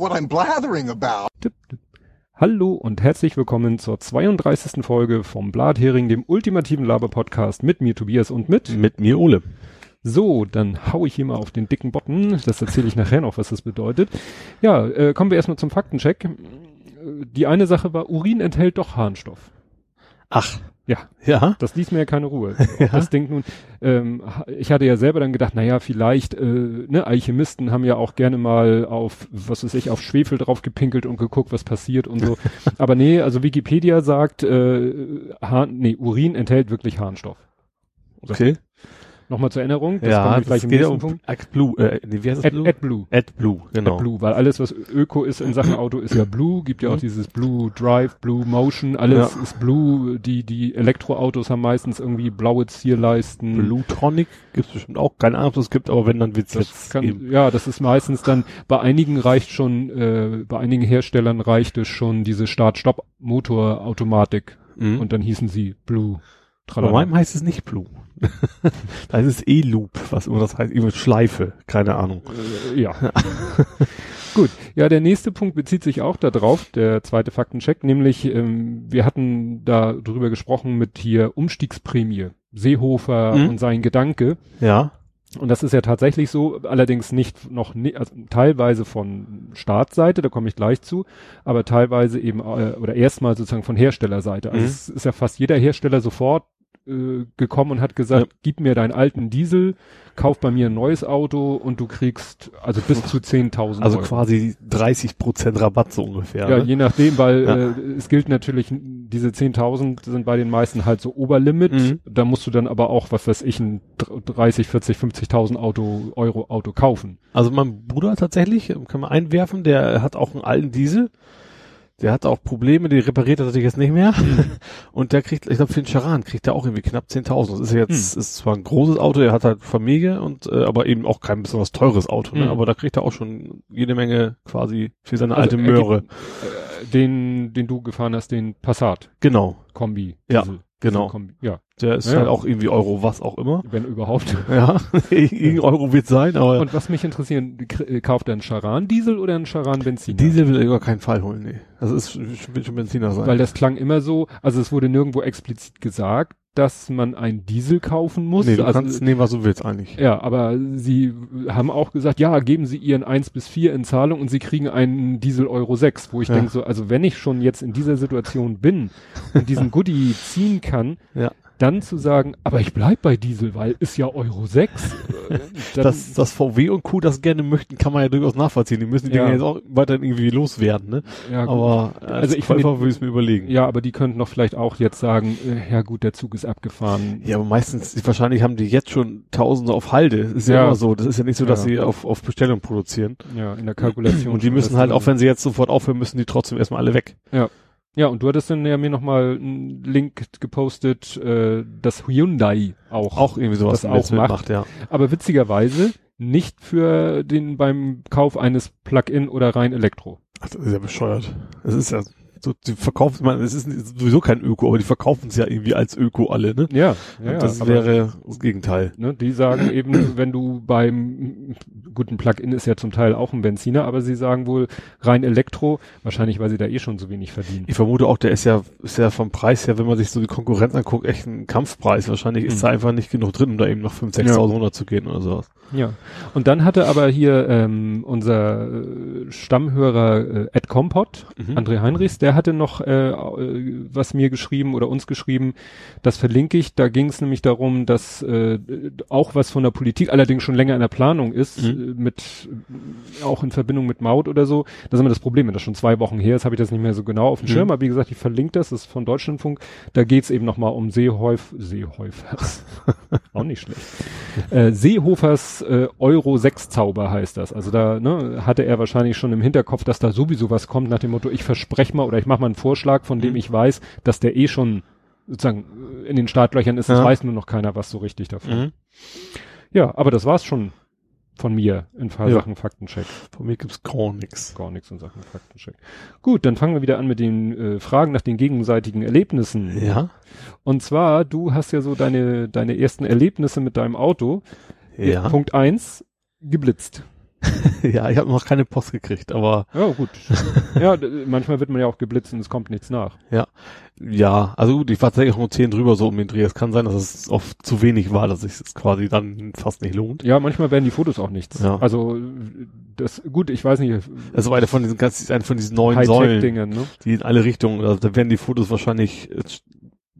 what I'm blathering about. Hallo und herzlich willkommen zur 32. Folge vom Blathering, dem ultimativen Laber-Podcast mit mir Tobias und mit Mit mir Ole. So, dann hau ich hier mal auf den dicken Button. Das erzähle ich nachher noch, was das bedeutet. Ja, äh, kommen wir erstmal zum Faktencheck. Die eine Sache war, Urin enthält doch Harnstoff. Ach. Ja. Ja. Das ließ mir ja keine Ruhe. ja. Das Ding nun, ähm, ich hatte ja selber dann gedacht, naja, vielleicht, äh, ne, Alchemisten haben ja auch gerne mal auf, was weiß ich, auf Schwefel drauf gepinkelt und geguckt, was passiert und so. Aber nee, also Wikipedia sagt, äh, Hahn, nee, Urin enthält wirklich Harnstoff. Okay. Nochmal zur Erinnerung, das ja, kommt gleich im nächsten um Punkt. AdBlue, äh, wie heißt das? Ad, AdBlue. AdBlue, genau. AdBlue, weil alles, was Öko ist in Sachen Auto, ist ja Blue. Gibt ja auch mhm. dieses Blue Drive, Blue Motion, alles ja. ist Blue. Die, die Elektroautos haben meistens irgendwie blaue Zierleisten. Blue Tonic gibt's bestimmt auch. Keine Ahnung, ob es gibt, aber wenn, dann wird's das jetzt kann, eben. Ja, das ist meistens dann, bei einigen reicht schon, äh, bei einigen Herstellern reicht es schon diese Start-Stopp-Motor-Automatik. Mhm. Und dann hießen sie Blue. Tralala. Bei meinem heißt es nicht Blue. da ist es E-Loop, was immer das heißt, irgendwie Schleife, keine Ahnung. Äh, ja. Gut, ja, der nächste Punkt bezieht sich auch darauf, der zweite Faktencheck, nämlich ähm, wir hatten da drüber gesprochen mit hier Umstiegsprämie, Seehofer mhm. und sein Gedanke. Ja. Und das ist ja tatsächlich so, allerdings nicht noch ne, also teilweise von Startseite, da komme ich gleich zu, aber teilweise eben äh, oder erstmal sozusagen von Herstellerseite. Also mhm. es ist ja fast jeder Hersteller sofort äh, gekommen und hat gesagt, ja. gib mir deinen alten Diesel, kauf bei mir ein neues Auto und du kriegst also bis zu 10.000 Also Euro. quasi 30 Prozent Rabatt so ungefähr. Ja, ne? je nachdem, weil ja. äh, es gilt natürlich, diese 10.000 sind bei den meisten halt so Oberlimit. Mhm. Da musst du dann aber auch, was weiß ich, ein 30, 40, 50.000 Auto, Euro Auto kaufen. Also mein Bruder tatsächlich, kann man einwerfen, der hat auch einen alten Diesel der hat auch Probleme, die repariert er natürlich jetzt nicht mehr. Mhm. Und der kriegt, ich glaube, für den Charan kriegt er auch irgendwie knapp 10.000. Das ist jetzt, mhm. ist zwar ein großes Auto, er hat halt Familie und, äh, aber eben auch kein besonders teures Auto, ne? Mhm. Aber da kriegt er auch schon jede Menge quasi für seine also alte Möhre. Gibt, äh, den, den du gefahren hast, den Passat. Genau. Kombi. Ja. Genau. Ja. Der ist ja. halt auch irgendwie Euro was auch immer. Wenn überhaupt. Ja, irgendein Euro wird sein, aber. Und was mich interessiert, äh, kauft er einen Charan Diesel oder einen Charan Benziner? Diesel will er über keinen Fall holen, nee. Also es wird schon Benziner sein. Weil das klang immer so, also es wurde nirgendwo explizit gesagt, dass man ein Diesel kaufen muss. Nee, du also, kannst nehmen, was du willst eigentlich. Ja, aber sie haben auch gesagt, ja, geben Sie Ihren 1 bis 4 in Zahlung und Sie kriegen einen Diesel Euro 6, wo ich ja. denke so, also wenn ich schon jetzt in dieser Situation bin und diesen Goodie ziehen kann, ja dann zu sagen, aber ich bleib bei Diesel, weil ist ja Euro 6. Äh, dass, dass VW und Q das gerne möchten, kann man ja durchaus nachvollziehen. Die müssen die ja. Dinge jetzt auch weiter irgendwie loswerden, ne? Ja, aber als also ich Käufer würde es mir überlegen. Ja, aber die könnten doch vielleicht auch jetzt sagen, äh, ja gut, der Zug ist abgefahren. Ja, aber meistens, wahrscheinlich haben die jetzt schon Tausende auf Halde. ist ja, ja immer so. Das ist ja nicht so, dass ja. sie auf, auf Bestellung produzieren. Ja, in der Kalkulation. Und die müssen halt, auch wenn sie jetzt sofort aufhören, müssen die trotzdem erstmal alle weg. Ja. Ja, und du hattest dann ja mir nochmal einen Link gepostet, äh, dass Hyundai auch, auch irgendwie sowas das auch macht. macht. ja. Aber witzigerweise nicht für den beim Kauf eines Plug-in oder rein Elektro. Ach, das ist ja bescheuert. Es ist ja so, die verkaufen, man, es ist sowieso kein Öko, aber die verkaufen es ja irgendwie als Öko alle, ne? Ja, ja das wäre das Gegenteil. Ne, die sagen eben, wenn du beim guten Plug-in ist ja zum Teil auch ein Benziner, aber sie sagen wohl rein Elektro, wahrscheinlich weil sie da eh schon so wenig verdienen. Ich vermute auch, der ist ja, ist ja vom Preis her, wenn man sich so die Konkurrenz anguckt, echt ein Kampfpreis. Wahrscheinlich ist hm. da einfach nicht genug drin, um da eben noch 5.000, 6.000 ja. zu gehen oder sowas. Ja. Und dann hatte aber hier ähm, unser äh, Stammhörer äh, Ed Kompott, mhm. André Heinrichs, der hatte noch äh, äh, was mir geschrieben oder uns geschrieben, das verlinke ich. Da ging es nämlich darum, dass äh, auch was von der Politik allerdings schon länger in der Planung ist, mhm. äh, mit auch in Verbindung mit Maut oder so. Das ist immer das Problem, wenn das schon zwei Wochen her ist, habe ich das nicht mehr so genau auf dem mhm. Schirm. Aber wie gesagt, ich verlinke das, das ist von Deutschlandfunk. Da geht's eben nochmal um Seehäuf, Seehäufers, auch nicht schlecht. Äh, Seehofers äh, Euro 6 Zauber heißt das. Also da ne, hatte er wahrscheinlich schon im Hinterkopf, dass da sowieso was kommt nach dem Motto, ich verspreche mal oder ich mache mal einen Vorschlag, von dem mhm. ich weiß, dass der eh schon sozusagen in den Startlöchern ist. Ja. Das weiß nur noch keiner was so richtig davon. Mhm. Ja, aber das war's schon von mir in ja. Sachen Faktencheck. Von mir gibt's gar nichts. Gar nichts in Sachen Faktencheck. Gut, dann fangen wir wieder an mit den äh, Fragen nach den gegenseitigen Erlebnissen. Ja. Und zwar, du hast ja so deine, deine ersten Erlebnisse mit deinem Auto. Ja. Punkt eins geblitzt. ja, ich habe noch keine Post gekriegt, aber. Ja, gut. ja, manchmal wird man ja auch geblitzt und es kommt nichts nach. Ja. Ja, also gut, ich war tatsächlich auch nur 10 drüber so um den Dreh. Es kann sein, dass es oft zu wenig war, dass sich es quasi dann fast nicht lohnt. Ja, manchmal werden die Fotos auch nichts. Ja. Also das gut, ich weiß nicht. Also eine von diesen ganz, eine von diesen neuen Säulen, ne? die in alle Richtungen, also da werden die Fotos wahrscheinlich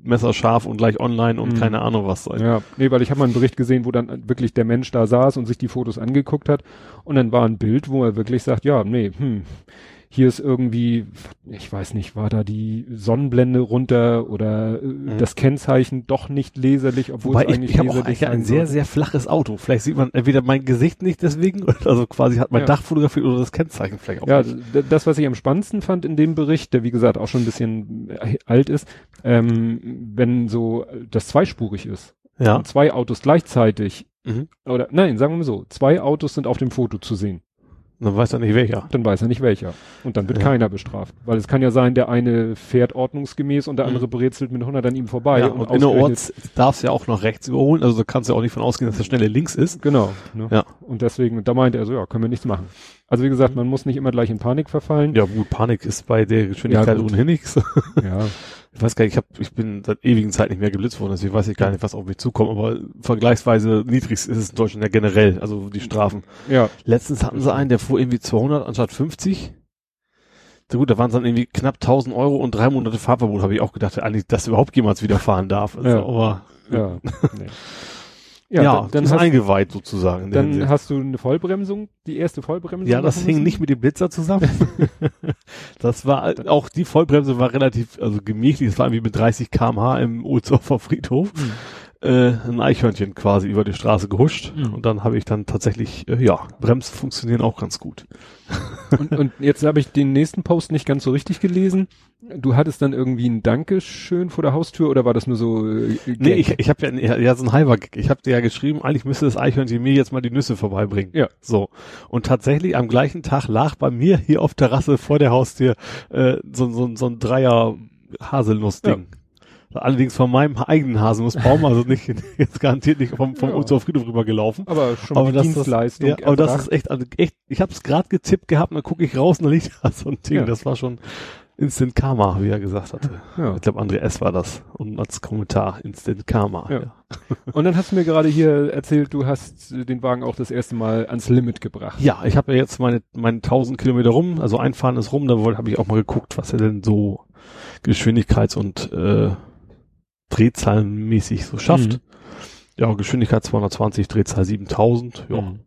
messerscharf und gleich online und mhm. keine Ahnung was sein. Ja, nee, weil ich habe mal einen Bericht gesehen, wo dann wirklich der Mensch da saß und sich die Fotos angeguckt hat und dann war ein Bild, wo er wirklich sagt, ja, nee, hm, hier ist irgendwie, ich weiß nicht, war da die Sonnenblende runter oder äh, mhm. das Kennzeichen doch nicht leserlich, obwohl Wobei es eigentlich ich, ich leserlich habe ein sehr, sehr flaches Auto. Vielleicht sieht man entweder mein Gesicht nicht deswegen, also quasi hat mein ja. Dach fotografiert oder das Kennzeichen vielleicht auch Ja, nicht. das, was ich am spannendsten fand in dem Bericht, der wie gesagt auch schon ein bisschen äh, alt ist, ähm, wenn so das zweispurig ist. Ja. Und zwei Autos gleichzeitig Mhm. Oder nein, sagen wir mal so, zwei Autos sind auf dem Foto zu sehen. Dann weiß er nicht welcher. Dann weiß er nicht welcher. Und dann wird ja. keiner bestraft. Weil es kann ja sein, der eine fährt ordnungsgemäß und der andere mhm. brezelt mit 100 an ihm vorbei. Ja, und, und innerorts darf es ja auch noch rechts überholen. Also da kannst du ja auch nicht von ausgehen, dass der schnelle links ist. Genau. Ne? Ja. Und deswegen, da meinte er so, ja, können wir nichts machen. Also wie gesagt, man muss nicht immer gleich in Panik verfallen. Ja gut, Panik ist bei der Geschwindigkeit ja, ohnehin nichts. Ja. Ich weiß gar nicht, ich, hab, ich bin seit ewigen Zeit nicht mehr geblitzt worden, deswegen weiß ich gar nicht, was auf mich zukommt, aber vergleichsweise niedrig ist es in Deutschland ja generell, also die Strafen. Ja. Letztens hatten sie einen, der fuhr irgendwie 200 anstatt 50. So gut, da waren es dann irgendwie knapp 1000 Euro und drei Monate Fahrverbot, habe ich auch gedacht, eigentlich, dass überhaupt jemals wieder fahren darf. Also, ja. Aber, ja. nee. Ja, ja dann, dann hast, eingeweiht sozusagen. Dann hast du eine Vollbremsung, die erste Vollbremsung. Ja, das hing nicht mit dem Blitzer zusammen. das war auch die Vollbremse war relativ also gemächlich. Das war irgendwie mit 30 km/h im Ohlsdorfer Friedhof. Mhm. Äh, ein Eichhörnchen quasi über die Straße gehuscht mhm. und dann habe ich dann tatsächlich äh, ja Bremsen funktionieren auch ganz gut. und, und jetzt habe ich den nächsten Post nicht ganz so richtig gelesen. Du hattest dann irgendwie ein Dankeschön vor der Haustür oder war das nur so? Äh, nee, ich, ich habe ja, ja so ein halber Ich habe dir ja geschrieben, eigentlich müsste das Eichhörnchen mir jetzt mal die Nüsse vorbeibringen. Ja. So. Und tatsächlich am gleichen Tag lag bei mir hier auf Terrasse vor der Haustür äh, so, so, so ein Dreier Haselnussding. Ja. Allerdings von meinem eigenen Haselnussbaum, also nicht jetzt garantiert nicht vom, vom ja. Ozer Friedhof rübergelaufen. Aber schon aber das Dienstleistung. Das, ja, aber das ist echt, also echt, ich habe es gerade getippt gehabt, und dann gucke ich raus und da liegt da so ein Ding. Ja. Das war schon Instant Karma, wie er gesagt hatte. Ja. Ich glaube, André S. war das. Und als Kommentar Instant Karma. Ja. ja. Und dann hast du mir gerade hier erzählt, du hast den Wagen auch das erste Mal ans Limit gebracht. Ja, ich habe ja jetzt meine, meine 1000 Kilometer rum, also einfahren ist rum, da habe ich auch mal geguckt, was er denn so Geschwindigkeits- und äh, Drehzahlenmäßig so schafft. Mhm. Ja, Geschwindigkeit 220, Drehzahl 7000, ja. Mhm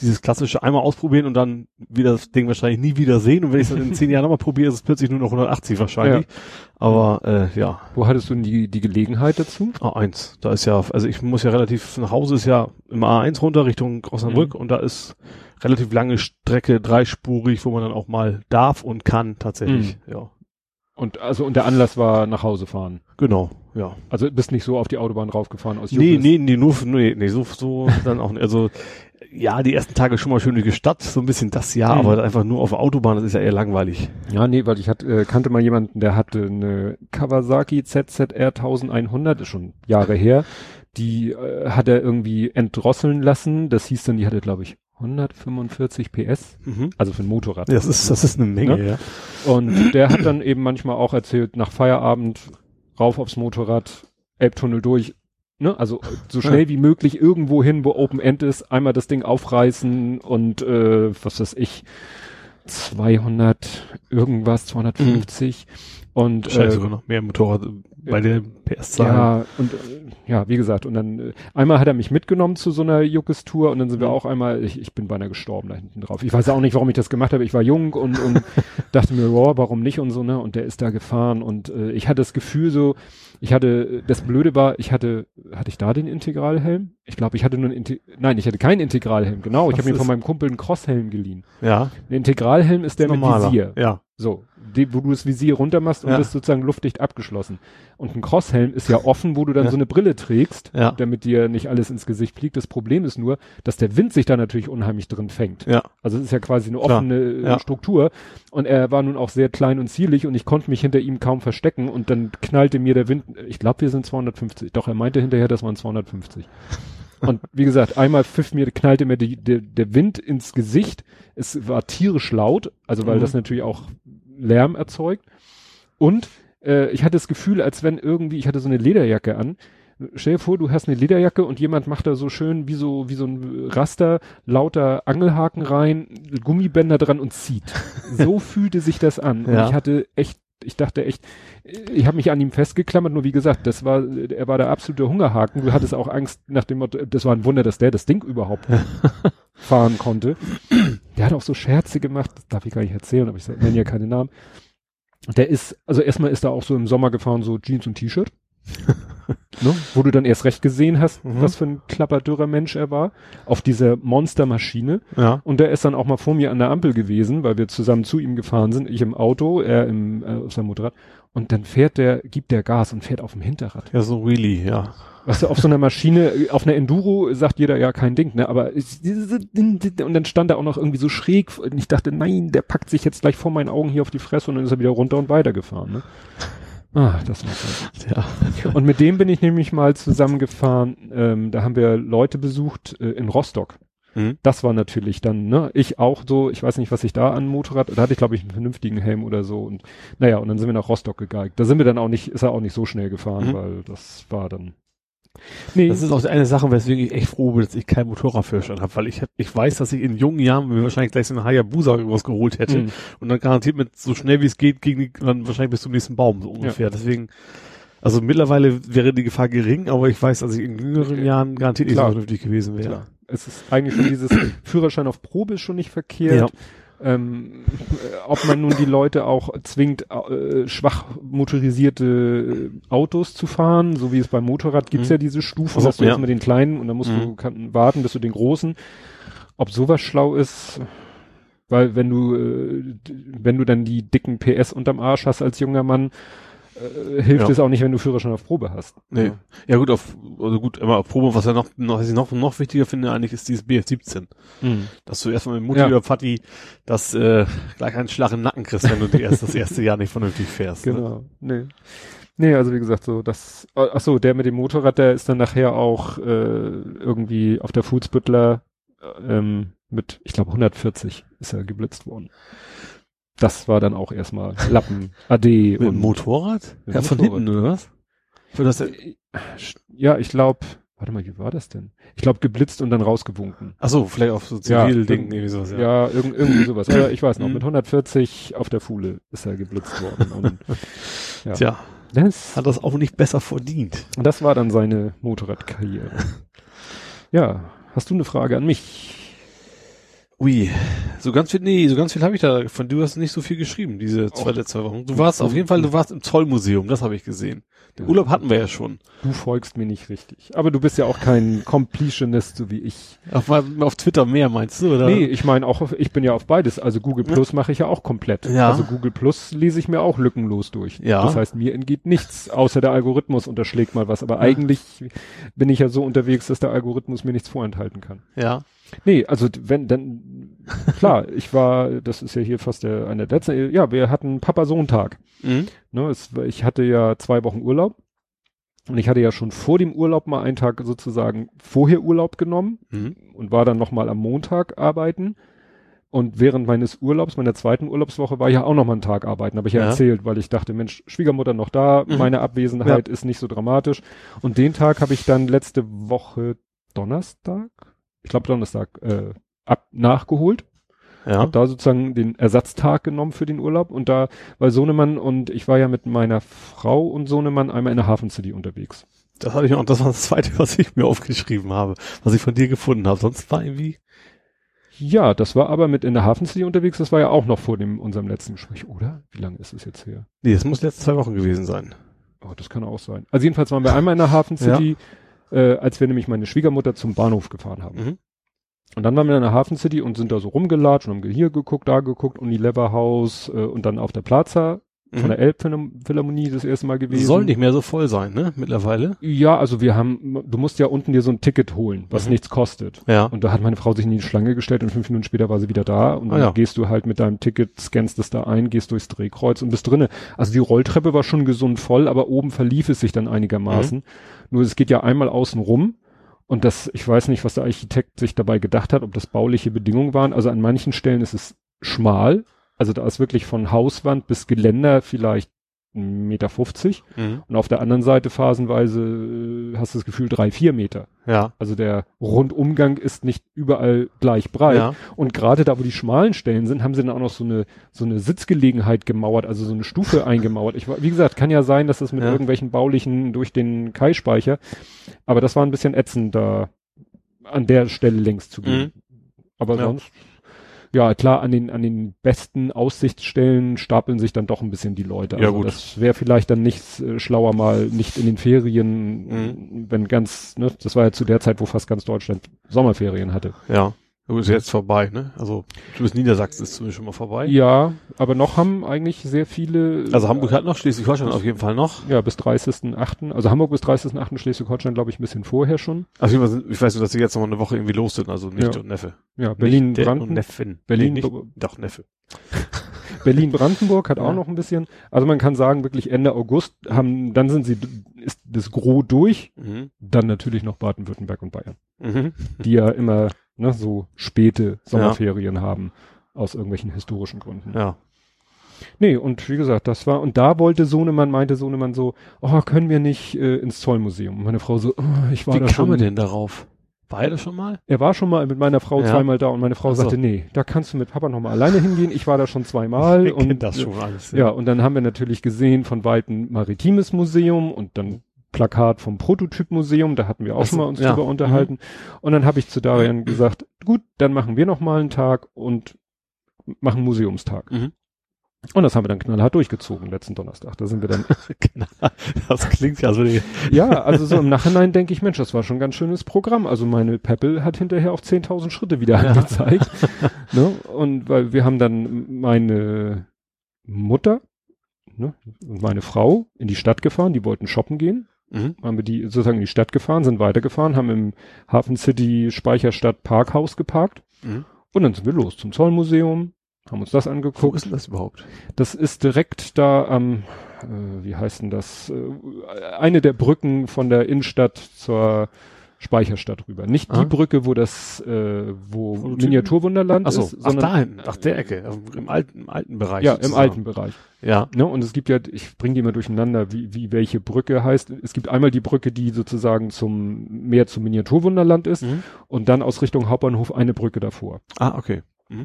dieses klassische einmal ausprobieren und dann wieder das Ding wahrscheinlich nie wieder sehen. Und wenn ich es dann in zehn Jahren nochmal probiere, ist es plötzlich nur noch 180 wahrscheinlich. Ja. Aber äh, ja. Wo hattest du denn die, die Gelegenheit dazu? A1. Da ist ja, also ich muss ja relativ, nach Hause ist ja im A1 runter Richtung Osnabrück mhm. und da ist relativ lange Strecke, dreispurig, wo man dann auch mal darf und kann tatsächlich, mhm. ja. Und also und der Anlass war nach Hause fahren. Genau, ja. Also bist nicht so auf die Autobahn raufgefahren aus Nee, nee, nee, nur nee, nee, so so dann auch nicht. Also ja, die ersten Tage schon mal schön durch die Stadt, so ein bisschen das ja, mhm. aber einfach nur auf der Autobahn, das ist ja eher langweilig. Ja, nee, weil ich hatte, äh, kannte mal jemanden, der hatte eine Kawasaki ZZR 1100, ist schon Jahre her, die äh, hat er irgendwie entdrosseln lassen, das hieß dann, die hatte glaube ich 145 PS, mhm. also für ein Motorrad. Das ist, das ist eine Menge, ne? ja. Und der hat dann eben manchmal auch erzählt, nach Feierabend rauf aufs Motorrad, Elbtunnel durch, ne, also so schnell wie möglich irgendwo hin, wo Open End ist, einmal das Ding aufreißen und äh, was weiß ich, 200 irgendwas, 250 mhm. und Scheiße, äh, sogar noch mehr Motorrad bei der PS-Zahl. Ja, und äh, ja, wie gesagt, und dann äh, einmal hat er mich mitgenommen zu so einer Juckes-Tour und dann sind wir mhm. auch einmal, ich, ich bin beinahe gestorben da hinten drauf. Ich weiß auch nicht, warum ich das gemacht habe. Ich war jung und, und dachte mir, wow, warum nicht und so, ne? Und der ist da gefahren und äh, ich hatte das Gefühl so, ich hatte, das Blöde war, ich hatte, hatte ich da den Integralhelm? Ich glaube, ich hatte nur einen, Inte nein, ich hatte keinen Integralhelm, genau. Ich habe mir von meinem Kumpel einen Crosshelm geliehen. Ja. Ein Integralhelm ist der Normaler. mit Visier. Ja. So, die, wo du das Visier runter machst und ja. das sozusagen luftdicht abgeschlossen. Und ein Crosshelm ist ja offen, wo du dann ja. so eine Brille trägst, ja. damit dir nicht alles ins Gesicht fliegt. Das Problem ist nur, dass der Wind sich da natürlich unheimlich drin fängt. Ja. Also es ist ja quasi eine offene äh, ja. Struktur. Und er war nun auch sehr klein und zierlich und ich konnte mich hinter ihm kaum verstecken und dann knallte mir der Wind, ich glaube, wir sind 250. Doch, er meinte hinterher, das waren 250. Und wie gesagt, einmal pfiff mir, knallte mir die, der, der Wind ins Gesicht. Es war tierisch laut, also weil Mhm. das natürlich auch Lärm erzeugt. Und äh, ich hatte das Gefühl, als wenn irgendwie, ich hatte so eine Lederjacke an. Stell dir vor, du hast eine Lederjacke und jemand macht da so schön wie so, wie so ein Raster, lauter Angelhaken rein, Gummibänder dran und zieht. So fühlte sich das an. Und Ja. ich hatte echt, ich dachte echt, ich habe mich an ihm festgeklammert, nur wie gesagt, das war, er war der absolute Hungerhaken. Du hattest auch Angst nach dem Motto, das war ein Wunder, dass der das Ding überhaupt fahren konnte. Der hat auch so Scherze gemacht, das darf ich gar nicht erzählen, aber ich nenne ja keine Namen. Der ist, also erstmal ist er auch so im Sommer gefahren, so Jeans und T-Shirt. ne? Wo du dann erst recht gesehen hast, Mhm. was für ein klapperdürrer Mensch er war, auf dieser Monstermaschine. Ja. Und der ist dann auch mal vor mir an der Ampel gewesen, weil wir zusammen zu ihm gefahren sind, ich im Auto, er im, äh, auf seinem Motorrad. Und dann fährt der, gibt der Gas und fährt auf dem Hinterrad. Ja, so really, ja. Du, auf so einer Maschine, auf einer Enduro sagt jeder ja kein Ding, ne? Aber und dann stand er auch noch irgendwie so schräg und ich dachte, nein, der packt sich jetzt gleich vor meinen Augen hier auf die Fresse und dann ist er wieder runter und weitergefahren, ne? Ah, das war so. Ja. Und mit dem bin ich nämlich mal zusammengefahren, ähm, da haben wir Leute besucht äh, in Rostock. Mhm. Das war natürlich dann, ne, ich auch so, ich weiß nicht, was ich da an Motorrad, da hatte ich glaube ich einen vernünftigen Helm oder so und naja, und dann sind wir nach Rostock gegeigt. Da sind wir dann auch nicht, ist er auch nicht so schnell gefahren, Mhm. weil das war dann, nee, Das ist auch eine Sache, weswegen ich echt froh bin, dass ich keinen Motorradführerschein habe, weil ich hab, ich weiß, dass ich in jungen Jahren mir wahrscheinlich gleich so eine Hayabusa irgendwas geholt hätte Mhm. und dann garantiert mit so schnell wie es geht gegen die, dann wahrscheinlich bis zum nächsten Baum so ungefähr. Deswegen, also mittlerweile wäre die Gefahr gering, aber ich weiß, dass ich in jüngeren Jahren garantiert nicht so vernünftig gewesen wäre. Klar. Es ist eigentlich schon dieses Führerschein auf Probe ist schon nicht verkehrt. Ähm, äh, ob man nun die Leute auch zwingt, äh, schwach motorisierte äh, Autos zu fahren, so wie es beim Motorrad gibt's Mhm. ja diese Stufen, Also, hast du ja. erstmal den kleinen und dann musst Mhm. du warten, bis du den großen. Ob sowas schlau ist, weil wenn du, äh, wenn du dann die dicken PS unterm Arsch hast als junger Mann, äh, hilft Ja. es auch nicht, wenn du Führerschein auf Probe hast. Nee. Ja gut, auf, also gut, immer auf Probe, was ja noch, noch, was ich noch, noch wichtiger finde eigentlich, ist dieses BF17. Mhm. Dass du erstmal mit Mutti Ja. oder Vati das äh, gleich einen Schlag im Nacken kriegst, wenn du die erst, das erste Jahr nicht vernünftig fährst. Ne? Genau. Nee. Nee, also wie gesagt, so das ach so, der mit dem Motorrad, der ist dann nachher auch äh, irgendwie auf der Fußbüttler ähm, mit, ich glaube 140 ist er geblitzt worden. Das war dann auch erstmal Lappen, AD Mit und Motorrad? Mit ja, von Motorrad. hinten, oder was? Für das, ja, ich glaube, warte mal, wie war das denn? Ich glaube geblitzt und dann rausgewunken. ach so, vielleicht auf so Ja, Zivil-Ding, irgend- irgendwie sowas, ja. Ja, irgend, irgendwie sowas. Aber ich weiß noch, Mhm. mit 140 auf der Fuhle ist er geblitzt worden. Und, ja. Tja, Das, hat das auch nicht besser verdient. Und das war dann seine Motorradkarriere. ja, hast du eine Frage an mich? Ui, so ganz viel, nee, so ganz viel habe ich da, von du hast nicht so viel geschrieben, diese zwei Och. letzte Wochen. Du warst auf jeden Fall, du warst im Zollmuseum, das habe ich gesehen. Den Ja. Urlaub hatten wir ja schon. Du folgst mir nicht richtig. Aber du bist ja auch kein Completionist, so wie ich. Auf, auf Twitter mehr meinst du, oder? Nee, ich meine auch, auf, ich bin ja auf beides. Also Google Plus mache ich ja auch komplett. Ja. Also Google Plus lese ich mir auch lückenlos durch. Ja. Das heißt, mir entgeht nichts, außer der Algorithmus unterschlägt mal was. Aber eigentlich bin ich ja so unterwegs, dass der Algorithmus mir nichts vorenthalten kann. Ja. Nee, also wenn dann klar, ich war, das ist ja hier fast der eine der letzten, ja, wir hatten Papa-Sohn-Tag. Mhm. Ne, es, ich hatte ja zwei Wochen Urlaub und ich hatte ja schon vor dem Urlaub mal einen Tag sozusagen vorher Urlaub genommen Mhm. und war dann noch mal am Montag arbeiten. Und während meines Urlaubs, meiner zweiten Urlaubswoche, war ich ja auch noch mal einen Tag arbeiten, habe ich ja, Ja. erzählt, weil ich dachte, Mensch, Schwiegermutter noch da, Mhm. meine Abwesenheit ist nicht so dramatisch. Und den Tag habe ich dann letzte Woche Donnerstag, ich glaube Donnerstag, äh, ab nachgeholt. Ja. Hab da sozusagen den Ersatztag genommen für den Urlaub und da war Sohnemann und ich war ja mit meiner Frau und Sohnemann einmal in der Hafen City unterwegs. Das hatte ich auch, das war das zweite, was ich mir aufgeschrieben habe, was ich von dir gefunden habe. Sonst war irgendwie, Ja, das war aber mit in der Hafen City unterwegs, das war ja auch noch vor dem unserem letzten Gespräch, oder? Wie lange ist es jetzt her? nee, das muss letzte zwei Wochen gewesen sein. Oh, das kann auch sein. Also jedenfalls waren wir einmal in der Hafen City, äh, als wir nämlich meine Schwiegermutter zum Bahnhof gefahren haben. Mhm. Und dann waren wir in der Hafen City und sind da so rumgelatscht und haben hier geguckt, da geguckt, Unilever Haus äh, und dann auf der Plaza von der Elbphilharmonie das erste Mal gewesen. Mhm. Soll nicht mehr so voll sein, ne? Mittlerweile. Ja, also wir haben, du musst ja unten dir so ein Ticket holen, was Mhm. nichts kostet. Ja. Und da hat meine Frau sich in die Schlange gestellt und fünf Minuten später war sie wieder da und dann Ah ja. gehst du halt mit deinem Ticket, scannst es da ein, gehst durchs Drehkreuz und bist drinne. Also die Rolltreppe war schon gesund voll, aber oben verlief es sich dann einigermaßen. Mhm. Nur es geht ja einmal außen rum Und das, ich weiß nicht, was der Architekt sich dabei gedacht hat, ob das bauliche Bedingungen waren. Also an manchen Stellen ist es schmal. Also da ist wirklich von Hauswand bis Geländer vielleicht 1,50 Meter. 50. Mhm. Und auf der anderen Seite phasenweise äh, hast du das Gefühl drei, vier Meter. Ja. Also der Rundumgang ist nicht überall gleich breit. Ja. Und gerade da, wo die schmalen Stellen sind, haben sie dann auch noch so eine, so eine Sitzgelegenheit gemauert, also so eine Stufe eingemauert. Ich, wie gesagt, kann ja sein, dass das mit Ja. irgendwelchen baulichen durch den Kai-Speicher, aber das war ein bisschen ätzend, da an der Stelle längs zu gehen. Aber Ja. sonst, ja klar, an den, an den besten Aussichtsstellen stapeln sich dann doch ein bisschen die Leute. Ja, Also gut. Das wäre vielleicht dann nicht äh, schlauer mal nicht in den Ferien, Mhm. wenn ganz, ne, das war ja zu der Zeit, wo fast ganz Deutschland Sommerferien hatte. Ja. Du ist jetzt vorbei, ne? Also, du bist Niedersachsen ist zumindest schon mal vorbei. Ja, aber noch haben eigentlich sehr viele. Also Hamburg hat noch, Schleswig-Holstein auf jeden Fall noch. Ja, bis 30.8. Also Hamburg bis 30.8. Schleswig-Holstein, glaube ich, ein bisschen vorher schon. Also ich weiß- ich weiß nur, dass sie jetzt noch mal eine Woche irgendwie los sind, also nicht Ja. und Neffe. Ja, Berlin, Nicht der und Brandenburg. Neffen. Berlin, nee, nicht, doch Neffe. Berlin, Brandenburg hat auch Ja. noch ein bisschen. Also man kann sagen, wirklich Ende August haben, dann sind sie, ist das Gros durch. Mhm. Dann natürlich noch Baden-Württemberg und Bayern, Mhm. die ja immer, ne, so späte Sommerferien haben. Aus irgendwelchen historischen Gründen. Ja. Nee, und wie gesagt, das war, und da wollte Sohnemann, meinte Sohnemann so, oh, können wir nicht äh, ins Zollmuseum? Und meine Frau so, oh, ich war Wie da kam schon. er denn darauf? Beide schon mal? Er war schon mal mit meiner Frau Ja. zweimal da und meine Frau so. sagte, nee, da kannst du mit Papa noch mal alleine hingehen. Ich war da schon zweimal und kennt das schon alles. ja, und dann haben wir natürlich gesehen von weitem Maritimes Museum und dann Plakat vom Prototypmuseum, da hatten wir auch schon mal uns ja. drüber unterhalten. Und dann habe ich zu Darian gesagt, gut, dann machen wir noch mal einen Tag und machen Museumstag. Mhm. Und das haben wir dann knallhart durchgezogen letzten Donnerstag. Da sind wir dann. Das klingt ja so. ja, also so im Nachhinein denke ich, Mensch, das war schon ein ganz schönes Programm. Also meine Peppel hat hinterher auch 10.000 Schritte wieder Ja. angezeigt. ne? Und weil wir haben dann meine Mutter ne, und meine Frau in die Stadt gefahren, die wollten shoppen gehen. Mhm. Haben wir die sozusagen in die Stadt gefahren, sind weitergefahren, haben im Hafen City Speicherstadt Parkhaus geparkt Mhm. und dann sind wir los zum Zollmuseum, haben uns das Wo angeguckt. ist denn das überhaupt? Das ist direkt da am, äh, wie heißt denn das, äh, eine der Brücken von der Innenstadt zur Speicherstadt rüber. Nicht die Ah. Brücke, wo das, äh, wo? Miniaturwunderland Ach so, ist, ach sondern da hinten, ach der Ecke, also im alten, im alten Bereich. ja, im sozusagen. alten Bereich. Ja. Ne? Und es gibt ja, ich bringe die immer durcheinander, wie, wie welche Brücke heißt. Es gibt einmal die Brücke, die sozusagen zum mehr zum Miniaturwunderland ist Mhm. und dann aus Richtung Hauptbahnhof eine Brücke davor. Ah, okay.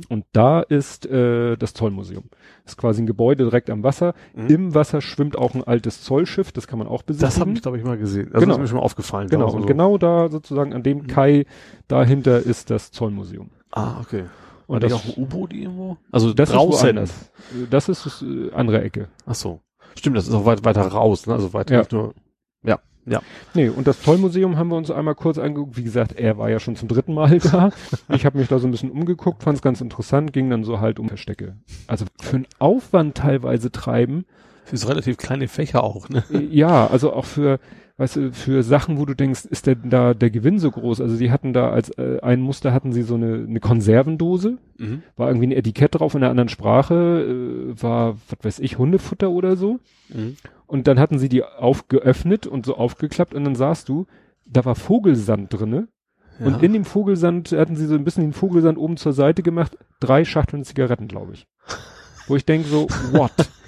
Und da ist äh, das Zollmuseum. Das ist quasi ein Gebäude direkt am Wasser. Mhm. Im Wasser schwimmt auch ein altes Zollschiff, das kann man auch besichtigen. Das habe ich, glaube ich, mal gesehen. Also Genau. Das ist mir schon mal aufgefallen. Genau, und so. genau da sozusagen an dem Mhm. Kai dahinter ist das Zollmuseum. Ah, okay. Und Und das, das auch ein U-Boot irgendwo? Also das draußen. ist. Das ist das, äh, andere Ecke. Ach so. Stimmt, das ist auch weit, weiter raus, ne? Also weiter Ja. nicht nur. Ja. Nee, und das Zollmuseum haben wir uns einmal kurz angeguckt. Wie gesagt, er war ja schon zum dritten Mal da. Ich habe mich da so ein bisschen umgeguckt, fand es ganz interessant, ging dann so halt um Verstecke. Also für einen Aufwand teilweise treiben, Für so relativ kleine Fächer auch, ne? Ja, also auch für, weißt du, für Sachen, wo du denkst, ist denn da der Gewinn so groß? Also sie hatten da als äh, ein Muster hatten sie so eine, eine Konservendose, Mhm. war irgendwie ein Etikett drauf in einer anderen Sprache, äh, war, was weiß ich, Hundefutter oder so. Mhm. Und dann hatten sie die aufgeöffnet und so aufgeklappt und dann sahst du, da war Vogelsand drinne. Ja. Und in dem Vogelsand hatten sie so ein bisschen den Vogelsand oben zur Seite gemacht, drei Schachteln Zigaretten, glaube ich. Wo ich denke so, what?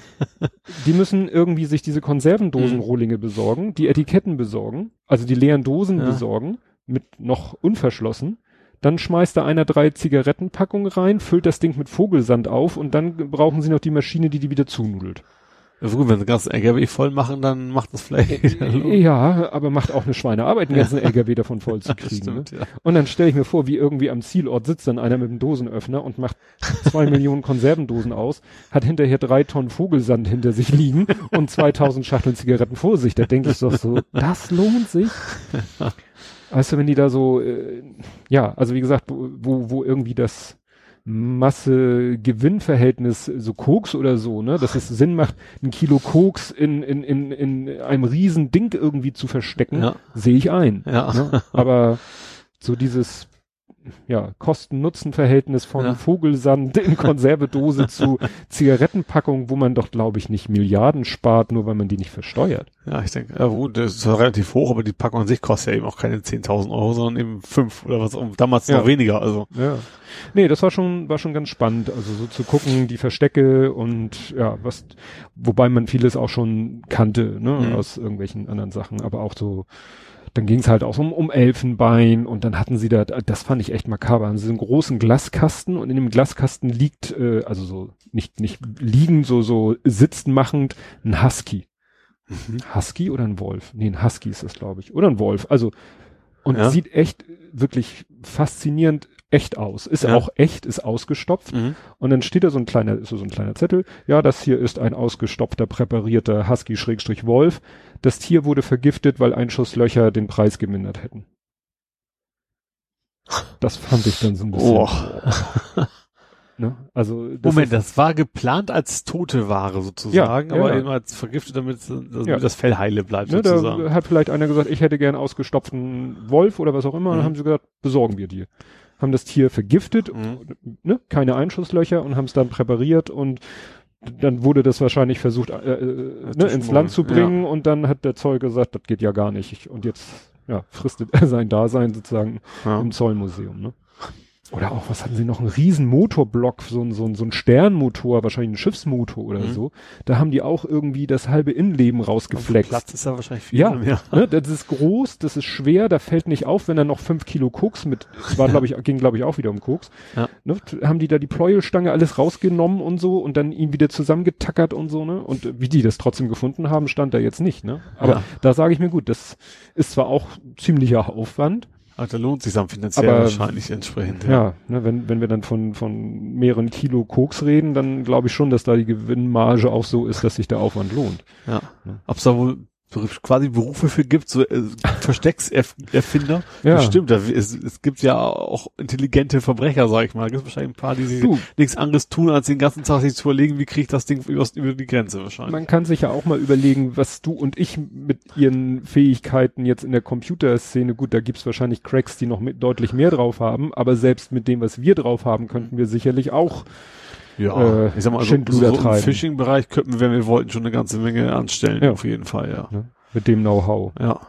Die müssen irgendwie sich diese Konservendosenrohlinge besorgen, die Etiketten besorgen, also die leeren Dosen Ja. besorgen, mit noch unverschlossen. Dann schmeißt da einer drei Zigarettenpackungen rein, füllt das Ding mit Vogelsand auf und dann brauchen sie noch die Maschine, die die wieder zunudelt. Ja, gut, wenn sie ganz LKW voll machen, dann macht das vielleicht. Ja, aber macht auch eine Schweinearbeit, den ganzen LKW davon voll zu kriegen. Ne? stimmt, ja. Und dann stelle ich mir vor, wie irgendwie am Zielort sitzt dann einer mit einem Dosenöffner und macht zwei Millionen Konservendosen aus, hat hinterher drei Tonnen Vogelsand hinter sich liegen und 2000 Schachteln Zigaretten vor sich. Da denke ich doch so, das lohnt sich. Weißt du, wenn die da so, äh, ja, also wie gesagt, wo, wo irgendwie das Masse-Gewinn-Verhältnis, so Koks oder so, ne, dass es Sinn macht, ein Kilo Koks in, in, in, in einem riesen Ding irgendwie zu verstecken, Ja. sehe ich ein. Ja. Ne? Aber so dieses, ja, Kosten-Nutzen-Verhältnis von Ja. Vogelsand in Konservedose zu Zigarettenpackung, wo man doch, glaube ich, nicht Milliarden spart, nur weil man die nicht versteuert. Ja, ich denke, ja gut, das ist relativ hoch, aber die Packung an sich kostet ja eben auch keine 10.000 Euro, sondern eben fünf oder was, damals Ja. noch weniger, also. Ja. Nee, das war schon, war schon ganz spannend, also so zu gucken, die Verstecke und ja, was, wobei man vieles auch schon kannte, ne, Mhm. aus irgendwelchen anderen Sachen, aber auch so, dann ging es halt auch um, um Elfenbein und dann hatten sie da, das fand ich echt makaber, haben sie so einen großen Glaskasten und in dem Glaskasten liegt, äh, also so, nicht, nicht liegen, so, so sitzen machend, ein Husky. Mhm. Husky oder ein Wolf? Nee, ein Husky ist das, glaube ich. Oder ein Wolf. Also, und Ja. sieht echt wirklich faszinierend echt aus. Ist Ja. auch echt, ist ausgestopft. Mhm. Und dann steht da so ein kleiner, ist so ein kleiner Zettel. Ja, das hier ist ein ausgestopfter, präparierter Husky-Wolf. Das Tier wurde vergiftet, weil Einschusslöcher den Preis gemindert hätten. Das fand ich dann so ein bisschen. Oh. Ne? Also, das Moment, ist, das war geplant als tote Ware sozusagen, Ja, aber ja. eben als vergiftet, damit, damit Ja. das Fell heile bleibt ne, sozusagen. da hat vielleicht einer gesagt, ich hätte gern ausgestopften Wolf oder was auch immer. Mhm. Dann haben sie gesagt, besorgen wir dir. Haben das Tier vergiftet, Mhm. ne, keine Einschusslöcher und haben es dann präpariert und dann wurde das wahrscheinlich versucht, äh, äh, ne, ins Land zu bringen und dann hat der Zoll gesagt, das geht ja gar nicht. Und jetzt, ja, fristet er sein Dasein sozusagen Ja. im Zollmuseum, ne? Oder auch, was hatten sie noch? Einen riesen Motorblock, so ein, so ein, so ein Sternmotor, wahrscheinlich ein Schiffsmotor oder Mhm. so. Da haben die auch irgendwie das halbe Innenleben rausgeflext. Platz ist da wahrscheinlich viel Ja, mehr. ne, das ist groß, das ist schwer, da fällt nicht auf, wenn er noch fünf Kilo Koks mit, war glaube ich, ging glaube ich auch wieder um Koks, Ja. ne, haben die da die Pleuelstange alles rausgenommen und so und dann ihn wieder zusammengetackert und so, ne, und wie die das trotzdem gefunden haben, stand da jetzt nicht, ne, aber Ja. da sage ich mir gut, das ist zwar auch ziemlicher Aufwand, Aber da lohnt sich dann finanziell Aber- wahrscheinlich entsprechend. ja, ne, wenn, wenn wir dann von, von mehreren Kilo Koks reden, dann glaube ich schon, dass da die Gewinnmarge auch so ist, dass sich der Aufwand lohnt. ja. Ne. Ob es da wohl quasi Berufe für gibt, so äh, Versteckserfinder. Ja. Bestimmt, da, es, es gibt ja auch intelligente Verbrecher, sag ich mal. Es gibt wahrscheinlich ein paar, die sich nichts anderes tun, als den ganzen Tag sich zu überlegen, wie kriege ich das Ding über, über die Grenze wahrscheinlich. Man kann sich ja auch mal überlegen, was du und ich mit ihren Fähigkeiten jetzt in der Computerszene, gut, da gibt's wahrscheinlich Cracks, die noch mit, deutlich mehr drauf haben, aber selbst mit dem, was wir drauf haben, könnten wir sicherlich auch, ja, äh, ich sag mal, so, so, im. Phishing-Bereich könnten wir, wenn wir wollten, schon eine ganze Menge anstellen, Ja. auf jeden Fall, ja. ne, mit dem Know-how. Ja.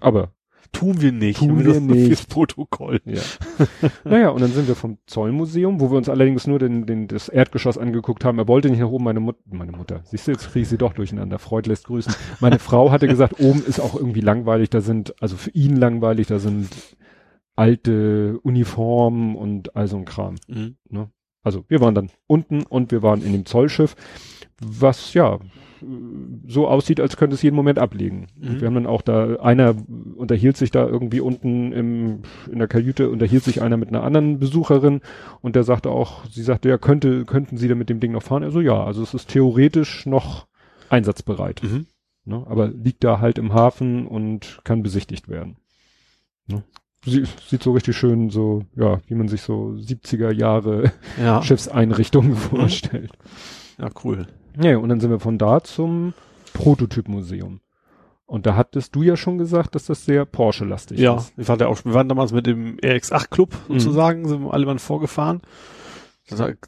Aber, Tun wir nicht. Tun wir das nicht. Fürs Protokoll. ja. naja, und dann sind wir vom Zollmuseum, wo wir uns allerdings nur den, den, das Erdgeschoss angeguckt haben. Er wollte nicht nach oben, meine Mutter, meine Mutter, siehst du, jetzt kriege ich sie doch durcheinander. Freud lässt grüßen. Meine Frau hatte gesagt, oben ist auch irgendwie langweilig, da sind, also für ihn langweilig, da sind alte Uniformen und all so ein Kram. Mhm. Also wir waren dann unten und wir waren in dem Zollschiff, was ja so aussieht, als könnte es jeden Moment ablegen. Mhm. Wir haben dann auch da, einer unterhielt sich da irgendwie unten im, in der Kajüte, unterhielt sich einer mit einer anderen Besucherin und der sagte auch, sie sagte, ja, könnte, könnten Sie da mit dem Ding noch fahren? Also ja, also es ist theoretisch noch einsatzbereit. Mhm. Ne? Aber liegt da halt im Hafen und kann besichtigt werden. Ne? Sie, sieht so richtig schön so, ja, wie man sich so 70er Jahre Ja. Schiffseinrichtungen vorstellt. Ja, cool. Ja, und dann sind wir von da zum Prototypmuseum. Und da hattest du ja schon gesagt, dass das sehr Porsche-lastig Ja, ist. ich war da auch, wir waren damals mit dem RX8 Club Mhm. sozusagen, sind wir alle mal vorgefahren.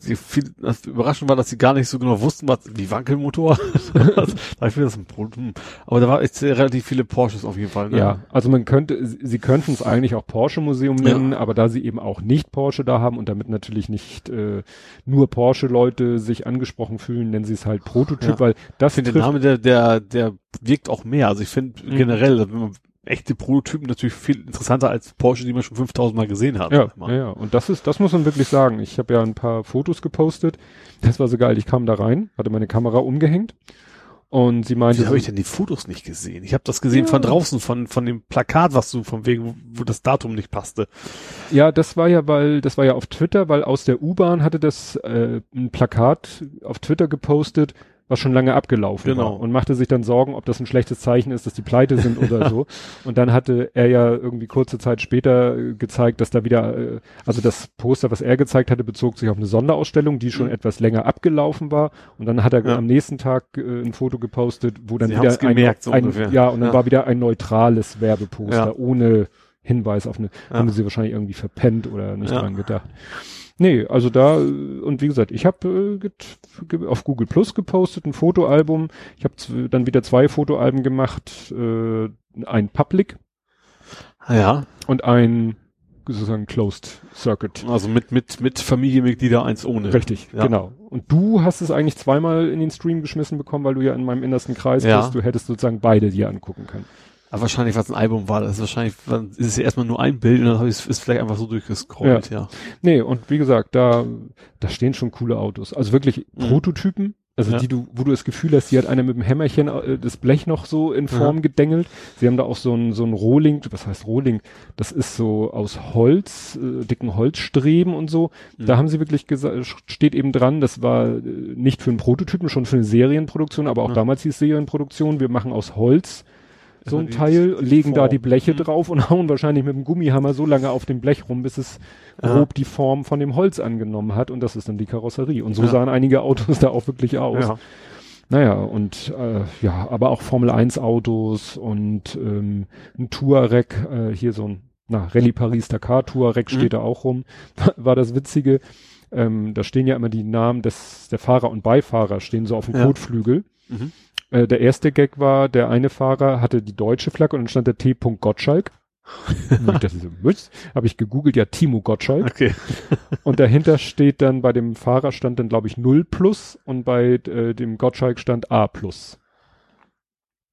Die viel, das Überraschend war, dass sie gar nicht so genau wussten, was, wie Wankelmotor. da ich mir das ein Problem. Aber da war echt relativ viele Porsches auf jeden Fall. Ne? Ja, also man könnte, sie könnten es eigentlich auch Porsche-Museum nennen, aber da sie eben auch nicht Porsche da haben und damit natürlich nicht äh, nur Porsche-Leute sich angesprochen fühlen, nennen sie es halt Prototyp, Ja. weil das Ich finde den trifft- Namen, der, der, der wirkt auch mehr. Also ich finde Mhm. generell, wenn man echte Prototypen natürlich viel interessanter als Porsche, die man schon 5000 Mal gesehen hat. Ja, ja, ja, und das ist, das muss man wirklich sagen. Ich habe ja ein paar Fotos gepostet. Das war so geil. Ich kam da rein, hatte meine Kamera umgehängt und sie meinte, Wieso habe ich denn die Fotos nicht gesehen? Ich habe das gesehen Ja. von draußen, von, von dem Plakat, was du von wegen, wo, wo das Datum nicht passte. ja, das war ja, weil das war ja auf Twitter, weil aus der U-Bahn hatte das äh, ein Plakat auf Twitter gepostet, was schon lange abgelaufen Genau. war und machte sich dann Sorgen, ob das ein schlechtes Zeichen ist, dass die pleite sind oder so. Und dann hatte er ja irgendwie kurze Zeit später äh, gezeigt, dass da wieder, äh, also das Poster, was er gezeigt hatte, bezog sich auf eine Sonderausstellung, die schon Mhm. etwas länger abgelaufen war. Und dann hat er Ja. am nächsten Tag äh, ein Foto gepostet, wo dann Sie wieder gemerkt, so ein, ja, und dann Ja. war wieder ein neutrales Werbeposter Ja. ohne Hinweis auf eine, ja. haben sie wahrscheinlich irgendwie verpennt oder nicht dran gedacht. Nee, also da, und wie gesagt, ich habe äh, auf Google Plus gepostet, ein Fotoalbum. Ich habe dann wieder zwei Fotoalben gemacht, äh, ein Public. Ja. Und ein sozusagen Closed Circuit. Also mit, mit, mit Familienmitglieder eins ohne. Richtig, ja. genau. Und du hast es eigentlich zweimal in den Stream geschmissen bekommen, weil du ja in meinem innersten Kreis ja. bist. Du hättest sozusagen beide dir angucken können. Aber wahrscheinlich, was ein Album war, das ist wahrscheinlich, ist es ja erstmal nur ein Bild und dann ist es vielleicht einfach so durchgescrollt, ja. ja. Nee, und wie gesagt, da, da stehen schon coole Autos. Also wirklich mhm. Prototypen, also ja. die du, wo du das Gefühl hast, die hat einer mit dem Hämmerchen äh, das Blech noch so in Form ja. gedengelt. Sie haben da auch so ein, so ein Rohling, was heißt Rohling? Das ist so aus Holz, äh, dicken Holzstreben und so. Mhm. Da haben sie wirklich gesagt, steht eben dran, das war äh, nicht für einen Prototypen, schon für eine Serienproduktion, aber auch ja. damals hieß Serienproduktion, wir machen aus Holz so ein Teil, legen Form. da die Bleche mhm. drauf und hauen wahrscheinlich mit dem Gummihammer so lange auf dem Blech rum, bis es ja. grob die Form von dem Holz angenommen hat und das ist dann die Karosserie. Und so ja. sahen einige Autos da auch wirklich aus. Ja. Naja, und äh, ja, aber auch Formel 1 Autos und ähm, ein Touareg, äh, hier so ein na, Rallye Paris Dakar Touareg mhm. steht da auch rum. War das Witzige. Ähm, da stehen ja immer die Namen des, der Fahrer und Beifahrer stehen so auf dem ja. Kotflügel. Mhm. Äh, der erste Gag war, der eine Fahrer hatte die deutsche Flagge und dann stand der T. Gottschalk. das ist so, habe ich gegoogelt, ja, Timo Gottschalk. Okay. und dahinter steht dann, bei dem Fahrer stand dann, glaube ich, 0 plus und bei äh, dem Gottschalk stand A plus.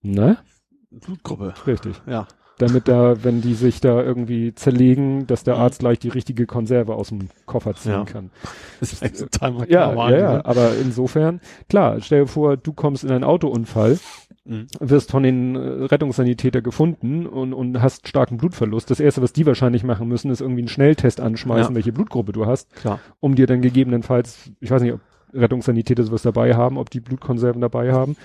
Ne? Blutgruppe. Richtig. Ja damit da, wenn die sich da irgendwie zerlegen, dass der mhm. Arzt gleich die richtige Konserve aus dem Koffer ziehen ja. kann. Das ist echt total ja, ja, ja, ne? aber insofern, klar, stell dir vor, du kommst in einen Autounfall, mhm. wirst von den äh, Rettungssanitäter gefunden und, und hast starken Blutverlust. Das erste, was die wahrscheinlich machen müssen, ist irgendwie einen Schnelltest anschmeißen, ja. welche Blutgruppe du hast, klar. um dir dann gegebenenfalls, ich weiß nicht, ob Rettungssanitäter sowas dabei haben, ob die Blutkonserven dabei haben,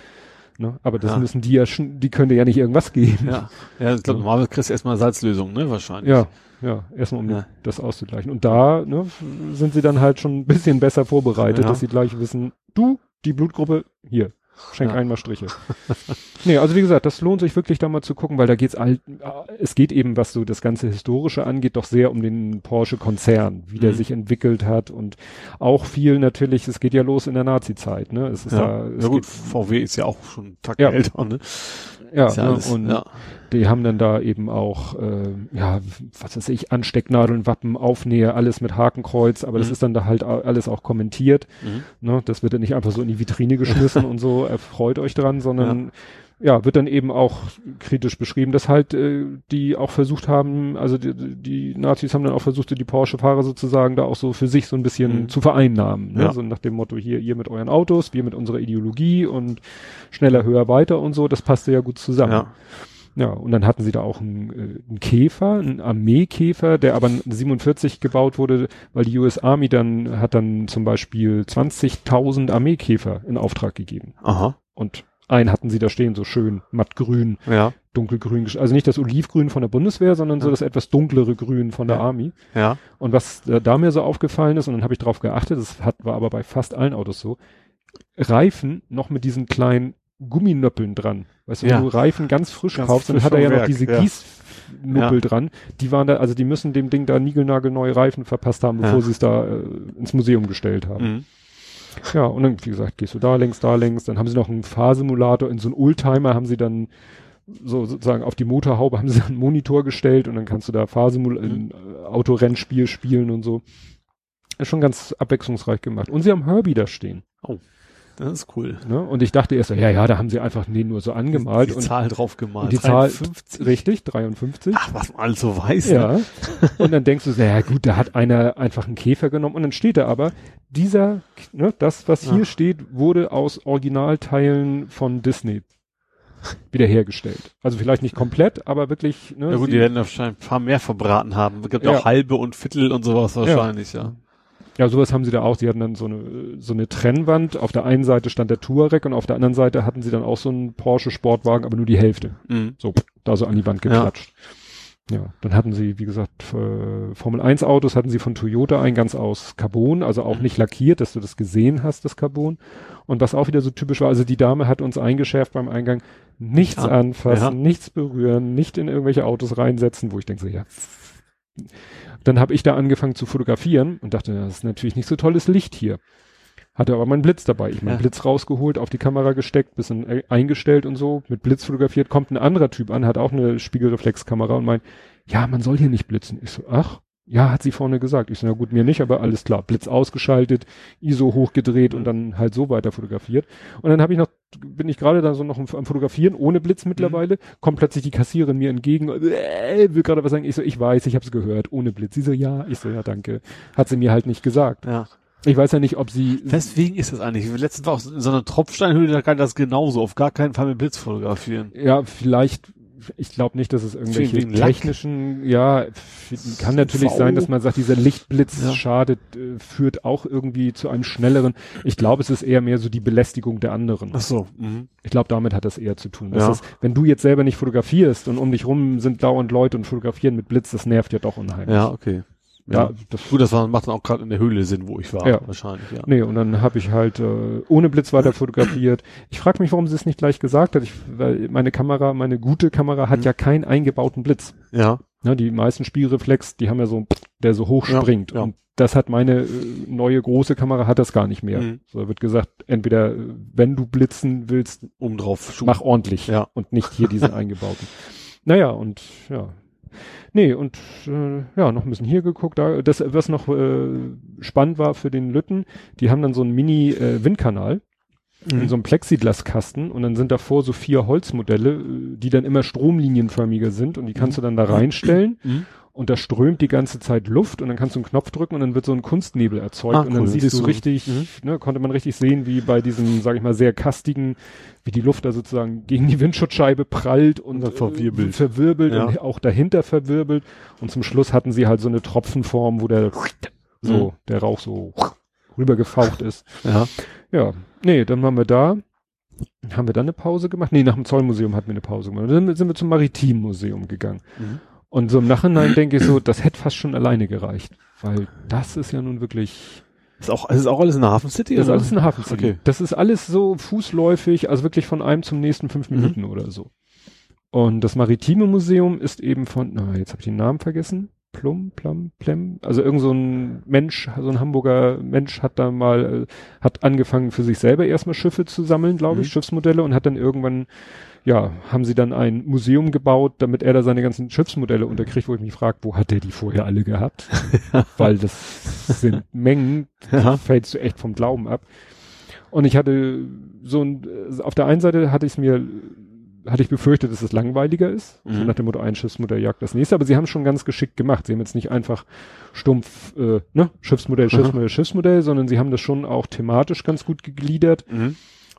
Ne? Aber das ja. müssen die ja schon, die können ja nicht irgendwas geben. Ja, ja ich glaube, normalerweise kriegst du erstmal Salzlösung, ne, wahrscheinlich. Ja, ja, erstmal um ja. das auszugleichen. Und da ne, sind sie dann halt schon ein bisschen besser vorbereitet, dass sie gleich wissen, du, die Blutgruppe, hier, Schenk ja. einmal Striche. nee, also wie gesagt, das lohnt sich wirklich da mal zu gucken, weil da geht's all, es geht eben, was so das ganze Historische angeht, doch sehr um den Porsche-Konzern, wie der mhm. sich entwickelt hat und auch viel natürlich, es geht ja los in der Nazi-Zeit, ne? Es ist ja, da, es ja gut, VW ist ja auch schon einen Tag ja. älter, ne? Ja, ja ne, und ja. Die haben dann da eben auch, äh, ja, was weiß ich, Anstecknadeln, Wappen, Aufnäher, alles mit Hakenkreuz, aber mhm. das ist dann da halt alles auch kommentiert. Mhm. Ne? Das wird dann nicht einfach so in die Vitrine geschmissen und so, erfreut euch dran, sondern ja. ja, wird dann eben auch kritisch beschrieben, dass halt äh, die auch versucht haben, also die, die Nazis haben dann auch versucht, die Porsche-Fahrer sozusagen da auch so für sich so ein bisschen mhm. zu vereinnahmen. Ne? Ja. So nach dem Motto, hier, ihr mit euren Autos, wir mit unserer Ideologie und schneller, höher, weiter und so, das passte ja gut zusammen. Ja. Ja, und dann hatten sie da auch einen, äh, einen Käfer, einen Armeekäfer, der aber 47 gebaut wurde, weil die US Army dann hat dann zum Beispiel 20.000 Armeekäfer in Auftrag gegeben. Aha. Und einen hatten sie da stehen, so schön mattgrün, ja. dunkelgrün, also nicht das Olivgrün von der Bundeswehr, sondern so das etwas dunklere Grün von der ja. Army. Ja. Und was da, da mir so aufgefallen ist, und dann habe ich drauf geachtet, das hat, war aber bei fast allen Autos so, Reifen noch mit diesen kleinen Gumminöppeln dran. Weißt du, ja. wenn du Reifen ganz frisch ganz kaufst, dann hat er ja noch diese ja. Gießnuppel ja. dran. Die waren da, also die müssen dem Ding da niegelnagelneue Reifen verpasst haben, bevor sie es da äh, ins Museum gestellt haben. Mhm. Ja, und dann, wie gesagt, gehst du da längs, da längs, dann haben sie noch einen Fahrsimulator, in so einen Oldtimer haben sie dann so sozusagen auf die Motorhaube haben sie einen Monitor gestellt und dann kannst du da Fahrsimul mhm. äh, Autorennspiel spielen und so. Ist schon ganz abwechslungsreich gemacht. Und sie haben Herbie da stehen. Oh. Das ist cool. Ne? Und ich dachte erst, ja, ja, da haben sie einfach nee, nur so angemalt. Die, die und Zahl drauf gemalt. Die 53. Zahl, richtig, 53. Ach, was man alles so weiß. Ja. Ne? und dann denkst du, ja gut, da hat einer einfach einen Käfer genommen und dann steht da aber, dieser, ne, das, was hier steht, wurde aus Originalteilen von Disney wiederhergestellt. Also vielleicht nicht komplett, aber wirklich. Ne, ja gut, die werden wahrscheinlich ein paar mehr verbraten haben. Es gibt ja auch halbe und Viertel und sowas wahrscheinlich, ja. ja. Ja, sowas haben sie da auch. Sie hatten dann so eine, so eine Trennwand. Auf der einen Seite stand der Touareg und auf der anderen Seite hatten sie dann auch so einen Porsche Sportwagen, aber nur die Hälfte. Mhm. So, da so an die Wand geklatscht. Ja, dann hatten sie, wie gesagt, äh, Formel 1 Autos hatten sie von Toyota ein ganz aus Carbon, also auch nicht lackiert, dass du das gesehen hast, das Carbon. Und was auch wieder so typisch war, also die Dame hat uns eingeschärft beim Eingang, nichts ja. anfassen, ja. nichts berühren, nicht in irgendwelche Autos reinsetzen, wo ich denke so, ja. Dann habe ich da angefangen zu fotografieren und dachte, das ist natürlich nicht so tolles Licht hier. Hatte aber meinen Blitz dabei. Ich meinen ja. Blitz rausgeholt, auf die Kamera gesteckt, bisschen äh, eingestellt und so, mit Blitz fotografiert, kommt ein anderer Typ an, hat auch eine Spiegelreflexkamera und meint, ja, man soll hier nicht blitzen. Ich so, ach, ja, hat sie vorne gesagt. Ich so, na gut, mir nicht, aber alles klar. Blitz ausgeschaltet, ISO hochgedreht und dann halt so weiter fotografiert. Und dann habe ich noch, bin ich gerade da so noch am, Fotografieren, ohne Blitz mittlerweile, mhm. kommt plötzlich die Kassiererin mir entgegen, äh, will gerade was sagen. Ich so, ich weiß, ich habe es gehört, ohne Blitz. Sie so, ja. Ich so, ja, danke. Hat sie mir halt nicht gesagt. Ja. Ich weiß ja nicht, ob sie. Weswegen ist das eigentlich? Letztens war auch in so einer Tropfsteinhöhle, da kann das genauso, auf gar keinen Fall mit Blitz fotografieren. Ja, vielleicht, ich glaube nicht, dass es irgendwelche technischen, Lack. ja, kann natürlich sein, dass man sagt, dieser Lichtblitz ja. schadet, äh, führt auch irgendwie zu einem schnelleren. Ich glaube, es ist eher mehr so die Belästigung der anderen. Ach so. Mhm. Ich glaube, damit hat das eher zu tun. Ja. Ist, wenn du jetzt selber nicht fotografierst und um dich rum sind dauernd Leute und fotografieren mit Blitz, das nervt ja doch unheimlich. Ja, okay. Ja, das, gut, das war, macht dann auch gerade in der Höhle Sinn, wo ich war, ja. wahrscheinlich, ja. Nee, und dann habe ich halt äh, ohne Blitz weiter fotografiert. Ich frage mich, warum sie es nicht gleich gesagt hat. Ich, weil meine Kamera, meine gute Kamera hat mhm. ja keinen eingebauten Blitz. Ja. ja. Die meisten Spielreflex, die haben ja so, der so hoch springt. Ja, ja. Und das hat meine äh, neue große Kamera hat das gar nicht mehr. Mhm. So wird gesagt, entweder wenn du blitzen willst, um drauf, mach ordentlich ja. und nicht hier diesen eingebauten. Naja, und ja, Nee, und äh, ja, noch ein bisschen hier geguckt. Da, das, was noch äh, spannend war für den Lütten, die haben dann so einen Mini-Windkanal äh, mhm. in so einem Plexiglaskasten und dann sind davor so vier Holzmodelle, äh, die dann immer stromlinienförmiger sind und die kannst du dann da reinstellen. Mhm und da strömt die ganze Zeit Luft und dann kannst du einen Knopf drücken und dann wird so ein Kunstnebel erzeugt ah, und dann siehst du richtig, mhm. ne, konnte man richtig sehen, wie bei diesem, sag ich mal, sehr kastigen, wie die Luft da sozusagen gegen die Windschutzscheibe prallt und, und verwirbelt, äh, verwirbelt ja. und auch dahinter verwirbelt und zum Schluss hatten sie halt so eine Tropfenform, wo der so, mhm. der Rauch so rübergefaucht ist. Ja. Ja, nee, dann waren wir da. Haben wir dann eine Pause gemacht? Nee, nach dem Zollmuseum hatten wir eine Pause gemacht. Dann sind wir zum Maritimmuseum gegangen. Mhm. Und so im Nachhinein denke ich so, das hätte fast schon alleine gereicht. Weil das ist ja nun wirklich. Ist auch, ist auch alles in der Hafen City? Das ist alles in der Hafen City. Okay. Das ist alles so fußläufig, also wirklich von einem zum nächsten fünf mhm. Minuten mhm. oder so. Und das Maritime Museum ist eben von, na, jetzt habe ich den Namen vergessen. Plum, Plum, Plem. Also irgend so ein Mensch, so ein Hamburger Mensch hat da mal, äh, hat angefangen für sich selber erstmal Schiffe zu sammeln, glaube ich, mhm. Schiffsmodelle und hat dann irgendwann ja, haben sie dann ein Museum gebaut, damit er da seine ganzen Schiffsmodelle unterkriegt, wo ich mich frage, wo hat der die vorher alle gehabt? Weil das sind Mengen, ja. fällst du echt vom Glauben ab. Und ich hatte so ein, auf der einen Seite hatte ich es mir, hatte ich befürchtet, dass es langweiliger ist. Mhm. So nach dem Motto, ein Schiffsmodell jagt das nächste. Aber sie haben es schon ganz geschickt gemacht. Sie haben jetzt nicht einfach stumpf, äh, ne, Schiffsmodell, Schiffsmodell, mhm. Schiffsmodell, sondern sie haben das schon auch thematisch ganz gut gegliedert. Mhm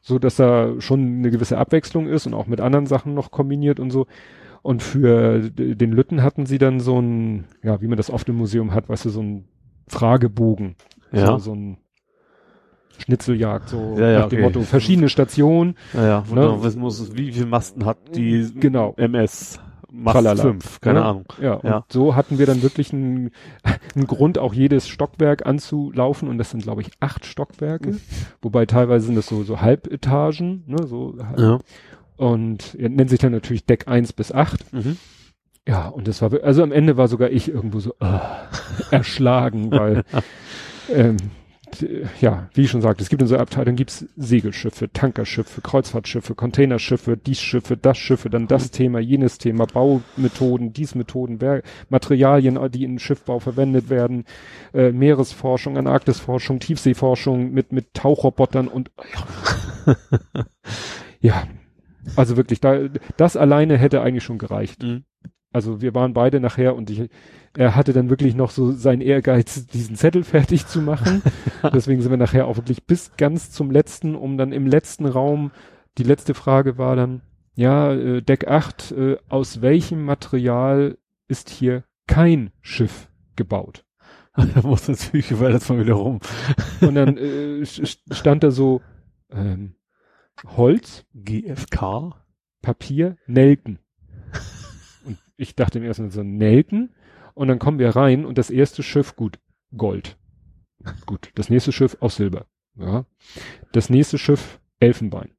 so dass da schon eine gewisse Abwechslung ist und auch mit anderen Sachen noch kombiniert und so. Und für den Lütten hatten sie dann so ein, ja, wie man das oft im Museum hat, weißt du, so ein Fragebogen. Ja. So, so ein Schnitzeljagd, so ja, ja, nach dem okay. Motto, verschiedene Stationen. Ja, ja, ne? wissen muss, wie viele Masten hat die genau. MS. Mast 5, keine ja, Ahnung. Ja, ja. Und so hatten wir dann wirklich einen, einen Grund, auch jedes Stockwerk anzulaufen. Und das sind, glaube ich, acht Stockwerke. Mhm. Wobei teilweise sind das so, so Halbetagen, ne, so. Ja. Und er nennt sich dann natürlich Deck 1 bis 8. Mhm. Ja, und das war, also am Ende war sogar ich irgendwo so uh, erschlagen, weil ähm, ja, wie ich schon sagte, es gibt in so Abteilung gibt's Segelschiffe, Tankerschiffe, Kreuzfahrtschiffe, Containerschiffe, dies Schiffe, das Schiffe, dann das. Thema, jenes Thema, Baumethoden, dies Methoden, Materialien, die in Schiffbau verwendet werden, äh, Meeresforschung, Antarktisforschung, Tiefseeforschung mit, mit Tauchrobotern und ja. ja. Also wirklich, da, das alleine hätte eigentlich schon gereicht. Mhm. Also wir waren beide nachher und ich, er hatte dann wirklich noch so sein Ehrgeiz, diesen Zettel fertig zu machen. Deswegen sind wir nachher auch wirklich bis ganz zum letzten, um dann im letzten Raum, die letzte Frage war dann, ja, äh, Deck 8, äh, aus welchem Material ist hier kein Schiff gebaut? da muss natürlich weil das mal wieder rum. und dann äh, stand da so ähm, Holz, GFK, Papier, Nelken ich dachte im ersten Mal so Nelken und dann kommen wir rein und das erste Schiff, gut, Gold. gut, das nächste Schiff aus Silber. Ja. Das nächste Schiff Elfenbein.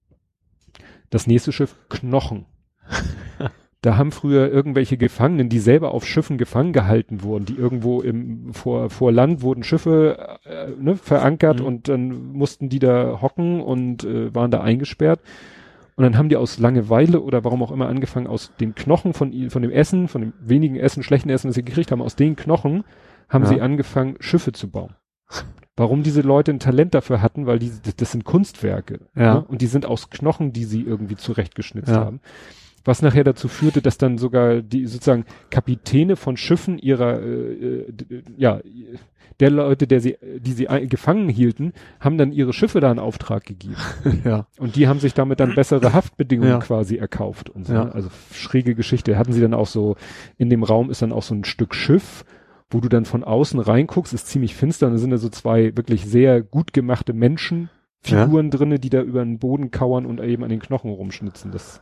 Das nächste Schiff Knochen. Da haben früher irgendwelche Gefangenen, die selber auf Schiffen gefangen gehalten wurden, die irgendwo im vor vor Land wurden Schiffe äh, ne, verankert mhm. und dann mussten die da hocken und äh, waren da eingesperrt. Und dann haben die aus Langeweile oder warum auch immer angefangen, aus den Knochen von von dem Essen, von dem wenigen Essen, schlechten Essen, das sie gekriegt haben, aus den Knochen haben ja. sie angefangen, Schiffe zu bauen. Warum diese Leute ein Talent dafür hatten, weil die, das sind Kunstwerke. Ja. Ne? Und die sind aus Knochen, die sie irgendwie zurechtgeschnitzt ja. haben was nachher dazu führte, dass dann sogar die sozusagen Kapitäne von Schiffen ihrer äh, äh ja der Leute, der sie, die sie gefangen hielten, haben dann ihre Schiffe da in Auftrag gegeben. ja. Und die haben sich damit dann bessere Haftbedingungen ja. quasi erkauft und so. Ja. Also schräge Geschichte. Hatten sie dann auch so, in dem Raum ist dann auch so ein Stück Schiff, wo du dann von außen reinguckst, ist ziemlich finster und da sind da so zwei wirklich sehr gut gemachte Menschen, Figuren ja. drinne, die da über den Boden kauern und eben an den Knochen rumschnitzen. Das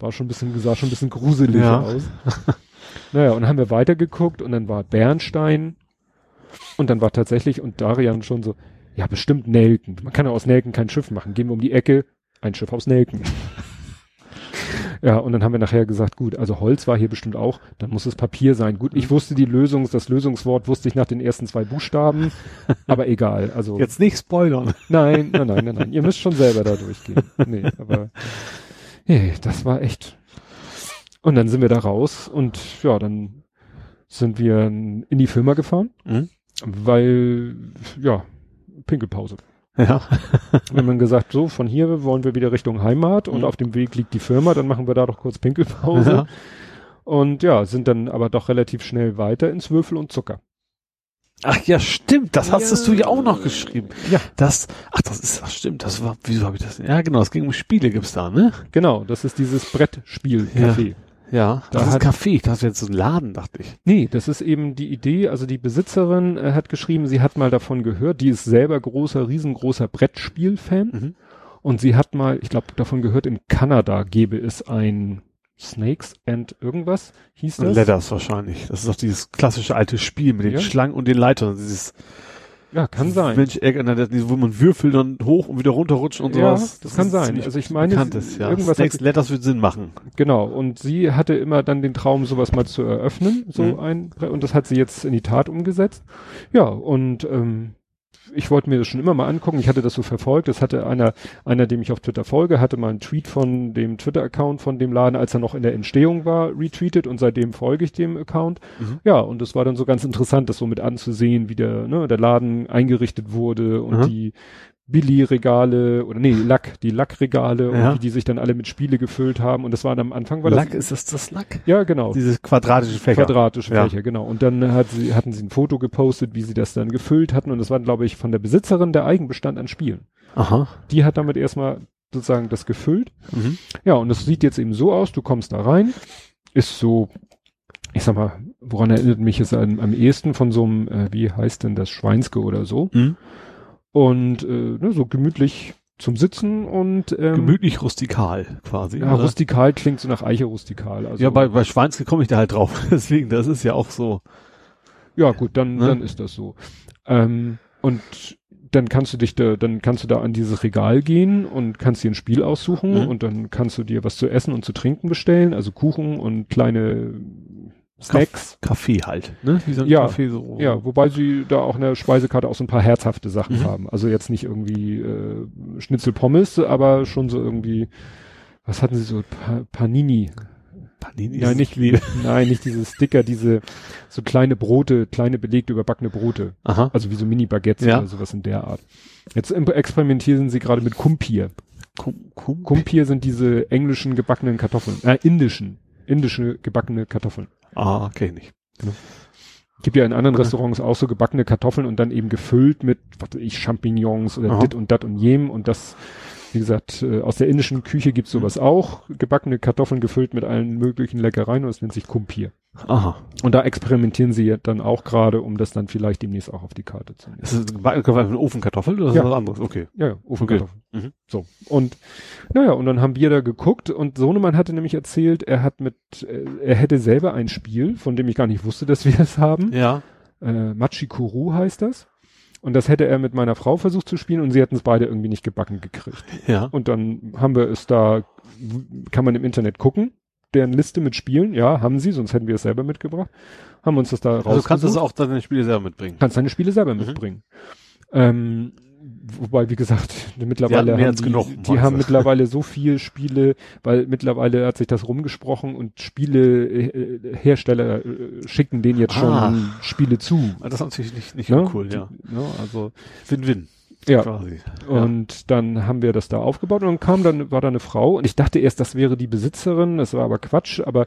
war schon ein bisschen, sah schon ein bisschen gruselig ja. aus. naja, und dann haben wir weitergeguckt und dann war Bernstein und dann war tatsächlich und Darian schon so, ja, bestimmt Nelken. Man kann ja aus Nelken kein Schiff machen. Gehen wir um die Ecke, ein Schiff aus Nelken. ja, und dann haben wir nachher gesagt, gut, also Holz war hier bestimmt auch, dann muss es Papier sein. Gut, ich wusste die Lösung, das Lösungswort wusste ich nach den ersten zwei Buchstaben, aber egal. Also Jetzt nicht spoilern. Nein, nein, nein, nein, nein. Ihr müsst schon selber da durchgehen. Nee, aber Nee, das war echt. Und dann sind wir da raus und ja, dann sind wir in die Firma gefahren, mhm. weil, ja, Pinkelpause. Ja. Wenn man gesagt, so, von hier wollen wir wieder Richtung Heimat und mhm. auf dem Weg liegt die Firma, dann machen wir da doch kurz Pinkelpause. Ja. Und ja, sind dann aber doch relativ schnell weiter ins Würfel und Zucker. Ach ja, stimmt, das hast ja. du ja auch noch geschrieben. Ja. Das, ach, das ist, ach stimmt, das war, wieso habe ich das? Ja, genau, es ging um Spiele gibt's da, ne? Genau, das ist dieses Brettspiel-Café. Ja. Ja, das da ist Café. Ich dachte jetzt so ein Laden, dachte ich. Nee, das ist eben die Idee. Also die Besitzerin äh, hat geschrieben, sie hat mal davon gehört. Die ist selber großer, riesengroßer Brettspiel-Fan. Mhm. Und sie hat mal, ich glaube, davon gehört, in Kanada gäbe es ein Snakes and irgendwas hieß das? Letters wahrscheinlich. Das ist doch dieses klassische alte Spiel mit den ja. Schlangen und den Leitern. Dieses ja, kann sein. Mensch, wo man Würfel dann hoch und wieder runterrutscht und ja, sowas. Das, das kann sein. Also ich meine, bekanntes, ja. irgendwas Snakes hat, Letters wird Sinn machen. Genau. Und sie hatte immer dann den Traum, sowas mal zu eröffnen, so mhm. ein, und das hat sie jetzt in die Tat umgesetzt. Ja, und ähm, ich wollte mir das schon immer mal angucken. Ich hatte das so verfolgt. Das hatte einer, einer, dem ich auf Twitter folge, hatte mal einen Tweet von dem Twitter-Account von dem Laden, als er noch in der Entstehung war, retweetet und seitdem folge ich dem Account. Mhm. Ja, und das war dann so ganz interessant, das so mit anzusehen, wie der, ne, der Laden eingerichtet wurde und mhm. die, Billy-Regale oder nee, Lack, die Lackregale ja. und die, die sich dann alle mit Spiele gefüllt haben. Und das war am Anfang war Lack, das. ist das das Lack? Ja, genau. Dieses quadratische Fächer. Quadratische ja. Fächer, genau. Und dann hat sie, hatten sie ein Foto gepostet, wie sie das dann gefüllt hatten. Und das war, glaube ich, von der Besitzerin der Eigenbestand an Spielen. Aha. Die hat damit erstmal sozusagen das gefüllt. Mhm. Ja, und es sieht jetzt eben so aus, du kommst da rein, ist so, ich sag mal, woran erinnert mich es am, am ehesten von so einem, äh, wie heißt denn das, Schweinske oder so. Mhm und äh, ne, so gemütlich zum Sitzen und ähm, gemütlich rustikal quasi. Ja, oder? rustikal klingt so nach Eiche rustikal. Also, ja, bei, bei Schweinske komme ich da halt drauf. Deswegen, das ist ja auch so. Ja, gut, dann, ne? dann ist das so. Ähm, und dann kannst du dich da, dann kannst du da an dieses Regal gehen und kannst dir ein Spiel aussuchen mhm. und dann kannst du dir was zu essen und zu trinken bestellen, also Kuchen und kleine Snacks. Kaffee halt, ne? Wie so ein ja, Kaffee so. Ja, wobei sie da auch eine Speisekarte auch so ein paar herzhafte Sachen mhm. haben. Also jetzt nicht irgendwie äh, Schnitzel Pommes, aber schon so irgendwie, was hatten sie so, pa Panini. Panini? Nein, nicht wie, nein, nicht diese Sticker, diese so kleine Brote, kleine belegte überbackene Brote. Aha. Also wie so Mini-Baguettes ja. oder sowas in der Art. Jetzt experimentieren sie gerade mit Kumpir. Kum Kumpir? Kumpir sind diese englischen gebackenen Kartoffeln, äh, indischen, indische gebackene Kartoffeln. Ah, kenne ich. Genau. Gibt ja in anderen Restaurants auch so gebackene Kartoffeln und dann eben gefüllt mit, was weiß ich, Champignons oder dit und dat und jem und das, wie gesagt, äh, aus der indischen Küche gibt's sowas mhm. auch. Gebackene Kartoffeln gefüllt mit allen möglichen Leckereien und es nennt sich Kumpir. Aha. Und da experimentieren sie dann auch gerade, um das dann vielleicht demnächst auch auf die Karte zu nehmen. Ist das eine Ofenkartoffel oder ist ja. das was anderes? Okay. Ja, ja, Ofenkartoffel. Okay. Mhm. So. Und naja, und dann haben wir da geguckt und Sohnemann hatte nämlich erzählt, er hat mit, äh, er hätte selber ein Spiel, von dem ich gar nicht wusste, dass wir es haben. Ja. Äh, Machikuru heißt das. Und das hätte er mit meiner Frau versucht zu spielen und sie hätten es beide irgendwie nicht gebacken gekriegt. Ja. Und dann haben wir es da, kann man im Internet gucken, deren Liste mit Spielen, ja, haben sie, sonst hätten wir es selber mitgebracht, haben uns das da raus. Also kannst du auch deine Spiele selber mitbringen. Kannst deine Spiele selber mhm. mitbringen. Ähm, wobei, wie gesagt, mittlerweile die haben die, genug, die haben mittlerweile so viel Spiele, weil mittlerweile hat sich das rumgesprochen und Spielehersteller äh, schicken denen jetzt schon ah. Spiele zu. Das ist natürlich nicht, nicht ne? cool, ja. Ne? Also Win-Win. Ja. Quasi. Und ja. dann haben wir das da aufgebaut und dann kam dann, war da eine Frau und ich dachte erst, das wäre die Besitzerin, das war aber Quatsch, aber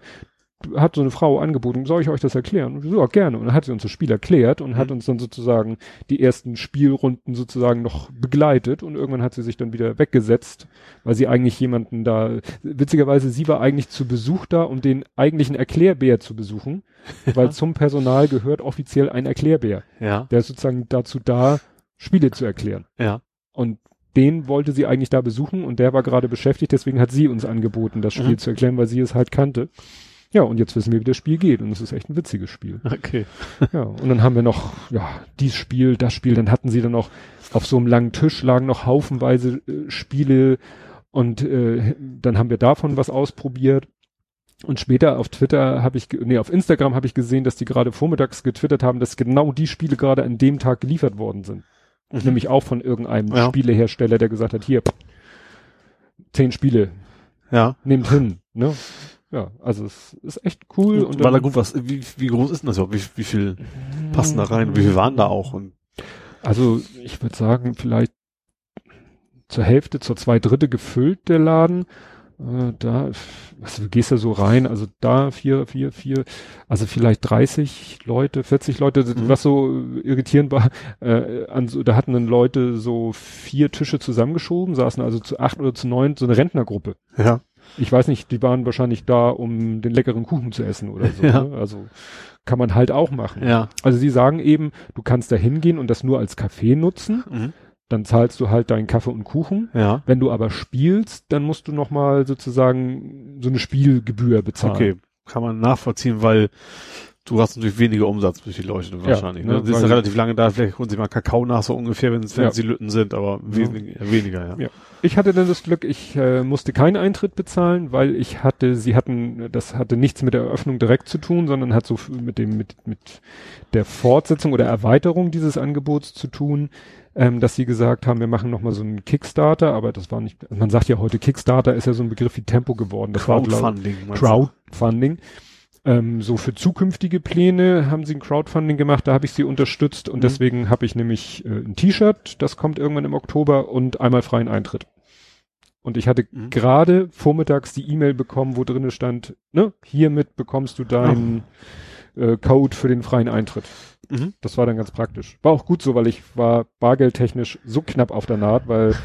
hat so eine Frau angeboten, soll ich euch das erklären? Und so, ja, gerne. Und dann hat sie uns das Spiel erklärt und mhm. hat uns dann sozusagen die ersten Spielrunden sozusagen noch begleitet und irgendwann hat sie sich dann wieder weggesetzt, weil sie eigentlich jemanden da, witzigerweise, sie war eigentlich zu Besuch da, um den eigentlichen Erklärbär zu besuchen, weil zum Personal gehört offiziell ein Erklärbär. Ja. Der ist sozusagen dazu da, Spiele zu erklären. Ja. Und den wollte sie eigentlich da besuchen und der war gerade beschäftigt, deswegen hat sie uns angeboten, das Spiel mhm. zu erklären, weil sie es halt kannte. Ja, und jetzt wissen wir, wie das Spiel geht und es ist echt ein witziges Spiel. Okay. ja, und dann haben wir noch, ja, dies Spiel, das Spiel, dann hatten sie dann noch, auf so einem langen Tisch lagen noch haufenweise äh, Spiele und äh, dann haben wir davon was ausprobiert. Und später auf Twitter habe ich, nee, auf Instagram habe ich gesehen, dass die gerade vormittags getwittert haben, dass genau die Spiele gerade an dem Tag geliefert worden sind. Mhm. Nämlich auch von irgendeinem ja. Spielehersteller, der gesagt hat, hier, zehn Spiele. Ja. Nehmt hin, ne? Ja, also es ist echt cool. Und, und war da gut was, wie, wie groß ist denn das überhaupt? Wie, wie viel passen da rein? Wie viel waren da auch? Und also ich würde sagen, vielleicht zur Hälfte, zur zwei Dritte gefüllt der Laden. Äh, da, was, du gehst da so rein, also da vier, vier, vier, also vielleicht 30 Leute, 40 Leute, mhm. was so irritierend war, äh, an so, da hatten dann Leute so vier Tische zusammengeschoben, saßen also zu acht oder zu neun, so eine Rentnergruppe. Ja. Ich weiß nicht, die waren wahrscheinlich da, um den leckeren Kuchen zu essen oder so. Ja. Ne? Also kann man halt auch machen. Ja. Also sie sagen eben, du kannst da hingehen und das nur als Café nutzen. Mhm dann zahlst du halt deinen Kaffee und Kuchen. Ja. Wenn du aber spielst, dann musst du nochmal sozusagen so eine Spielgebühr bezahlen. Okay, kann man nachvollziehen, weil du hast natürlich weniger Umsatz durch die Leute wahrscheinlich. Ja, ne? ne? Sie sind relativ lange da, vielleicht holen sie mal Kakao nach, so ungefähr, wenn es ja. sie Lütten sind, aber ja. weniger, ja. ja. Ich hatte dann das Glück, ich äh, musste keinen Eintritt bezahlen, weil ich hatte, sie hatten, das hatte nichts mit der Eröffnung direkt zu tun, sondern hat so mit dem, mit, mit der Fortsetzung oder Erweiterung dieses Angebots zu tun ähm, dass sie gesagt haben, wir machen nochmal so einen Kickstarter, aber das war nicht, man sagt ja heute Kickstarter ist ja so ein Begriff wie Tempo geworden. Das Crowdfunding. War, Crowdfunding. Ähm, so für zukünftige Pläne haben sie ein Crowdfunding gemacht, da habe ich sie unterstützt und mhm. deswegen habe ich nämlich äh, ein T-Shirt, das kommt irgendwann im Oktober und einmal freien Eintritt. Und ich hatte mhm. gerade vormittags die E-Mail bekommen, wo drinne stand, ne, hiermit bekommst du deinen äh, Code für den freien Eintritt. Mhm. Das war dann ganz praktisch. War auch gut so, weil ich war bargeldtechnisch so knapp auf der Naht, weil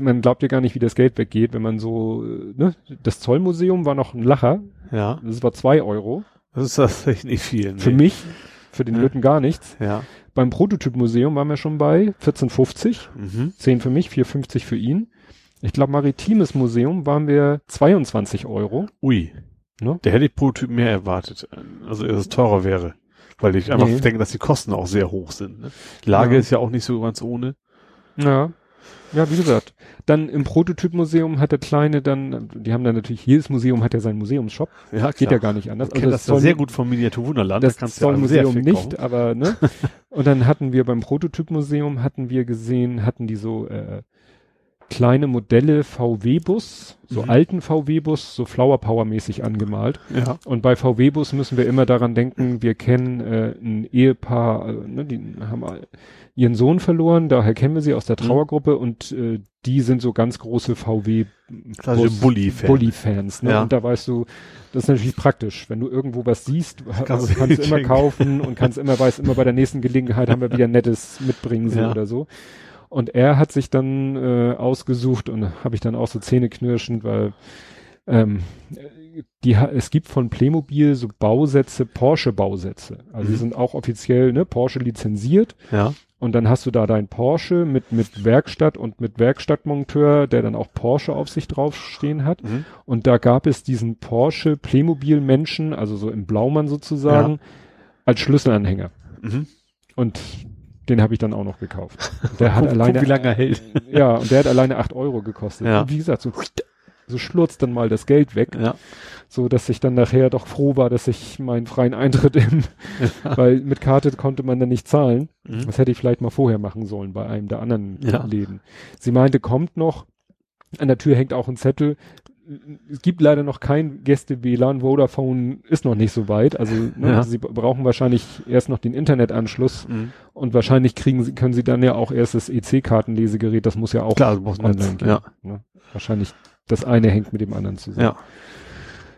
man glaubt ja gar nicht, wie das Geld weggeht, wenn man so, äh, ne, das Zollmuseum war noch ein Lacher. Ja. Das war zwei Euro. Das ist tatsächlich nicht viel. Nee. Für mich, für den ja. Lütten gar nichts. Ja. Beim Prototypmuseum waren wir schon bei 14,50. Mhm. 10 für mich, 4,50 für ihn. Ich glaube, Maritimes Museum waren wir 22 Euro. Ui. Ne? Der hätte ich Prototyp mehr erwartet. Also, dass es teurer wäre. Weil ich einfach nee. denke, dass die Kosten auch sehr hoch sind. Ne? Lage ja. ist ja auch nicht so ganz ohne. Ja. Ja, wie gesagt. Dann im Prototypmuseum hat der Kleine dann, die haben dann natürlich, jedes Museum hat ja seinen Museumsshop. Ja, klar. Geht ja gar nicht anders. Also das, das sehr gut vom Miniatur Wunderland. Das da soll ja Museum nicht, aber ne. Und dann hatten wir beim Prototypmuseum hatten wir gesehen, hatten die so äh, kleine Modelle VW-Bus, so mhm. alten VW-Bus, so Flower Power mäßig angemalt. Ja. Und bei VW-Bus müssen wir immer daran denken, wir kennen äh, ein Ehepaar, äh, ne, die haben ihren Sohn verloren, daher kennen wir sie aus der mhm. Trauergruppe mhm. und äh, die sind so ganz große VW Bully-Fans. Bully-Fans ne? Ja. Und da weißt du, das ist natürlich praktisch, wenn du irgendwo was siehst, kannst, kannst du immer kaufen und kannst immer, weißt immer bei der nächsten Gelegenheit haben wir wieder nettes mitbringen ja. oder so. Und er hat sich dann äh, ausgesucht und habe ich dann auch so zähneknirschend, weil ähm, die, es gibt von Playmobil so Bausätze, Porsche-Bausätze. Also die Mhm. sind auch offiziell, ne, Porsche lizenziert. Ja. Und dann hast du da dein Porsche mit, mit Werkstatt und mit Werkstattmonteur, der dann auch Porsche auf sich draufstehen hat. Mhm. Und da gab es diesen Porsche Playmobil Menschen, also so im Blaumann sozusagen, als Schlüsselanhänger. Mhm. Und den habe ich dann auch noch gekauft. Der hat Guck- alleine, guck, wie lange er hält. ja, und der hat alleine acht Euro gekostet. Ja. Und wie gesagt, so, so schlurzt dann mal das Geld weg, Ja. so dass ich dann nachher doch froh war, dass ich meinen freien Eintritt im, weil mit Karte konnte man dann nicht zahlen. Mhm. Das hätte ich vielleicht mal vorher machen sollen bei einem der anderen Ja. Läden. Sie meinte, kommt noch. An der Tür hängt auch ein Zettel. Es gibt leider noch kein Gäste-WLAN. Vodafone ist noch nicht so weit. Also ne, Ja. sie brauchen wahrscheinlich erst noch den Internetanschluss Mhm. und wahrscheinlich kriegen sie, können sie dann ja auch erst das EC-Kartenlesegerät. Das muss ja auch Klar, brauchst online gehen. Ja. Ne? Wahrscheinlich das eine hängt mit dem anderen zusammen. Ja.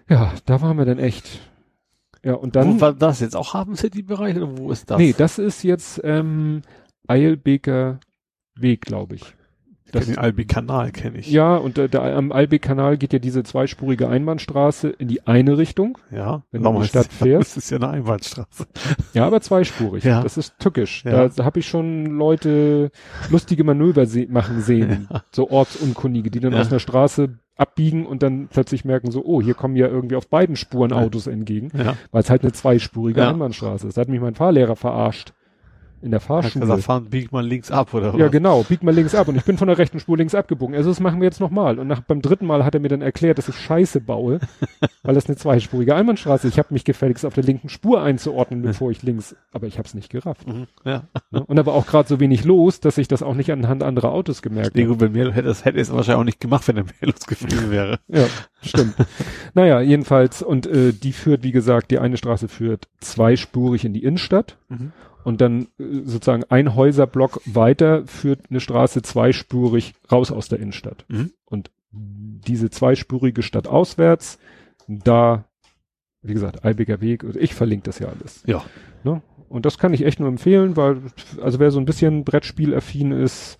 Ja, da waren wir dann echt. Ja, und dann. wo war das jetzt auch Hafen City Bereich oder wo ist das? Nee, das ist jetzt ähm, Eilbeker Weg, glaube ich. Das den Albi-Kanal kenne ich. Ja, und äh, da, am Albeck-Kanal geht ja diese zweispurige Einbahnstraße in die eine Richtung. Ja. Wenn du in die Stadt fährst. Das ist ja eine Einbahnstraße. Ja, aber zweispurig. Ja. Das ist tückisch. Ja. Da, habe ich schon Leute lustige Manöver se machen sehen. So Ortsunkundige, die dann Ja. aus einer Straße abbiegen und dann plötzlich merken so, oh, hier kommen ja irgendwie auf beiden Spuren Ja. Autos entgegen, Ja. weil es halt eine zweispurige Ja. Einbahnstraße ist. Da hat mich mein Fahrlehrer verarscht. In der Fahrschule. gesagt, fahren, biegt man links ab oder Ja, was? genau, bieg mal links ab und ich bin von der rechten Spur links abgebogen. Also das machen wir jetzt nochmal. Und nach, beim dritten Mal hat er mir dann erklärt, dass ich Scheiße baue, weil das eine zweispurige Einbahnstraße ist. Ich habe mich gefälligst auf der linken Spur einzuordnen, bevor ich links, aber ich habe es nicht gerafft. Mhm. Ja. Ne? Und da war auch gerade so wenig los, dass ich das auch nicht anhand anderer Autos gemerkt Nee, habe. gut, wenn mehr hätte es hätte es wahrscheinlich auch nicht gemacht, wenn er mehr losgeflogen wäre. Ja, stimmt. naja, jedenfalls, und äh, die führt, wie gesagt, die eine Straße führt zweispurig in die Innenstadt. Mhm. Und dann äh, sozusagen ein Häuserblock weiter führt eine Straße zweispurig raus aus der Innenstadt. Mhm. Und diese zweispurige Stadt auswärts, da, wie gesagt, Albecker Weg, also ich verlinke das ja alles. Ja. Ne? Und das kann ich echt nur empfehlen, weil, also wer so ein bisschen Brettspielaffin ist,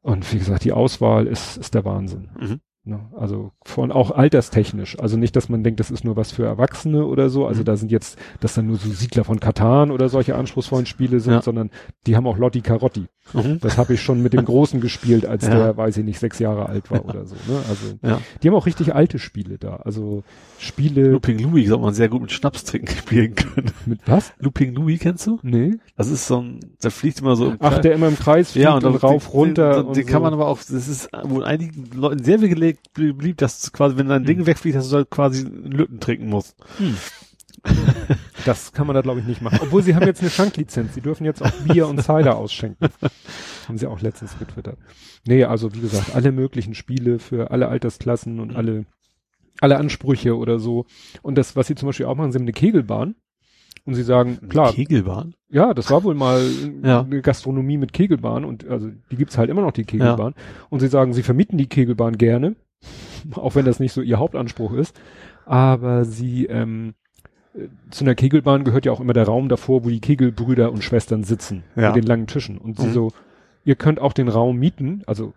und wie gesagt, die Auswahl ist, ist der Wahnsinn. Mhm. Ne? Also von auch alterstechnisch. Also nicht, dass man denkt, das ist nur was für Erwachsene oder so. Also Mhm. da sind jetzt, dass dann nur so Siedler von Katan oder solche anspruchsvollen Spiele sind, Ja. sondern die haben auch Lotti Carotti. Mhm. Das habe ich schon mit dem Großen gespielt, als Ja. der, weiß ich nicht, sechs Jahre alt war oder so. Ne? Also Ja. die haben auch richtig alte Spiele da. Also Spiele Looping Louis soll man sehr gut mit Schnaps trinken spielen können. mit was? Looping Louis kennst du? Nee. Das ist so ein, der fliegt immer so im Ach, Kreis. der immer im Kreis fliegt ja, und, und, rauf, den, runter. Den, und den kann so. man aber auch, das ist wohl einigen Leuten sehr beliebt, dass du quasi, wenn dein Ding Hm. wegfliegt, dass du halt quasi einen Lütten trinken musst. Das kann man da glaube ich nicht machen. Obwohl sie haben jetzt eine Schanklizenz. Sie dürfen jetzt auch Bier und Cider ausschenken. haben sie auch letztens getwittert. Nee, also wie gesagt, alle möglichen Spiele für alle Altersklassen und alle, alle Ansprüche oder so. Und das, was sie zum Beispiel auch machen, sie haben eine Kegelbahn. Und sie sagen, klar, Kegelbahn? ja, das war wohl mal Ja. eine Gastronomie mit Kegelbahn und also die gibt's halt immer noch die Kegelbahn. Und sie sagen, sie vermieten die Kegelbahn gerne, auch wenn das nicht so ihr Hauptanspruch ist. Aber sie ähm, äh, zu einer Kegelbahn gehört ja auch immer der Raum davor, wo die Kegelbrüder und Schwestern sitzen, Ja. mit den langen Tischen. Und sie Mhm. so, ihr könnt auch den Raum mieten, also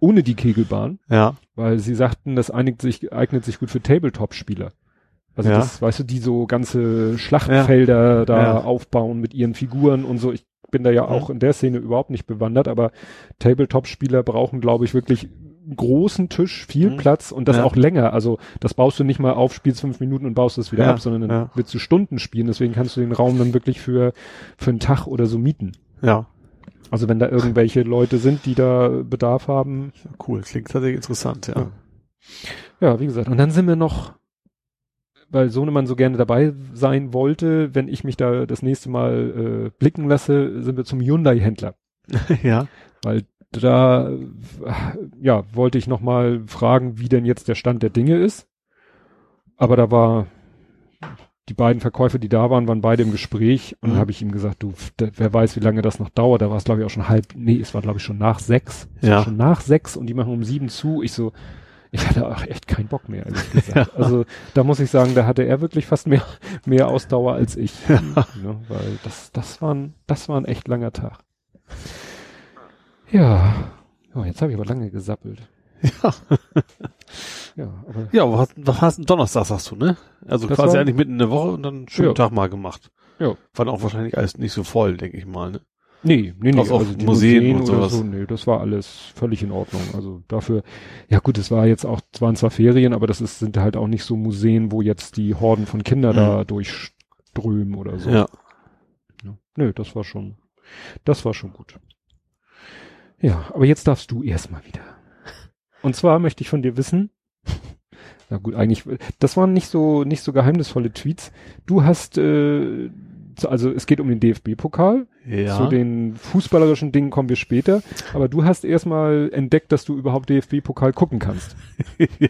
ohne die Kegelbahn, Ja. weil sie sagten, das einigt sich, eignet sich gut für Tabletop-Spieler. Also Ja. das, weißt du, die so ganze Schlachtfelder da Ja. aufbauen mit ihren Figuren und so. Ich bin da ja auch in der Szene überhaupt nicht bewandert, aber Tabletop-Spieler brauchen, glaube ich, wirklich einen großen Tisch, viel Mhm. Platz und das Ja. auch länger. Also das baust du nicht mal auf, spielst fünf Minuten und baust es wieder Ja, ab, sondern dann ja. willst du Stunden spielen. Deswegen kannst du den Raum dann wirklich für, für einen Tag oder so mieten. Ja. Also wenn da irgendwelche Leute sind, die da Bedarf haben, Cool. Klingt tatsächlich interessant, ja. Ja. Ja, wie gesagt. Und dann sind wir noch, weil Sohnemann so gerne dabei sein wollte, wenn ich mich da das nächste Mal äh, blicken lasse, sind wir zum Hyundai-Händler. Ja. Weil da, ja, wollte ich nochmal fragen, wie denn jetzt der Stand der Dinge ist. Aber da war, die beiden Verkäufer, die da waren, waren beide im Gespräch und Mhm. dann habe ich ihm gesagt, du, da, wer weiß, wie lange das noch dauert. Da war es, glaube ich, auch schon halb, nee, es war, glaube ich, schon nach sechs. Es Ja. war schon nach sechs und die machen um sieben zu. Ich so, ich hatte auch echt keinen Bock mehr, ehrlich gesagt. Also da muss ich sagen, da hatte er wirklich fast mehr, mehr Ausdauer als ich. Ne, weil das, das war ein, das war ein echt langer Tag. Ja. Oh, jetzt habe ich aber lange gesappelt. Ja. ja, aber ja, was, was hast du Donnerstag, sagst du, ne? Also Das quasi war- eigentlich mitten in der Woche und dann einen schönen Ja. Tag mal gemacht. Ja. War dann auch wahrscheinlich alles nicht so voll, denke ich mal, ne? Nee, nee, nee. Also auch die Museen und oder sowas. so, nee, das war alles völlig in Ordnung. Also dafür, ja gut, es war jetzt auch, waren zwar Ferien, aber das ist, sind halt auch nicht so Museen, wo jetzt die Horden von Kindern Mhm. da durchströmen oder so. Ja. Ja. Nö, das war schon, das war schon gut. Ja, aber jetzt darfst du erstmal wieder. Und zwar möchte ich von dir wissen, na gut, eigentlich, das waren nicht so, nicht so geheimnisvolle Tweets. Du hast, äh, so- also es geht um den DFB-Pokal. Ja. Zu den fußballerischen Dingen kommen wir später. Aber du hast erstmal entdeckt, dass du überhaupt DFB-Pokal gucken kannst. ja,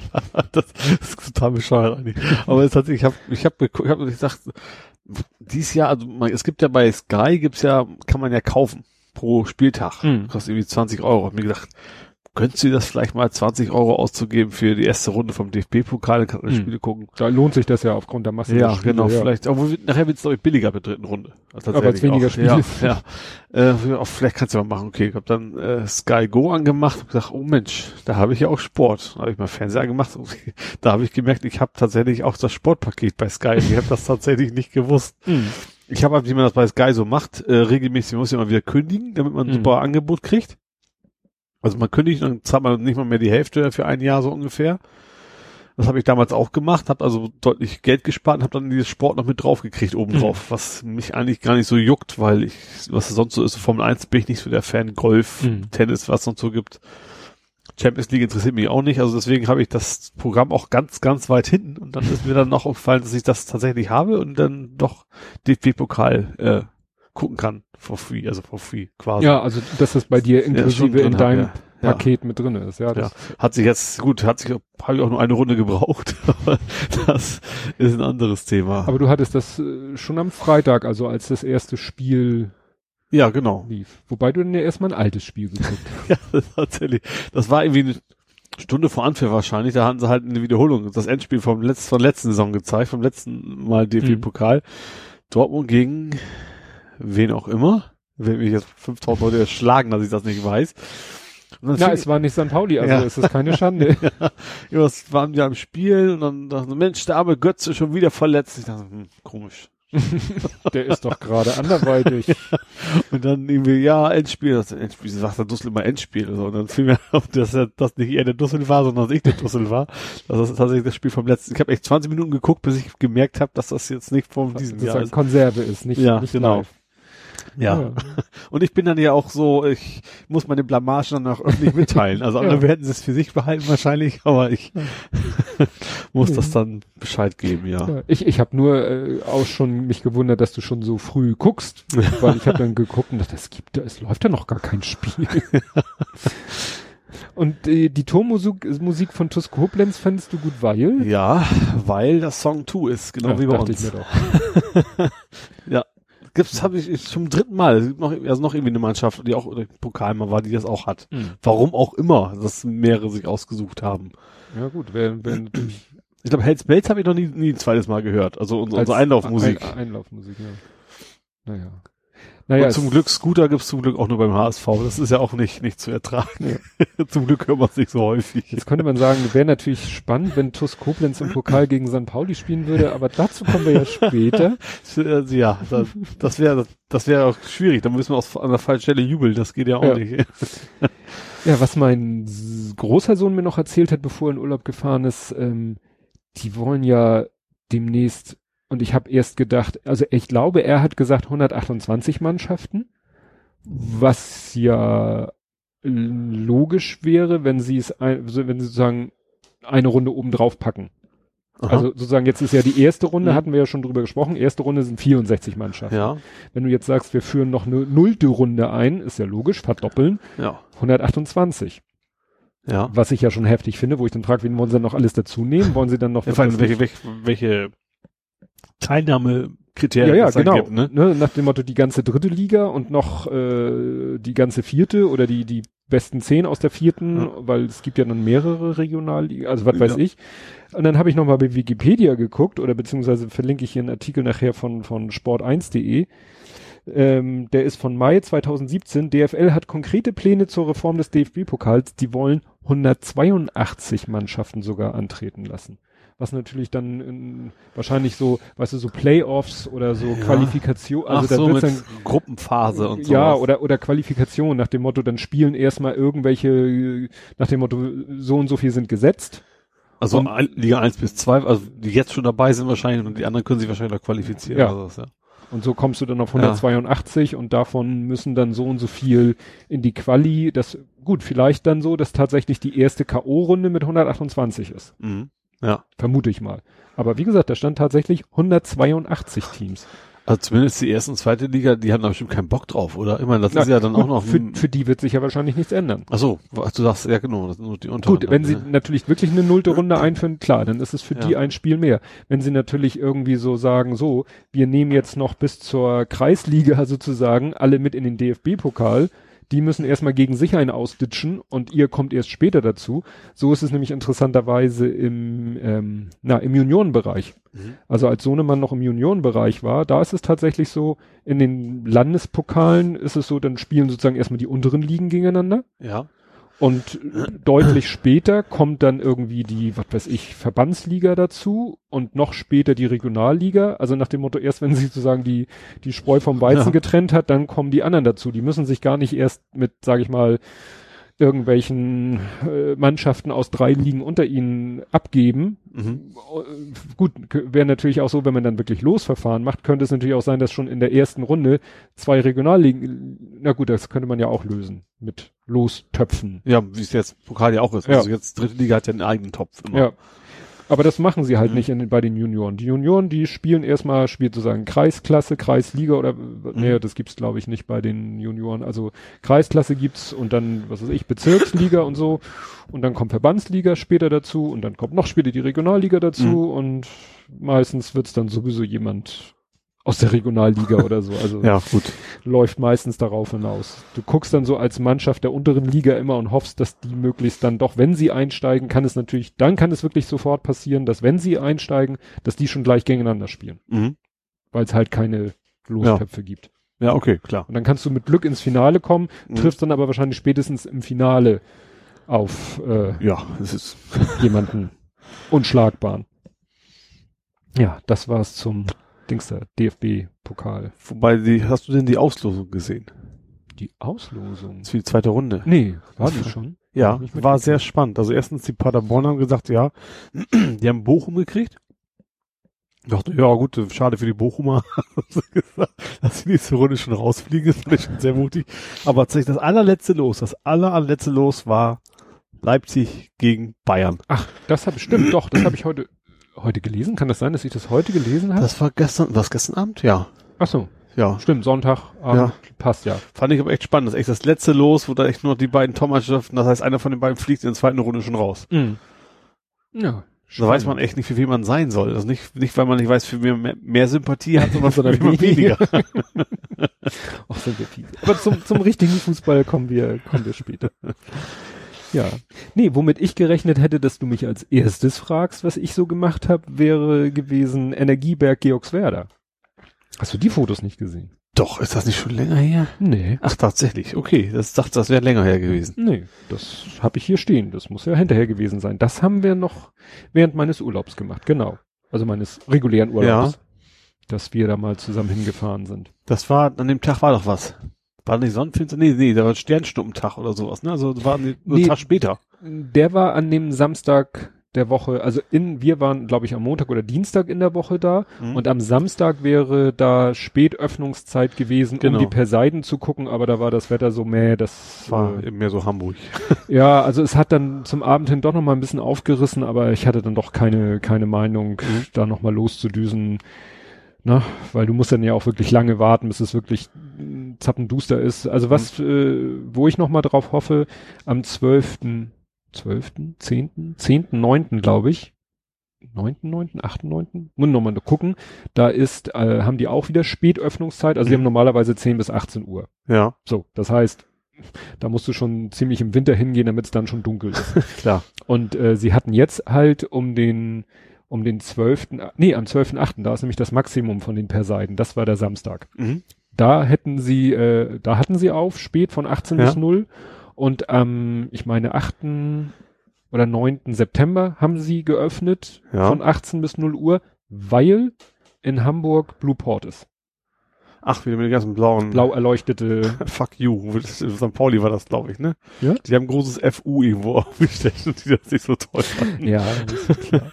das, das ist total bescheuert eigentlich. Aber es hat, ich habe, ich habe, ich habe gesagt, dieses Jahr, also man, es gibt ja bei Sky gibt's ja, kann man ja kaufen pro Spieltag, Mhm. kostet irgendwie 20 Euro. Hab mir gedacht, könntest du dir das vielleicht mal 20 Euro auszugeben für die erste Runde vom DFB-Pokal, kann Mhm. Spiele gucken. Da lohnt sich das ja aufgrund der Masse. der Ja, Spiele, genau, ja. vielleicht, aber wir- nachher wird's glaube ich billiger mit der dritten Runde. Also Aber tatsächlich weniger auch. Spiele Ja, ja. Äh, auch vielleicht kannst du mal machen, okay, ich habe dann äh, Sky Go angemacht und gesagt, oh Mensch, da habe ich ja auch Sport. Da habe ich mal Fernseher angemacht, da habe ich gemerkt, ich habe tatsächlich auch das Sportpaket bei Sky. Ich habe das tatsächlich nicht gewusst. Mhm. Ich habe, wie man das bei Sky so macht, äh, regelmäßig, muss ja mal wieder kündigen, damit man ein Mhm. super Angebot kriegt. Also man kündigt, dann zahlt man nicht mal mehr die Hälfte für ein Jahr so ungefähr. Das habe ich damals auch gemacht, habe also deutlich Geld gespart und habe dann dieses Sport noch mit draufgekriegt obendrauf, was mich eigentlich gar nicht so juckt, weil ich, was sonst so ist, Formel 1 bin ich nicht so der Fan, Golf, Mhm. Tennis, was sonst so gibt. Champions League interessiert mich auch nicht, also deswegen habe ich das Programm auch ganz, ganz weit hinten und dann ist mir dann noch aufgefallen, dass ich das tatsächlich habe und dann doch DFB-Pokal äh, gucken kann, for free, also for free quasi. Ja, also dass das bei dir Ja, inklusive drin in hab, deinem ja. Ja. Paket mit drin ist. Ja, das, Hat sich jetzt, gut, hat sich, habe ich auch nur eine Runde gebraucht, aber das ist ein anderes Thema. Aber du hattest das äh, schon am Freitag, also als das erste Spiel ja, genau. lief. Wobei du dann ja erstmal ein altes Spiel geguckt hast. Ja, das tatsächlich. Das war irgendwie eine Stunde vor Anpfiff wahrscheinlich. Da hatten sie halt eine Wiederholung, das Endspiel vom letzten, von letzten Saison gezeigt, vom letzten Mal DFB-Pokal. Dortmund gegen wen auch immer. Wenn mich jetzt 5000 Leute schlagen, dass ich das nicht weiß. Na, fing- es war nicht St. Pauli, also Ja. es ist keine Schande. ja, das waren ja im Spiel und dann dachte ich, Mensch, der arme Götze schon wieder verletzt. Ich dachte, hm, komisch. Der ist doch gerade anderweitig. Und dann irgendwie, ja, Endspiel, das Endspiel, sagt der Dussel immer Endspiel. Und, so. und dann fiel mir auf, dass er, dass nicht er der Dussel war, sondern dass ich der Dussel war. Das ist tatsächlich das Spiel vom letzten. Ich habe echt 20 Minuten geguckt, bis ich gemerkt habe, dass das jetzt nicht von diesem Jahr ist. Konserve ist, nicht, Ja, nicht genau. live. Ja. Und ich bin dann ja auch so, ich muss meine Blamage dann auch öffentlich mitteilen. Also andere Ja. werden es für sich behalten wahrscheinlich, aber ich muss das dann Bescheid geben, ja. Ich ich habe nur äh, auch schon mich gewundert, dass du schon so früh guckst, weil ich habe dann geguckt und dachte, es gibt, es läuft ja noch gar kein Spiel. und äh, die Tormusik Musik von Tusk Koblenz fandest du gut, weil? Ja, weil das Song 2 ist, genau Ja, wie bei uns. ich mir doch. Ja. Gibt's, habe ich ist zum dritten Mal. Es gibt noch, also noch irgendwie eine Mannschaft, die auch Pokal mal war, die das auch hat. Hm. Warum auch immer, dass mehrere sich ausgesucht haben. Ja gut, wer natürlich Ich glaube, Hells Bells habe ich noch nie, nie ein zweites Mal gehört. Also unsere, unsere Einlaufmusik. Ein, Einlaufmusik, ja. Naja. Naja, Und zum Glück, Scooter gibt's zum Glück auch nur beim HSV. Das ist ja auch nicht, nicht zu ertragen. zum Glück hört man es nicht so häufig. Jetzt könnte man sagen, wäre natürlich spannend, wenn TuS Koblenz im Pokal gegen St. Pauli spielen würde, aber dazu kommen wir ja später. Ja, das, das wäre das wäre auch schwierig. Da müssen wir aus, an der falschen Stelle jubeln. Das geht ja auch Ja. nicht. Ja, was mein großer Sohn mir noch erzählt hat, bevor er in Urlaub gefahren ist, ähm, die wollen ja demnächst, und ich habe erst gedacht, also ich glaube, er hat gesagt 128 Mannschaften, was ja logisch wäre, wenn sie es, ein, wenn sie sozusagen eine Runde oben drauf packen. Also sozusagen, jetzt ist ja die erste Runde, Mhm. hatten wir ja schon drüber gesprochen, erste Runde sind 64 Mannschaften. ja, Wenn du jetzt sagst, wir führen noch eine nullte Runde ein, ist ja logisch, verdoppeln, ja, 128. ja. Was ich ja schon heftig finde, wo ich dann frage, wen wollen sie dann noch alles dazu nehmen? Wollen sie dann noch Ja, vor allem, welche, welche, welche Teilnahmekriterien ja, ja, genau. gibt, ne? ne? Nach dem Motto die ganze dritte Liga und noch äh, die ganze vierte oder die die besten zehn aus der vierten, Ja. weil es gibt ja dann mehrere Regionalligen, also was weiß Ja. ich. Und dann habe ich nochmal bei Wikipedia geguckt oder beziehungsweise verlinke ich hier einen Artikel nachher von von sport1.de. Ähm, der ist von Mai 2017. DFL hat konkrete Pläne zur Reform des DFB-Pokals. Die wollen 182 Mannschaften sogar antreten lassen. Was natürlich dann in, wahrscheinlich so, weißt du, so Playoffs oder so ja. Qualifikation, also Ach da so, wird's dann Gruppenphase und so. Ja, oder oder Qualifikation nach dem Motto, dann spielen erstmal irgendwelche nach dem Motto so und so viel sind gesetzt. Also und, Liga 1 bis 2, also die jetzt schon dabei sind wahrscheinlich und die anderen können sich wahrscheinlich noch qualifizieren. Ja. Also, ja. Und so kommst du dann auf 182 ja. und davon müssen dann so und so viel in die Quali. Das gut, vielleicht dann so, dass tatsächlich die erste KO-Runde mit 128 ist. Mhm. Ja. Vermute ich mal. Aber wie gesagt, da stand tatsächlich 182 Teams. Also zumindest die erste und zweite Liga, die haben da bestimmt keinen Bock drauf, oder? Ich meine, das Na, ist ja dann auch noch. Für, für die wird sich ja wahrscheinlich nichts ändern. Ach so, du sagst, ja genau, das sind nur die. Gut, wenn sie ja. natürlich wirklich eine nullte Runde einführen, klar, dann ist es für ja. die ein Spiel mehr. Wenn sie natürlich irgendwie so sagen, so, wir nehmen jetzt noch bis zur Kreisliga sozusagen alle mit in den DFB-Pokal, die müssen erstmal gegen sich einen ausditschen und ihr kommt erst später dazu. So ist es nämlich interessanterweise im, ähm, na, im Juniorenbereich. Mhm. Also als Sohnemann noch im Juniorenbereich war, da ist es tatsächlich so, in den Landespokalen ist es so, dann spielen sozusagen erstmal die unteren Ligen gegeneinander. Ja. Und deutlich später kommt dann irgendwie die, was weiß ich, Verbandsliga dazu und noch später die Regionalliga. Also nach dem Motto, erst wenn sie sozusagen die, die Spreu vom Weizen ja. getrennt hat, dann kommen die anderen dazu. Die müssen sich gar nicht erst mit, sage ich mal, irgendwelchen äh, Mannschaften aus drei Ligen unter ihnen abgeben. Mhm. Gut, wäre natürlich auch so, wenn man dann wirklich Losverfahren macht, könnte es natürlich auch sein, dass schon in der ersten Runde zwei Regionalligen, na gut, das könnte man ja auch lösen mit Lostöpfen. Ja, wie es jetzt Pokal ja auch ist. Ja. Also jetzt dritte Liga hat ja einen eigenen Topf immer. Ja. Aber das machen sie halt mhm. nicht in, bei den Junioren. Die Junioren, die spielen erstmal, spielt sozusagen Kreisklasse, Kreisliga oder, mhm. nee, das gibt's glaube ich nicht bei den Junioren. Also Kreisklasse gibt's und dann, was weiß ich, Bezirksliga und so. Und dann kommt Verbandsliga später dazu und dann kommt noch später die Regionalliga dazu mhm. und meistens wird's dann sowieso jemand aus der Regionalliga oder so. Also ja, gut. läuft meistens darauf hinaus. Du guckst dann so als Mannschaft der unteren Liga immer und hoffst, dass die möglichst dann doch, wenn sie einsteigen, kann es natürlich, dann kann es wirklich sofort passieren, dass wenn sie einsteigen, dass die schon gleich gegeneinander spielen. Mhm. Weil es halt keine Losköpfe ja. gibt. Ja, okay, klar. Und dann kannst du mit Glück ins Finale kommen, mhm. triffst dann aber wahrscheinlich spätestens im Finale auf äh, ja, es ist jemanden unschlagbaren. Ja, das war's zum Dings da, DFB-Pokal. Wobei, die, hast du denn die Auslosung gesehen? Die Auslosung? Das ist für die zweite Runde. Nee, war die schon? Ja, war sehr spannend. Also erstens, die Paderborn haben gesagt, ja, die haben Bochum gekriegt. Ich dachte, ja gut, schade für die Bochumer, dass sie nächste Runde schon rausfliegen, das fand ich schon sehr mutig. Aber tatsächlich das allerletzte Los, das aller, allerletzte Los war Leipzig gegen Bayern. Ach, das habe ich, stimmt, doch, das habe ich heute, heute gelesen? Kann das sein, dass ich das heute gelesen habe? Das war gestern, was gestern Abend? Ja. Ach so. Ja. Stimmt, Sonntag, ja. passt ja. Fand ich aber echt spannend. Das ist echt das letzte Los, wo da echt nur die beiden Top-Mannschaften, das heißt, einer von den beiden fliegt in der zweiten Runde schon raus. Mhm. Ja. Da weiß man echt nicht, für wen man sein soll. Also nicht, nicht, weil man nicht weiß, für wen man mehr, mehr Sympathie hat, sondern für wen man weniger. Wir fies. Aber zum, zum richtigen Fußball kommen wir, kommen wir später. Ja. Nee, womit ich gerechnet hätte, dass du mich als erstes fragst, was ich so gemacht habe, wäre gewesen Energieberg Georgswerda. Hast du die Fotos nicht gesehen? Doch, ist das nicht schon länger her? Nee. Ach, tatsächlich. Okay, das dachte, das wäre länger her gewesen. Nee, das habe ich hier stehen. Das muss ja hinterher gewesen sein. Das haben wir noch während meines Urlaubs gemacht, genau. Also meines regulären Urlaubs. Ja. Dass wir da mal zusammen hingefahren sind. Das war, an dem Tag war doch was. War nicht Sonnenfinster? Nee, nee, da war Sternschnuppentag oder sowas, ne? Also war nur nee, Tag später. Der war an dem Samstag der Woche, also in, wir waren, glaube ich, am Montag oder Dienstag in der Woche da mhm. und am Samstag wäre da Spätöffnungszeit gewesen, genau. um die Perseiden zu gucken, aber da war das Wetter so mäh, das war äh, mehr so Hamburg. ja, also es hat dann zum Abend hin doch noch mal ein bisschen aufgerissen, aber ich hatte dann doch keine, keine Meinung, mhm. da noch mal loszudüsen. Ne? Weil du musst dann ja auch wirklich lange warten, bis es wirklich zappenduster ist. Also was, mhm. äh, wo ich noch mal drauf hoffe, am 12., 12., 10., 10., 9., glaube ich, 9., 9., 8., 9., muss noch mal gucken, da ist, äh, haben die auch wieder Spätöffnungszeit, also mhm. die haben normalerweise 10 bis 18 Uhr. Ja. So, das heißt, da musst du schon ziemlich im Winter hingehen, damit es dann schon dunkel ist. Klar. Und äh, sie hatten jetzt halt um den um den 12., nee, am 12.8., da ist nämlich das Maximum von den Perseiden, das war der Samstag. Mhm. Da hätten sie, äh, da hatten sie auf, spät von 18 ja. bis 0 Und am, ich meine, 8. oder 9. September haben sie geöffnet Ja. von 18 bis 0 Uhr, weil in Hamburg Blue Port ist. Ach, wieder mit den ganzen blauen. Blau erleuchtete, Fuck you. St. Pauli war das, glaube ich, ne? Ja? Die haben ein großes FU irgendwo aufgestellt und die das nicht so toll fanden. ja, ist klar.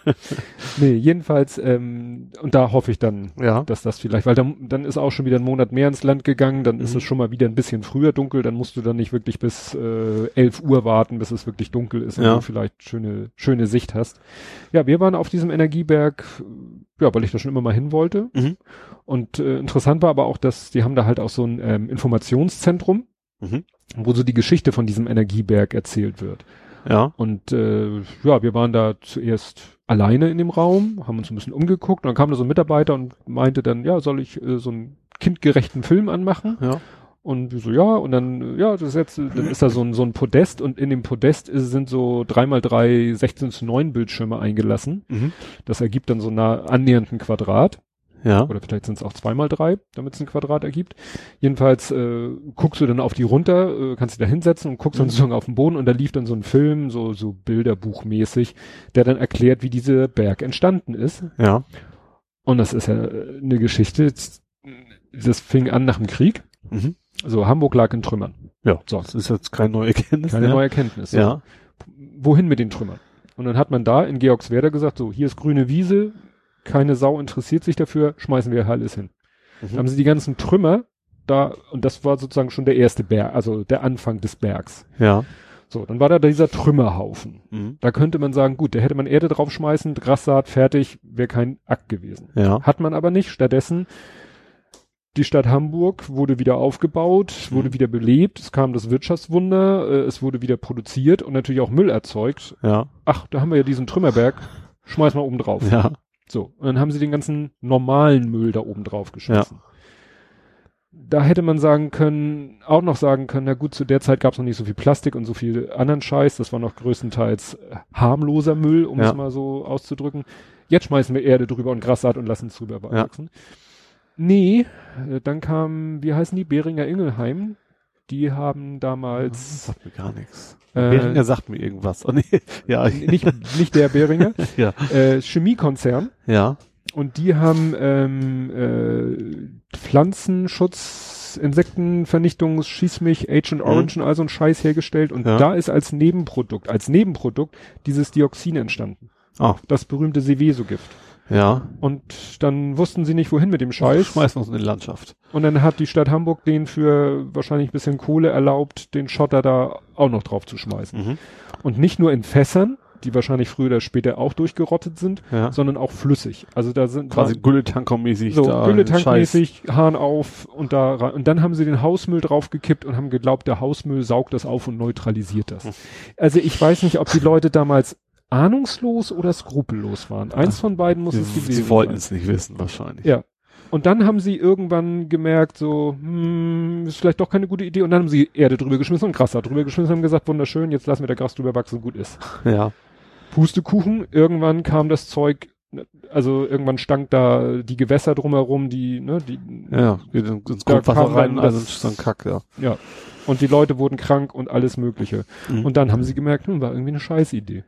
nee, jedenfalls, ähm, und da hoffe ich dann, Ja. dass das vielleicht, weil dann, dann ist auch schon wieder ein Monat mehr ins Land gegangen, dann ist Mhm. es schon mal wieder ein bisschen früher dunkel, dann musst du dann nicht wirklich bis äh, 11 Uhr warten, bis es wirklich dunkel ist und Ja. du vielleicht schöne, schöne Sicht hast. Ja, wir waren auf diesem Energieberg, ja, weil ich da schon immer mal hin wollte. Mhm. Und äh, interessant war aber auch, dass die haben da halt auch so ein ähm, Informationszentrum, Mhm. wo so die Geschichte von diesem Energieberg erzählt wird. Ja. Und äh, ja, wir waren da zuerst alleine in dem Raum, haben uns ein bisschen umgeguckt und dann kam da so ein Mitarbeiter und meinte dann, ja, soll ich äh, so einen kindgerechten Film anmachen? Ja. Und so, ja, und dann, ja, das ist jetzt, dann ist da so ein, so ein Podest und in dem Podest ist, sind so 3x3 16 zu 9 Bildschirme eingelassen. Mhm. Das ergibt dann so nah annähernd ein Quadrat. Ja. Oder vielleicht sind es auch 2x3, damit es ein Quadrat ergibt. Jedenfalls äh, guckst du dann auf die runter, äh, kannst dich da hinsetzen und guckst dann Mhm. sozusagen auf den Boden und da lief dann so ein Film, so, so Bilderbuchmäßig, der dann erklärt, wie dieser Berg entstanden ist. Ja. Und das ist ja eine Geschichte, das fing an nach dem Krieg. Mhm. So, Hamburg lag in Trümmern. Ja. So. Das ist jetzt keine neue Erkenntnis. Keine ja. neue Erkenntnis. So. Ja. Wohin mit den Trümmern? Und dann hat man da in Georgswerder gesagt, so, hier ist grüne Wiese, keine Sau interessiert sich dafür, schmeißen wir alles hin. Mhm. Da haben sie die ganzen Trümmer da, und das war sozusagen schon der erste Berg, also der Anfang des Bergs. Ja. So, dann war da dieser Trümmerhaufen. Mhm. Da könnte man sagen, gut, da hätte man Erde draufschmeißen, Grassaat, fertig, wäre kein Akt gewesen. Ja. Hat man aber nicht. Stattdessen, die Stadt Hamburg wurde wieder aufgebaut, Mhm. wurde wieder belebt, es kam das Wirtschaftswunder, äh, es wurde wieder produziert und natürlich auch Müll erzeugt. Ja. Ach, da haben wir ja diesen Trümmerberg, schmeiß mal oben drauf. Ja. So, und dann haben sie den ganzen normalen Müll da oben drauf geschmissen. Da hätte man sagen können, auch noch sagen können, na gut, zu der Zeit gab es noch nicht so viel Plastik und so viel anderen Scheiß, das war noch größtenteils äh, harmloser Müll, um Ja. es mal so auszudrücken. Jetzt schmeißen wir Erde drüber und Grassaat und lassen es drüber wachsen. Nee, äh, dann kam, wie heißen die, Beringer Ingelheim, die haben Das damals, sagt mir gar nichts. äh, Beringer sagt mir irgendwas. Oh, nee. Ja. nicht, nicht der Beringer, Ja. äh, Chemiekonzern, Ja. Und die haben ähm, äh, Pflanzenschutz, Insektenvernichtungs, Schieß mich, Agent Orange und all so ein Scheiß hergestellt. Und Ja. da ist als Nebenprodukt, als Nebenprodukt dieses Dioxin entstanden. Ah. Das berühmte Seveso-Gift. Ja. Und dann wussten sie nicht, wohin mit dem Scheiß. Schmeißen wir uns in die Landschaft. Und dann hat die Stadt Hamburg den für wahrscheinlich ein bisschen Kohle erlaubt, den Schotter da auch noch drauf zu schmeißen. Mhm. Und nicht nur in Fässern, die wahrscheinlich früher oder später auch durchgerottet sind, Ja. sondern auch flüssig. Also da sind Quasi Gülletanker-mäßig so da. Gülletankmäßig, Hahn auf und da rein. Und dann haben sie den Hausmüll draufgekippt und haben geglaubt, der Hausmüll saugt das auf und neutralisiert das. Hm. Also ich weiß nicht, ob die Leute damals ahnungslos oder skrupellos waren. Eins von beiden muss es gewesen sie wollten sein. es nicht wissen, wahrscheinlich. Ja. Und dann haben sie irgendwann gemerkt, so, hm, ist vielleicht doch keine gute Idee. Und dann haben sie Erde drüber geschmissen und Gras da drüber geschmissen und haben gesagt, wunderschön, jetzt lassen wir da Gras drüber wachsen, gut ist. Ja. Pustekuchen, irgendwann kam das Zeug, also irgendwann stank da die Gewässer drumherum, die, ne, die, Ja. Ins Grundwasser rein, dann also das- so ein Kack, ja. ja. Und die Leute wurden krank und alles Mögliche. Mhm. Und dann haben sie gemerkt, hm, war irgendwie eine Scheißidee.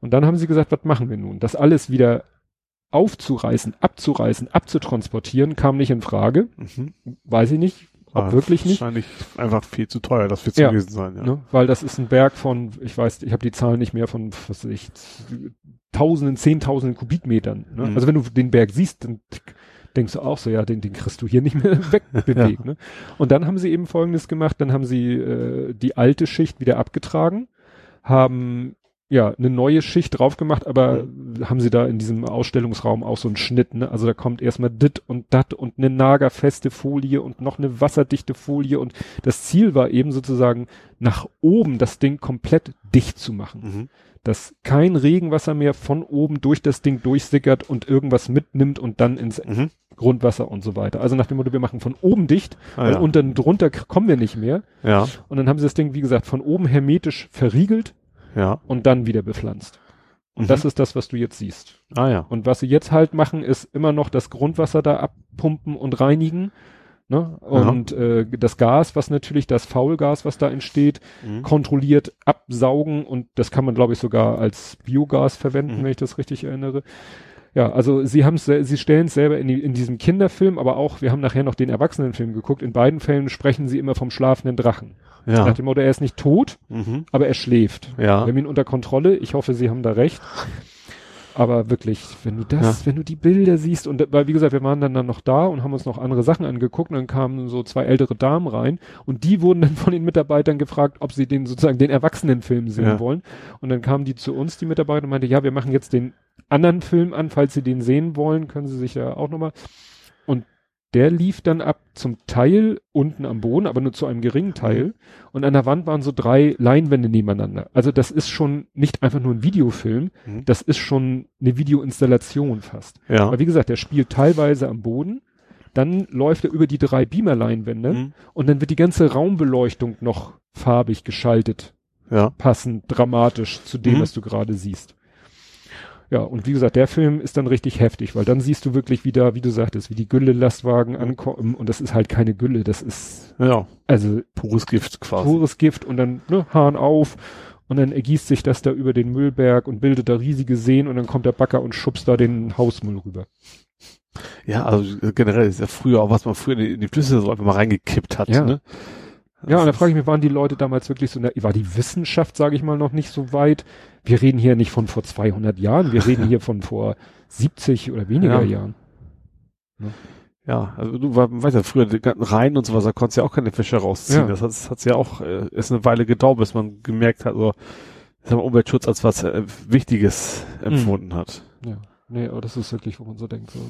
Und dann haben sie gesagt, was machen wir nun? Das alles wieder aufzureißen, abzureißen, abzutransportieren, kam nicht in Frage. Mhm. Weiß ich nicht. Ob Aber wirklich nicht. Wahrscheinlich einfach viel zu teuer, das wird zu Ja. gewesen sein, ja. Ne? Weil das ist ein Berg von, ich weiß, ich habe die Zahlen nicht mehr von, was weiß ich, Tausenden, Zehntausenden Kubikmetern. Ne? Mhm. Also wenn du den Berg siehst, dann denkst du auch so, ja, den, den kriegst du hier nicht mehr wegbewegt. ne? Und dann haben sie eben Folgendes gemacht, dann haben sie äh, die alte Schicht wieder abgetragen, haben ja eine neue Schicht drauf gemacht, aber haben sie da in diesem Ausstellungsraum auch so einen Schnitt, ne? Also da kommt erstmal dit und dat und eine nagerfeste Folie und noch eine wasserdichte Folie und das Ziel war eben sozusagen nach oben das Ding komplett dicht zu machen Mhm. dass kein Regenwasser mehr von oben durch das Ding durchsickert und irgendwas mitnimmt und dann ins Mhm. Grundwasser und so weiter. Also nach dem Motto, wir machen von oben dicht, Ah, weil ja. unten drunter kommen wir nicht mehr. ja, Und dann haben sie das Ding, wie gesagt, von oben hermetisch verriegelt ja. und dann wieder bepflanzt. Und Mhm. das ist das, was du jetzt siehst. Ah ja. Und was sie jetzt halt machen, ist immer noch das Grundwasser da abpumpen und reinigen. Ne? Und äh, das Gas, was natürlich, das Faulgas, was da entsteht, mhm. kontrolliert absaugen und das kann man, glaube ich, sogar als Biogas verwenden, mhm. wenn ich das richtig erinnere. Ja, also sie haben sie stellen es selber in, die, in diesem Kinderfilm, aber auch, wir haben nachher noch den Erwachsenenfilm geguckt. In beiden Fällen sprechen sie immer vom schlafenden Drachen. Ja. Nach dem Motto, er ist nicht tot, mhm. aber er schläft. Ja. Wir haben ihn unter Kontrolle. Ich hoffe, sie haben da recht. Aber wirklich, wenn du das, ja. wenn du die Bilder siehst und weil wie gesagt, wir waren dann, dann noch da und haben uns noch andere Sachen angeguckt und dann kamen so zwei ältere Damen rein und die wurden dann von den Mitarbeitern gefragt, ob sie den sozusagen den Erwachsenenfilm sehen ja. wollen. Und dann kamen die zu uns, die Mitarbeiter, und meinte, ja, wir machen jetzt den anderen Film an, falls sie den sehen wollen, können sie sich ja auch nochmal. Und der lief dann ab zum Teil unten am Boden, aber nur zu einem geringen Teil. Mhm. Und an der Wand waren so drei Leinwände nebeneinander. Also das ist schon nicht einfach nur ein Videofilm, mhm. das ist schon eine Videoinstallation fast. Ja. Aber wie gesagt, der spielt teilweise am Boden, dann läuft er über die drei Beamer-Leinwände mhm. und dann wird die ganze Raumbeleuchtung noch farbig geschaltet. Ja. Passend, dramatisch zu dem, mhm. was du gerade siehst. Ja, und wie gesagt, der Film ist dann richtig heftig, weil dann siehst du wirklich wieder, wie du sagtest, wie die Gülle-Lastwagen ankommen und das ist halt keine Gülle, das ist ja also pures Gift quasi. Pures Gift und dann ne, Hahn auf und dann ergießt sich das da über den Müllberg und bildet da riesige Seen und dann kommt der Bagger und schubst da den Hausmüll rüber. Ja, also generell ist ja früher auch, was man früher in die Flüsse so einfach mal reingekippt hat, ja. ne? Ja, und da frage ich mich, waren die Leute damals wirklich so, war die Wissenschaft, sage ich mal, noch nicht so weit? Wir reden hier nicht von vor 200 Jahren, wir reden hier von vor 70 oder weniger ja. Jahren. Ja. ja, also du weißt ja, früher Rhein und sowas, da konntest du ja auch keine Fische rausziehen. Ja. Das hat hat's ja auch, äh, ist eine Weile gedauert, bis man gemerkt hat, so, dass man Umweltschutz als was äh, Wichtiges empfunden mhm. hat. Ja, nee, aber das ist wirklich, wo man so denkt, so,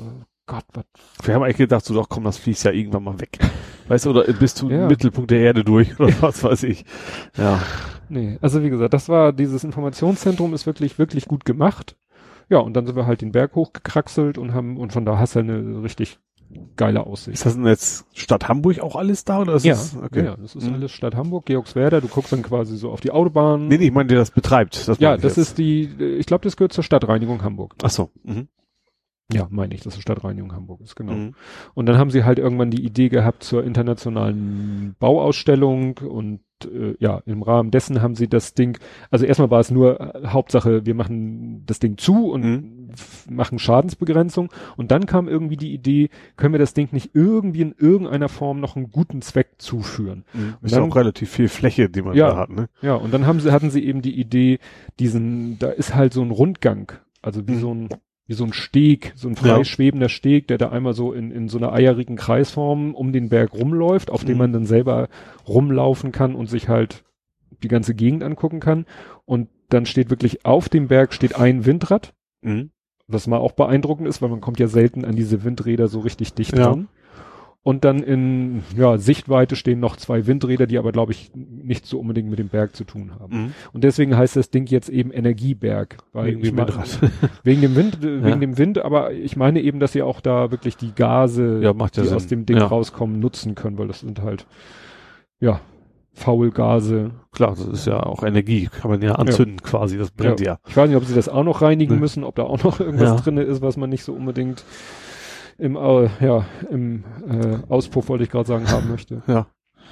Gott, was. Wir haben eigentlich gedacht, so doch komm, das fließt ja irgendwann mal weg. Weißt du, oder bist du ja. Mittelpunkt der Erde durch oder was weiß ich. Ja. Nee, also wie gesagt, das war, dieses Informationszentrum ist wirklich, wirklich gut gemacht. Ja, und dann sind wir halt den Berg hochgekraxelt und haben, und von da hast du eine richtig geile Aussicht. Ist das denn jetzt Stadt Hamburg auch alles da oder ist ja, das, okay. ja, das ist mhm. alles Stadt Hamburg, Georgswerder, du guckst dann quasi so auf die Autobahn. Nee, nee, ich meine, der das betreibt. Das ja, das ist die, ich glaube, das gehört zur Stadtreinigung Hamburg. Ach so. Mhm. Ja, meine ich, dass es Stadtreinigung Hamburg ist, genau. Mhm. Und dann haben sie halt irgendwann die Idee gehabt zur internationalen Bauausstellung und äh, ja, im Rahmen dessen haben sie das Ding, also erstmal war es nur äh, Hauptsache, wir machen das Ding zu und mhm. machen Schadensbegrenzung und dann kam irgendwie die Idee, können wir das Ding nicht irgendwie in irgendeiner Form noch einen guten Zweck zuführen. Mhm. Ist dann, ja auch relativ viel Fläche, die man ja, da hat, ne? Ja, und dann haben sie, hatten sie eben die Idee, diesen, da ist halt so ein Rundgang, also wie mhm. so ein wie so ein Steg, so ein freischwebender ja. Steg, der da einmal so in, in so einer eierigen Kreisform um den Berg rumläuft, auf mhm. dem man dann selber rumlaufen kann und sich halt die ganze Gegend angucken kann. Und dann steht wirklich auf dem Berg steht ein Windrad, mhm. was mal auch beeindruckend ist, weil man kommt ja selten an diese Windräder so richtig dicht ja. dran. Und dann in ja, Sichtweite stehen noch zwei Windräder, die aber, glaube ich, nicht so unbedingt mit dem Berg zu tun haben. Mhm. Und deswegen heißt das Ding jetzt eben Energieberg. Weil wegen dem Windrad. wegen dem Wind, ja. wegen dem Wind, aber ich meine eben, dass sie auch da wirklich die Gase, ja, die Sinn. aus dem Ding ja. rauskommen, nutzen können, weil das sind halt, ja, Faulgase. Klar, das ist ja auch Energie, kann man ja anzünden ja. quasi, das brennt ja. ja. Ich weiß nicht, ob sie das auch noch reinigen nee. müssen, ob da auch noch irgendwas ja. drinne ist, was man nicht so unbedingt im, äh, ja, im äh, Auspuff wollte ich gerade sagen, haben möchte. Ja.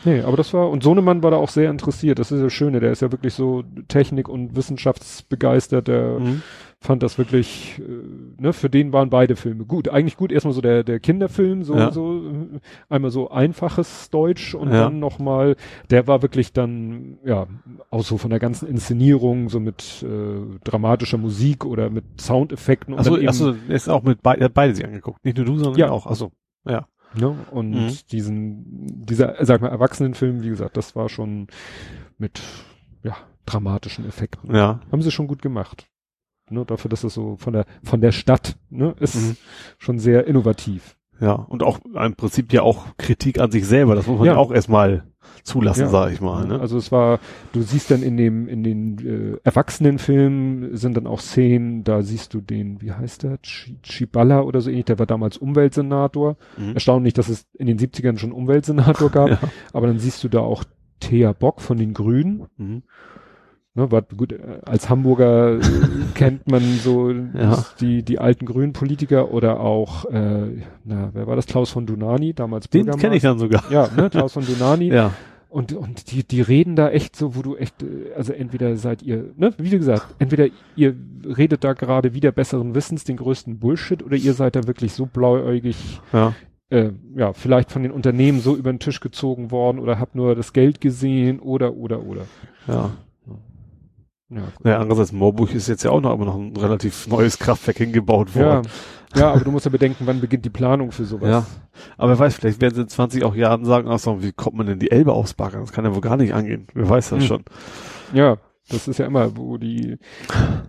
Nee, aber das war, und Sohnemann war da auch sehr interessiert. Das ist das Schöne, der ist ja wirklich so Technik- und Wissenschaftsbegeistert, der mhm. fand das wirklich, äh, ne, für den waren beide Filme gut. Eigentlich gut, erstmal so der, der Kinderfilm, so, ja. so, einmal so einfaches Deutsch und ja. dann nochmal, der war wirklich dann, ja, auch so von der ganzen Inszenierung, so mit äh, dramatischer Musik oder mit Soundeffekten. Und achso, achso, ist auch mit be beide sich angeguckt. Nicht nur du, sondern ja. auch, also, ja. Ne? Und mhm. diesen, dieser, sag mal, Erwachsenenfilm, wie gesagt, das war schon mit, ja, dramatischen Effekten. Ja. Haben sie schon gut gemacht. Ne? Dafür, dass es so von der, von der Stadt, ne, ist mhm. schon sehr innovativ. Ja, und auch im Prinzip ja auch Kritik an sich selber, das muss man ja, ja auch erstmal zulassen, ja. sage ich mal. Ne? Also es war, du siehst dann in dem, in den äh, Erwachsenenfilmen sind dann auch Szenen, da siehst du den, wie heißt der, Ch Chiballa oder so ähnlich, der war damals Umweltsenator. Mhm. Erstaunlich, dass es in den 70ern schon Umweltsenator gab, ja. aber dann siehst du da auch Thea Bock von den Grünen. Mhm. Ne, war, gut, äh, als Hamburger kennt man so Ja. die, die alten grünen Politiker oder auch, äh, na, wer war das? Klaus von Dunani, damals Den kenne ich dann sogar. Ja, ne, Klaus von Dunani. Ja. Und, und die, die reden da echt so, wo du echt, äh, also entweder seid ihr, ne, wie gesagt, entweder ihr redet da gerade wieder besseren Wissens den größten Bullshit oder ihr seid da wirklich so blauäugig, Ja. äh, ja, vielleicht von den Unternehmen so über den Tisch gezogen worden oder habt nur das Geld gesehen oder, oder, oder. Ja. Ja, gut. Naja, andererseits, Moorburg ist jetzt ja auch noch immer noch ein relativ neues Kraftwerk hingebaut ja, worden. ja, aber du musst ja bedenken, wann beginnt die Planung für sowas. Ja. Aber wer weiß, vielleicht werden sie in 20 auch Jahren sagen, ach so, wie kommt man denn die Elbe ausbaggern? Das kann ja wohl gar nicht angehen. Wer weiß das Hm. schon. Ja, das ist ja immer, wo die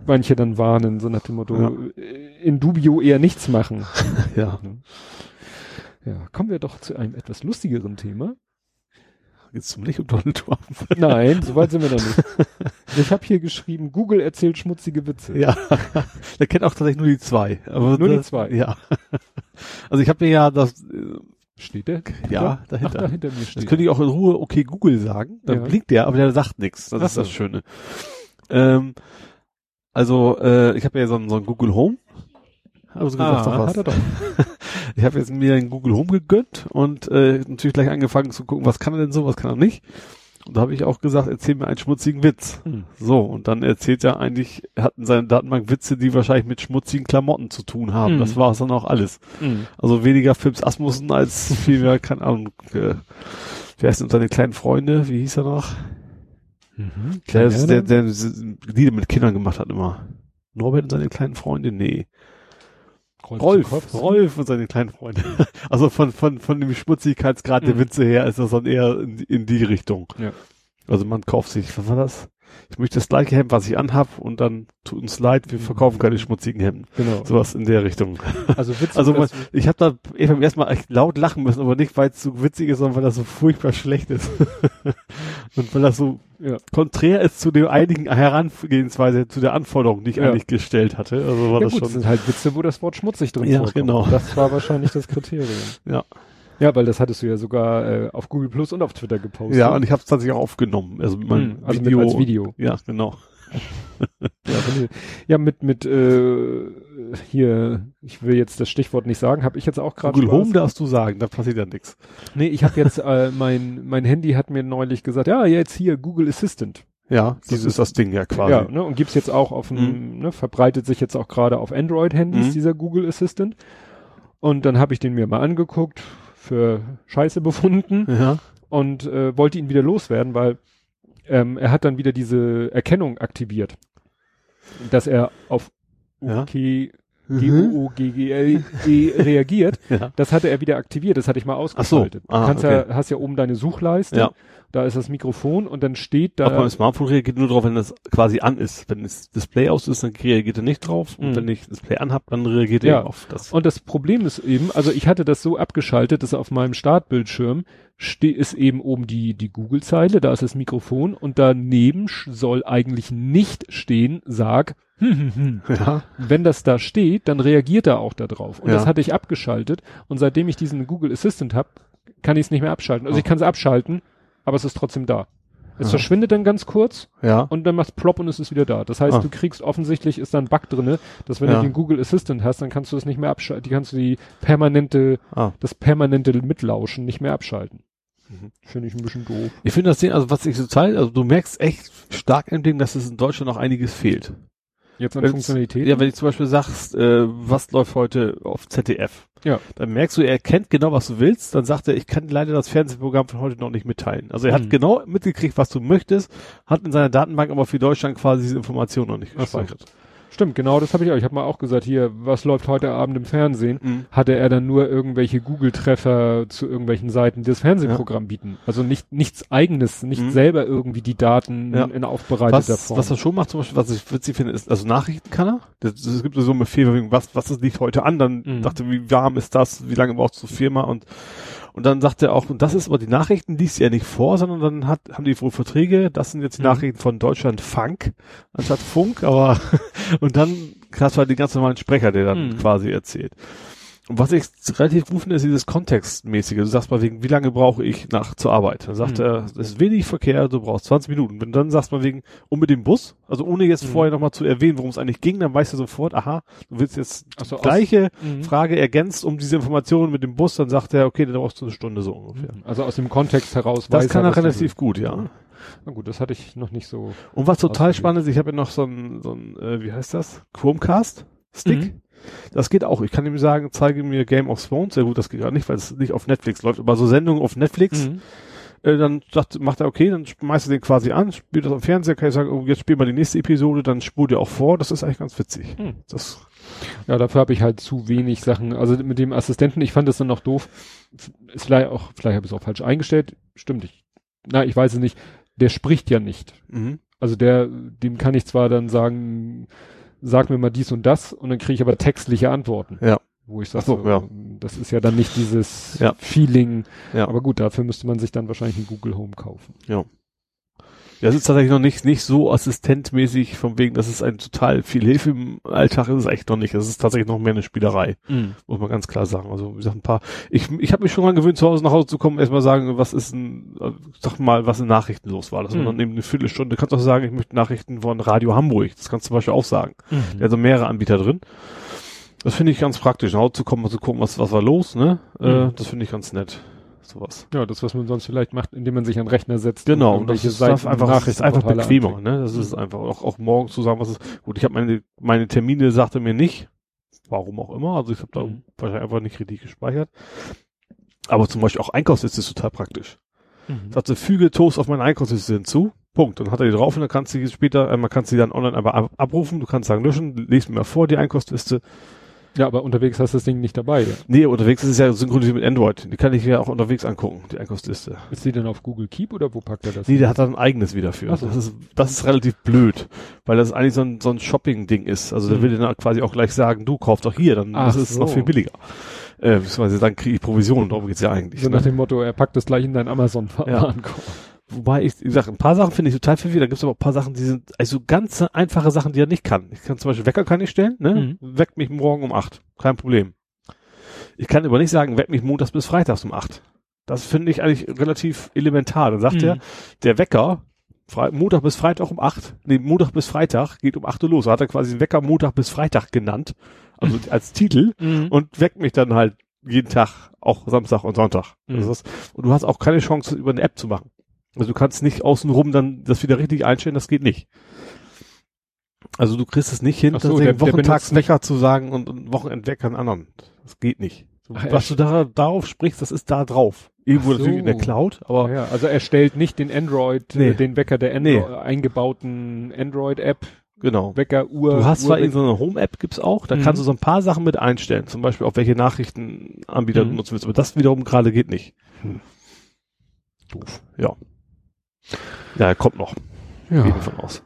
manche dann warnen, so nach dem Motto, Ja. äh, in dubio eher nichts machen. Ja. Ja, kommen wir doch zu einem etwas lustigeren Thema. Geht's zum Licht und Donald Trump. Nein, so weit sind wir noch nicht. Ich habe hier geschrieben, Google erzählt schmutzige Witze. Ja. Der kennt auch tatsächlich nur die zwei. Nur die das, zwei? Ja. Also ich habe mir ja das, äh, Steht der? ja, Ach, dahinter. da hinter mir Das steht. könnte ich auch in Ruhe okay Google sagen. Dann Ja. blinkt der, aber der sagt nichts. Das Ach ist das so. Schöne. Ähm, also äh, ich habe ja so ein, so ein Google Home. Also gesagt, doch ah, was. er doch. Ich habe jetzt mir ein Google Home gegönnt und äh, natürlich gleich angefangen zu gucken, was kann er denn so, was kann er nicht. Und da habe ich auch gesagt, erzähl mir einen schmutzigen Witz. Hm. So, und dann erzählt er eigentlich, er hat in seiner Datenbank Witze, die wahrscheinlich mit schmutzigen Klamotten zu tun haben. Mhm. Das war es dann auch alles. Hm. Also weniger Phipps Asmussen als viel mehr, keine Ahnung, äh, wie heißt denn seine kleinen Freunde, wie hieß er noch? Mhm. Der, der, der, der Lieder mit Kindern gemacht hat immer. Norbert und seine kleinen Freunde? Nee. Rolf, Rolf und seine kleinen Freunde. Also von, von, von dem Schmutzigkeitsgrad der Mhm. Witze her ist das dann eher in, in die Richtung. Ja. Also man kauft sich, was war das? Ich möchte das gleiche Hemd, was ich anhab und dann tut uns leid, wir Mhm. verkaufen keine schmutzigen Hemden. Genau. Sowas in der Richtung. Also Witze, Also das- man, ich habe da eh beim ersten Mal echt laut lachen müssen, aber nicht, weil es so witzig ist, sondern weil das so furchtbar schlecht ist. und weil das so ja. konträr ist zu der einigen Herangehensweise, zu der Anforderung, die ich Ja. eigentlich gestellt hatte. Also war ja das gut, das schon. sind halt Witze, wo das Wort schmutzig drin Ja, vorkommt. genau. Das war wahrscheinlich das Kriterium. Ja. Ja, weil das hattest du ja sogar äh, auf Google Plus und auf Twitter gepostet. Ja, und ich habe es tatsächlich auch aufgenommen. Also mit meinem Hm, also Video. mit als Video. Ja, genau. Ja, ja mit mit äh, hier, ich will jetzt das Stichwort nicht sagen, habe ich jetzt auch gerade Google. Home darfst du sagen, da passiert ja nichts. Nee, ich habe jetzt äh, mein mein Handy hat mir neulich gesagt, ja, jetzt hier Google Assistant. Ja, Das dieses ist- das Ding ja quasi. Ja, ne, und gibt's jetzt auch auf dem, ne, verbreitet sich jetzt auch gerade auf Android Handys Mhm. dieser Google Assistant. Und dann habe ich den mir mal angeguckt, für Scheiße befunden Ja. und äh, wollte ihn wieder loswerden, weil ähm, er hat dann wieder diese Erkennung aktiviert, dass er auf Ja. OK Mhm. G-O-O-G-G-L-E E reagiert. Ja. Das hatte er wieder aktiviert, das hatte ich mal ausgeschaltet. Ah, du kannst okay. ja, hast ja oben deine Suchleiste, Ja. da ist das Mikrofon und dann steht da, meinem Smartphone reagiert nur drauf, wenn das quasi an ist. Wenn das Display aus ist, dann reagiert er nicht drauf. Und Mhm. wenn ich das Display anhab, dann reagiert Ja. er auf das. Und das Problem ist eben, also ich hatte das so abgeschaltet, dass auf meinem Startbildschirm steht ist eben oben die, die Google-Zeile, da ist das Mikrofon und daneben soll eigentlich nicht stehen, sag, hm, hm, hm. Ja. Wenn das da steht, dann reagiert er auch da drauf. Und Ja. das hatte ich abgeschaltet und seitdem ich diesen Google Assistant habe, kann ich es nicht mehr abschalten. Also Oh. ich kann es abschalten, aber es ist trotzdem da. Es Ja. verschwindet dann ganz kurz Ja. und dann macht plopp und es ist wieder da. Das heißt, Ah. du kriegst offensichtlich ist da ein Bug drinne, dass wenn Ja. du den Google Assistant hast, dann kannst du es nicht mehr abschalten, die kannst du die permanente, Ah. das permanente Mitlauschen nicht mehr abschalten. Mhm. Finde ich ein bisschen doof. Ich finde das Ding, also was ich so zeige, also du merkst echt stark im Ding, dass es in Deutschland noch einiges fehlt. Jetzt an Funktionalität. Ja, wenn ich zum Beispiel sagst, äh, was läuft heute auf ZDF? Ja. Dann merkst du, er kennt genau, was du willst. Dann sagt er, ich kann leider das Fernsehprogramm von heute noch nicht mitteilen. Also er Mhm. hat genau mitgekriegt, was du möchtest, hat in seiner Datenbank aber für Deutschland quasi diese Information noch nicht Ach so. Stimmt, genau, das habe ich auch. Ich habe mal auch gesagt, hier, was läuft heute Abend im Fernsehen? Mhm. Hatte er dann nur irgendwelche Google-Treffer zu irgendwelchen Seiten, die das Fernsehprogramm bieten. Also nicht nichts eigenes, nicht Mhm. selber irgendwie die Daten Ja. in aufbereiteter Was, Form. was er schon macht, zum Beispiel, was ich witzig finde, ist, also Nachrichten kann er. Es gibt so eine Befehl, was, was ist liegt heute an, dann Mhm. dachte, wie warm ist das, wie lange brauchst du zur Firma und, und dann sagt er auch, und das ist aber die Nachrichten liest er nicht vor, sondern dann hat, haben die wohl Verträge, das sind jetzt die Mhm. Nachrichten von Deutschland Funk, anstatt Funk, aber, und dann hast du halt den ganz normalen Sprecher, der dann Mhm. quasi erzählt. Und was ich relativ gut finde, ist dieses Kontextmäßige. Du sagst mal wegen, wie lange brauche ich nach zur Arbeit? Dann sagt Mhm. er, es ist wenig Verkehr, du brauchst 20 Minuten. Wenn dann sagst mal wegen, um mit dem Bus, also ohne jetzt Mhm. vorher nochmal zu erwähnen, worum es eigentlich ging, dann weißt du sofort, aha, du willst jetzt Ach so, die gleiche Mhm. Frage ergänzt um diese Informationen mit dem Bus, dann sagt er, okay, dann brauchst du eine Stunde so ungefähr. Also aus dem Kontext heraus Das kann er relativ gut, ja. Na gut, das hatte ich noch nicht so. Und was total spannend ist, ich habe ja noch so ein, so ein äh, wie heißt das? Chromecast-Stick. Mhm. Das geht auch. Ich kann ihm sagen, zeige mir Game of Thrones. Sehr gut, das geht gerade nicht, weil es nicht auf Netflix läuft. Aber so Sendungen auf Netflix, Mhm. äh, dann sagt, macht er, okay, dann schmeißt er den quasi an, spielt das am Fernseher, kann ich sagen, oh, jetzt spielen wir die nächste Episode, dann spult er auch vor. Das ist eigentlich ganz witzig. Mhm. Das, Ja, dafür habe ich halt zu wenig Sachen. Also mit dem Assistenten, ich fand das dann noch doof. Ist vielleicht auch, vielleicht habe ich es auch falsch eingestellt. Stimmt ich. Na, ich weiß es nicht. Der spricht ja nicht. mhm. Also der, dem kann ich zwar dann sagen, sag mir mal dies und das und dann kriege ich aber textliche Antworten. Ja. Wo ich sage, so, ja. das ist ja dann nicht dieses Ja. Feeling. Ja. Aber gut, dafür müsste man sich dann wahrscheinlich ein Google Home kaufen. Ja, es ist tatsächlich noch nicht, nicht so assistentmäßig, von wegen, dass es ein total viel Hilfe im Alltag ist, es echt noch nicht. Es ist tatsächlich noch mehr eine Spielerei. muss man ganz klar sagen. Also wie gesagt, ein paar. Ich, ich habe mich schon dran gewöhnt, zu Hause nach Hause zu kommen, erstmal sagen, was ist ein, äh, sag mal, was in Nachrichten los war. Das Mhm. und dann eben eine Viertelstunde. Du kannst auch sagen, ich möchte Nachrichten von Radio Hamburg. Das kannst du zum Beispiel auch sagen. Mhm. Da sind mehrere Anbieter drin. Das finde ich ganz praktisch, nach Hause zu kommen und zu gucken, was, was war los, ne? Äh, Mhm. das finde ich ganz nett. Sowas. Ja, das, was man sonst vielleicht macht, indem man sich an den Rechner setzt. Genau, und das ist Seiten, das einfach, das ist einfach bequemer, ne? Das ist einfach auch, auch morgens zu sagen, was ist, gut, ich habe meine, meine Termine sagte mir nicht, warum auch immer, also ich habe da Mhm. wahrscheinlich einfach nicht richtig gespeichert. Aber zum Beispiel auch Einkaufsliste ist total praktisch. Mhm. Sagte, füge Toast auf meine Einkaufsliste hinzu. Punkt. Dann hat er die drauf und dann kannst du die später, äh, man kann sie dann online aber ab abrufen. Du kannst sagen, löschen, lies mir mal vor, die Einkaufsliste. Ja, aber unterwegs hast du das Ding nicht dabei. Ja. Nee, unterwegs ist es ja synchronisiert mit Android. Die kann ich ja auch unterwegs angucken, die Einkaufsliste. Ist die denn auf Google Keep oder wo packt er das? Nee, der hat da ein eigenes wieder für. So. Das ist, das ist relativ blöd, weil das eigentlich so ein, so ein Shopping-Ding ist. Also der Mhm. will dann quasi auch gleich sagen, du kauf doch hier, dann Ach das ist es noch so. viel billiger. Äh, beziehungsweise dann kriege ich Provision, darum geht's ja eigentlich. so ne? nach dem Motto, er packt das gleich in deinen Amazon-Warenkorb. Wobei ich, wie gesagt, ein paar Sachen finde ich total verwirrend. Da gibt es aber auch ein paar Sachen, die sind, also ganz einfache Sachen, die er nicht kann. Ich kann zum Beispiel Wecker kann ich stellen, ne? Weckt mich morgen um acht. Kein Problem. Ich kann aber nicht sagen, weckt mich montags bis freitags um acht. Das finde ich eigentlich relativ elementar. Dann sagt Mhm. er, der Wecker, Fre Montag bis Freitag um acht, nee, Montag bis Freitag geht um acht Uhr los. Da hat er quasi den Wecker Montag bis Freitag genannt, also als Titel, Mhm. und weckt mich dann halt jeden Tag, auch Samstag und Sonntag. Mhm. Das, und du hast auch keine Chance, über eine App zu machen. Also du kannst nicht außenrum dann das wieder richtig einstellen, das geht nicht. Also du kriegst es nicht hin, Ach so, der- der Wochentagswecker zu sagen und, und Wochenendwecker einen anderen. Das geht nicht. Ach, Was du da, darauf sprichst, das ist da drauf. Irgendwo so. natürlich in der Cloud, aber ja, also er stellt nicht den Android, Nee. äh, den Wecker der Nee. Andro eingebauten Android-App, genau. Wecker, Uhr. Du hast zwar Uhr in so eine Home-App gibt's auch, da Mhm. kannst du so ein paar Sachen mit einstellen, zum Beispiel auf welche Nachrichtenanbieter du Mhm. nutzen willst, aber das wiederum gerade geht nicht. Doof. Ja. Ja, kommt noch. Ja. Gehen von aus.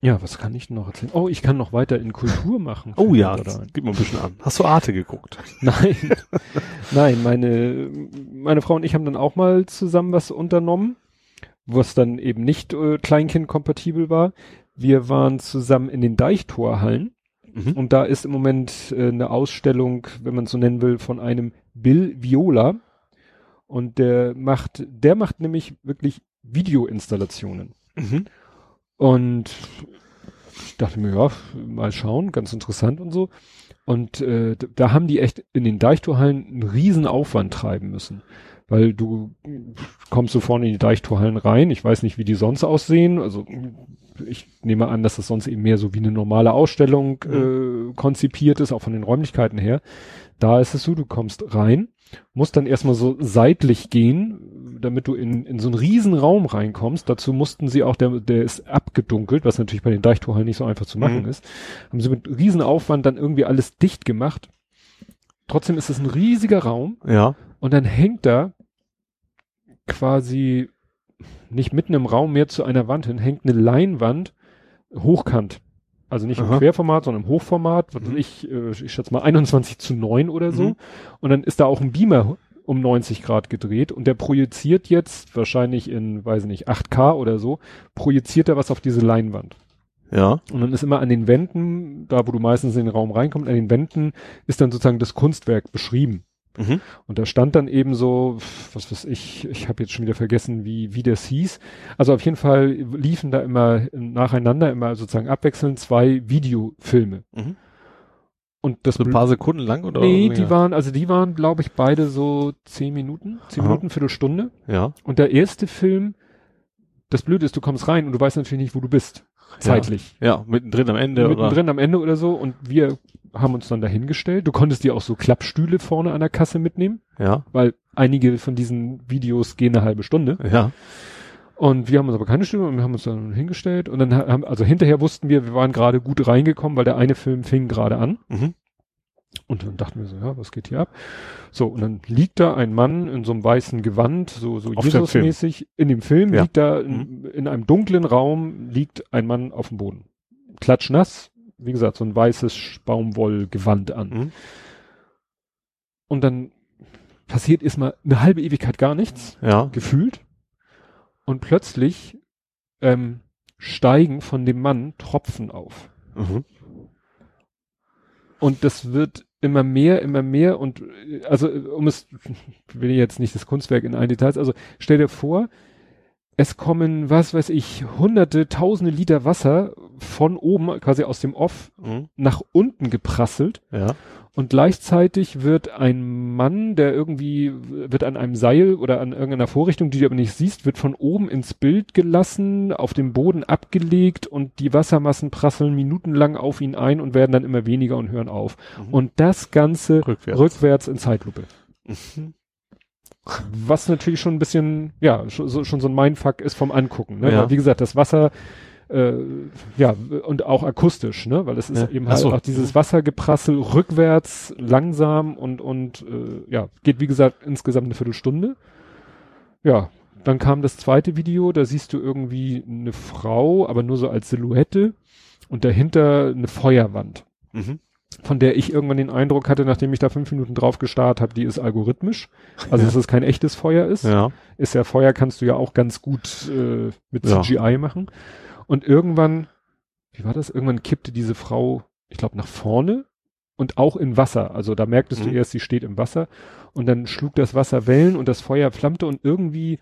ja, was kann ich noch erzählen? Oh, ich kann noch weiter in Kultur machen. Oh ja, gib mal ein bisschen an. Hast du Arte geguckt? Nein, nein, meine, meine Frau und ich haben dann auch mal zusammen was unternommen, was dann eben nicht äh, Kleinkind-kompatibel war. Wir waren zusammen in den Deichtorhallen Mhm. und da ist im Moment äh, eine Ausstellung, wenn man es so nennen will, von einem Bill Viola und der macht, der macht nämlich wirklich Videoinstallationen. Mhm. Und ich dachte mir, ja, mal schauen, ganz interessant und so. Und äh, da haben die echt in den Deichtorhallen einen riesen Aufwand treiben müssen. Weil du kommst so vorne in die Deichtorhallen rein. Ich weiß nicht, wie die sonst aussehen. Also ich nehme an, dass das sonst eben mehr so wie eine normale Ausstellung äh, konzipiert ist, auch von den Räumlichkeiten her. Da ist es so, du kommst rein, musst dann erstmal so seitlich gehen, damit du in, in so einen riesen Raum reinkommst. Dazu mussten sie auch, der, der ist abgedunkelt, was natürlich bei den Deichtorhallen nicht so einfach zu machen Mhm. ist. Haben sie mit riesen Aufwand dann irgendwie alles dicht gemacht. Trotzdem ist es ein riesiger Raum Ja. und dann hängt da quasi nicht mitten im Raum mehr zu einer Wand hin, hängt eine Leinwand hochkant. Also nicht Aha. im Querformat, sondern im Hochformat, was Mhm. ich, äh, ich schätze mal 21 zu 9 oder so. Mhm. Und dann ist da auch ein Beamer um 90 Grad gedreht und der projiziert jetzt wahrscheinlich in, weiß ich nicht, 8K oder so, projiziert er was auf diese Leinwand. Ja. Und dann ist immer an den Wänden, da wo du meistens in den Raum reinkommst, an den Wänden ist dann sozusagen das Kunstwerk beschrieben. Mhm. Und da stand dann eben so, was weiß ich, ich habe jetzt schon wieder vergessen, wie, wie das hieß. Also auf jeden Fall liefen da immer nacheinander, immer sozusagen abwechselnd zwei Videofilme. Mhm. Und das So ein paar Sekunden lang oder? Nee, die waren, also die waren, glaube ich, beide so zehn Minuten, zehn Aha. Minuten, Viertelstunde. Ja. Und der erste Film, das Blöde ist, du kommst rein und du weißt natürlich nicht, wo du bist. Zeitlich. Ja, mittendrin am Ende oder? Mittendrin am Ende oder so. Und wir haben uns dann dahingestellt. Du konntest dir auch so Klappstühle vorne an der Kasse mitnehmen, Ja. weil einige von diesen Videos gehen eine halbe Stunde. Ja. Und wir haben uns aber keine Stimme und wir haben uns dann hingestellt. Und dann haben, also hinterher wussten wir, wir waren gerade gut reingekommen, weil der eine Film fing gerade an. Mhm. Und dann dachten wir so, ja, was geht hier ab? So, und dann liegt da ein Mann in so einem weißen Gewand, so, so Jesus-mäßig. In dem Film Ja. liegt da in, in einem dunklen Raum liegt ein Mann auf dem Boden. Klatschnass, wie gesagt, so ein weißes Baumwollgewand an. Mhm. Und dann passiert erstmal eine halbe Ewigkeit gar nichts, Ja. gefühlt. Und plötzlich ähm, steigen von dem Mann Tropfen auf. Mhm. Und das wird immer mehr, immer mehr und äh, also äh, um es, ich will jetzt nicht das Kunstwerk in allen Details, also stell dir vor, es kommen, was weiß ich, hunderte, tausende Liter Wasser von oben, quasi aus dem Off, Mhm. nach unten geprasselt Ja. Und gleichzeitig wird ein Mann, der irgendwie, wird an einem Seil oder an irgendeiner Vorrichtung, die du aber nicht siehst, wird von oben ins Bild gelassen, auf dem Boden abgelegt und die Wassermassen prasseln minutenlang auf ihn ein und werden dann immer weniger und hören auf. Mhm. Und das Ganze Rückwärts. rückwärts in Zeitlupe. Mhm. Was natürlich schon ein bisschen, ja, schon so, schon so ein Mindfuck ist vom Angucken. Ne? Ja. Wie gesagt, das Wasser, äh, ja, und auch akustisch, ne? Weil es ist Ja. eben halt so. auch dieses Wassergeprassel rückwärts, langsam und, und äh, ja, geht wie gesagt insgesamt eine Viertelstunde. Ja, dann kam das zweite Video, da siehst du irgendwie eine Frau, aber nur so als Silhouette und dahinter eine Feuerwand Mhm. von der ich irgendwann den Eindruck hatte, nachdem ich da fünf Minuten drauf gestarrt habe, die ist algorithmisch. Also Ja. dass es kein echtes Feuer ist. Ja. Ist ja Feuer kannst du ja auch ganz gut äh, mit Ja. CGI machen. Und irgendwann, wie war das? Irgendwann kippte diese Frau, ich glaube, nach vorne und auch in Wasser. Also da merktest Mhm. du erst, sie steht im Wasser und dann schlug das Wasser Wellen und das Feuer flammte und irgendwie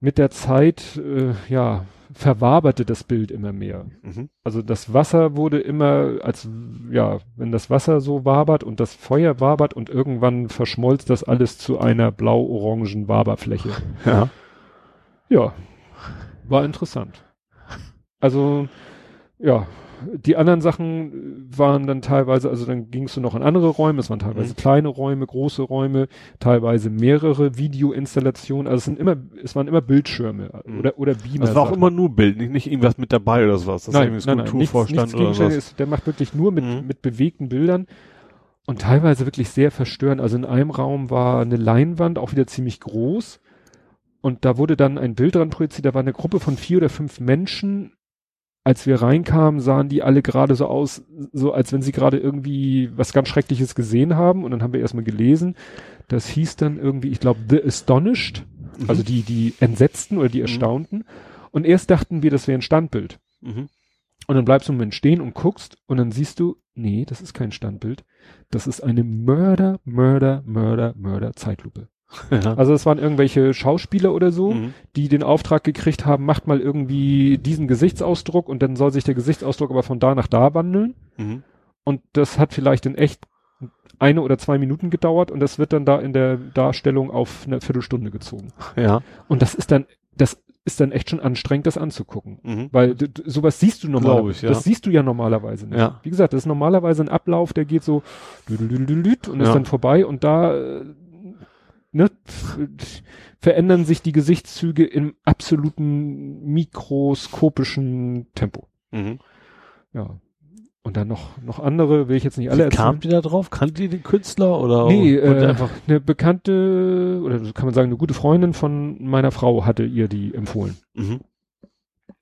mit der Zeit, äh, ja, verwaberte das Bild immer mehr. Mhm. Also das Wasser wurde immer als, ja, wenn das Wasser so wabert und das Feuer wabert und irgendwann verschmolz das alles zu einer blau-orangen Waberfläche. Ja. Ja, war interessant. Also, ja, die anderen Sachen waren dann teilweise, also dann gingst du noch in andere Räume, es waren teilweise Mhm. kleine Räume, große Räume, teilweise mehrere Videoinstallationen, also es sind immer, es waren immer Bildschirme Mhm. oder, oder Beamer. Das war auch immer nur Bild, nicht, nicht irgendwas mit dabei oder sowas. Das nein, ist nein, nein, nichts, Skulpturvorstand nichts oder was. ist, der macht wirklich nur mit, Mhm. mit bewegten Bildern und teilweise wirklich sehr verstörend. Also in einem Raum war eine Leinwand, auch wieder ziemlich groß und da wurde dann ein Bild dran projiziert, da war eine Gruppe von vier oder fünf Menschen. Als wir reinkamen, sahen die alle gerade so aus, so als wenn sie gerade irgendwie was ganz Schreckliches gesehen haben. Und dann haben wir erstmal gelesen. Das hieß dann irgendwie, ich glaube, The Astonished, Mhm. also die, die Entsetzten oder die Mhm. Erstaunten. Und erst dachten wir, das wäre ein Standbild. Mhm. Und dann bleibst du einen Moment stehen und guckst und dann siehst du, nee, das ist kein Standbild. Das ist eine Mörder, Mörder, Mörder, Mörder Zeitlupe. Ja. Also es waren irgendwelche Schauspieler oder so, Mhm. die den Auftrag gekriegt haben, macht mal irgendwie diesen Gesichtsausdruck und dann soll sich der Gesichtsausdruck aber von da nach da wandeln. Mhm. Und das hat vielleicht in echt eine oder zwei Minuten gedauert und das wird dann da in der Darstellung auf eine Viertelstunde gezogen. Ja. Und das ist dann, das ist dann echt schon anstrengend, das anzugucken. Mhm. Weil sowas siehst du normalerweise. ja. Das siehst du ja normalerweise nicht. Ja. Wie gesagt, das ist normalerweise ein Ablauf, der geht so und ist Ja. dann vorbei und da äh, ne, verändern sich die Gesichtszüge im absoluten mikroskopischen Tempo. Mhm. Ja. Und dann noch, noch andere, will ich jetzt nicht alle Wie erzählen. die da drauf? Kannte die den Künstler oder? Nee, äh, einfach, eine bekannte, oder kann man sagen, eine gute Freundin von meiner Frau hatte ihr die empfohlen. mhm.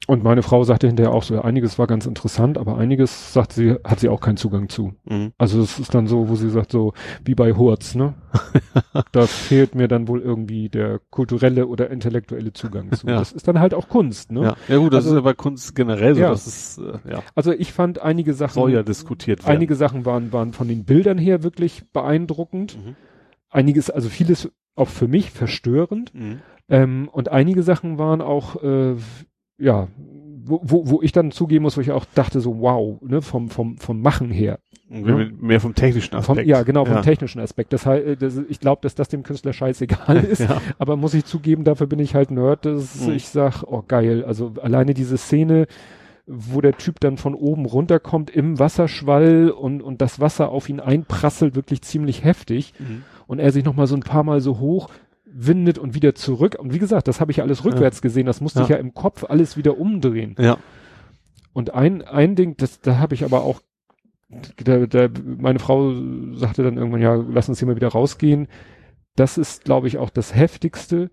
Und meine Frau sagte hinterher auch so, ja, einiges war ganz interessant, aber einiges, sagt sie, hat sie auch keinen Zugang zu. Mhm. Also es ist dann so, wo sie sagt, so wie bei Hurz, ne? da fehlt mir dann wohl irgendwie der kulturelle oder intellektuelle Zugang zu. Ja. Das ist dann halt auch Kunst, ne? Ja, ja gut, das also, ist ja bei Kunst generell so, ja. das ist, äh, ja. Also ich fand einige Sachen. Soll ja diskutiert werden. Einige Sachen waren, waren von den Bildern her wirklich beeindruckend. Mhm. Einiges, also vieles auch für mich verstörend. Mhm. Ähm, und einige Sachen waren auch, äh, ja, wo, wo, wo ich dann zugeben muss, wo ich auch dachte so, wow, ne, vom, vom, vom Machen her. Ne? Mehr vom technischen Aspekt. Vom, ja, genau, vom ja. technischen Aspekt. Das heißt, das, ich glaube, dass das dem Künstler scheißegal ist. ja. Aber muss ich zugeben, dafür bin ich halt Nerd, dass mhm. ich sag, oh geil, also alleine diese Szene, wo der Typ dann von oben runterkommt im Wasserschwall und, und das Wasser auf ihn einprasselt, wirklich ziemlich heftig. Mhm. Und er sich nochmal so ein paar Mal so hoch windet und wieder zurück. Und wie gesagt, das habe ich alles rückwärts ja. gesehen. Das musste ja. ich ja im Kopf alles wieder umdrehen. Ja. Und ein, ein Ding, das, da habe ich aber auch, da, da, meine Frau sagte dann irgendwann, ja, lass uns hier mal wieder rausgehen. Das ist, glaube ich, auch das Heftigste.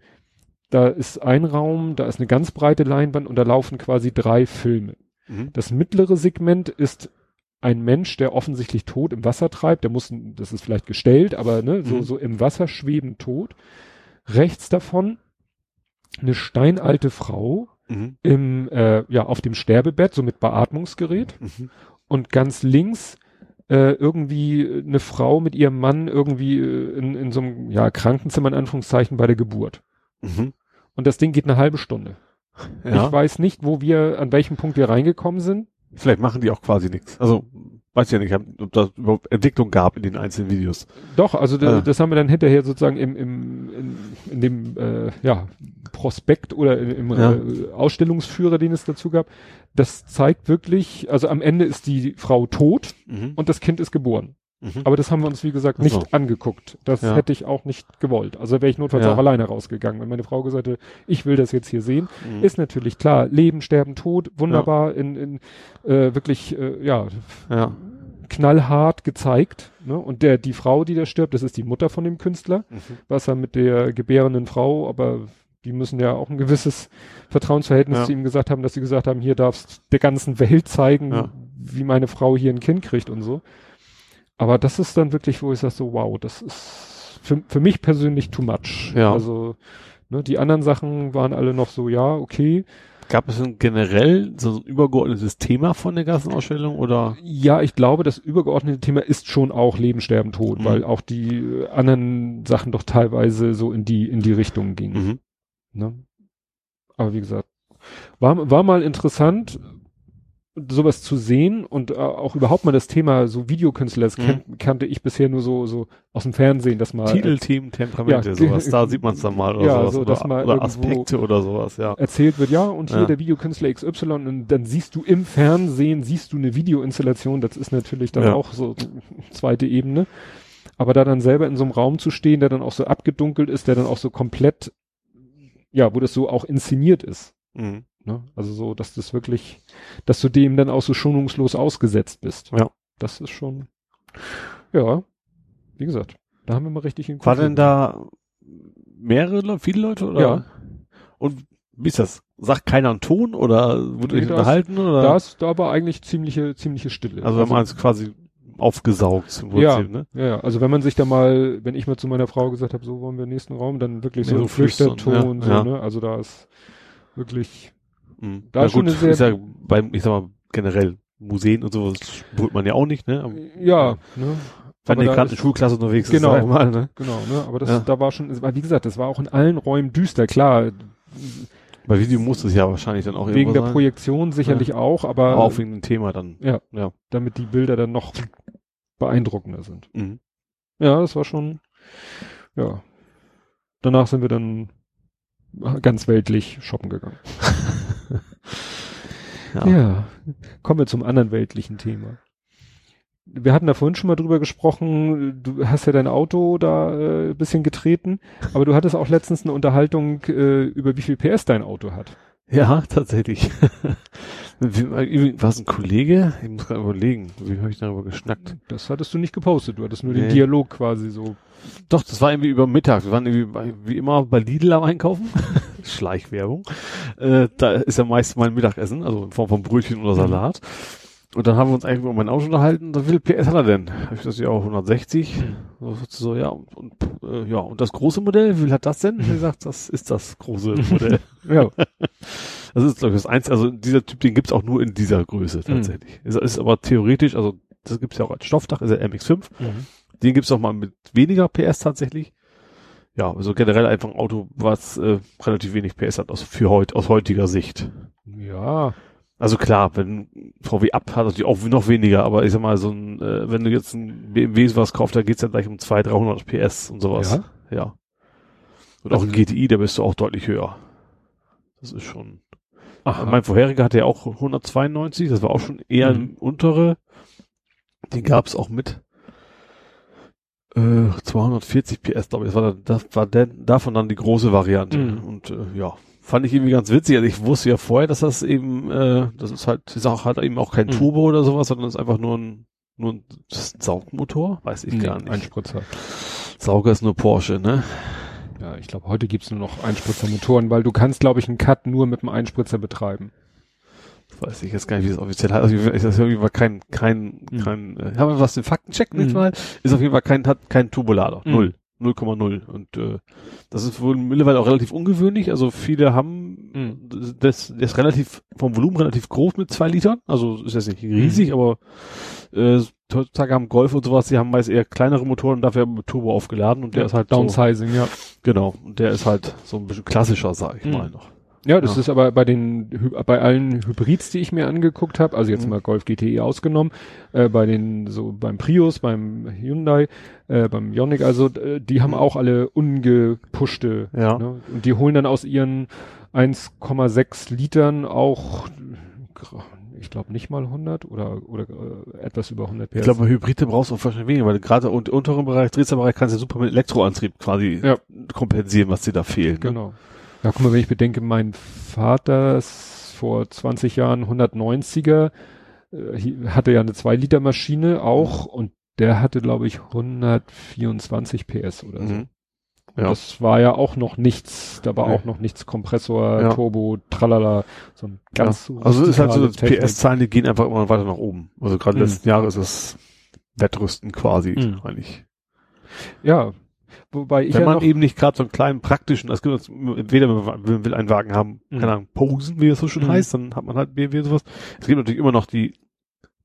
Da ist ein Raum, da ist eine ganz breite Leinwand und da laufen quasi drei Filme. Mhm. Das mittlere Segment ist ein Mensch, der offensichtlich tot im Wasser treibt, der muss, das ist vielleicht gestellt, aber ne, so, mhm. so im Wasser schweben tot. Rechts davon eine steinalte Frau mhm. im, äh, ja, auf dem Sterbebett, so mit Beatmungsgerät. Mhm. Und ganz links äh, irgendwie eine Frau mit ihrem Mann irgendwie äh, in, in so einem ja, Krankenzimmer in Anführungszeichen bei der Geburt. Mhm. Und das Ding geht eine halbe Stunde. Ja. Ich weiß nicht, wo wir, an welchem Punkt wir reingekommen sind. Vielleicht machen die auch quasi nichts. Also weiß ja nicht, ob da überhaupt Entwicklung gab in den einzelnen Videos. Doch, also äh. das haben wir dann hinterher sozusagen im, im in, in dem äh, ja, Prospekt oder im ja. äh, Ausstellungsführer, den es dazu gab. Das zeigt wirklich, also am Ende ist die Frau tot mhm. und das Kind ist geboren. Mhm. Aber das haben wir uns, wie gesagt, nicht so. angeguckt. Das ja. hätte ich auch nicht gewollt. Also wäre ich notfalls ja. auch alleine rausgegangen. Wenn meine Frau gesagt hätte, ich will das jetzt hier sehen, mhm. ist natürlich klar, Leben, Sterben, Tod, wunderbar ja. in, in äh, wirklich, äh, ja, knallhart gezeigt. Ne? Und der, die Frau, die da stirbt, das ist die Mutter von dem Künstler, mhm. was er mit der gebärenden Frau, aber die müssen ja auch ein gewisses Vertrauensverhältnis zu ihm gesagt haben, dass sie gesagt haben, hier darfst der ganzen Welt zeigen, wie meine Frau hier ein Kind kriegt und so. Aber das ist dann wirklich, wo ich sage so, wow, das ist für, für mich persönlich too much. Ja. Also, ne, die anderen Sachen waren alle noch so, ja, okay. Gab es denn generell so ein übergeordnetes Thema von der ganzen Ausstellung oder? Ja, ich glaube, das übergeordnete Thema ist schon auch Leben, Sterben, Tod, mhm. weil auch die anderen Sachen doch teilweise so in die, in die Richtung gingen. Mhm. Ne? Aber wie gesagt, war, war mal interessant, sowas zu sehen und äh, auch überhaupt mal das Thema so Videokünstler, das mhm. kannte ich bisher nur so so aus dem Fernsehen, dass mal Titelteam, Temperamente, ja, sowas, da sieht man es dann mal oder ja, sowas, so, dass oder, mal oder Aspekte oder sowas, ja. Erzählt wird, ja, und hier ja. der Videokünstler XY und dann siehst du im Fernsehen, siehst du eine Videoinstallation, das ist natürlich dann ja. auch so zweite Ebene. Aber da dann selber in so einem Raum zu stehen, der dann auch so abgedunkelt ist, der dann auch so komplett, ja, wo das so auch inszeniert ist. Mhm. Ne? Also so, dass das wirklich, dass du dem dann auch so schonungslos ausgesetzt bist. Ja. Das ist schon, ja, wie gesagt, da haben wir mal richtig in War denn da mehrere, viele Leute oder? Ja. Und wie ist das? Sagt keiner einen Ton oder wurde nee, euch unterhalten oder? Das, da war eigentlich ziemliche, ziemliche Stille. Also, wenn man es quasi aufgesaugt ja, ne? Ja, also wenn man sich da mal, wenn ich mal zu meiner Frau gesagt habe, so wollen wir nächsten Raum, dann wirklich so, so Flüchterton, ja, so, ja. ne? Also da ist wirklich Mhm. Da ja, schon gut, eine sehr, ist ja beim, ich sag mal, generell Museen und sowas spürt man ja auch nicht, ne? Aber, ja, ne? Wenn ihr gerade in Schulklasse unterwegs genau, ist, mal, ne? Genau, ne? Aber das, ja. da war schon, wie gesagt, das war auch in allen Räumen düster, klar. Bei Video muss es ja wahrscheinlich dann auch Wegen der sein. Projektion sicherlich ja. auch, aber. aber auch wegen dem Thema dann. Ja, ja. Damit die Bilder dann noch beeindruckender sind. Mhm. Ja, das war schon, ja. Danach sind wir dann ganz weltlich shoppen gegangen. ja. ja. Kommen wir zum anderen weltlichen Thema. Wir hatten da vorhin schon mal drüber gesprochen, du hast ja dein Auto da äh, bisschen getreten, aber du hattest auch letztens eine Unterhaltung äh, über wie viel PS dein Auto hat. Ja, tatsächlich. War es ein Kollege? Ich muss gerade überlegen, wie habe ich darüber geschnackt? Das hattest du nicht gepostet, du hattest nur nee. den Dialog quasi so. Doch, das war irgendwie über Mittag. Wir waren irgendwie wie immer bei Lidl am Einkaufen. Schleichwerbung. Äh, da ist ja meist mein Mittagessen, also in Form von Brötchen oder Salat. Und dann haben wir uns eigentlich über mein Auto unterhalten. Wie viel PS hat er denn? Ich das ja auch 160. So, so ja, und, und äh, ja, und das große Modell, wie viel hat das denn? Er sagt, das ist das große Modell. ja. Das ist, glaube ich, das Einzige, also dieser Typ, den gibt's auch nur in dieser Größe tatsächlich. Mhm. Ist, ist aber theoretisch, also das gibt's ja auch als Stoffdach, ist der MX5. Mhm. Den gibt's auch mal mit weniger PS tatsächlich. Ja, also generell einfach ein Auto, was äh, relativ wenig PS hat, aus, für heut, aus heutiger Sicht. Ja, also klar, wenn VW ab hat natürlich auch noch weniger, aber ich sag mal, so ein, äh, wenn du jetzt ein BMW was kaufst, da geht's ja gleich um 200, 300 PS und sowas. Ja. ja. Und auch ein also GTI, da bist du auch deutlich höher. Das ist schon. Ach, mein vorheriger hatte ja auch 192, das war auch schon eher mhm. ein untere. Den gab's auch mit äh, 240 PS, glaube ich. Das war, dann, das war denn, davon dann die große Variante. Mhm. Und äh, ja, fand ich irgendwie ganz witzig. Also ich wusste ja vorher, dass das eben, äh, das ist halt, die Sache hat eben auch kein mhm. Turbo oder sowas, sondern ist einfach nur ein, nur ein Saugmotor, weiß ich nee, gar nicht. Einspritzer. Sauger ist nur Porsche, ne? Ja, ich glaube, heute gibt's nur noch Einspritzermotoren, weil du kannst, glaube ich, einen Cut nur mit einem Einspritzer betreiben. Weiß ich jetzt gar nicht, wie das offiziell heißt. Also, ist das auf jeden Fall kein, kein, mhm. kein, äh, haben wir was den Faktencheck nicht mhm. mal? Ist auf jeden Fall kein, hat kein Turbolader. Mhm. Null. 0,0. Und äh, das ist wohl mittlerweile auch relativ ungewöhnlich. Also viele haben mhm. das, das ist relativ vom Volumen relativ groß mit zwei Litern. Also ist jetzt nicht riesig, mhm. aber äh, heutzutage haben Golf und sowas, die haben meist eher kleinere Motoren und dafür mit Turbo aufgeladen und der ja, ist halt Downsizing, so, ja. Genau. Und der ist halt so ein bisschen klassischer, sag ich mhm. mal noch. Ja, das ja. ist aber bei den bei allen Hybrids, die ich mir angeguckt habe, also jetzt mhm. mal Golf GTE ausgenommen, äh, bei den so beim Prius, beim Hyundai, äh, beim Ioniq, also äh, die haben mhm. auch alle ungepuschte. Ja. Ne? Und die holen dann aus ihren 1,6 Litern auch ich glaube nicht mal 100 oder oder äh, etwas über 100 PS. Ich glaube, Hybride brauchst du auch wahrscheinlich weniger, weil gerade im unteren Bereich, Drehzahlbereich kannst du super mit Elektroantrieb quasi ja. kompensieren, was dir da fehlt. Ne? Genau. Ne? Ja, guck mal, wenn ich bedenke, mein Vater ist vor 20 Jahren 190er, äh, hatte ja eine 2-Liter-Maschine auch mhm. und der hatte, glaube ich, 124 PS oder so. Mhm. Ja. Das war ja auch noch nichts, da war nee. auch noch nichts Kompressor, ja. Turbo, tralala, so ein ganz ja. Also es ist halt so, PS-Zahlen, die gehen einfach immer weiter nach oben. Also gerade mhm. letzten Jahre ist es Wettrüsten quasi mhm. eigentlich. Ja, Wobei ich Wenn ja man eben nicht gerade so einen kleinen praktischen, es gibt entweder man will einen Wagen haben, mhm. keine Ahnung, Posen, wie es so schon mhm. heißt, dann hat man halt BMW sowas. Es gibt natürlich immer noch die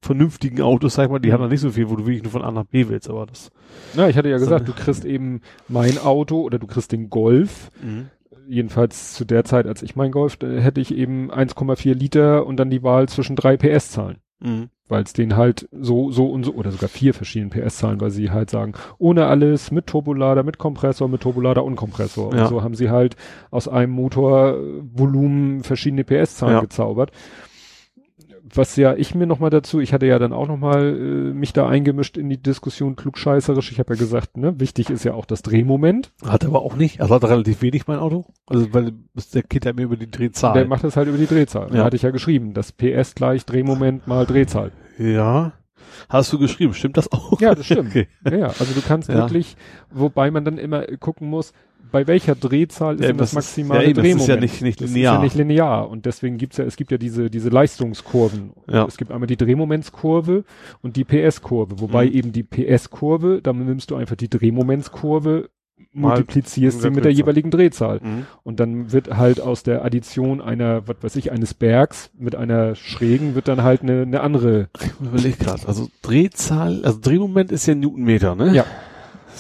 vernünftigen Autos, sag ich mal, die haben dann nicht so viel, wo du wirklich nur von A nach B willst, aber das. Na, ich hatte ja gesagt, du kriegst eben mein Auto oder du kriegst den Golf. Mhm. Jedenfalls zu der Zeit, als ich mein Golf, hätte ich eben 1,4 Liter und dann die Wahl zwischen drei PS-Zahlen. Mhm weil es den halt so, so und so, oder sogar vier verschiedenen PS-Zahlen, weil sie halt sagen, ohne alles, mit Turbolader, mit Kompressor, mit Turbolader und Kompressor. Ja. Und so haben sie halt aus einem Motorvolumen verschiedene PS-Zahlen ja. gezaubert was ja ich mir nochmal dazu, ich hatte ja dann auch nochmal äh, mich da eingemischt in die Diskussion klugscheißerisch. Ich habe ja gesagt, ne, wichtig ist ja auch das Drehmoment. Hat aber auch nicht. Also hat relativ wenig mein Auto. Also weil der geht ja mir über die Drehzahl. Der macht das halt über die Drehzahl. Ja. Da hatte ich ja geschrieben, das PS gleich Drehmoment mal Drehzahl. Ja. Hast du geschrieben, stimmt das auch? Ja, das stimmt. Okay. Ja, ja, also du kannst ja. wirklich, wobei man dann immer gucken muss, bei welcher Drehzahl ist ja, das maximale ja, Drehmoment? Das ist ja nicht, nicht linear. Das ist ja nicht linear. Und deswegen gibt's ja, es gibt ja diese, diese Leistungskurven. Ja. Es gibt einmal die Drehmomentskurve und die PS-Kurve. Wobei mhm. eben die PS-Kurve, dann nimmst du einfach die Drehmomentskurve multiplizierst sie mit der jeweiligen Drehzahl. Mhm. Und dann wird halt aus der Addition einer, was weiß ich, eines Bergs mit einer schrägen wird dann halt eine, eine andere. Ich überleg gerade, also Drehzahl, also Drehmoment ist ja Newtonmeter, ne? Ja.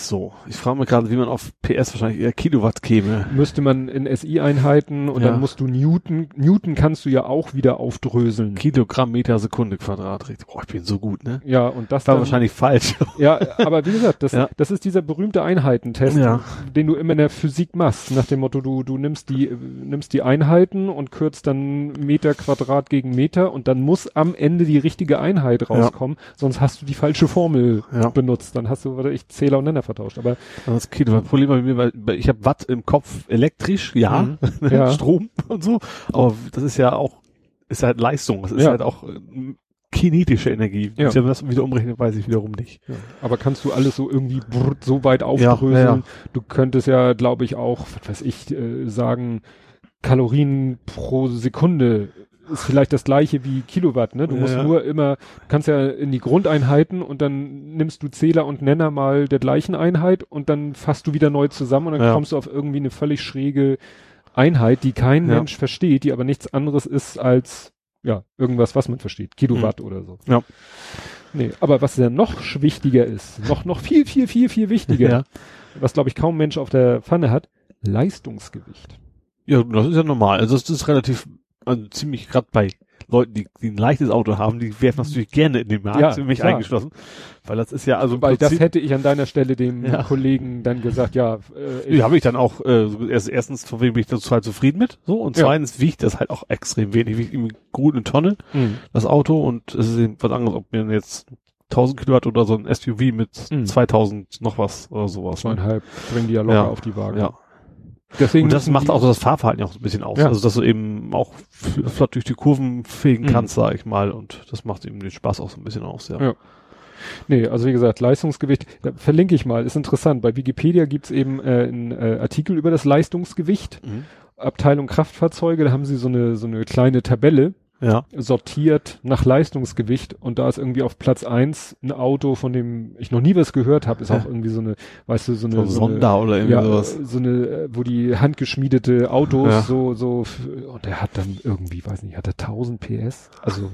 So, ich frage mich gerade, wie man auf PS wahrscheinlich eher Kilowatt käme. Müsste man in SI-Einheiten und ja. dann musst du Newton, Newton kannst du ja auch wieder aufdröseln. Kilogramm Meter Sekunde Quadrat. Boah, ich bin so gut, ne? Ja, und das war dann, wahrscheinlich falsch. Ja, aber wie gesagt, das, ja. das ist dieser berühmte Einheitentest, ja. den du immer in der Physik machst, nach dem Motto, du, du nimmst die, nimmst die Einheiten und kürzt dann Meter Quadrat gegen Meter und dann muss am Ende die richtige Einheit rauskommen, sonst hast du die falsche Formel benutzt. Dann hast du, warte ich, Zähler und Nenner vertauscht. Aber das Kilo, das Problem bei mir, weil ich habe Watt im Kopf elektrisch, ja, mhm. ja. Strom und so, aber das ist ja auch, ist halt Leistung, das ist ja. halt auch äh, kinetische Energie. Ja. Wenn das wieder umrechnet, weiß ich wiederum nicht. Ja. Aber kannst du alles so irgendwie brr, so weit aufdröseln? Ja, ja, Du könntest ja, glaube ich, auch, was weiß ich, äh, sagen, Kalorien pro Sekunde ist vielleicht das gleiche wie Kilowatt, ne? Du musst ja. nur immer, du kannst ja in die Grundeinheiten und dann nimmst du Zähler und Nenner mal der gleichen Einheit und dann fasst du wieder neu zusammen und dann Ja. kommst du auf irgendwie eine völlig schräge Einheit, die kein Ja. Mensch versteht, die aber nichts anderes ist als, ja, irgendwas, was man versteht. Kilowatt oder so. Ja. Nee, aber was ja noch wichtiger ist, noch, noch viel, viel, viel, viel wichtiger, was glaube ich kaum Mensch auf der Pfanne hat, Leistungsgewicht. Ja, das ist ja normal. Also das ist relativ, also ziemlich gerade bei Leuten, die, die ein leichtes Auto haben, die werfen das natürlich gerne in den Markt, Ja, für mich klar. eingeschlossen. Weil das ist ja also Weil das hätte ich an deiner Stelle dem Ja. Kollegen dann gesagt, ja, äh, ich, Ja, habe ich dann auch, äh, erst, erstens, von wem bin ich total zufrieden mit, so, und Ja. zweitens wiegt das halt auch extrem wenig, wiegt irgendwie gut eine Tonne, Hm. das Auto, und es ist eben was anderes, ob mir jetzt 1000 Kilowatt oder so ein SUV mit Mhm. 2000 noch was oder sowas. ne? zweieinhalb bringen die ja locker auf die Waage. Ja. Deswegen Und das macht auch so das Fahrverhalten ja auch so ein bisschen aus. Ja. Also, dass du eben auch flott durch die Kurven fegen Mhm. kannst, sag ich mal, und das macht eben den Spaß auch so ein bisschen aus, ja. Ja. Nee, also wie gesagt, Leistungsgewicht, verlinke ich mal, ist interessant. Bei Wikipedia gibt's eben äh, einen äh, Artikel über das Leistungsgewicht. Mhm. Abteilung Kraftfahrzeuge, da haben sie so eine, so eine kleine Tabelle Ja. sortiert nach Leistungsgewicht und da ist irgendwie auf Platz eins ein Auto, von dem ich noch nie was gehört habe, ist auch irgendwie so eine, weißt du, so eine, So so eine Sonder oder irgendwie ja, sowas. so eine, wo die handgeschmiedete Autos Ja. so, so, und der hat dann irgendwie, weiß nicht, hat er 1000 PS? Also,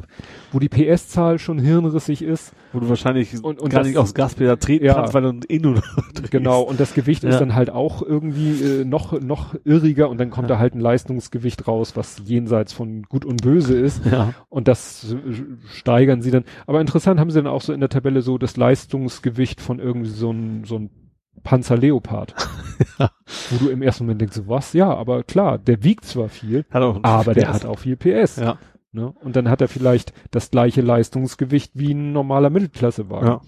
wo die PS-Zahl schon hirnrissig ist. Wo du wahrscheinlich Und- und gar das- nicht aufs Gaspedal treten Ja. kannst, weil du eh nur. Genau, und das Gewicht ist Ja. dann halt auch irgendwie äh, noch, noch irriger und dann kommt da halt ein Leistungsgewicht raus, was jenseits von gut und böse ist. Ja. Und das äh, steigern sie dann. Aber interessant haben sie dann auch so in der Tabelle so das Leistungsgewicht von irgendwie so ein, so ein Panzer Leopard. Ja. Wo du im ersten Moment denkst, so, was? Ja, aber klar, der wiegt zwar viel, Hat aber der hat auch viel PS. Ja. Ne? Und dann hat er vielleicht das gleiche Leistungsgewicht wie ein normaler Mittelklassewagen. Ja.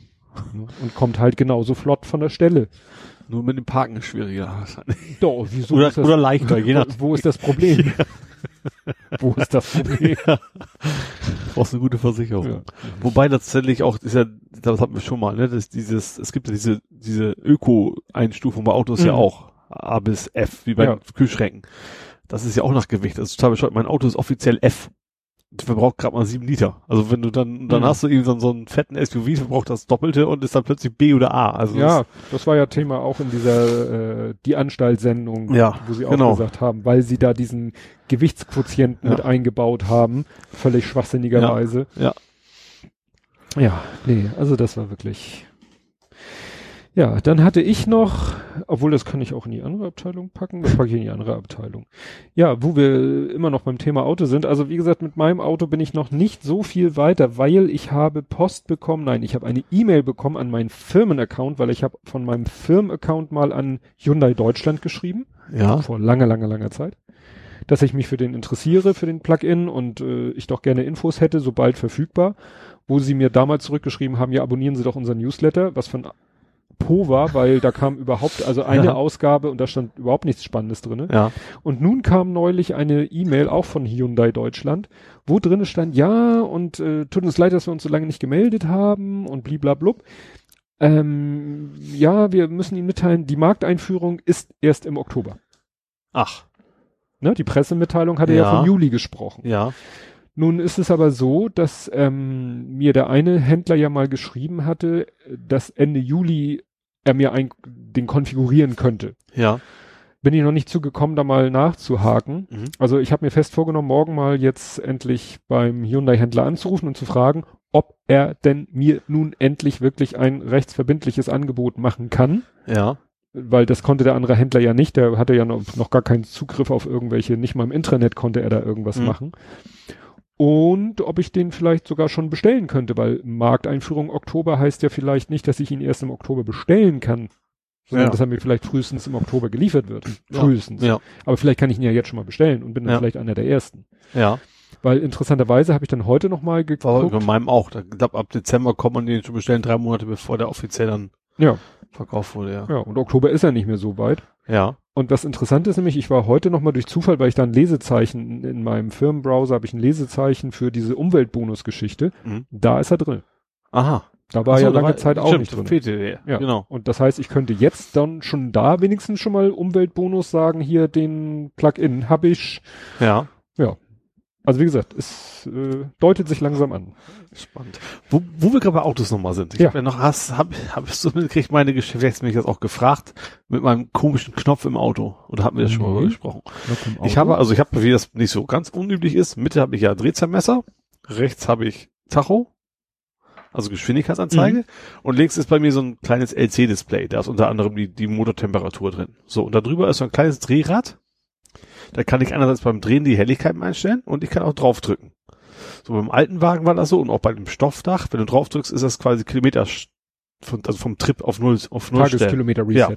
Ne? Und kommt halt genauso flott von der Stelle. Nur mit dem Parken ist schwieriger. Doch, wieso Oder, ist das, oder leichter, je nach. wo ist das Problem? Wo ist das Problem? Brauchst eine gute Versicherung. Ja. Wobei tatsächlich auch, ist ja, das hatten wir schon mal, ne, das, dieses, es gibt ja diese, diese Öko-Einstufung bei Autos ja Mhm. auch. A bis F, wie bei Ja. Kühlschränken. Das ist ja auch nach Gewicht. Das ist total bescheuert. Mein Auto ist offiziell F. Verbraucht gerade mal sieben Liter. Also wenn du dann, dann Mhm. hast du eben so, so einen fetten SUV, verbraucht das Doppelte und ist dann plötzlich B oder A. Also Ja, das war ja Thema auch in dieser äh, die Anstaltssendung, Ja, wo sie auch genau. gesagt haben, weil sie da diesen Gewichtsquotienten Ja. mit eingebaut haben, völlig schwachsinnigerweise. Ja. Ja, nee, also das war wirklich. Ja, dann hatte ich noch, obwohl das kann ich auch in die andere Abteilung packen, das packe ich in die andere Abteilung. Ja, wo wir immer noch beim Thema Auto sind. Also wie gesagt, mit meinem Auto bin ich noch nicht so viel weiter, weil ich habe Post bekommen, nein, ich habe eine E-Mail bekommen an meinen Firmenaccount, weil ich habe von meinem Firmenaccount mal an Hyundai Deutschland geschrieben ja. vor langer, langer, langer Zeit, dass ich mich für den interessiere, für den Plugin und äh, ich doch gerne Infos hätte, sobald verfügbar, wo sie mir damals zurückgeschrieben haben, ja, abonnieren Sie doch unseren Newsletter, was von Po war, weil da kam überhaupt, also eine Ja. Ausgabe und da stand überhaupt nichts Spannendes drinne. Ja. Und nun kam neulich eine E-Mail auch von Hyundai Deutschland, wo drinne stand, ja, und äh, tut uns leid, dass wir uns so lange nicht gemeldet haben und bliblablub. Ähm, ja, wir müssen Ihnen mitteilen, die Markteinführung ist erst im Oktober. Ach. Ne, die Pressemitteilung hatte ja. Ja. von Juli gesprochen. Ja. Nun ist es aber so, dass ähm, mir der eine Händler ja mal geschrieben hatte, dass Ende Juli er mir ein, den konfigurieren könnte. Ja. Bin ich noch nicht zugekommen, da mal nachzuhaken. Mhm. Also ich habe mir fest vorgenommen, morgen mal jetzt endlich beim Hyundai-Händler anzurufen und zu fragen, ob er denn mir nun endlich wirklich ein rechtsverbindliches Angebot machen kann. Ja. Weil das konnte der andere Händler ja nicht, der hatte ja noch, noch gar keinen Zugriff auf irgendwelche, nicht mal im Intranet konnte er da irgendwas Mhm. machen. Und ob ich den vielleicht sogar schon bestellen könnte, weil Markteinführung Oktober heißt ja vielleicht nicht, dass ich ihn erst im Oktober bestellen kann, sondern Ja. dass er mir vielleicht frühestens im Oktober geliefert wird. Ja. Frühestens. Ja. Aber vielleicht kann ich ihn ja jetzt schon mal bestellen und bin dann vielleicht einer der ersten. Ja. Weil interessanterweise habe ich dann heute noch mal War geguckt. bei meinem auch. Da, ich glaube, ab Dezember kommt man den zu bestellen, drei Monate bevor der offiziell dann Ja, verkauft wurde, ja. ja, und Oktober ist ja nicht mehr so weit. Ja. Und das Interessante ist nämlich, ich war heute noch mal durch Zufall, weil ich da ein Lesezeichen in meinem Firmenbrowser habe ich ein Lesezeichen für diese Umweltbonus-Geschichte. Mhm. Da ist er drin. Aha. Da war so, ja lange war- Zeit auch stimmt, nicht drin. fehlte der. Ja. Genau. Und das heißt, ich könnte jetzt dann schon da wenigstens schon mal Umweltbonus sagen, hier den Plug-in habe ich. Ja. Also wie gesagt, es äh, deutet sich langsam an. Spannend. Wo, wo wir gerade bei Autos nochmal sind. Ich Ja. hab ja noch, hast, hab, hab ich so mitgekriegt, meine Geschäftsführer mich das auch gefragt, mit meinem komischen Knopf im Auto. Oder hatten wir das schon mal Nee. drüber gesprochen? Ich habe, also ich habe, wie das nicht so ganz unüblich ist, Mitte habe ich ja Drehzahlmesser, rechts habe ich Tacho, also Geschwindigkeitsanzeige, und links ist bei mir so ein kleines LC-Display, da ist unter anderem die, die Motortemperatur drin. So, und da drüber ist so ein kleines Drehrad, da kann ich einerseits beim Drehen die Helligkeiten einstellen und ich kann auch draufdrücken. So beim alten Wagen war das so und auch bei dem Stoffdach, wenn du draufdrückst, ist das quasi Kilometer, von, also vom Trip auf Null, auf Null. Tageskilometer Reset.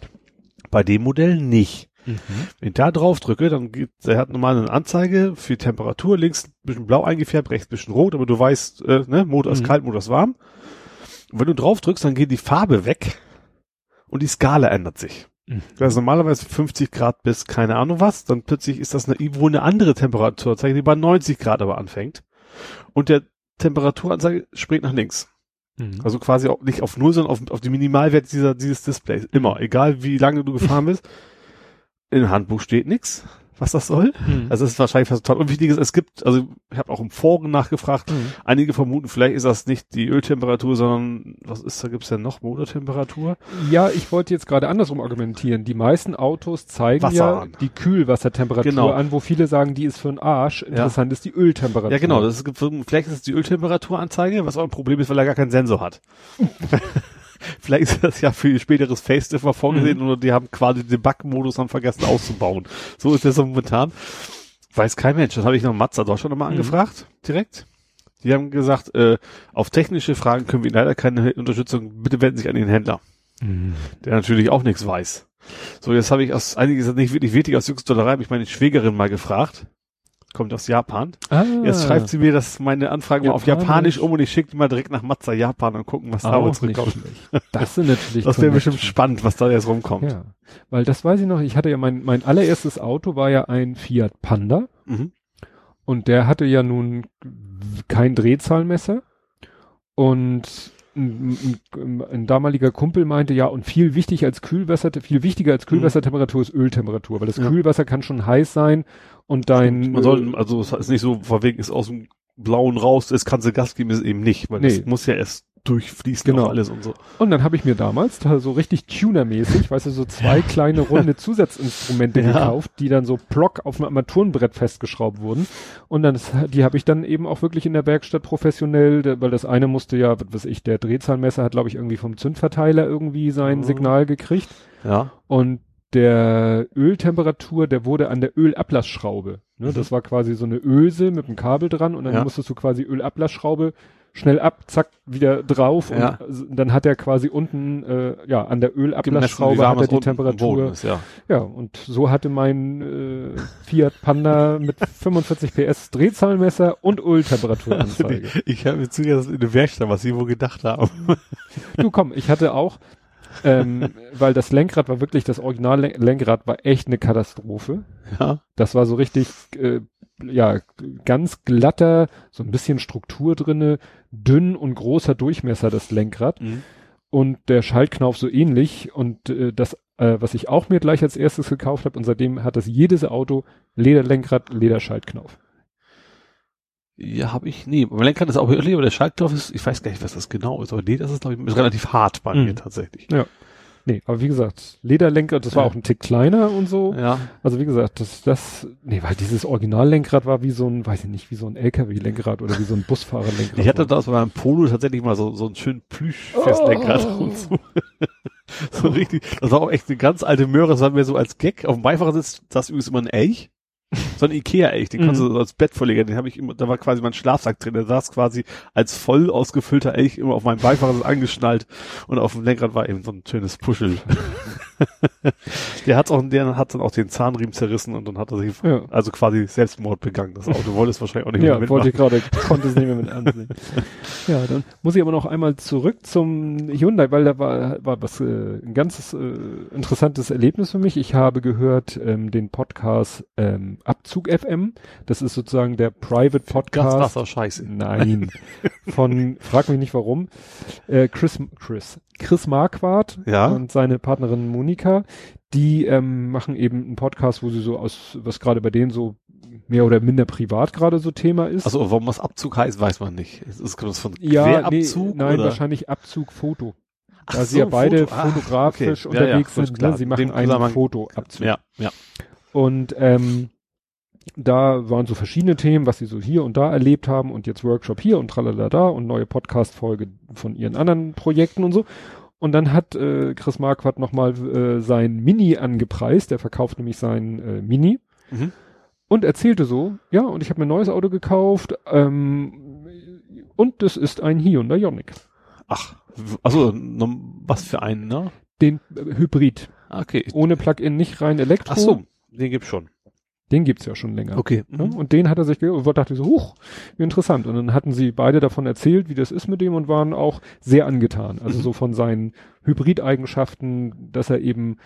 Bei dem Modell nicht. Mhm. Wenn ich da drauf drücke, dann gibt, er hat normal eine Anzeige für Temperatur, links ein bisschen blau eingefärbt, rechts ein bisschen rot, aber du weißt, äh, ne, Motor ist Mhm. kalt, Motor ist warm. Und wenn du drauf drückst, dann geht die Farbe weg und die Skala ändert sich. Mhm. Das ist normalerweise 50 Grad bis keine Ahnung was, dann plötzlich ist das eine, wohl eine andere Temperaturanzeige, die bei 90 Grad aber anfängt. Und der Temperaturanzeige springt nach links. Mhm. Also quasi auch nicht auf Null, sondern auf, auf die Minimalwerte dieser, dieses Displays. Immer, egal wie lange du gefahren bist. Im Handbuch steht nichts, was das soll. Mhm. Also es ist wahrscheinlich was total Unwichtiges. Es gibt, also ich habe auch im Foren nachgefragt, Mhm. einige vermuten, vielleicht ist das nicht die Öltemperatur, sondern was ist da, gibt's denn noch? Motortemperatur? Ja, ich wollte jetzt gerade andersrum argumentieren. Die meisten Autos zeigen Wasser ja an. die Kühlwassertemperatur Genau. an, wo viele sagen, die ist für den Arsch. Interessant ist die Öltemperatur. Ja genau, das ist, vielleicht ist es die Öltemperaturanzeige, was auch ein Problem ist, weil er gar keinen Sensor hat. Vielleicht ist das ja für ihr späteres Facelift mal vorgesehen Mhm. oder die haben quasi den Bug-Modus haben vergessen auszubauen. So ist das momentan. Weiß kein Mensch. Das habe ich noch Mazda Deutschland nochmal Mhm. angefragt, direkt. Die haben gesagt, äh, auf technische Fragen können wir Ihnen leider keine Unterstützung, bitte wenden Sie sich an den Händler, Mhm. der natürlich auch nichts weiß. So, jetzt habe ich aus einiges nicht wirklich wichtig aus Jüngstollerei, habe ich meine Schwägerin mal gefragt. Kommt aus Japan. Ah, Jetzt schreibt sie mir das meine Anfrage mal auf Japanisch. Um und ich schicke die mal direkt nach Mazda Japan und gucken, was da wohl zurückkommt. Das sind natürlich Das wäre bestimmt spannend, was da jetzt rumkommt. Ja, weil das weiß ich noch. Ich hatte ja mein mein allererstes Auto war ja ein Fiat Panda Mhm. und der hatte ja nun kein Drehzahlmesser und ein, ein, ein damaliger Kumpel meinte ja und viel wichtig als Kühlwasser viel wichtiger als Kühlwassertemperatur ist Öltemperatur, weil das Ja. Kühlwasser kann schon heiß sein und dein Man soll, also es ist nicht so, verwegen ist aus dem Blauen raus, es kann sie Gas geben, ist eben nicht, weil Nee. es muss ja erst durchfließen Genau. alles und so. Und dann habe ich mir damals da so richtig Tuner-mäßig, weißt du, so zwei kleine runde Zusatzinstrumente Ja. gekauft, die dann so Block auf dem Armaturenbrett festgeschraubt wurden. Und dann, die habe ich dann eben auch wirklich in der Werkstatt professionell, weil das eine musste ja, was weiß ich, der Drehzahlmesser hat, glaube ich, irgendwie vom Zündverteiler irgendwie sein Mhm. Signal gekriegt. Ja. Und der Öltemperatur, der wurde an der Ölablassschraube. Ne? Mhm. Das war quasi so eine Öse mit einem Kabel dran und dann Ja. musstest du quasi Ölablassschraube schnell ab, zack, wieder drauf Ja. und dann hat er quasi unten, äh, ja, an der Ölablassschraube hat er die Temperatur. Ist, ja. Ja, und so hatte mein äh, Fiat Panda mit 45 PS Drehzahlmesser und Öltemperaturanzeige. Ich habe mir zugehört, in der Werkstatt, was sie wohl gedacht haben. Du komm, ich hatte auch, ähm, weil das Lenkrad war wirklich, das Originallenkrad war echt eine Katastrophe. Ja. Das war so richtig, äh, ja, ganz glatter, so ein bisschen Struktur drinne, dünn und großer Durchmesser das Lenkrad Mhm. und der Schaltknauf so ähnlich und äh, das, äh, was ich auch mir gleich als erstes gekauft habe und seitdem hat das jedes Auto Lederlenkrad, Lederschaltknauf. Ja, habe ich nie. Mein Lenkrad ist auch wirklich, aber der Schaltknopf ist, ich weiß gar nicht, was das genau ist, aber nee, das ist, glaube ich, ist relativ hart bei Mhm. mir tatsächlich. Nee, aber wie gesagt, Lederlenkrad, das war Ja. auch ein Tick kleiner und so. Ja. Also wie gesagt, das, das, nee, weil dieses Originallenkrad war wie so ein, weiß ich nicht, wie so ein LKW-Lenkrad oder wie so ein Busfahrerlenkrad. Ich hatte das bei meinem Polo tatsächlich mal so, so ein schön plüschfest Oh. Und so. so richtig. Das war auch echt eine ganz alte Möhre, das war mir so als Gag. Auf dem Beifahrersitz, das ist übrigens immer ein Elch. So ein Ikea-Elch, den kannst Mhm. du so als Bett verlegen. Den habe ich immer, da war quasi mein Schlafsack drin. Der saß quasi als voll ausgefüllter Elch immer auf meinem Beifahrersitz angeschnallt und auf dem Lenkrad war eben so ein schönes Puschel. Der hat auch, der hat dann auch den Zahnriemen zerrissen und dann hat er sich, ja. also quasi Selbstmord begangen. Das Auto wollte es wahrscheinlich auch nicht ja, mehr Ja, wollte ich gerade, konnte es nicht mehr mit ansehen. ja, dann muss ich aber noch einmal zurück zum Hyundai, weil da war, war was, äh, ein ganzes äh, interessantes Erlebnis für mich. Ich habe gehört ähm, den Podcast ähm, Abzug FM. Das ist sozusagen der Private Podcast. Das war scheiße. Nein. Von, frag mich nicht warum. Äh, Chris, Chris, Chris Marquardt ja? und seine Partnerin Monika, die ähm, machen eben einen Podcast, wo sie so aus, was gerade bei denen so mehr oder minder privat gerade so Thema ist. Also warum was Abzug heißt, weiß man nicht. Ist das von ja, nee, nein, oder? wahrscheinlich Abzug Foto. Ach da so, sie ja beide Foto. Ah, fotografisch okay. unterwegs ja, ja, sind, ne? sie machen einen Fotoabzug. Ja, ja. Und ähm, da waren so verschiedene Themen, was sie so hier und da erlebt haben und jetzt Workshop hier und tralala da und neue Podcast-Folge von ihren anderen Projekten und so. Und dann hat äh, Chris Marquardt nochmal äh, sein Mini angepreist, der verkauft nämlich sein äh, Mini mhm. und erzählte so, ja, und ich habe mir ein neues Auto gekauft ähm, und das ist ein Hyundai Ioniq. Ach, also was für einen, ne? Den äh, Hybrid. Okay. Ohne Plug-in, nicht rein Elektro. Ach so, den gibt's schon. Den gibt's ja schon länger. Okay. Mhm. und den hat er sich und dachte so, huch, wie interessant. Und dann hatten sie beide davon erzählt, wie das ist mit dem und waren auch sehr angetan. Also mhm. so von seinen Hybrideigenschaften, dass er eben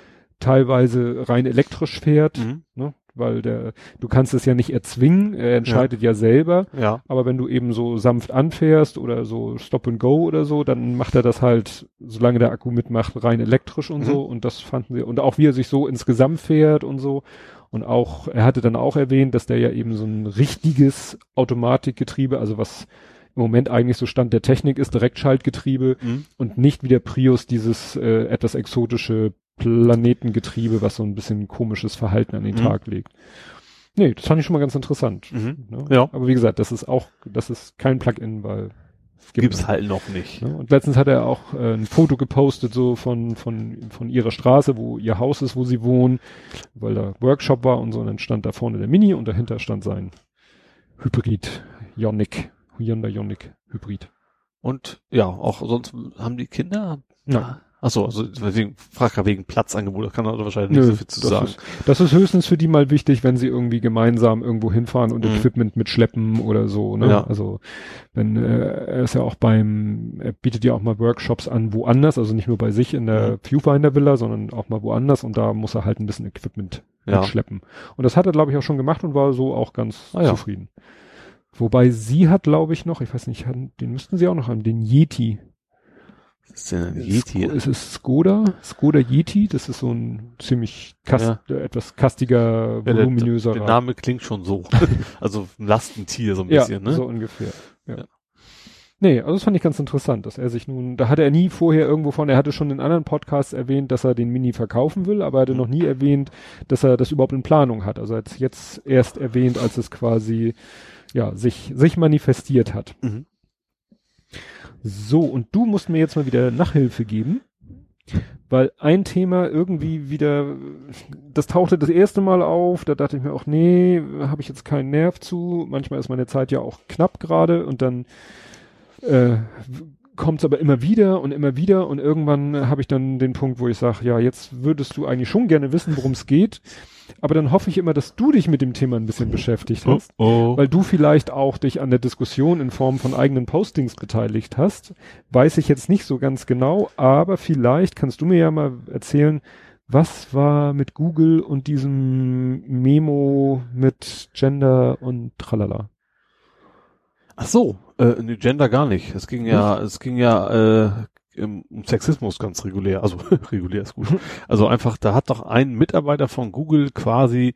teilweise rein elektrisch fährt, mhm. ne? weil der, du kannst es ja nicht erzwingen, er entscheidet ja, ja selber. Ja. Aber wenn du eben so sanft anfährst oder so Stop and Go oder so, dann macht er das halt, solange der Akku mitmacht, rein elektrisch und mhm. so. Und das fanden wir, und auch wie er sich so insgesamt fährt und so. Und auch, er hatte dann auch erwähnt, dass der ja eben so ein richtiges Automatikgetriebe, also was im Moment eigentlich so Stand der Technik ist, Direktschaltgetriebe mhm. und nicht wie der Prius dieses äh, etwas exotische Planetengetriebe, was so ein bisschen komisches Verhalten an den mhm. Tag legt. Nee, das fand ich schon mal ganz interessant. Mhm. Ne? Ja. Aber wie gesagt, das ist auch, das ist kein Plugin, weil Gibt es halt noch nicht. Ne? Und letztens hat er auch äh, ein Foto gepostet so von, von, von ihrer Straße, wo ihr Haus ist, wo sie wohnen, weil da Workshop war und so. Und dann stand da vorne der Mini und dahinter stand sein Hybrid, Ionic, Hyundai Ionic Hybrid. Und ja, auch sonst haben die Kinder? Ja. Achso, also wegen, frag wegen Platzangebot, da kann er wahrscheinlich nicht Nö, so viel zu das sagen. Ist, das ist höchstens für die mal wichtig, wenn sie irgendwie gemeinsam irgendwo hinfahren und mhm. Equipment mitschleppen oder so. Ne? Ja. Also wenn äh, er ist ja auch beim, er bietet ja auch mal Workshops an woanders, also nicht nur bei sich in der mhm. Viewfinder Villa, sondern auch mal woanders und da muss er halt ein bisschen Equipment ja. mitschleppen. Und das hat er, glaube ich, auch schon gemacht und war so auch ganz ah, zufrieden. Wobei sie hat, glaube ich, noch, ich weiß nicht, den müssten sie auch noch haben, den Yeti. Ist denn ein Yeti? Es ist Skoda, Skoda Yeti, das ist so ein ziemlich kast, ja. etwas kastiger, voluminöser. Ja, der, der, Name klingt schon so. also ein Lastentier so ein ja, bisschen, ne? so ungefähr. Ja. ja. Nee, also das fand ich ganz interessant, dass er sich nun, da hatte er nie vorher irgendwo von, er hatte schon in anderen Podcasts erwähnt, dass er den Mini verkaufen will, aber er hatte mhm. noch nie erwähnt, dass er das überhaupt in Planung hat. Also er hat es jetzt erst erwähnt, als es quasi, ja, sich, sich manifestiert hat. Mhm. So, und du musst mir jetzt mal wieder Nachhilfe geben, weil ein Thema irgendwie wieder, das tauchte das erste Mal auf, da dachte ich mir auch, nee, habe ich jetzt keinen Nerv zu. Manchmal ist meine Zeit ja auch knapp gerade und dann äh, kommt es aber immer wieder und immer wieder und irgendwann habe ich dann den Punkt, wo ich sage, ja, jetzt würdest du eigentlich schon gerne wissen, worum es geht. Aber dann hoffe ich immer, dass du dich mit dem Thema ein bisschen beschäftigt hast, oh, oh. weil du vielleicht auch dich an der Diskussion in Form von eigenen Postings beteiligt hast. Weiß ich jetzt nicht so ganz genau, aber vielleicht kannst du mir ja mal erzählen, was war mit Google und diesem Memo mit Gender und tralala? Ach so, äh, nee, Gender gar nicht. Es ging ja, es ging ja äh, um Sexismus ganz regulär. Also regulär ist gut. Also einfach, da hat doch ein Mitarbeiter von Google quasi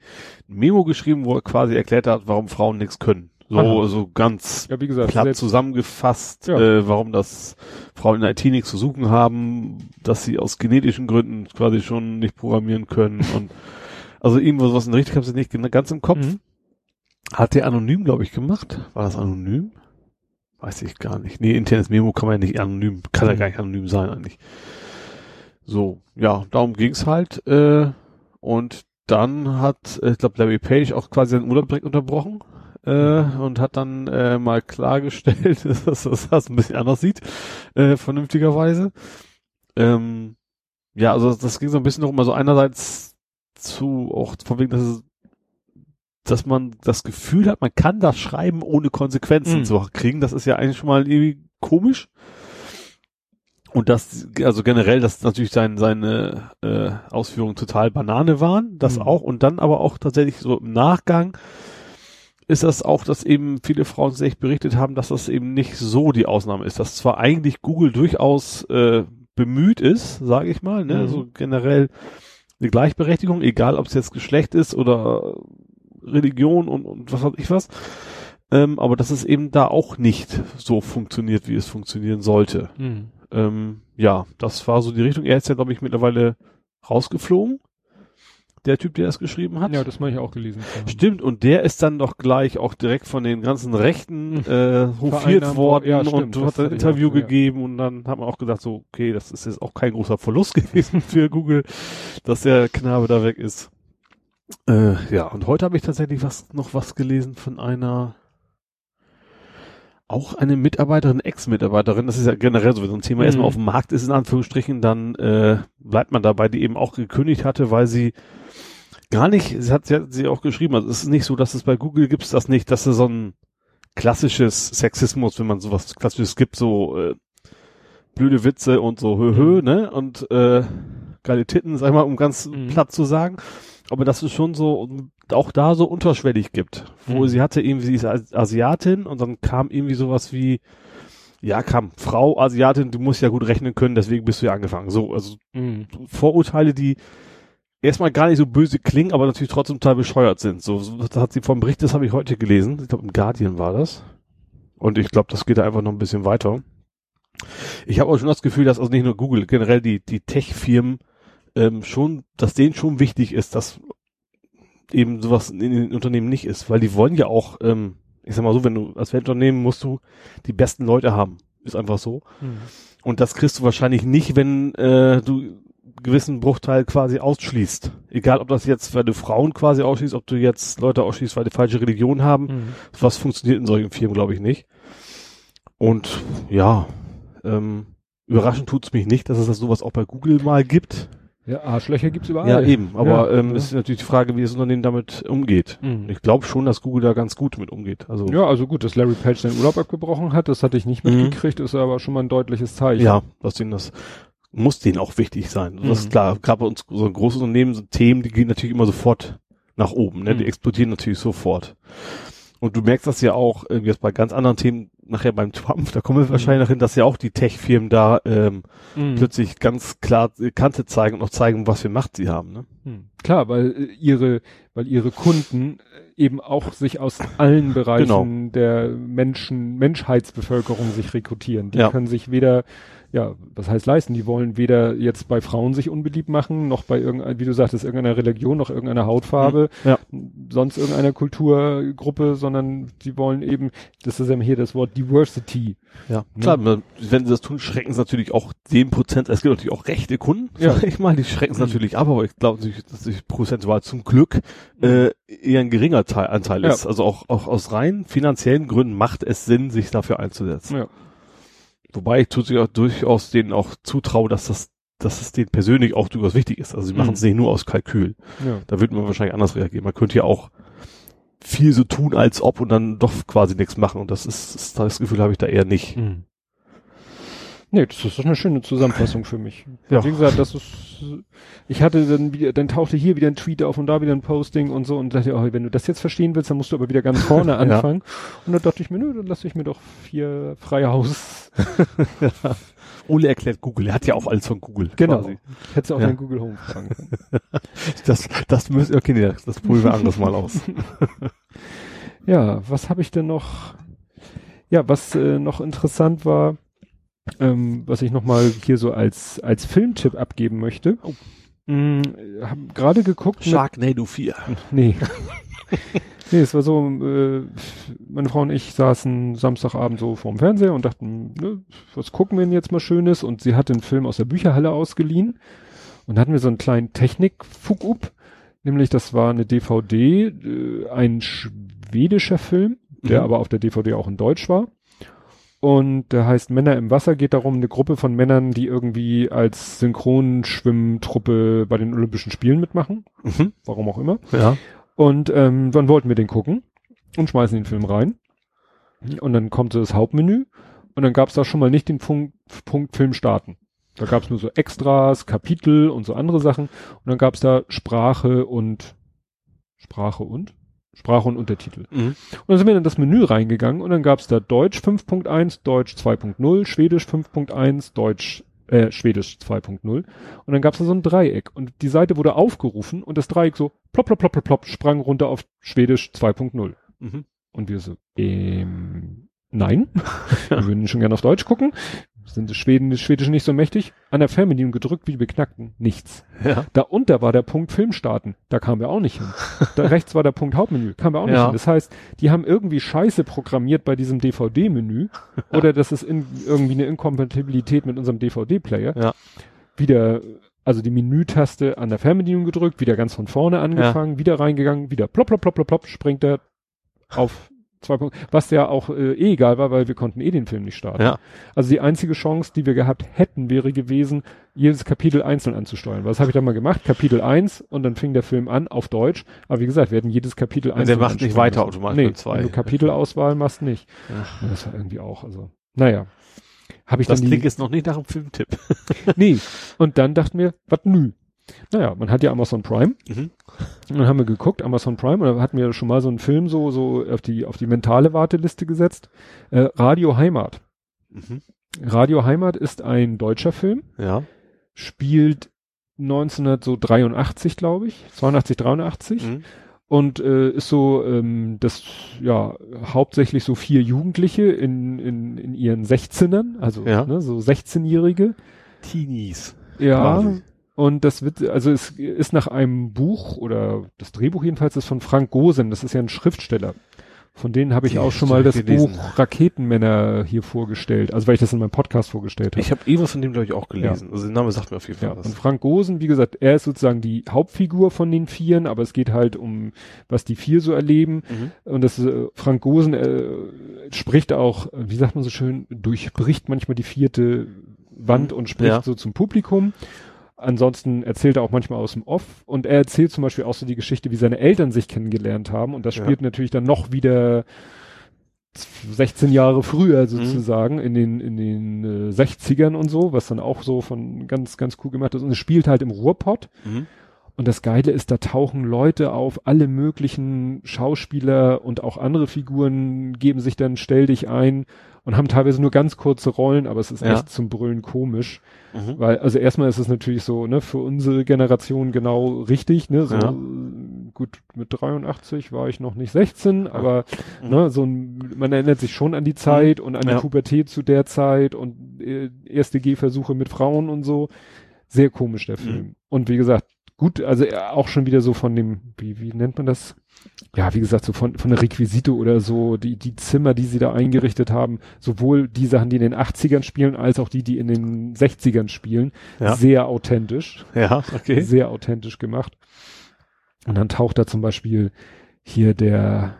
ein Memo geschrieben, wo er quasi erklärt hat, warum Frauen nichts können. So, Aha. so ganz ja, wie gesagt, platt zusammengefasst, ja. äh, warum das Frauen in der IT nichts zu suchen haben, dass sie aus genetischen Gründen quasi schon nicht programmieren können und also irgendwas, was in richtig habe ich nicht ganz im Kopf. Mhm. Hat der anonym, glaube ich, gemacht. War das anonym? Weiß ich gar nicht. Nee, internes Memo kann man ja nicht anonym, kann ja mhm. gar nicht anonym sein eigentlich. So, ja, darum ging's halt. Äh, und dann hat, äh, ich glaube, Larry Page auch quasi seinen Urlaub direkt unterbrochen äh, und hat dann äh, mal klargestellt, dass das, das ein bisschen anders sieht, äh, vernünftigerweise. Ähm, ja, also das ging so ein bisschen noch immer so einerseits zu, auch von wegen, dass es dass man das Gefühl hat, man kann das schreiben, ohne Konsequenzen mhm. zu kriegen. Das ist ja eigentlich schon mal irgendwie komisch. Und das, also generell, dass natürlich sein, seine äh, Ausführungen total Banane waren, das mhm. auch. Und dann aber auch tatsächlich so im Nachgang ist das auch, dass eben viele Frauen sich berichtet haben, dass das eben nicht so die Ausnahme ist. Dass zwar eigentlich Google durchaus äh, bemüht ist, sage ich mal, ne, mhm. so generell eine Gleichberechtigung, egal ob es jetzt Geschlecht ist oder Religion und, und was weiß ich was. Ähm, aber dass es eben da auch nicht so funktioniert, wie es funktionieren sollte. Mhm. Ähm, ja, das war so die Richtung. Er ist ja, glaube ich, mittlerweile rausgeflogen. Der Typ, der das geschrieben hat. Ja, das habe ich auch gelesen. Stimmt, und der ist dann doch gleich auch direkt von den ganzen Rechten äh, hofiert worden ja, stimmt, und hat ein Interview auch, gegeben ja. und dann hat man auch gesagt, so, okay, das ist jetzt auch kein großer Verlust gewesen für Google, dass der Knabe da weg ist. Äh, ja, und heute habe ich tatsächlich was noch was gelesen von einer auch eine Mitarbeiterin, Ex-Mitarbeiterin, das ist ja generell so, wenn so ein Thema mhm. erstmal auf dem Markt ist, in Anführungsstrichen, dann äh, bleibt man dabei, die eben auch gekündigt hatte, weil sie gar nicht, sie hat, sie hat sie auch geschrieben, also es ist nicht so, dass es bei Google gibt das nicht, dass es so ein klassisches Sexismus, wenn man sowas klassisches gibt, so äh, blöde Witze und so hö, hö mhm. ne, und äh, geile Titten, sag ich mal, um ganz mhm. platt zu sagen, aber dass es schon so auch da so unterschwellig gibt, wo mhm. sie hatte irgendwie, sie ist Asiatin und dann kam irgendwie sowas wie, ja, kam Frau Asiatin, du musst ja gut rechnen können, deswegen bist du ja angefangen. So, also mhm. Vorurteile, die erstmal gar nicht so böse klingen, aber natürlich trotzdem total bescheuert sind. So, so das hat sie vom Bericht, das habe ich heute gelesen. Ich glaube, im Guardian war das. Und ich glaube, das geht da einfach noch ein bisschen weiter. Ich habe auch schon das Gefühl, dass also nicht nur Google, generell die, die Tech-Firmen ähm, schon, dass denen schon wichtig ist, dass eben sowas in den Unternehmen nicht ist, weil die wollen ja auch, ähm, ich sag mal so, wenn du als Weltunternehmen musst du die besten Leute haben, ist einfach so. Mhm. Und das kriegst du wahrscheinlich nicht, wenn äh, du gewissen Bruchteil quasi ausschließt. Egal, ob das jetzt, weil du Frauen quasi ausschließt, ob du jetzt Leute ausschließt, weil die falsche Religion haben. Mhm. Was funktioniert in solchen Firmen, glaube ich, nicht. Und ja, ähm, überraschend tut's mich nicht, dass es das sowas auch bei Google mal gibt. Ja, Arschlöcher gibt's überall. Ja, eben. Aber ja, ähm, ja. ist natürlich die Frage, wie das Unternehmen damit umgeht. Mhm. Ich glaube schon, dass Google da ganz gut mit umgeht. Also ja, also gut, dass Larry Page seinen Urlaub abgebrochen hat, das hatte ich nicht mhm. mitgekriegt, ist aber schon mal ein deutliches Zeichen. Ja, dass denen das muss denen auch wichtig sein. Mhm. Das ist klar. Gerade bei uns so ein großes Unternehmen sind Themen, die gehen natürlich immer sofort nach oben. Ne? Die mhm. explodieren natürlich sofort. Und du merkst das ja auch äh, jetzt bei ganz anderen Themen, nachher beim Trump, da kommen wir wahrscheinlich noch hin, dass ja auch die Tech-Firmen da ähm, mhm. plötzlich ganz klar Kante zeigen und auch zeigen, was für Macht sie haben. Ne? Mhm. Klar, weil äh, ihre, weil ihre Kunden äh, eben auch sich aus allen Bereichen genau. der Menschen, Menschheitsbevölkerung sich rekrutieren. Die ja. können sich weder ja, was heißt leisten? Die wollen weder jetzt bei Frauen sich unbeliebt machen, noch bei irgendeiner, wie du sagtest, irgendeiner Religion, noch irgendeiner Hautfarbe, mhm. ja. sonst irgendeiner Kulturgruppe, sondern die wollen eben, das ist ja hier das Wort Diversity. Ja, ne? klar, wenn sie das tun, schrecken sie natürlich auch den Prozent, es gibt natürlich auch rechte Kunden, ja. ich mal, die schrecken es mhm. natürlich ab, aber ich glaube dass die prozentual zum Glück mhm. äh, eher ein geringer Teil, Anteil ist. Also auch, auch aus rein finanziellen Gründen macht es Sinn, sich dafür einzusetzen. Ja. Wobei ich durchaus denen auch zutraue, dass das, dass es denen persönlich auch durchaus wichtig ist. Also sie mhm. machen es nicht nur aus Kalkül. Ja. Da würde man wahrscheinlich anders reagieren. Man könnte ja auch viel so tun, als ob und dann doch quasi nichts machen. Und das ist, das, das Gefühl habe ich da eher nicht. Mhm. Nee, das ist doch eine schöne Zusammenfassung für mich. Ja. Wie gesagt, das ist, ich hatte dann wieder, dann tauchte hier wieder ein Tweet auf und da wieder ein Posting und so und dachte, oh, wenn du das jetzt verstehen willst, dann musst du aber wieder ganz vorne anfangen. ja. Und dann dachte ich mir, nö, dann lasse ich mir doch vier freie Haus. ja. Ole erklärt Google, er hat ja auch alles von Google. Genau. Du auch ja. Google Home fragen können. das, das müssen, okay, nee, das probieren wir anderes mal aus. ja, was habe ich denn noch? Ja, was äh, noch interessant war, ähm, was ich nochmal hier so als, als Filmtipp abgeben möchte. Oh. Mhm, hab gerade geguckt. Sharknado 4. Nee. nee, es war so, äh, meine Frau und ich saßen Samstagabend so vorm Fernseher und dachten, ne, was gucken wir denn jetzt mal Schönes? Und sie hatte einen Film aus der Bücherhalle ausgeliehen. Und hatten wir so einen kleinen Technik-Fug-up. Nämlich, das war eine DVD, äh, ein schwedischer Film, der mhm. aber auf der DVD auch in Deutsch war. Und der heißt Männer im Wasser, geht darum, eine Gruppe von Männern, die irgendwie als Synchronschwimmtruppe bei den Olympischen Spielen mitmachen. Mhm. Warum auch immer. Ja. Und ähm, dann wollten wir den gucken und schmeißen den Film rein. Und dann kommt so das Hauptmenü und dann gab es da schon mal nicht den Punkt, Punkt Film starten. Da gab es nur so Extras, Kapitel und so andere Sachen. Und dann gab es da Sprache und Sprache und Sprache und Untertitel. Mhm. Und dann sind wir in das Menü reingegangen und dann gab es da Deutsch 5.1, Deutsch 2.0, Schwedisch 5.1, Deutsch, äh, Schwedisch 2.0. Und dann gab es da so ein Dreieck. Und die Seite wurde aufgerufen und das Dreieck so plopp, plopp, plopp, plopp, plopp, sprang runter auf Schwedisch 2.0. Mhm. Und wir so, ähm, nein, wir würden schon gerne auf Deutsch gucken. Sind die Schweden, das Schwedische nicht so mächtig? An der Fernbedienung gedrückt, wie die beknackten. Nichts. Ja. Da unter war der Punkt Film starten. Da kamen wir auch nicht hin. Da rechts war der Punkt Hauptmenü. Kamen wir auch nicht Ja. hin. Das heißt, die haben irgendwie Scheiße programmiert bei diesem DVD-Menü. Oder das ist in, irgendwie eine Inkompatibilität mit unserem DVD-Player. Ja. Wieder, also die Menütaste an der Fernbedienung gedrückt, wieder ganz von vorne angefangen, wieder reingegangen, wieder plopp, plopp, plopp, plopp, plopp, springt er auf zwei Punkte. Was ja auch äh, eh egal war, weil wir konnten eh den Film nicht starten. Ja. Also die einzige Chance, die wir gehabt hätten, wäre gewesen, jedes Kapitel einzeln anzusteuern. Was habe ich dann mal gemacht? Kapitel 1 und dann fing der Film an auf Deutsch. Aber wie gesagt, wir hätten jedes Kapitel der einzeln macht nicht weiter müssen. automatisch Nee, mit zwei. wenn du Kapitelauswahl machst, nicht. Ach, Das war irgendwie auch, also, naja. Habe ich das dann klingt jetzt noch nicht nach einem Filmtipp. nee. Und dann dachten wir, was nü. Naja, man hat ja Amazon Prime. Mhm. Und dann haben wir geguckt, Amazon Prime, und da hatten wir schon mal so einen Film so, so auf die, auf die mentale Warteliste gesetzt. Äh, Radio Heimat. Mhm. Radio Heimat ist ein deutscher Film, Ja. spielt 1983, glaube ich, 82, 83 Mhm. und äh, ist so ähm, das ja hauptsächlich so vier Jugendliche in, in, in ihren 16ern, also Ja. ne, so 16-Jährige. Teenies. Ja. Quasi. Und das wird, also es ist nach einem Buch oder das Drehbuch jedenfalls ist von Frank Gosen, das ist ja ein Schriftsteller. Von denen habe ich Ja, auch schon mal das gelesen. Buch Raketenmänner hier vorgestellt, also weil ich das in meinem Podcast vorgestellt habe. Ich habe eh was von dem, glaube ich, auch gelesen. Also der Name sagt mir auf jeden Fall Ja, was. und Frank Gosen, wie gesagt, er ist sozusagen die Hauptfigur von den Vieren, aber es geht halt um, was die vier so erleben. Mhm. Und das äh, Frank Gosen äh, spricht auch, wie sagt man so schön, durchbricht manchmal die vierte Wand Mhm. und spricht Ja. so zum Publikum. Ansonsten erzählt er auch manchmal aus dem Off und er erzählt zum Beispiel auch so die Geschichte, wie seine Eltern sich kennengelernt haben und das Ja. spielt natürlich dann noch wieder 16 Jahre früher Mhm. sozusagen in den in den äh, 60ern und so, was dann auch so von ganz ganz cool gemacht ist und es spielt halt im Ruhrpott Mhm. und das Geile ist, da tauchen Leute auf, alle möglichen Schauspieler und auch andere Figuren geben sich dann stell dich ein und haben teilweise nur ganz kurze Rollen, aber es ist Ja. echt zum Brüllen komisch. Mhm. Weil, also erstmal ist es natürlich so, ne, für unsere Generation genau richtig, ne, so, Ja. gut, mit 83 war ich noch nicht 16, aber, Mhm. ne, so ein, man erinnert sich schon an die Zeit und an Ja. die Pubertät zu der Zeit und äh, erste Gehversuche mit Frauen und so. Sehr komisch, der Film. Mhm. Und wie gesagt, gut, also äh, auch schon wieder so von dem, wie, wie nennt man das? Ja, wie gesagt, so von, von der Requisite oder so, die, die Zimmer, die sie da eingerichtet haben, sowohl die Sachen, die in den 80ern spielen, als auch die, die in den 60ern spielen, Ja. sehr authentisch, Ja, okay. sehr authentisch gemacht. Und dann taucht da zum Beispiel hier der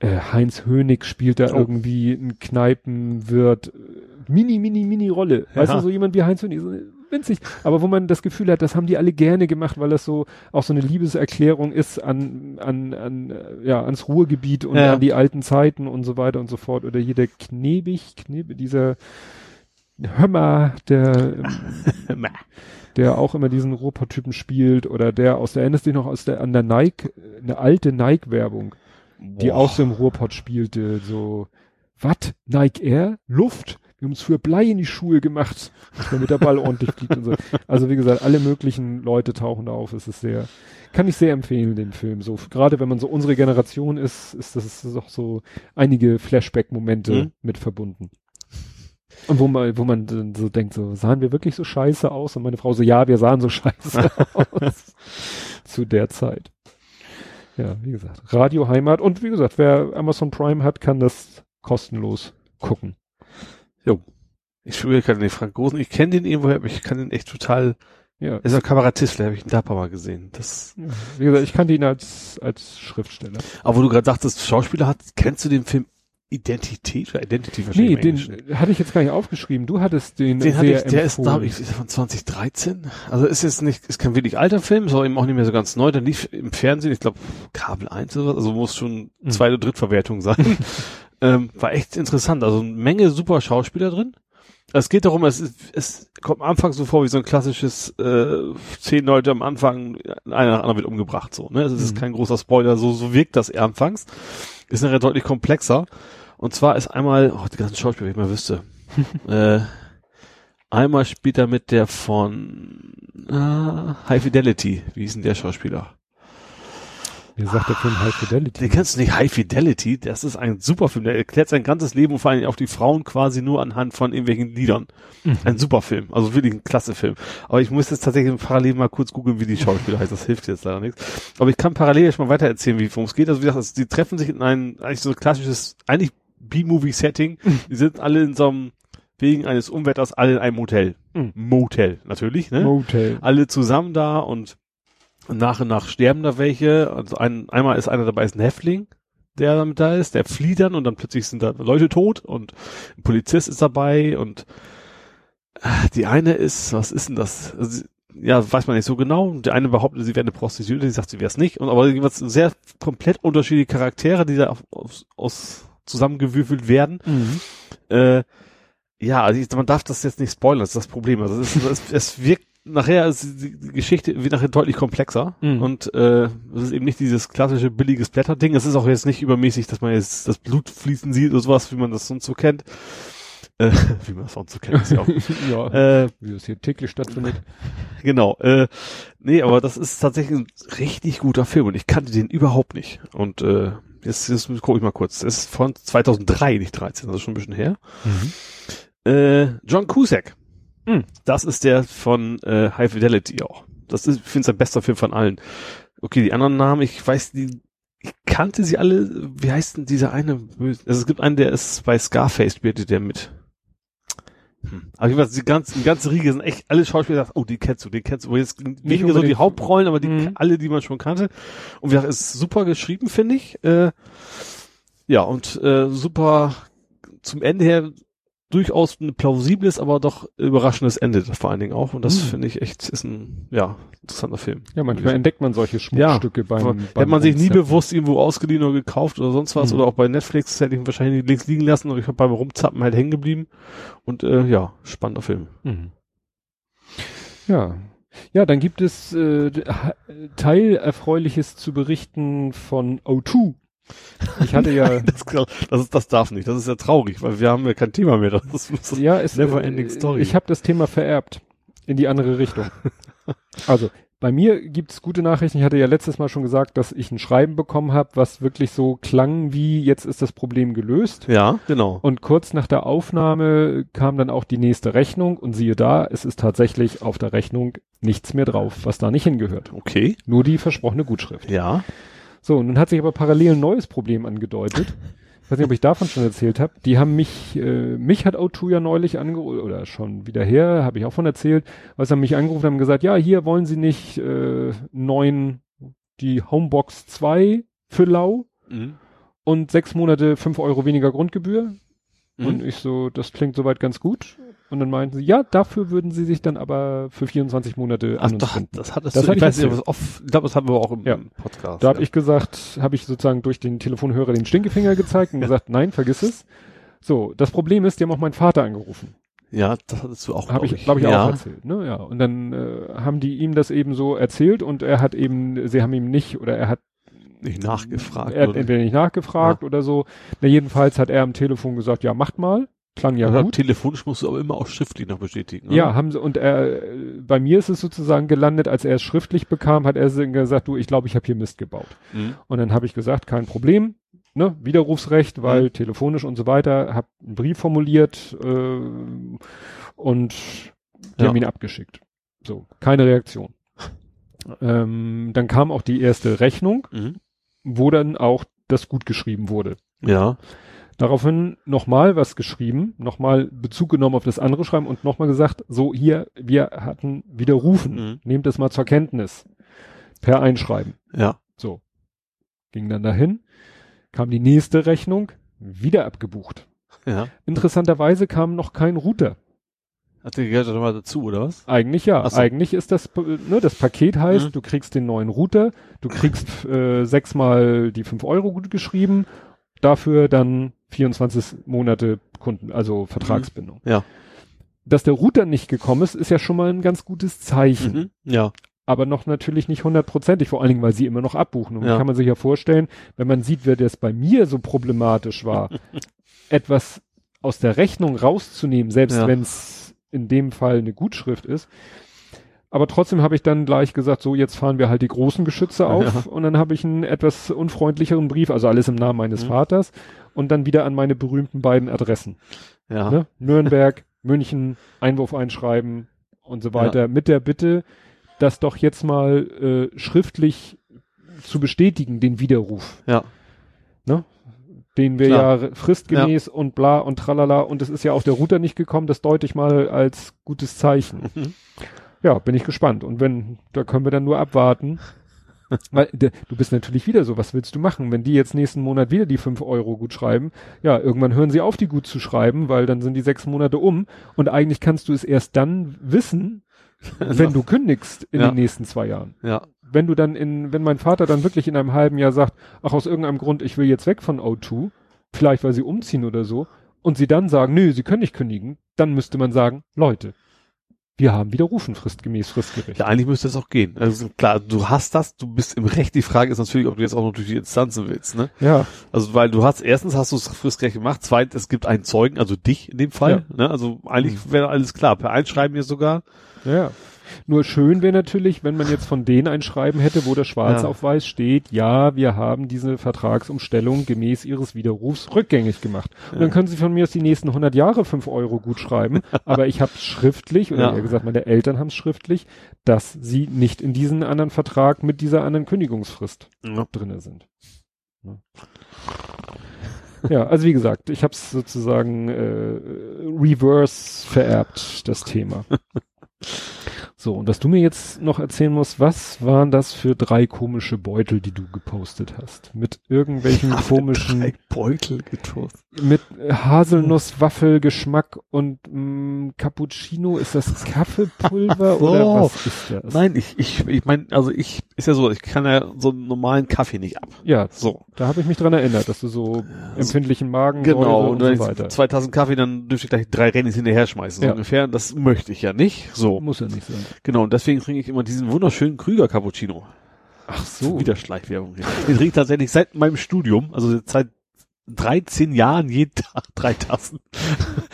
äh, Heinz Hönig spielt da Oh. irgendwie ein Kneipenwirt, äh, mini, mini, mini Rolle. Weißt Ja. du, so jemand wie Heinz Hönig, so winzig. Aber wo man das Gefühl hat, das haben die alle gerne gemacht, weil das so auch so eine Liebeserklärung ist an, an, an äh, ja, ans Ruhrgebiet und Ja. an die alten Zeiten und so weiter und so fort. Oder hier der Knebig, Knebe, dieser Hömmer, der ähm, der auch immer diesen Ruhrpott-Typen spielt oder der aus der erinnerst du dich noch aus der an der Nike eine alte Nike Werbung die auch so im Ruhrpott spielte so was Nike Air Luft wir haben uns für Blei in die Schuhe gemacht damit der Ball ordentlich fliegt und so also wie gesagt alle möglichen Leute tauchen da auf es ist sehr kann ich sehr empfehlen den Film so gerade wenn man so unsere Generation ist ist das doch so einige Flashback Momente Mhm. mit verbunden und wo man, wo man dann so denkt, so, sahen wir wirklich so scheiße aus? Und meine Frau so, ja, wir sahen so scheiße aus. Zu der Zeit. Ja, wie gesagt, Radio Heimat. Und wie gesagt, wer Amazon Prime hat, kann das kostenlos gucken. Ich schwöre gerade den Frank Gosen. Ich kenne den irgendwoher, aber ich kann den echt total. Ja. Er ist ein Kabarettist, der habe ich ihn da ein paar Mal gesehen. Das. Wie gesagt, ich kannte ihn als, als Schriftsteller. Aber wo du gerade sagtest, Schauspieler hat, kennst du den Film Identität oder Identity Nee, den hatte ich jetzt gar nicht aufgeschrieben. Du hattest den, den hatte ich, der ist, glaube ich, ist von 2013. Also ist jetzt nicht, ist kein wirklich alter Film, ist aber eben auch nicht mehr so ganz neu. Der lief im Fernsehen, ich glaube, Kabel 1 oder was, also muss schon mhm. zweite, drittverwertung sein. ähm, war echt interessant. Also eine Menge super Schauspieler drin. Es geht darum, es, ist, es kommt am Anfang so vor wie so ein klassisches äh, zehn Leute am Anfang, einer nach anderen wird umgebracht. So, ne? Es ist mhm. kein großer Spoiler, so, so wirkt das eher anfangs. Ist nachher deutlich komplexer. Und zwar ist einmal, oh, die ganzen Schauspieler, wie ich mal wüsste. äh, einmal spielt er mit der von äh, High Fidelity. Wie hieß denn der Schauspieler? Wie sagt der Film High Fidelity? Den kennst du nicht, High Fidelity, das ist ein super Film, der erklärt sein ganzes Leben und vor allem auch die Frauen quasi nur anhand von irgendwelchen Liedern. Mhm. Ein super Film, also wirklich ein klasse Film. Aber ich muss jetzt tatsächlich parallel mal kurz googeln, wie die Schauspieler heißt, das hilft jetzt leider nichts. Aber ich kann parallel schon mal weiter erzählen, wie worum es geht. Also wie gesagt, sie treffen sich in ein eigentlich so ein klassisches, eigentlich B-Movie-Setting. Die sind alle in so einem, wegen eines Umwetters, alle in einem Hotel. Mhm. Motel, natürlich, ne? Motel. Alle zusammen da und nach und nach sterben da welche. Also ein, einmal ist einer dabei, ist ein Häftling, der damit da ist, der flieht dann und dann plötzlich sind da Leute tot und ein Polizist ist dabei und äh, die eine ist, was ist denn das? Also, ja, weiß man nicht so genau. Der eine behauptet, sie wäre eine Prostituierte, die sagt, sie wäre es nicht. Und aber jeweils sehr komplett unterschiedliche Charaktere, die da auf, auf, aus zusammengewürfelt werden. Mhm. Äh, ja, also man darf das jetzt nicht spoilern, das ist das Problem. Also es, es, es wirkt nachher ist die Geschichte wird nachher deutlich komplexer mhm. und äh, es ist eben nicht dieses klassische billige Splatter-Ding. Es ist auch jetzt nicht übermäßig, dass man jetzt das Blut fließen sieht oder sowas, wie man das sonst so kennt. Äh, wie man das sonst so kennt, ist ja auch. ja, äh, wie das hier täglich stattfindet. Genau. Äh, nee, aber das ist tatsächlich ein richtig guter Film und ich kannte den überhaupt nicht. Und äh, Jetzt, jetzt gucke ich mal kurz. Das ist von 2003, nicht 13, also schon ein bisschen her. Mhm. Äh, John Cusack. Mhm. Das ist der von äh, High Fidelity auch. Das ist, ich finde, sein bester Film von allen. Okay, die anderen Namen, ich weiß, die, ich kannte sie alle. Wie heißt denn dieser eine? Also es gibt einen, der ist bei Scarface, spielt der mit. Hm. Aber ich weiß, die ganze, die ganze Riege sind echt alle Schauspieler, sagt, oh, die kennst du, die kennst du. Jetzt weniger so die Hauptrollen, aber die mhm. alle, die man schon kannte. Und wie gesagt, ist super geschrieben, finde ich. Äh, ja, und äh, super zum Ende her durchaus ein plausibles, aber doch überraschendes Ende vor allen Dingen auch. Und das mhm. finde ich echt, ist ein, ja, interessanter Film. Ja, manchmal entdeckt man solche Schmuckstücke ja, beim, beim Hätte man sich nie bewusst irgendwo ausgeliehen oder gekauft oder sonst was mhm. oder auch bei Netflix hätte ich ihn wahrscheinlich links liegen lassen und ich habe beim Rumzappen halt hängen geblieben. Und äh, ja, spannender Film. Mhm. Ja. Ja, dann gibt es äh, Teilerfreuliches zu berichten von O2. Ich hatte ja. das, das, ist, das darf nicht. Das ist ja traurig, weil wir haben ja kein Thema mehr. Das ist ja, ist never ending story. Ich habe das Thema vererbt in die andere Richtung. also bei mir gibt's gute Nachrichten. Ich hatte ja letztes Mal schon gesagt, dass ich ein Schreiben bekommen habe, was wirklich so klang wie jetzt ist das Problem gelöst. Ja, genau. Und kurz nach der Aufnahme kam dann auch die nächste Rechnung und siehe da, es ist tatsächlich auf der Rechnung nichts mehr drauf, was da nicht hingehört. Okay. Nur die versprochene Gutschrift. Ja. So, und nun hat sich aber parallel ein neues Problem angedeutet. Ich weiß nicht, ob ich davon schon erzählt habe. Die haben mich, äh, mich hat O2 ja neulich angerufen, oder schon wieder her, habe ich auch von erzählt, was haben mich angerufen haben gesagt, ja, hier wollen sie nicht äh, neun, die Homebox 2 für lau mhm. und sechs Monate fünf Euro weniger Grundgebühr. Mhm. Und ich so, das klingt soweit ganz gut. Und dann meinten sie, ja, dafür würden sie sich dann aber für 24 Monate Ach doch, das hat das, das du, ich weiß nicht, was off, ich glaube, das haben wir auch im, ja. Podcast. Da ja. habe ich gesagt, habe ich sozusagen durch den Telefonhörer den Stinkefinger gezeigt und gesagt, nein, vergiss es. So, das Problem ist, die haben auch meinen Vater angerufen. Ja, das hattest du auch, Habe ich, glaube ich, ja. auch erzählt. Ne? Ja. Und dann äh, haben die ihm das eben so erzählt und er hat eben, sie haben ihm nicht oder er hat nicht nachgefragt. Er hat entweder nicht nachgefragt ja. oder so. Na, jedenfalls hat er am Telefon gesagt, ja, macht mal klang ja also gut. Telefonisch musst du aber immer auch schriftlich noch bestätigen. Oder? Ja, haben sie, und er, bei mir ist es sozusagen gelandet, als er es schriftlich bekam, hat er gesagt, du, ich glaube, ich habe hier Mist gebaut. Mhm. Und dann habe ich gesagt, kein Problem, ne, Widerrufsrecht, weil mhm. telefonisch und so weiter, habe einen Brief formuliert äh, und die ja. haben ihn abgeschickt. So, keine Reaktion. ähm, dann kam auch die erste Rechnung, mhm. wo dann auch das gut geschrieben wurde. Ja. Daraufhin nochmal was geschrieben, nochmal Bezug genommen auf das andere Schreiben und nochmal gesagt, so hier, wir hatten widerrufen, mhm. nehmt es mal zur Kenntnis. Per Einschreiben. Ja. So. Ging dann dahin, kam die nächste Rechnung, wieder abgebucht. Ja. Interessanterweise kam noch kein Router. Hat der gehört doch mal dazu, oder was? Eigentlich ja. So. Eigentlich ist das, ne, das Paket heißt, Mhm. du kriegst den neuen Router, du kriegst äh, sechsmal die fünf Euro gut geschrieben, dafür dann 24 Monate Kunden, also Vertragsbindung. Ja. Dass der Router nicht gekommen ist, ist ja schon mal ein ganz gutes Zeichen. Mhm. Ja. Aber noch natürlich nicht hundertprozentig, vor allen Dingen, weil sie immer noch abbuchen. Und Ja. kann man sich ja vorstellen, wenn man sieht, wer das bei mir so problematisch war, etwas aus der Rechnung rauszunehmen, selbst Ja. wenn es in dem Fall eine Gutschrift ist. Aber trotzdem habe ich dann gleich gesagt, so jetzt fahren wir halt die großen Geschütze auf und dann habe ich einen etwas unfreundlicheren Brief, also alles im Namen meines Mhm. Vaters und dann wieder an meine berühmten beiden Adressen. Ja. Ne? Nürnberg, München, Einwurf einschreiben und so weiter, mit der Bitte, das doch jetzt mal äh, schriftlich zu bestätigen, den Widerruf, Ja. den wir Klar. ja fristgemäß und bla und tralala und es ist ja auch der Router nicht gekommen, das deute ich mal als gutes Zeichen. Mhm. Ja, bin ich gespannt. Und wenn, da können wir dann nur abwarten. Weil de, du bist natürlich wieder so, was willst du machen? Wenn die jetzt nächsten Monat wieder die fünf Euro gut schreiben, ja, irgendwann hören sie auf, die gut zu schreiben, weil dann sind die sechs Monate um. Und eigentlich kannst du es erst dann wissen, wenn du kündigst in Ja. den nächsten zwei Jahren. Ja. Wenn du dann in, wenn mein Vater dann wirklich in einem halben Jahr sagt, ach, aus irgendeinem Grund, ich will jetzt weg von O2, vielleicht weil sie umziehen oder so, und sie dann sagen, nö, sie können nicht kündigen, dann müsste man sagen, Leute, wir haben widerrufen, fristgemäß, fristgerecht. Ja, eigentlich müsste es auch gehen. Also klar, du hast das, du bist im Recht. Die Frage ist natürlich, ob du jetzt auch noch durch die Instanzen willst, ne? Ja, Also weil du hast, erstens hast du es fristgerecht gemacht, zweitens, es gibt einen Zeugen, also dich in dem Fall, ne? Also eigentlich wäre alles klar. Per Einschreiben jetzt sogar. ja. Nur schön wäre natürlich, wenn man jetzt von denen ein Schreiben hätte, wo das schwarz Ja. auf weiß steht, ja, wir haben diese Vertragsumstellung gemäß ihres Widerrufs rückgängig gemacht. Und dann können sie von mir aus die nächsten 100 Jahre 5 Euro gut schreiben, aber ich habe schriftlich, oder Ja. eher gesagt, meine Eltern haben es schriftlich, dass sie nicht in diesen anderen Vertrag mit dieser anderen Kündigungsfrist Ja. drinne sind. Ja. ja, also wie gesagt, ich habe es sozusagen äh, reverse vererbt, das Thema. So, und was du mir jetzt noch erzählen musst, was waren das für drei komische Beutel, die du gepostet hast? Mit irgendwelchen komischen, Drei Beutel getoast. mit Haselnuss-Waffelgeschmack und mh, Cappuccino, ist das Kaffeepulver Ach so. oder was ist das? Nein, ich, ich, ich meine, also ich, ist ja so, ich kann ja so einen normalen Kaffee nicht ab. Ja, So. da habe ich mich dran erinnert, dass du so empfindlichen Magen Genau, und und so weiter. zwei Tassen Kaffee, dann dürfte ich gleich drei Rennis hinterher schmeißen, so Ja. ungefähr. Das möchte ich ja nicht. So. Muss ja nicht sein. Genau, und deswegen trinke ich immer diesen wunderschönen Krüger Cappuccino. Ach so. Wieder Schleichwerbung. Den trinke ich tatsächlich seit meinem Studium, also seit 13 Jahren jeden Tag drei Tassen.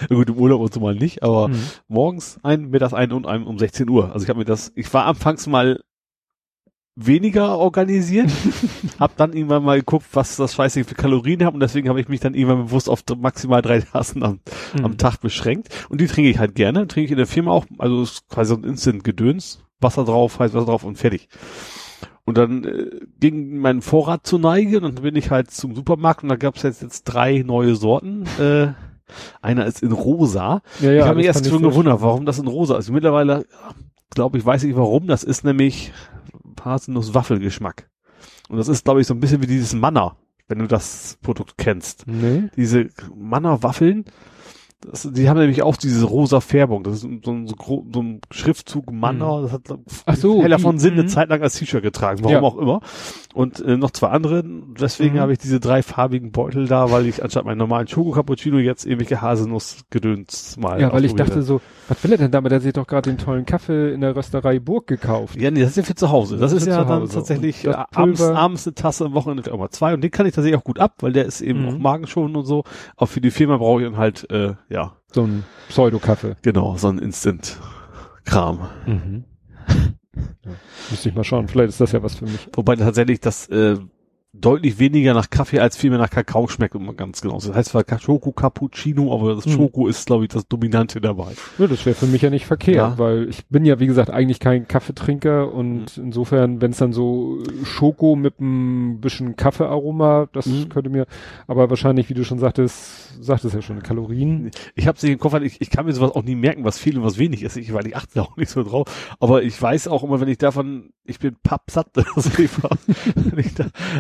Gut, im Urlaub und so mal nicht, aber Mhm. morgens ein, mittags ein und ein um 16 Uhr. Also ich habe mir das, ich war anfangs mal weniger organisiert, hab dann irgendwann mal geguckt, was das Scheiße für Kalorien haben und deswegen habe ich mich dann irgendwann bewusst auf maximal drei Tassen am, am Mhm. Tag beschränkt und die trinke ich halt gerne, trinke ich in der Firma auch, also ist quasi so ein Instant-Gedöns, Wasser drauf, heiß Wasser drauf und fertig. Und dann äh, ging mein Vorrat zur Neige und dann bin ich halt zum Supermarkt und da gab es jetzt, jetzt drei neue Sorten. Äh, einer ist in rosa. Ja, ja, ich habe mich erst schon gewundert, warum das in rosa ist. Mittlerweile, glaube ich, weiß ich warum. Das ist nämlich Haselnuss-Waffelgeschmack. Und das ist, glaube ich, so ein bisschen wie dieses Manna, wenn du das Produkt kennst. Nee. Diese Manna-Waffeln, das, die haben nämlich auch diese rosa Färbung. Das ist so ein, so, ein Schriftzug Manna. Das hat Ach so, Heller von Sinn eine mhm. Zeit lang als T-Shirt getragen, warum Ja. auch immer. Und äh, noch zwei andere. Deswegen Mhm. habe ich diese drei farbigen Beutel da, weil ich anstatt meinen normalen Schoko-Cappuccino jetzt irgendwelche Haselnuss-Gedöns mal Ja, weil ich dachte so, was will er denn damit? Er hat sich doch gerade den tollen Kaffee in der Rösterei Burg gekauft. Ja, nee, das ist ja für zu Hause. Das, Das ist ist ja dann tatsächlich äh, abends, abends eine Tasse, am Wochenende auch mal zwei. Und den kann ich tatsächlich auch gut ab, weil der ist eben Mhm. auch magenschonend und so. Auch für die Firma brauche ich dann halt, äh, ja, So ein Pseudo-Kaffee. genau, so ein Instant-Kram. Mhm. Ja. Müsste ich mal schauen. Vielleicht ist das ja was für mich. Wobei tatsächlich das äh, deutlich weniger nach Kaffee als vielmehr nach Kakao schmeckt, um mal ganz genau. Das heißt zwar Schoko Cappuccino, aber das. Schoko ist, glaube ich, das Dominante dabei. Ja, das wäre für mich ja nicht verkehrt, Ja. weil ich bin ja, wie gesagt, eigentlich kein Kaffeetrinker und insofern, wenn es dann so Schoko mit ein bisschen Kaffeearoma, das Mhm. könnte mir, aber wahrscheinlich, wie du schon sagtest, sagtest ja schon, Kalorien. Ich habe sich im Kopf, weil ich, ich kann mir sowas auch nie merken, was viel und was wenig ist, ich, weil ich achte auch nicht so drauf. Aber ich weiß auch immer, wenn ich davon, ich bin pappsatt, also ich,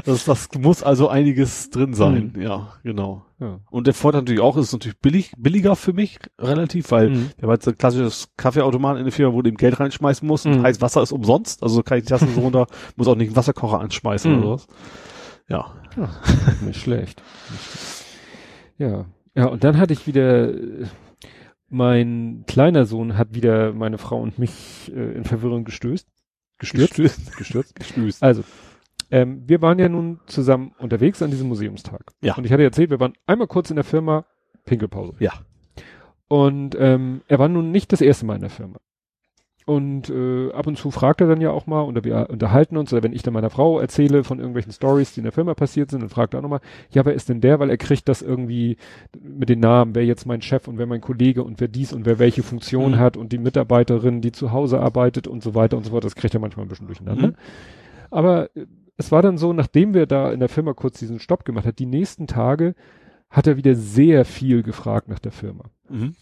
das muss das, muss also einiges drin sein. Mhm. Ja, genau. Ja. Und der Vorteil natürlich auch, ist natürlich billig, billiger für mich relativ, weil mhm. wir haben jetzt ein klassisches Kaffeeautomat in der Firma, wo du eben Geld reinschmeißen musst mhm. heiß Wasser ist umsonst. Also kann ich die Tassen so runter, muss auch nicht einen Wasserkocher anschmeißen mhm. oder sowas. Ja. ja. Nicht schlecht. Ja. Ja, und dann hatte ich wieder, mein kleiner Sohn hat wieder meine Frau und mich äh, in Verwirrung gestößt. Gestürzt? Gestürzt. Gestürzt. Gestürzt. Also, ähm, wir waren ja nun zusammen unterwegs an diesem Museumstag. Ja. Und ich hatte erzählt, wir waren einmal kurz in der Firma, Pinkelpause. Ja. Und ähm, er war nun nicht das erste Mal in der Firma. Und äh, ab und zu fragt er dann ja auch mal, oder wir unterhalten uns, oder wenn ich dann meiner Frau erzähle von irgendwelchen Stories, die in der Firma passiert sind, dann fragt er auch nochmal, ja, wer ist denn der? Weil er kriegt das irgendwie mit den Namen, wer jetzt mein Chef und wer mein Kollege und wer dies und wer welche Funktion mhm. hat und die Mitarbeiterin, die zu Hause arbeitet und so weiter und so fort. Das kriegt er manchmal ein bisschen durcheinander. Mhm. Aber äh, es war dann so, nachdem wir da in der Firma kurz diesen Stopp gemacht hat, die nächsten Tage hat er wieder sehr viel gefragt nach der Firma. Mhm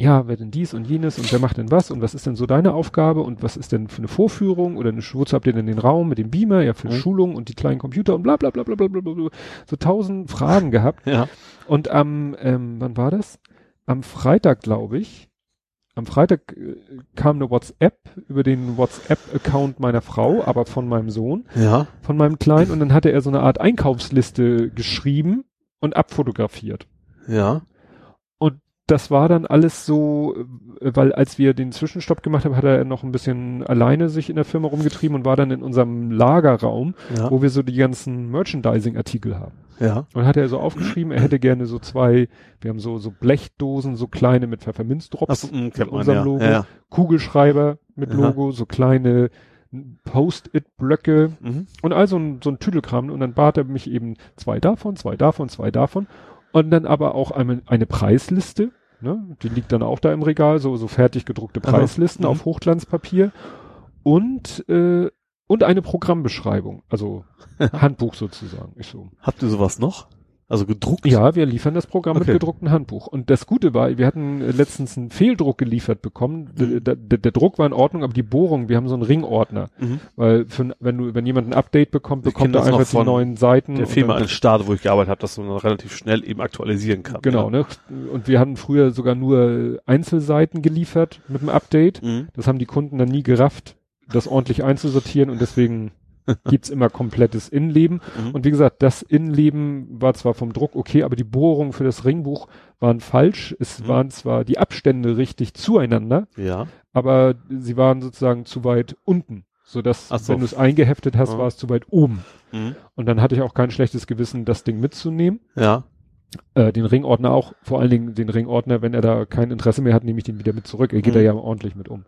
ja, wer denn dies und jenes und wer macht denn was und was ist denn so deine Aufgabe und was ist denn für eine Vorführung oder eine, wozu habt ihr denn den Raum mit dem Beamer, ja, für mhm. Schulung und die kleinen Computer und bla, bla, bla, bla, bla, bla, bla, so tausend Fragen gehabt. Ja. Und am, ähm, wann war das? Am Freitag, glaube ich, am Freitag äh, kam eine WhatsApp über den WhatsApp-Account meiner Frau, aber von meinem Sohn, ja. von meinem Kleinen und dann hatte er so eine Art Einkaufsliste geschrieben und abfotografiert. Ja das war dann alles so, äh, weil als wir den Zwischenstopp gemacht haben, hat er noch ein bisschen alleine sich in der Firma rumgetrieben und war dann in unserem Lagerraum, ja. wo wir so die ganzen Merchandising-Artikel haben. Ja. Und hat er so aufgeschrieben, er hätte gerne so zwei, wir haben so, so Blechdosen, so kleine mit Pfefferminzdrops so, mit unserem ja. Logo, ja. Kugelschreiber mit Logo, so kleine Post-it-Blöcke mhm. und also ein, so ein Tüdelkram und dann bat er mich eben zwei davon, zwei davon, zwei davon und dann aber auch eine, eine Preisliste Ne? Die liegt dann auch da im Regal, so, so fertig gedruckte Preislisten mhm. auf Hochglanzpapier und, äh, und eine Programmbeschreibung, also Handbuch sozusagen. Ich so. Habt ihr sowas noch? Also gedruckt? Ja, wir liefern das Programm okay. mit gedrucktem Handbuch. Und das Gute war, wir hatten letztens einen Fehldruck geliefert bekommen. Mhm. Der, der, der, Druck war in Ordnung, aber die Bohrung, wir haben so einen Ringordner. Mhm. Weil für, wenn du, wenn jemand ein Update bekommt, bekommt er einfach die neuen Seiten. Der Firma einen Start, wo ich gearbeitet habe, dass man relativ schnell eben aktualisieren kann. Genau, ja. ne? Und wir hatten früher sogar nur Einzelseiten geliefert mit dem Update. Mhm. Das haben die Kunden dann nie gerafft, das ordentlich einzusortieren und deswegen gibt's immer komplettes Innenleben. Mhm. Und wie gesagt, das Innenleben war zwar vom Druck okay, aber die Bohrungen für das Ringbuch waren falsch. Es mhm. waren zwar die Abstände richtig zueinander, ja. aber sie waren sozusagen zu weit unten. So dass, so. wenn du es eingeheftet hast, ja. war es zu weit oben. Mhm. Und dann hatte ich auch kein schlechtes Gewissen, das Ding mitzunehmen. Ja. Äh, den Ringordner auch, vor allen Dingen den Ringordner, wenn er da kein Interesse mehr hat, nehme ich den wieder mit zurück. Er geht mhm. da ja ordentlich mit um.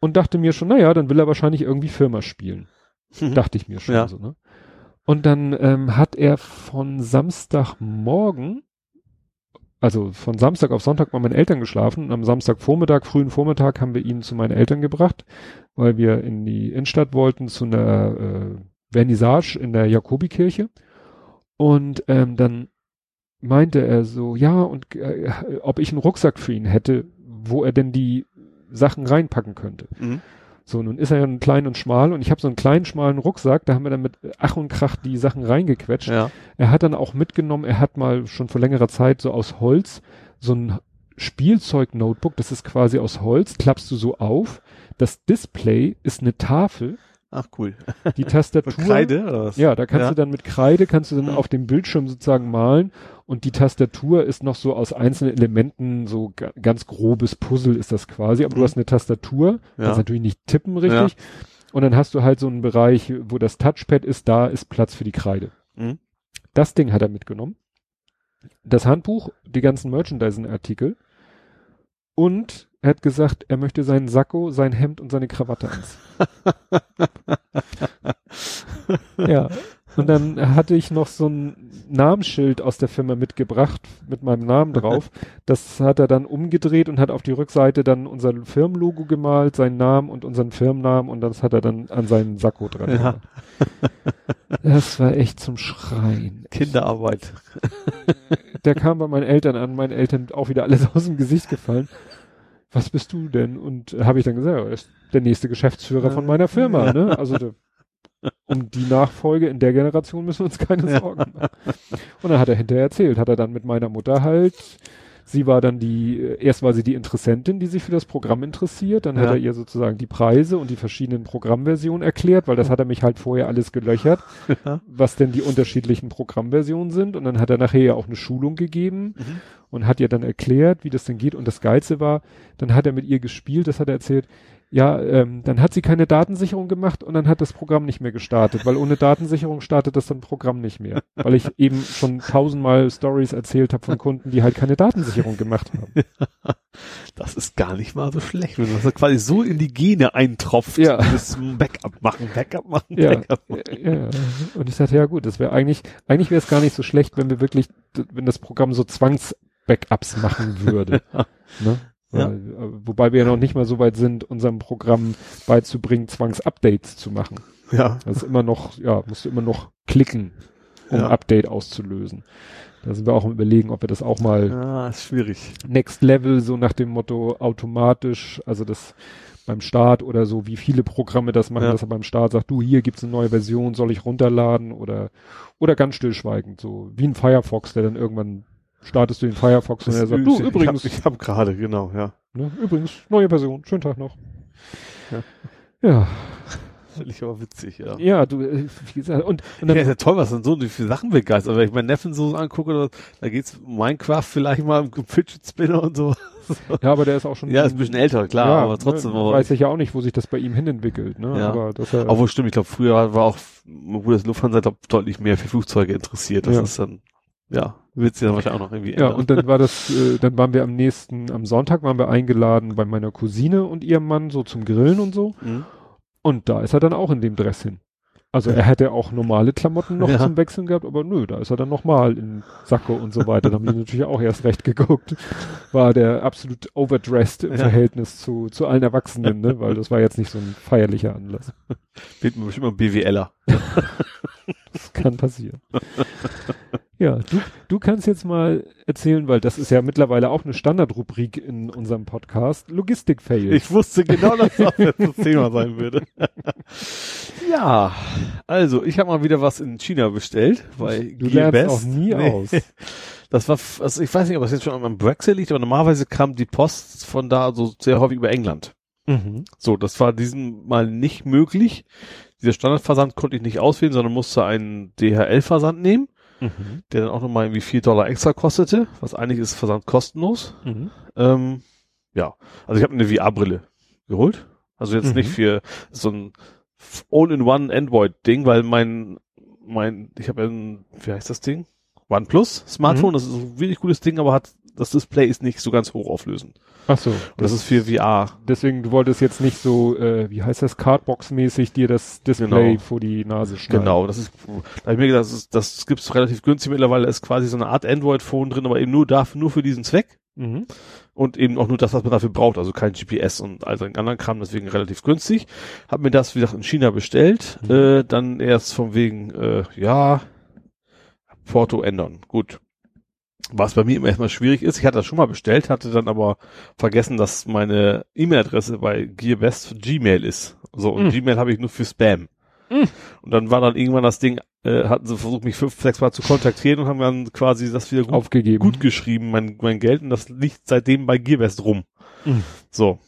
Und dachte mir schon, naja, dann will er wahrscheinlich irgendwie Firma spielen. Mhm. Dachte ich mir schon ja. so, ne? Und dann ähm, hat er von Samstagmorgen, also von Samstag auf Sonntag bei meinen Eltern geschlafen. Und am Samstagvormittag, frühen Vormittag, haben wir ihn zu meinen Eltern gebracht, weil wir in die Innenstadt wollten zu einer äh, Vernissage in der Jakobikirche. Und ähm, dann meinte er so, ja, und äh, ob ich einen Rucksack für ihn hätte, wo er denn die Sachen reinpacken könnte. Mhm. So, nun ist er ja klein und schmal und ich habe so einen kleinen, schmalen Rucksack, da haben wir dann mit Ach und Krach die Sachen reingequetscht. Ja. Er hat dann auch mitgenommen, er hat mal schon vor längerer Zeit so aus Holz so ein Spielzeug-Notebook, das ist quasi aus Holz, klappst du so auf. Das Display ist eine Tafel Ach cool. Die Tastatur. Kreide oder was? Ja, da kannst ja. du dann mit Kreide kannst du dann mhm. auf dem Bildschirm sozusagen malen und die Tastatur ist noch so aus einzelnen Elementen so ganz grobes Puzzle ist das quasi, aber mhm. du hast eine Tastatur, ja. kannst natürlich nicht tippen richtig ja. und dann hast du halt so einen Bereich, wo das Touchpad ist, da ist Platz für die Kreide. Mhm. Das Ding hat er mitgenommen. Das Handbuch, die ganzen Merchandising-Artikel und er hat gesagt, er möchte seinen Sakko, sein Hemd und seine Krawatte anziehen. ja. Und dann hatte ich noch so ein Namensschild aus der Firma mitgebracht mit meinem Namen drauf. Das hat er dann umgedreht und hat auf die Rückseite dann unser Firmenlogo gemalt, seinen Namen und unseren Firmennamen und das hat er dann an seinen Sakko dran ja. gemacht. Das war echt zum Schreien. Kinderarbeit. Der kam bei meinen Eltern an, meinen Eltern auch wieder alles aus dem Gesicht gefallen was bist du denn? Und äh, habe ich dann gesagt, er ist der nächste Geschäftsführer von meiner Firma, ne? Also der um die Nachfolge in der Generation müssen wir uns keine Sorgen machen. Und dann hat er hinterher erzählt, hat er dann mit meiner Mutter halt Sie war dann die, erst war sie die Interessentin, die sich für das Programm interessiert, dann ja. hat er ihr sozusagen die Preise und die verschiedenen Programmversionen erklärt, weil das hat er mich halt vorher alles gelöchert, ja. was denn die unterschiedlichen Programmversionen sind und dann hat er nachher ja auch eine Schulung gegeben mhm. Und hat ihr dann erklärt, wie das denn geht und das Geilste war, dann hat er mit ihr gespielt, das hat er erzählt, ja, ähm, dann hat sie keine Datensicherung gemacht und dann hat das Programm nicht mehr gestartet, weil ohne Datensicherung startet das dann Programm nicht mehr. Weil ich eben schon tausendmal Stories erzählt habe von Kunden, die halt keine Datensicherung gemacht haben. Das ist gar nicht mal so schlecht, wenn das quasi so in die Gene eintropft. Ja. Das Backup machen, Backup machen, ja. Backup machen. Ja. Und ich sagte, ja gut, das wäre eigentlich, eigentlich wäre es gar nicht so schlecht, wenn wir wirklich, wenn das Programm so Zwangs-Backups machen würde. ne? Ja. Äh, wobei wir ja noch nicht mal so weit sind, unserem Programm beizubringen, Zwangsupdates zu machen. Ja. Das ist immer noch, ja, musst du immer noch klicken, um ja. Update auszulösen. Da sind wir auch im Überlegen, ob wir das auch mal. Ah, ist schwierig. Next Level, so nach dem Motto automatisch, also das beim Start oder so, wie viele Programme das machen, ja. dass er beim Start sagt, du, hier gibt's eine neue Version, soll ich runterladen oder, oder ganz stillschweigend, so wie ein Firefox, der dann irgendwann startest du den Firefox das und er sagt, du, übrigens. Ich habe hab gerade, genau, ja. Ne, übrigens, neue Version, schönen Tag noch. Ja. Ja. Finde ich aber witzig, ja. Ja, du, äh, wie gesagt, und, und dann, ja, ist ja toll, was dann so viele Sachen begeistert. Aber wenn ich meinen Neffen so angucke, da geht's Minecraft vielleicht mal im Fidget Spinner und so. Ja, aber der ist auch schon. Ja, ist ein bisschen älter, klar, ja, aber trotzdem. Ne, weiß ich ja auch nicht, wo sich das bei ihm hin entwickelt, ne? Ja. Aber das ja, Obwohl stimmt, ich glaube, früher war auch, wo das Lufthansa glaub, deutlich mehr für Flugzeuge interessiert. Das ja. ist dann, ja, wird sich dann wahrscheinlich auch noch irgendwie ändern. Ja, und dann war das, äh, dann waren wir am nächsten, am Sonntag waren wir eingeladen bei meiner Cousine und ihrem Mann so zum Grillen und so. Mhm. Und da ist er dann auch in dem Dress hin. Also er hätte auch normale Klamotten noch ja. zum Wechseln gehabt, aber nö, da ist er dann nochmal in Sacko und so weiter. Da haben die natürlich auch erst recht geguckt. War der absolut overdressed im ja. Verhältnis zu, zu allen Erwachsenen, ne? weil das war jetzt nicht so ein feierlicher Anlass. Wird bestimmt mal BWLer. das kann passieren. Ja, du, du kannst jetzt mal erzählen, weil das ist ja mittlerweile auch eine Standardrubrik in unserem Podcast, Logistik-Fail. Ich wusste genau, dass das jetzt das Thema sein würde. ja, also ich habe mal wieder was in China bestellt, weil du lernst Best. auch nie nee. aus. Das war, also ich weiß nicht, ob das jetzt schon am Brexit liegt, aber normalerweise kam die Post von da so sehr häufig über England. Mhm. So, das war diesem Mal nicht möglich. Dieser Standardversand konnte ich nicht auswählen, sondern musste einen DHL-Versand nehmen mhm. der dann auch nochmal irgendwie vier Dollar extra kostete, was eigentlich ist Versand kostenlos. Mhm. Ähm, ja, also ich habe eine VR-Brille geholt. Also jetzt mhm. nicht für so ein All-in-One Android-Ding, weil mein, mein, ich habe ein, wie heißt das Ding? OnePlus Smartphone, mhm. das ist ein wirklich gutes Ding, aber hat das Display ist nicht so ganz hoch auflösend. Ach so. Und das ist für VR. Deswegen, du wolltest jetzt nicht so, äh, wie heißt das, Cardbox-mäßig dir das Display genau. vor die Nase schneiden. Genau, das ist, da habe ich mir gedacht, das, ist, das gibt's relativ günstig mittlerweile, ist quasi so eine Art Android-Phone drin, aber eben nur dafür, nur für diesen Zweck. Mhm. Und eben auch nur das, was man dafür braucht, also kein GPS und all seinen anderen Kram, deswegen relativ günstig. Hab mir das, wie gesagt, in China bestellt, mhm. äh, dann erst von wegen, äh, ja, Porto ändern. Gut, was bei mir immer erstmal schwierig ist, ich hatte das schon mal bestellt, hatte dann aber vergessen, dass meine E-Mail-Adresse bei GearBest Gmail ist. So, und mm. Gmail habe ich nur für Spam. Mm. Und dann war dann irgendwann das Ding, äh, hatten sie versucht, mich fünf, sechs Mal zu kontaktieren und haben dann quasi das wieder gut, Aufgegeben. gut geschrieben, mein, mein Geld, und das liegt seitdem bei GearBest rum. Mm. So.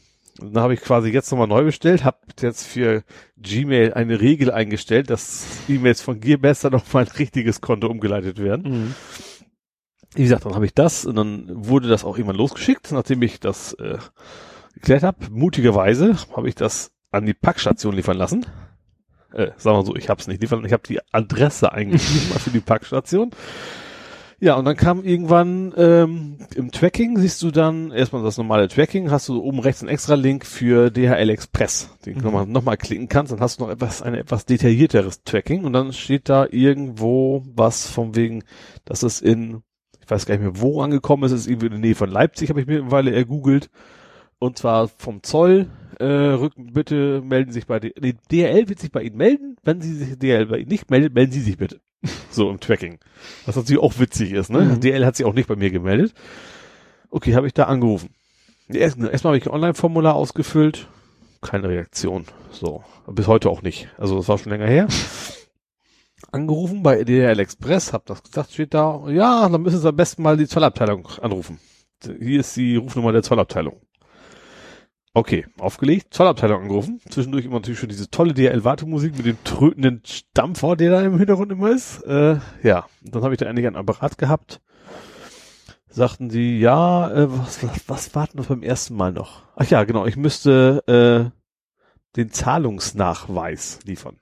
Und dann habe ich quasi jetzt nochmal neu bestellt, habe jetzt für Gmail eine Regel eingestellt, dass E-Mails von GearBest dann auf mein richtiges Konto umgeleitet werden. Wie gesagt, dann habe ich das und dann wurde das auch irgendwann losgeschickt, nachdem ich das äh, geklärt habe. Mutigerweise habe ich das an die Packstation liefern lassen. Äh, sagen wir so, ich habe es nicht liefern, ich habe die Adresse eingegeben für die Packstation. Ja, und dann kam irgendwann ähm, im Tracking, siehst du dann erstmal das normale Tracking, hast du oben rechts einen extra Link für DHL Express, den mhm. du nochmal noch mal klicken kannst, dann hast du noch etwas, ein etwas detaillierteres Tracking und dann steht da irgendwo was von wegen, dass es in ich weiß gar nicht mehr, wo angekommen ist, es ist irgendwie in der Nähe von Leipzig, habe ich mir mittlerweile ergoogelt. Und zwar vom Zoll, äh, rücken, bitte melden sich bei, nee, DHL wird sich bei Ihnen melden, wenn Sie sich DHL bei Ihnen nicht meldet, melden Sie sich bitte. So im Tracking. Was natürlich auch witzig ist, ne? Mhm. DHL hat sich auch nicht bei mir gemeldet. Okay, habe ich da angerufen. Erstmal erst habe ich ein Online-Formular ausgefüllt, keine Reaktion. So. Bis heute auch nicht. Also das war schon länger her. Angerufen bei DHL Express, hab das gesagt, steht da, ja, dann müssen Sie am besten mal die Zollabteilung anrufen. Hier ist die Rufnummer der Zollabteilung. Okay, aufgelegt, Zollabteilung angerufen. Zwischendurch immer natürlich schon diese tolle DHL-Wartemusik mit dem trötenden Stampfer, der da im Hintergrund immer ist. Äh, ja, dann habe ich da endlich ein Apparat gehabt. Sagten die, ja, äh, was, was, was warten wir beim ersten Mal noch? Ach ja, genau, ich müsste äh, den Zahlungsnachweis liefern.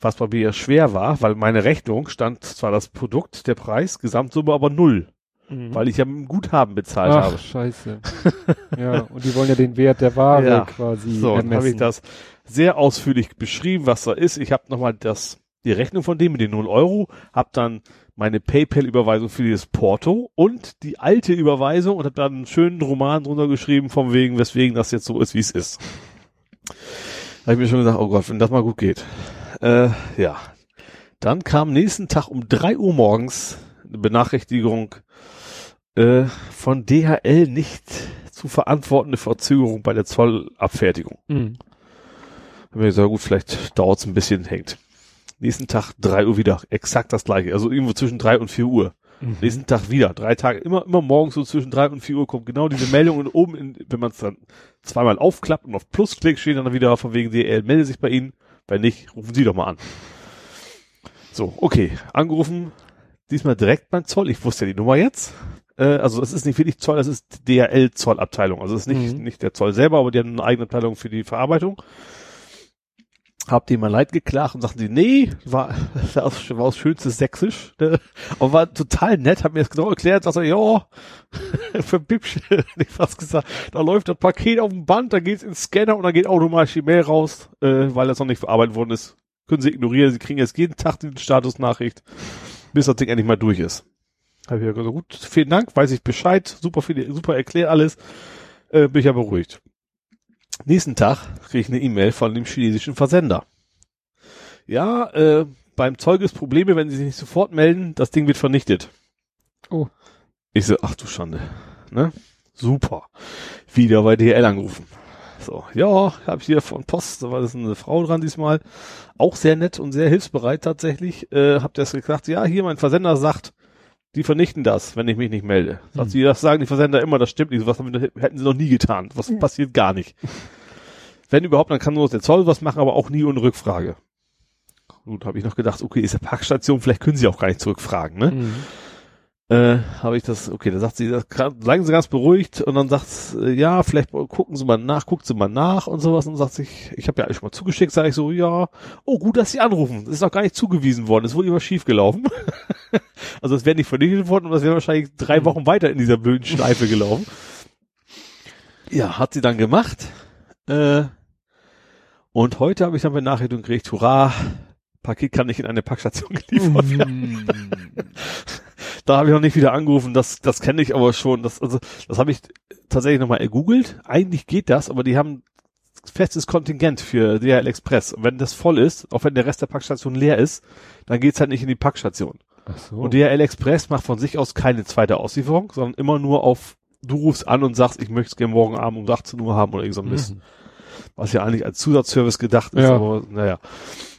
Was bei mir schwer war, weil meine Rechnung stand zwar das Produkt, der Preis, Gesamtsumme aber null. Mhm. Weil ich ja mit einem Guthaben bezahlt Ach, habe. scheiße. ja, und die wollen ja den Wert der Ware Ja, quasi So, dann habe ermessen. ich das sehr ausführlich beschrieben, was da ist. Ich habe nochmal das die Rechnung von dem mit den 0 Euro, habe dann meine PayPal-Überweisung für dieses Porto und die alte Überweisung und habe dann einen schönen Roman drunter geschrieben, vom wegen, weswegen das jetzt so ist, wie es ist. Da habe ich mir schon gesagt, oh Gott, wenn das mal gut geht. Äh, ja. Dann kam nächsten Tag um 3 Uhr morgens eine Benachrichtigung äh, von DHL nicht zu verantwortende Verzögerung bei der Zollabfertigung. Mhm. Hab mir gesagt, gut, vielleicht dauert's ein bisschen, hängt. Nächsten Tag drei Uhr wieder, exakt das gleiche. Also irgendwo zwischen drei und vier Uhr. Mhm. Nächsten Tag wieder, drei Tage, immer, immer morgens so zwischen drei und vier Uhr kommt genau diese Meldung und oben, in, wenn man es dann zweimal aufklappt und auf Plus klickt, steht dann wieder von wegen DL, melde sich bei Ihnen. Wenn nicht, rufen Sie doch mal an. So, okay, angerufen, diesmal direkt beim Zoll. Ich wusste ja die Nummer jetzt. Äh, also es ist nicht wirklich Zoll, das ist DHL Zollabteilung. Also es ist nicht, Mhm. nicht der Zoll selber, aber die haben eine eigene Abteilung für die Verarbeitung. Hab dem mal leid geklagt und sagten sie, nee, war, war aus, war aus schönstes Sächsisch, ne? aber war total nett, hat mir das genau erklärt, sagt er, ja, für hätte ich fast gesagt, da läuft das Paket auf dem Band, da geht's ins Scanner und dann geht automatisch die Mail raus, äh, weil das noch nicht verarbeitet worden ist. Können Sie ignorieren, Sie kriegen jetzt jeden Tag die Statusnachricht, bis das Ding endlich mal durch ist. Hab ich ja gesagt, gut, vielen Dank, weiß ich Bescheid, super viel, super erklärt alles, äh, bin ich ja beruhigt. Nächsten Tag kriege ich eine E-Mail von dem chinesischen Versender. Ja, äh, beim Zoll gibt's Probleme, wenn Sie sich nicht sofort melden, das Ding wird vernichtet. Oh. Ich so, ach du Schande, ne? Super. Wieder bei DL angerufen. So, ja, habe ich hier von Post, da war das eine Frau dran diesmal, auch sehr nett und sehr hilfsbereit tatsächlich. Äh, hab das gesagt, ja, hier mein Versender sagt, die vernichten das, wenn ich mich nicht melde. Sagt Hm. sie, das sagen die Versender immer, das stimmt nicht, was hätten sie noch nie getan. Was passiert gar nicht. Wenn überhaupt, dann kann nur der Zoll was machen, aber auch nie ohne Rückfrage. Gut, habe ich noch gedacht, okay, ist der Packstation, vielleicht können sie auch gar nicht zurückfragen, ne? Mhm. Äh, habe ich das, okay, da sagt sie, das sagen sie ganz beruhigt und dann sagt äh, ja, vielleicht gucken Sie mal nach, guckt Sie mal nach und sowas und sagt sich, ich habe ja eigentlich schon mal zugeschickt, sage ich so, ja, oh gut, dass Sie anrufen, das ist auch gar nicht zugewiesen worden, es wurde immer schief gelaufen. also es wäre nicht vernichtet worden und das wäre wahrscheinlich drei Wochen weiter in dieser blöden Schleife gelaufen. Ja, hat sie dann gemacht. Äh, und heute habe ich dann Benachrichtigung gekriegt, hurra, Paket kann nicht in eine Packstation geliefert werden. Da habe ich noch nicht wieder angerufen, das, das kenne ich aber schon. Das, also, das habe ich tatsächlich nochmal ergoogelt. Eigentlich geht das, aber die haben festes Kontingent für DHL Express. Und wenn das voll ist, auch wenn der Rest der Packstation leer ist, dann geht's halt nicht in die Packstation. Ach so. Und DHL Express macht von sich aus keine zweite Auslieferung, sondern immer nur auf, du rufst an und sagst, ich möchte es gerne morgen Abend um 18 Uhr haben oder irgend so ein. Mhm. Was ja eigentlich als Zusatzservice gedacht ist, Ja. aber naja.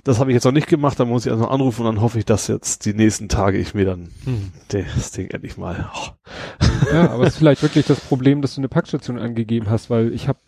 Das habe ich jetzt noch nicht gemacht, da muss ich also noch anrufen und dann hoffe ich, dass jetzt die nächsten Tage ich mir dann Mhm. das Ding endlich mal. Oh. Ja, aber es ist vielleicht wirklich das Problem, dass du eine Packstation angegeben hast, weil ich habe,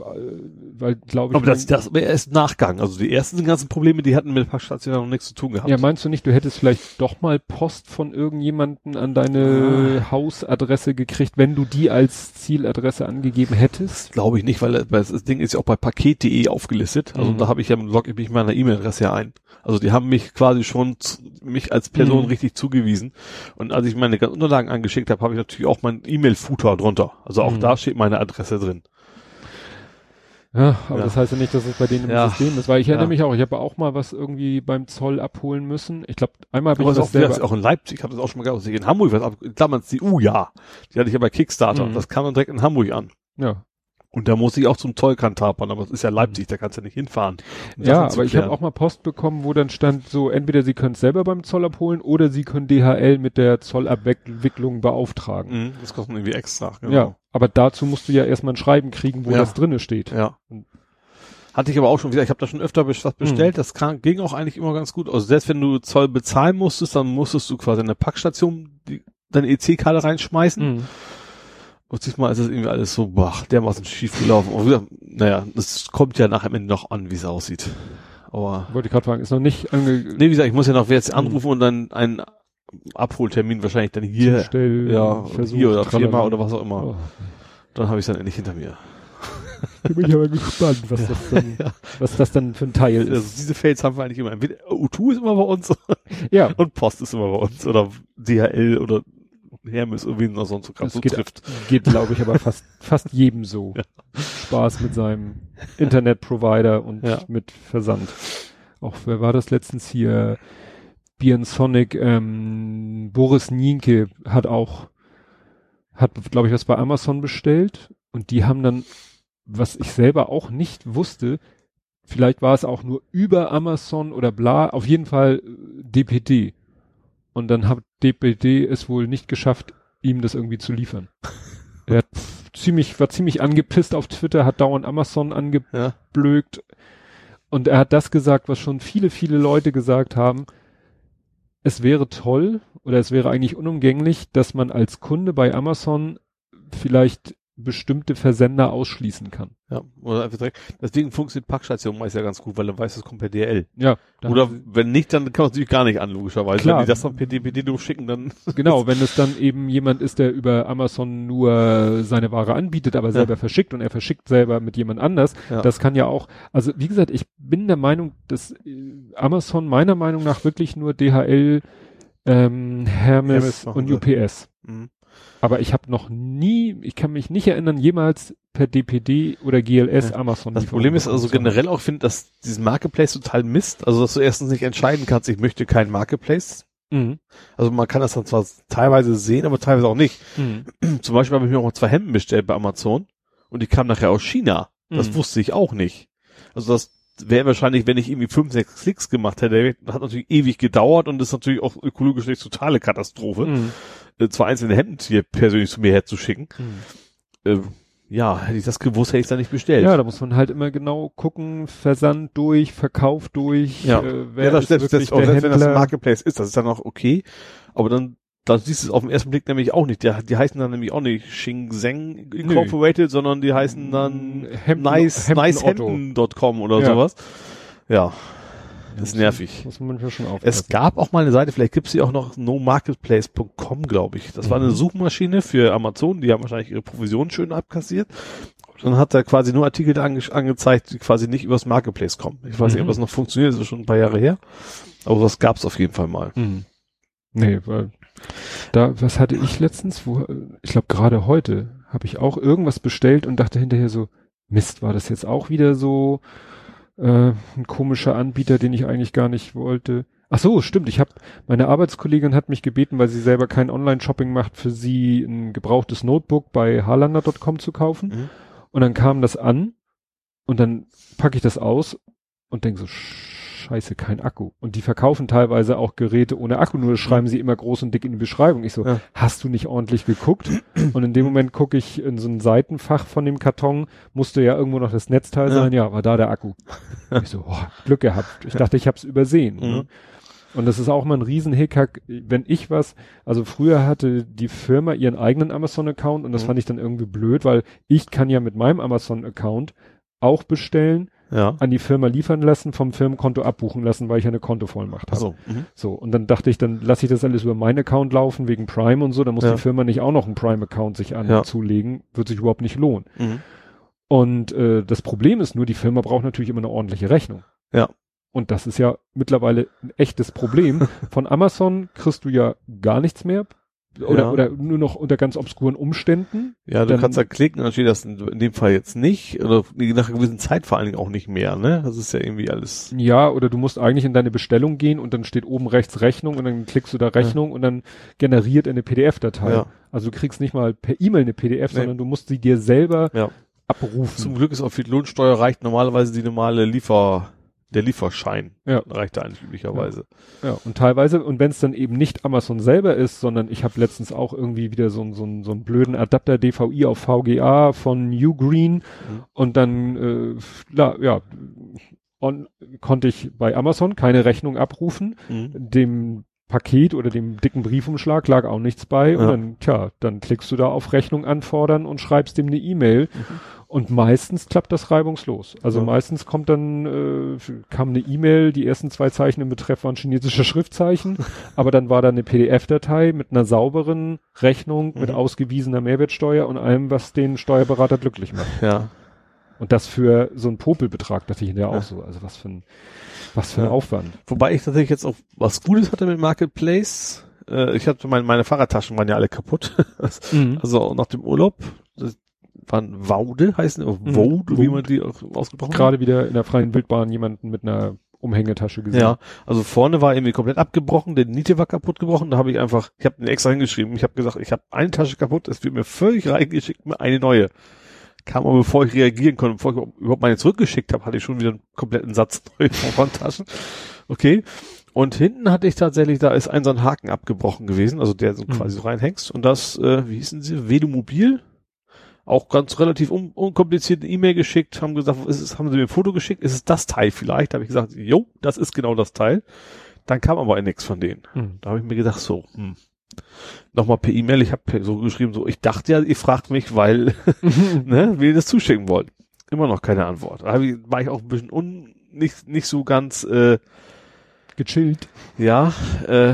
weil glaube ich. Aber das, das wäre erst Nachgang. Also die ersten ganzen Probleme, die hatten mit der Packstation noch nichts zu tun gehabt. ja, meinst du nicht, du hättest vielleicht doch mal Post von irgendjemanden an deine Hausadresse gekriegt, wenn du die als Zieladresse angegeben hättest? Glaube ich nicht, weil das Ding ist ja auch bei paket.de aufgelistet. Also Mhm. da habe ich ja log ich mich meiner E-Mail-Adresse ja ein. Also die haben mich quasi schon zu, mich als Person Mhm. richtig zugewiesen. Und als ich meine ganzen Unterlagen angeschickt habe, habe ich natürlich auch mein E-Mail-Footer drunter. Also auch Mhm. da steht meine Adresse drin. Ja, aber Ja. das heißt ja nicht, dass es bei denen im Ja. System ist, weil ich erinnere Ja. mich auch, ich habe auch mal was irgendwie beim Zoll abholen müssen. Ich glaube, einmal habe ich das auch, selber. auch in Leipzig, ich habe das auch schon mal gehabt, dass ich in Hamburg was ab, Klammern die U, ja. Die hatte ich ja bei Kickstarter. Mhm. Das kam dann direkt in Hamburg an. Ja, Und da muss ich auch zum Zollkant tapern, aber es ist ja Leipzig, da kannst du nicht hinfahren. um ja aber ich habe auch mal Post bekommen, wo dann stand so, entweder sie können es selber beim Zoll abholen oder sie können DHL mit der Zollabwicklung beauftragen. Mhm, das kostet irgendwie extra. Genau. Ja, aber dazu musst du ja erstmal ein Schreiben kriegen, wo Ja. das drinne steht. Ja. Hatte ich aber auch schon wieder, ich habe da schon öfter was bestellt, das kann, ging auch eigentlich immer ganz gut. Also selbst wenn du Zoll bezahlen musstest, dann musstest du quasi in der Packstation die, deine EC-Karte reinschmeißen. Mhm. Und diesmal ist das irgendwie alles so, boah, dermaßen schief gelaufen. Und wieder, naja, das kommt ja nachher am Ende noch an, wie es aussieht. Aber, Wollte ich gerade fragen, ist noch nicht ange nee, wie gesagt, ich muss ja noch jetzt anrufen und dann einen Abholtermin wahrscheinlich dann hier, Stell, ja, Versuch, hier oder viermal oder was auch immer. Oh, Dann habe ich dann endlich hinter mir. da bin ich aber gespannt, was das dann, was das dann für ein Teil Also ist. diese Fails haben wir eigentlich immer. Entweder U2 ist immer bei uns Ja, und Post ist immer bei uns oder DHL oder Hermes oder wen noch sonst so, Das so geht- trifft. geht glaube ich aber fast, fast jedem so. Spaß mit seinem Internetprovider und Ja. mit Versand. Auch, wer war das letztens hier? Björn Sonic, ähm, Boris Nienke hat auch, hat, glaube ich, was bei Amazon bestellt und die haben dann, was ich selber auch nicht wusste, vielleicht war es auch nur über Amazon oder bla, auf jeden Fall äh, DPD. Und dann hat DPD es wohl nicht geschafft, ihm das irgendwie zu liefern. Er hat ziemlich, war ziemlich angepisst auf Twitter, hat dauernd Amazon ange, Ja. Und er hat das gesagt, was schon viele, viele Leute gesagt haben. Es wäre toll oder es wäre eigentlich unumgänglich, dass man als Kunde bei Amazon vielleicht bestimmte Versender ausschließen kann. Ja, oder einfach direkt. Deswegen funktioniert Packstation meist ja ganz gut, weil dann weiß, es kommt per DL. Ja. Oder wenn nicht, dann kann man es natürlich gar nicht an, logischerweise. Klar. Wenn die das dann per DPD durchschicken, dann genau, wenn es dann eben jemand ist, der über Amazon nur seine Ware anbietet, aber selber verschickt und er verschickt selber mit jemand anders, Ja. das kann ja auch, also wie gesagt, ich bin der Meinung, dass äh, Amazon meiner Meinung nach wirklich nur DHL, ähm, Hermes, Hermes und. UPS. Mhm. Aber ich habe noch nie, ich kann mich nicht erinnern, jemals per DPD oder GLS Ja. Amazon. Das Problem ist also generell auch, finde, dass diesen Marketplace total misst. Also, dass du erstens nicht entscheiden kannst, ich möchte keinen Marketplace. Mhm. Also, man kann das dann zwar teilweise sehen, aber teilweise auch nicht. Mhm. Zum Beispiel habe ich mir auch mal zwei Hemden bestellt bei Amazon und die kamen nachher aus China. Das Mhm. wusste ich auch nicht. Also, das wäre wahrscheinlich, wenn ich irgendwie fünf, sechs Klicks gemacht hätte, hat natürlich ewig gedauert und ist natürlich auch ökologisch eine totale Katastrophe, Mhm. Äh, zwei einzelne Hemden hier persönlich zu mir herzuschicken. Mhm. Äh, ja, hätte ich das gewusst, hätte ich es dann nicht bestellt. Ja, da muss man halt immer genau gucken, Versand durch, Verkauf durch, Ja. äh, wer ja, das ist selbst, wirklich das, der selbst wenn das. Marketplace ist, das ist dann auch okay. Aber dann, dann siehst du es auf den ersten Blick nämlich auch nicht. Die, die heißen dann nämlich auch nicht Shingzeng Incorporated, sondern die heißen dann Hemden- nice, Hemden nicehemden.com oder Ja. sowas. Ja, das ist nervig. Muss man schon Es aufpassen. gab auch mal eine Seite, vielleicht gibt's sie auch noch, nomarketplace.com, glaube ich. Das war eine Mhm. Suchmaschine für Amazon, die haben wahrscheinlich ihre Provision schön abkassiert. Dann hat er quasi nur Artikel ange angezeigt, die quasi nicht übers Marketplace kommen. Ich weiß nicht, ob Mhm. das noch funktioniert, das ist schon ein paar Jahre her. Aber das gab's auf jeden Fall mal. Mhm. Nee, weil da, was hatte ich letztens, wo, ich glaube gerade heute habe ich auch irgendwas bestellt und dachte hinterher so, Mist, war das jetzt auch wieder so äh, ein komischer Anbieter, den ich eigentlich gar nicht wollte. Ach so, stimmt. Ich habe meine Arbeitskollegin hat mich gebeten, weil sie selber kein Online-Shopping macht, für sie ein gebrauchtes Notebook bei harlander.com zu kaufen. Mhm. Und dann kam das an und dann packe ich das aus und denke so, scheiße, kein Akku. Und die verkaufen teilweise auch Geräte ohne Akku, nur schreiben sie immer groß und dick in die Beschreibung. Ich so, Ja. hast du nicht ordentlich geguckt? Und in dem Moment gucke ich in so ein Seitenfach von dem Karton, musste ja irgendwo noch das Netzteil Ja. sein, ja, war da der Akku. ich so, oh, Glück gehabt. Ich dachte, ich habe es übersehen. Mhm. Ne? Und das ist auch mal ein Riesenhickhack, wenn ich was, also früher hatte die Firma ihren eigenen Amazon-Account und das Mhm. fand ich dann irgendwie blöd, weil ich kann ja mit meinem Amazon-Account auch bestellen, Ja. an die Firma liefern lassen, vom Firmenkonto abbuchen lassen, weil ich ja eine Kontovollmacht habe. Achso. Mhm. So, und dann dachte ich, dann lasse ich das alles über meinen Account laufen, wegen Prime und so, dann muss Ja. die Firma nicht auch noch einen Prime-Account sich anzulegen, wird sich überhaupt nicht lohnen. Mhm. Und äh, das Problem ist nur, die Firma braucht natürlich immer eine ordentliche Rechnung. Ja. Und das ist ja mittlerweile ein echtes Problem. Von Amazon kriegst du ja gar nichts mehr. Oder, Ja. oder nur noch unter ganz obskuren Umständen. Ja, du Dann- kannst da klicken, dann steht das in, in dem Fall jetzt nicht, oder nach einer gewissen Zeit vor allen Dingen auch nicht mehr, ne? Das ist ja irgendwie alles. Ja, oder du musst eigentlich in deine Bestellung gehen und dann steht oben rechts Rechnung und dann klickst du da Rechnung und dann generiert eine PDF-Datei. Ja. Also du kriegst nicht mal per E-Mail eine PDF, Nee. sondern du musst sie dir selber Ja. abrufen. Zum Glück ist auch viel Lohnsteuer reicht normalerweise die normale der Lieferschein Ja. reicht da eigentlich üblicherweise. Ja, und teilweise, und wenn es dann eben nicht Amazon selber ist, sondern ich habe letztens auch irgendwie wieder so, einen- so, einen- so einen blöden Adapter DVI auf VGA von New Green Mhm. und dann, äh, la, ja, on, konnte ich bei Amazon keine Rechnung abrufen, Mhm. dem Paket oder dem dicken Briefumschlag lag auch nichts bei und Ja. dann, tja, dann klickst du da auf Rechnung anfordern und schreibst dem eine E-Mail und meistens klappt das reibungslos. Also Ja. meistens kommt dann, äh, kam eine E-Mail, die ersten zwei Zeichen im Betreff waren chinesische Schriftzeichen, aber dann war da eine PDF-Datei mit einer sauberen Rechnung, mit Mhm. ausgewiesener Mehrwertsteuer und allem, was den Steuerberater glücklich macht. Ja. Und das für so einen Popelbetrag, dachte ich hinterher Ja. auch so. Also was für ein, was für ein Ja. Aufwand. Wobei ich tatsächlich jetzt auch was Gutes hatte mit Marketplace. Äh, ich hatte meine, meine Fahrradtaschen waren ja alle kaputt. also auch nach dem Urlaub. Das waren Waude heißen, Mhm. Wode, wie man die auch ausgesprochen hat. Gerade wieder in der freien Wildbahn jemanden mit einer Umhängetasche gesehen. Ja, also vorne war irgendwie komplett abgebrochen, der Niete war kaputt gebrochen, da habe ich einfach, ich habe extra hingeschrieben, ich habe gesagt, ich habe eine Tasche kaputt, es wird mir völlig reingeschickt, mir eine neue. Kam aber bevor ich reagieren konnte, bevor ich überhaupt meine zurückgeschickt habe, hatte ich schon wieder einen kompletten Satz neue von Taschen. Okay. Und hinten hatte ich tatsächlich, da ist ein so ein Haken abgebrochen gewesen, also der so Mhm. quasi so reinhängst. Und das, äh, wie hießen sie? Vedomobil. Auch ganz relativ un unkompliziert eine E-Mail geschickt, haben gesagt, ist es, haben sie mir ein Foto geschickt, ist es das Teil vielleicht? Da habe ich gesagt, jo, das ist genau das Teil. Dann kam aber nichts von denen. Mhm. Da habe ich mir gedacht, so, hm. Nochmal per E-Mail, ich habe so geschrieben, so, ich dachte ja, ihr fragt mich, weil, ne, wir das zuschicken wollen. Immer noch keine Antwort. Da ich, war ich auch ein bisschen un, nicht, nicht so ganz, äh, Gechillt. ja, äh,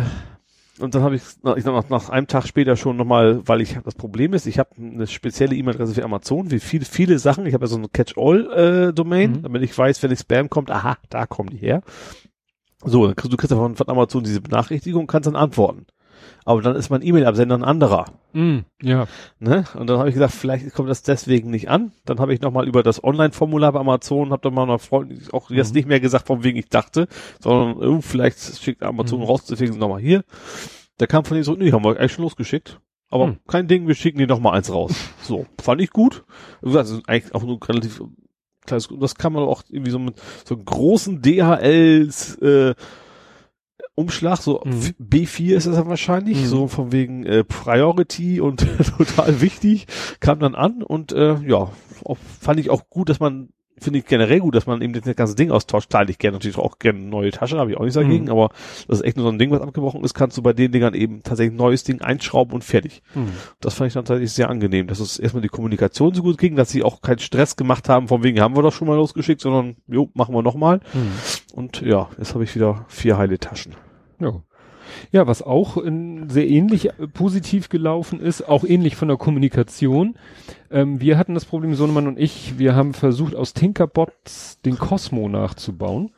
und dann habe ich, ich nach, nach einem Tag später schon nochmal, weil ich das Problem ist, ich habe eine spezielle E-Mail-Adresse für Amazon, wie viele, viele Sachen. Ich habe ja so eine Catch-all-Domain, Mhm. damit ich weiß, wenn ich Spam kommt, aha, da kommen die her. So, dann kriegst, du kriegst von, von Amazon diese Benachrichtigung und kannst dann antworten. Aber dann ist mein E-Mail-Absender ein anderer. Mhm. Ja. Ne? Und dann habe ich gesagt, vielleicht kommt das deswegen nicht an. Dann habe ich nochmal über das Online-Formular bei Amazon, habe dann mal einer Freundin auch jetzt Mhm. nicht mehr gesagt, von wegen ich dachte, sondern oh, vielleicht schickt Amazon Mhm. raus, deswegen nochmal hier. Da kam von denen so, nee, haben wir eigentlich schon losgeschickt. Aber Mhm. kein Ding, wir schicken dir nochmal eins raus. So, fand ich gut. Das ist eigentlich auch nur relativ kleines, das kann man auch irgendwie so mit so einem großen DHLs, äh, Umschlag, so Mhm. F- B4 ist es dann wahrscheinlich, Mhm. so von wegen äh, Priority und total wichtig, kam dann an und äh, ja, auch, fand ich auch gut, dass man, finde ich generell gut, dass man eben das ganze Ding austauscht. Klar, ich gerne natürlich auch gerne neue Tasche, habe ich auch nichts dagegen, Mhm. aber das ist echt nur so ein Ding, was abgebrochen ist, kannst du bei den Dingern eben tatsächlich ein neues Ding einschrauben und fertig. Mhm. Das fand ich dann tatsächlich sehr angenehm, dass es erstmal die Kommunikation so gut ging, dass sie auch keinen Stress gemacht haben, von wegen haben wir doch schon mal losgeschickt, sondern jo, machen wir nochmal. Mhm. Und ja, jetzt habe ich wieder vier heile Taschen. Ja. Ja, was auch in, sehr ähnlich äh, positiv gelaufen ist, auch ähnlich von der Kommunikation. Ähm, wir hatten das Problem, Sohnemann und ich, wir haben versucht, aus Tinkerbots den Cosmo nachzubauen.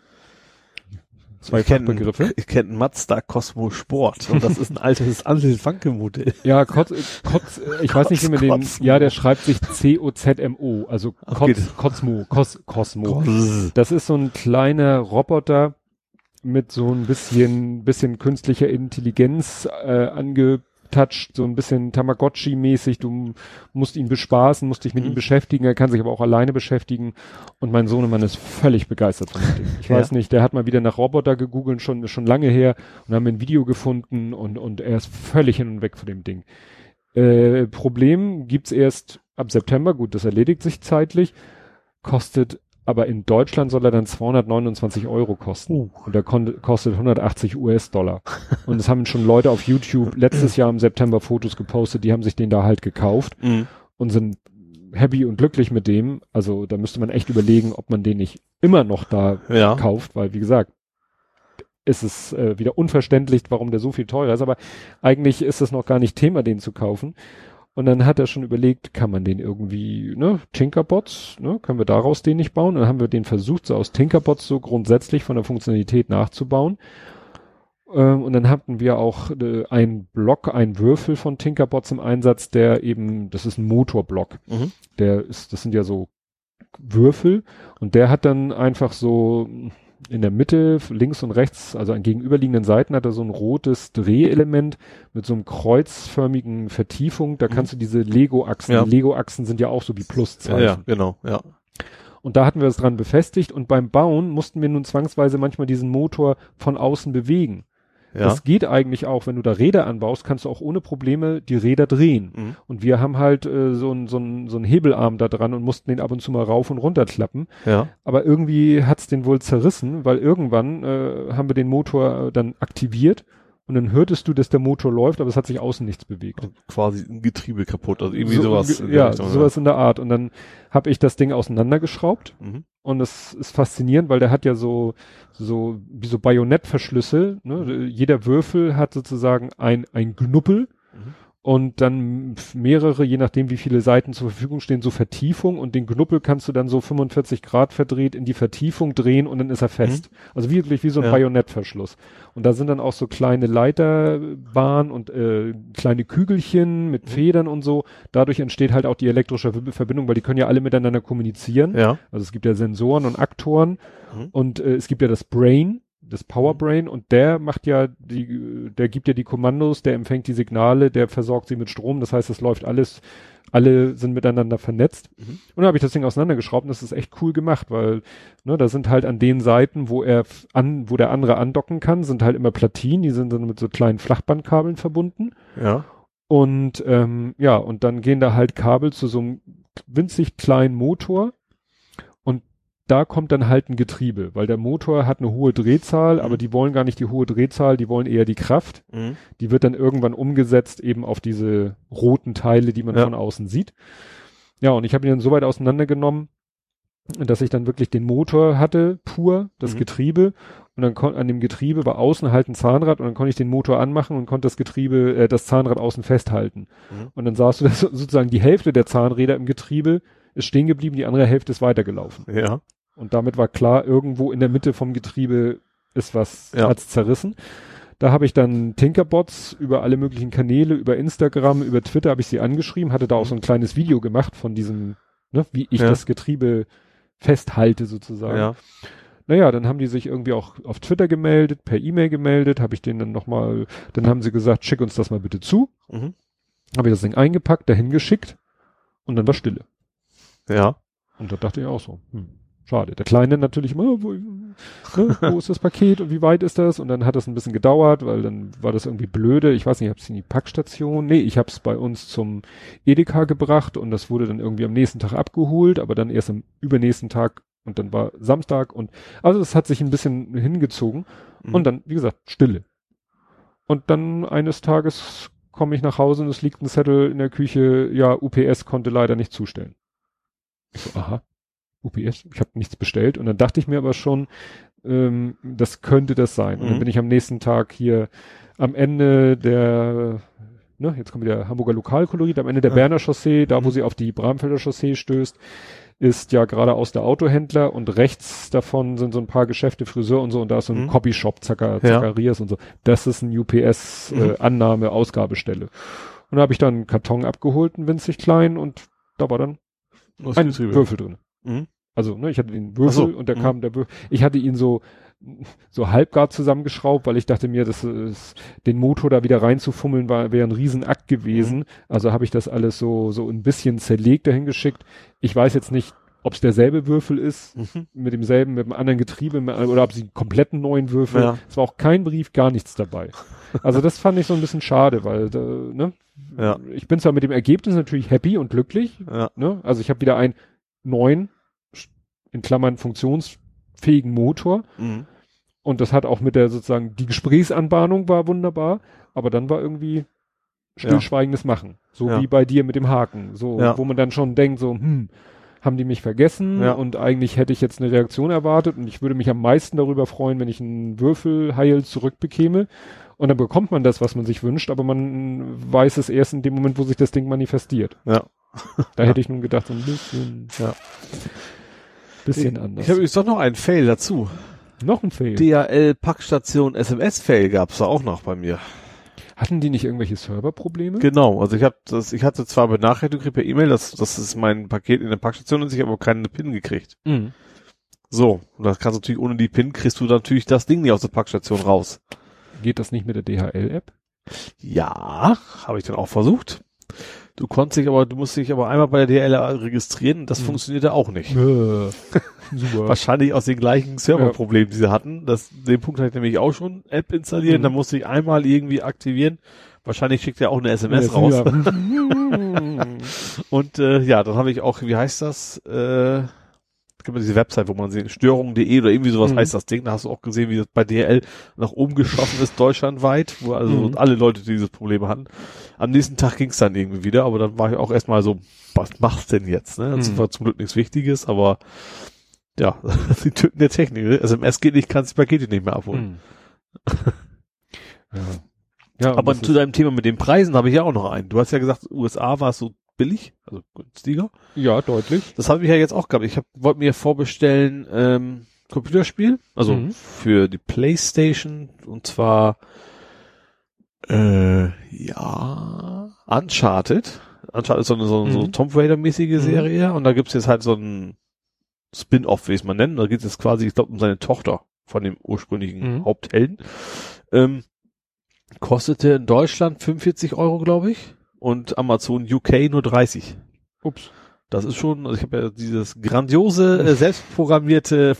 Zwei ich kenn- Fachbegriffe. Ich kenne Mazda Cosmo Sport und das ist ein altes Antel-Wanke-Modell. Ja, Kotz, äh, Kotz, äh, ich weiß nicht, wie man den, ja, der schreibt sich C-O-Z-M-O, also Okay. Kotz, Cosmo, Cos, Cosmo. Das ist so ein kleiner Roboter mit so ein bisschen, bisschen künstlicher Intelligenz äh, angetouched, so ein bisschen Tamagotchi-mäßig. Du musst ihn bespaßen, musst dich mit Mhm. ihm beschäftigen. Er kann sich aber auch alleine beschäftigen. Und mein Sohnemann ist völlig begeistert von dem Ding. Ich Ja. weiß nicht, der hat mal wieder nach Roboter gegoogelt, schon, schon lange her und haben ein Video gefunden und, und er ist völlig hin und weg von dem Ding. Äh, Problem gibt's erst ab September. Gut, das erledigt sich zeitlich. Kostet aber in Deutschland soll er dann 229 Euro kosten. Uh. Und kon- kostet 180 US-Dollar. und es haben schon Leute auf YouTube letztes Jahr im September Fotos gepostet, die haben sich den da halt gekauft Mhm. und sind happy und glücklich mit dem. Also da müsste man echt überlegen, ob man den nicht immer noch da Ja. kauft, weil wie gesagt, ist es äh, wieder unverständlich, warum der so viel teurer ist, aber eigentlich ist es noch gar nicht Thema, den zu kaufen. Und dann hat er schon überlegt, kann man den irgendwie, ne, Tinkerbots, ne, können wir daraus den nicht bauen? Und dann haben wir den versucht, so aus Tinkerbots so grundsätzlich von der Funktionalität nachzubauen. Ähm, und dann hatten wir auch äh, einen Block, einen Würfel von Tinkerbots im Einsatz, der eben, das ist ein Motorblock. Mhm. Der ist, das sind ja so Würfel und der hat dann einfach so in der Mitte, links und rechts, also an gegenüberliegenden Seiten hat er so ein rotes Drehelement mit so einem kreuzförmigen Vertiefung. Da kannst du diese Lego-Achsen, Ja. die Lego-Achsen sind ja auch so wie Pluszeichen. ja, genau, ja. Und da hatten wir es dran befestigt und beim Bauen mussten wir nun zwangsweise manchmal diesen Motor von außen bewegen. Ja. Das geht eigentlich auch, wenn du da Räder anbaust, kannst du auch ohne Probleme die Räder drehen. Mhm. Und wir haben halt äh, so einen so so ein Hebelarm da dran und mussten den ab und zu mal rauf und runter klappen. Ja. Aber irgendwie hat's den wohl zerrissen, weil irgendwann äh, haben wir den Motor äh, dann aktiviert und dann hörtest du, dass der Motor läuft, aber es hat sich außen nichts bewegt. Quasi ein Getriebe kaputt, also irgendwie So sowas. in Ja, Richtung, sowas in der Art. Und dann habe ich das Ding auseinandergeschraubt Mhm. und das ist faszinierend, weil der hat ja so, so, wie so Bajonettverschlüsse, ne? Jeder Würfel hat sozusagen ein, ein Knuppel Mhm. Und dann mehrere, je nachdem wie viele Seiten zur Verfügung stehen, so Vertiefung und den Knuppel kannst du dann so 45 Grad verdreht in die Vertiefung drehen und dann ist er fest. Also wirklich wie so ein Ja. Bajonettverschluss. Und da sind dann auch so kleine Leiterbahnen und äh, kleine Kügelchen mit Federn und so. Dadurch entsteht halt auch die elektrische Ver- Verbindung, weil die können ja alle miteinander kommunizieren. Ja. Also es gibt ja Sensoren und Aktoren Mhm. und äh, es gibt ja das Brain, das Power Brain und der macht ja die, der gibt ja die Kommandos, der empfängt die Signale, der versorgt sie mit Strom. Das heißt, es läuft alles, alle sind miteinander vernetzt. Mhm. Und dann habe ich das Ding auseinandergeschraubt und das ist echt cool gemacht, weil ne, da sind halt an den Seiten, wo er an, wo der andere andocken kann, sind halt immer Platinen, die sind dann mit so kleinen Flachbandkabeln verbunden. Ja. Und ähm, ja, und dann gehen da halt Kabel zu so einem winzig kleinen Motor da kommt dann halt ein Getriebe, weil der Motor hat eine hohe Drehzahl, Mhm. aber die wollen gar nicht die hohe Drehzahl, die wollen eher die Kraft. Mhm. Die wird dann irgendwann umgesetzt eben auf diese roten Teile, die man Ja. von außen sieht. Ja, und ich habe ihn dann so weit auseinandergenommen, dass ich dann wirklich den Motor hatte, pur, das Mhm. Getriebe. Und dann kon an dem Getriebe war außen halt ein Zahnrad und dann konnte ich den Motor anmachen und konnte das Getriebe, äh, das Zahnrad außen festhalten. Mhm. Und dann sahst du, dass sozusagen die Hälfte der Zahnräder im Getriebe ist stehen geblieben, die andere Hälfte ist weitergelaufen. Ja. Und damit war klar, irgendwo in der Mitte vom Getriebe ist was, Ja. hat's zerrissen. Da habe ich dann Tinkerbots über alle möglichen Kanäle, über Instagram, über Twitter habe ich sie angeschrieben, hatte da auch so ein kleines Video gemacht von diesem, ne, wie ich Ja. das Getriebe festhalte sozusagen. Ja. Naja, dann haben die sich irgendwie auch auf Twitter gemeldet, per E-Mail gemeldet, habe ich denen dann nochmal, dann haben sie gesagt, schick uns das mal bitte zu. Mhm. Habe ich das Ding eingepackt, dahin geschickt und dann war Stille. Ja. Und da dachte ich auch so, hm, schade. Der Kleine natürlich immer, wo, ne, wo ist das Paket und wie weit ist das? Und dann hat das ein bisschen gedauert, weil dann war das irgendwie blöde. Ich weiß nicht, ich habe es in die Packstation. Nee, ich habe es bei uns zum Edeka gebracht und das wurde dann irgendwie am nächsten Tag abgeholt, aber dann erst am übernächsten Tag und dann war Samstag und also es hat sich ein bisschen hingezogen Mhm. und dann, wie gesagt, Stille. Und dann eines Tages komme ich nach Hause und es liegt ein Zettel in der Küche, ja, UPS konnte leider nicht zustellen. Ich so, aha, UPS, ich habe nichts bestellt. Und dann dachte ich mir aber schon, ähm, das könnte das sein. Und dann Mhm. bin ich am nächsten Tag hier am Ende der, ne, jetzt kommt wieder Hamburger Lokalkolorit, am Ende der Ja. Berner Chaussee, da wo Mhm. sie auf die Bramfelder Chaussee stößt, ist ja geradeaus der Autohändler und rechts davon sind so ein paar Geschäfte, Friseur und so und da ist so ein Mhm. Copyshop, Zacker, Ja. Zacharias und so. Das ist ein UPS Mhm. äh, Annahme, Ausgabestelle. Und da habe ich dann einen Karton abgeholt, einen winzig klein und da war dann Das ein. Würfel drin. Mhm. Also, ne, ich hatte den Würfel so, und da mhm. kam der Würfel. Ich hatte ihn so, so halbgar zusammengeschraubt, weil ich dachte mir, das ist, den Motor da wieder reinzufummeln war, wäre ein Riesenakt gewesen. Also habe ich das alles so, so ein bisschen zerlegt dahin geschickt. Ich weiß jetzt nicht, ob es derselbe Würfel ist, Mhm. mit demselben, mit einem anderen Getriebe, mit- oder ob sie einen kompletten neuen Würfel. Ja. Es war auch kein Brief, gar nichts dabei. Also das fand ich so ein bisschen schade, weil, da, ne, Ja. ich bin zwar mit dem Ergebnis natürlich happy und glücklich, Ja. Ne? Also ich habe wieder einen neuen, in Klammern funktionsfähigen Motor. Mhm. Und das hat auch mit der sozusagen, die Gesprächsanbahnung war wunderbar, aber dann war irgendwie stillschweigendes Machen. So Ja. wie bei dir mit dem Haken. So, Ja. wo man dann schon denkt, so, hm, haben die mich vergessen Ja. und eigentlich hätte ich jetzt eine Reaktion erwartet und ich würde mich am meisten darüber freuen, wenn ich einen Würfelheil zurückbekäme. Und dann bekommt man das, was man sich wünscht, aber man weiß es erst in dem Moment, wo sich das Ding manifestiert. Ja. Da hätte ich nun gedacht, so ein bisschen, Ja. bisschen anders. Ich habe übrigens doch noch einen Fail dazu. noch ein Fail. DHL Packstation SMS Fail gab's da auch noch bei mir. Hatten die nicht irgendwelche Serverprobleme? Genau, also ich habe das, ich hatte zwar Benachrichtigung gekriegt per E-Mail, dass das ist mein Paket in der Packstation und ich habe aber keine PIN gekriegt. Mhm. So, und das kannst du natürlich ohne die PIN kriegst du natürlich das Ding nicht aus der Packstation raus. Geht das nicht mit der DHL-App? Ja, habe ich dann auch versucht. Du konntest dich aber, du musst dich aber einmal bei der DLR registrieren und das mhm. funktionierte auch nicht. Super. Wahrscheinlich aus den gleichen Serverproblemen, die sie hatten. Das, den Punkt hatte ich nämlich auch schon App installieren, mhm. dann musste ich einmal irgendwie aktivieren. Wahrscheinlich schickt er auch eine SMS ja, raus. Ja. und äh, ja, dann habe ich auch, wie heißt das? Äh, es diese Website, wo man sehen, störung.de oder irgendwie sowas mhm. heißt das Ding. Da hast du auch gesehen, wie das bei DL nach oben geschossen ist, deutschlandweit, wo also mhm. alle Leute dieses Problem hatten. Am nächsten Tag ging es dann irgendwie wieder, aber dann war ich auch erstmal so, was machst denn jetzt? Ne? Das mhm. war zum Glück nichts Wichtiges, aber ja, die Tücken der Technik. Ne? SMS geht nicht, kannst die Pakete nicht mehr abholen. Mhm. ja. Ja, aber zu deinem Thema mit den Preisen habe ich ja auch noch einen. Du hast ja gesagt, USA war es so billig, also günstiger. Ja, deutlich. Das habe ich ja jetzt auch gehabt. Ich wollte mir vorbestellen ähm, Computerspiel, also mhm. für die PlayStation und zwar äh, ja Uncharted. Uncharted ist so eine so, mhm. so Tomb Raider mäßige mhm. Serie und da gibt's jetzt halt so ein Spin-off, wie es man nennt. Da geht es quasi, ich glaube, um seine Tochter von dem ursprünglichen mhm. Haupthelden. Ähm, kostete in Deutschland 45 Euro, glaube ich und Amazon UK nur 30. Ups. Das ist schon, also ich habe ja dieses grandiose, äh, selbstprogrammierte,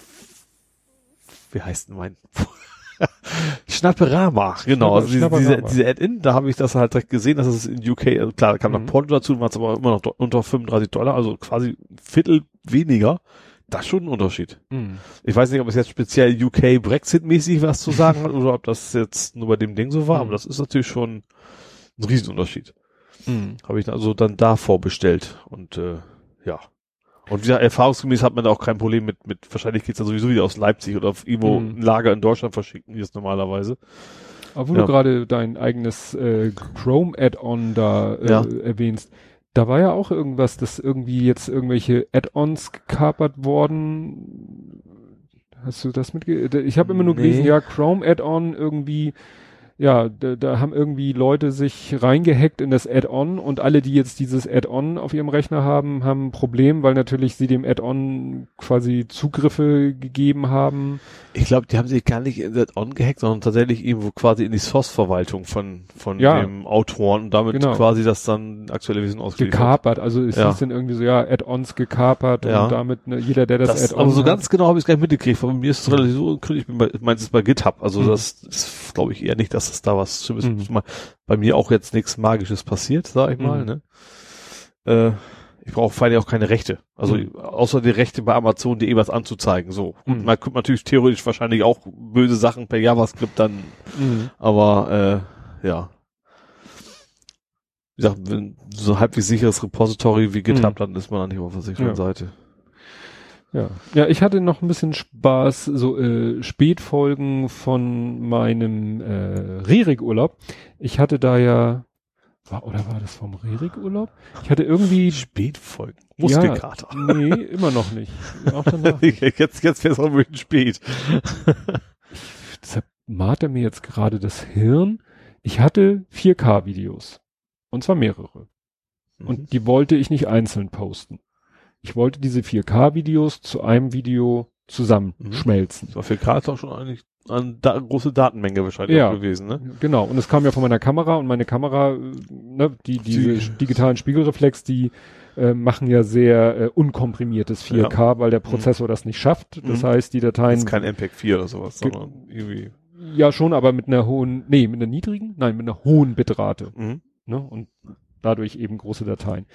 wie heißt denn mein? Schnapperama, genau. Also diese, diese, diese Add-in, da habe ich das halt direkt gesehen, dass es in UK, also klar, da kam mhm. noch Porto dazu, war es aber immer noch unter 35 Dollar, also quasi Viertel weniger. Das ist schon ein Unterschied. Mhm. Ich weiß nicht, ob es jetzt speziell UK Brexit-mäßig was zu sagen hat oder ob das jetzt nur bei dem Ding so war, mhm. aber das ist natürlich schon ein Riesenunterschied. Mhm. Habe ich also dann da vorbestellt und äh, ja. Und ja, erfahrungsgemäß hat man da auch kein Problem mit, mit wahrscheinlich geht's ja sowieso wieder aus Leipzig oder auf irgendwo mhm. ein Lager in Deutschland verschicken, wie es normalerweise. Aber wo ja. du gerade dein eigenes äh, Chrome-Add-on da äh, ja. erwähnst, da war ja auch irgendwas, dass irgendwie jetzt irgendwelche Add-ons gekapert worden. Hast du das mitge... Ich habe immer nur nee. gelesen, ja, Chrome Add-on irgendwie ja, da, da haben irgendwie Leute sich reingehackt in das Add-on und alle, die jetzt dieses Add-on auf ihrem Rechner haben, haben ein Problem, weil natürlich sie dem Add-on quasi Zugriffe gegeben haben. Ich glaube, die haben sich gar nicht in das Add-on gehackt, sondern tatsächlich irgendwo quasi in die Source-Verwaltung von, von ja, dem Autoren und damit genau. quasi das dann aktuelle Wissen ausgeliefert. Gekapert, also es ja. hieß dann irgendwie so, ja, Add-ons gekapert ja. und damit ne, jeder, der das, das Add-on Aber so hat. ganz genau habe ich es gar nicht mitgekriegt, bei mir ist es relativ so, ich meinte es bei GitHub, also mhm. das ist, glaube ich, eher nicht, dass es da was Schlimmes mhm. bei mir auch jetzt nichts Magisches passiert, sag ich mal, mhm. ne? Äh, ich brauche vor allem auch keine Rechte. Also mhm. außer die Rechte bei Amazon.de was anzuzeigen. So. Mhm. man könnte natürlich theoretisch wahrscheinlich auch böse Sachen per JavaScript dann, mhm. aber äh, ja. Wie gesagt, wenn so ein halbwegs sicheres Repository wie GitHub, mhm. dann ist man dann nicht auf der sicheren ja. Seite. Ja. ja, ich hatte noch ein bisschen Spaß, so äh, Spätfolgen von meinem äh, Rerik-Urlaub. Ich hatte da ja, war, oder war das vom Rerik-Urlaub? Ich hatte irgendwie Spätfolgen. Muskelkater. Ja, nee, immer noch nicht. Auch danach nicht. jetzt jetzt wäre es auch bisschen spät. deshalb mart er mir jetzt gerade das Hirn. Ich hatte 4K-Videos. Und zwar mehrere. Mhm. Und die wollte ich nicht einzeln posten. Ich wollte diese 4K-Videos zu einem Video zusammenschmelzen. Mhm. So 4K ist auch schon eigentlich eine da große Datenmenge wahrscheinlich ja, gewesen, ne? Genau. Und es kam ja von meiner Kamera und meine Kamera, ne, die, diese die, digitalen Spiegelreflex, die äh, machen ja sehr äh, unkomprimiertes 4K, ja. weil der Prozessor mhm. das nicht schafft. Das mhm. heißt, die Dateien. Das ist kein MPEG 4 oder sowas, sondern irgendwie. Ja, schon, aber mit einer hohen, nee, mit einer niedrigen, nein, mit einer hohen Bitrate. Mhm. Ne? Und dadurch eben große Dateien.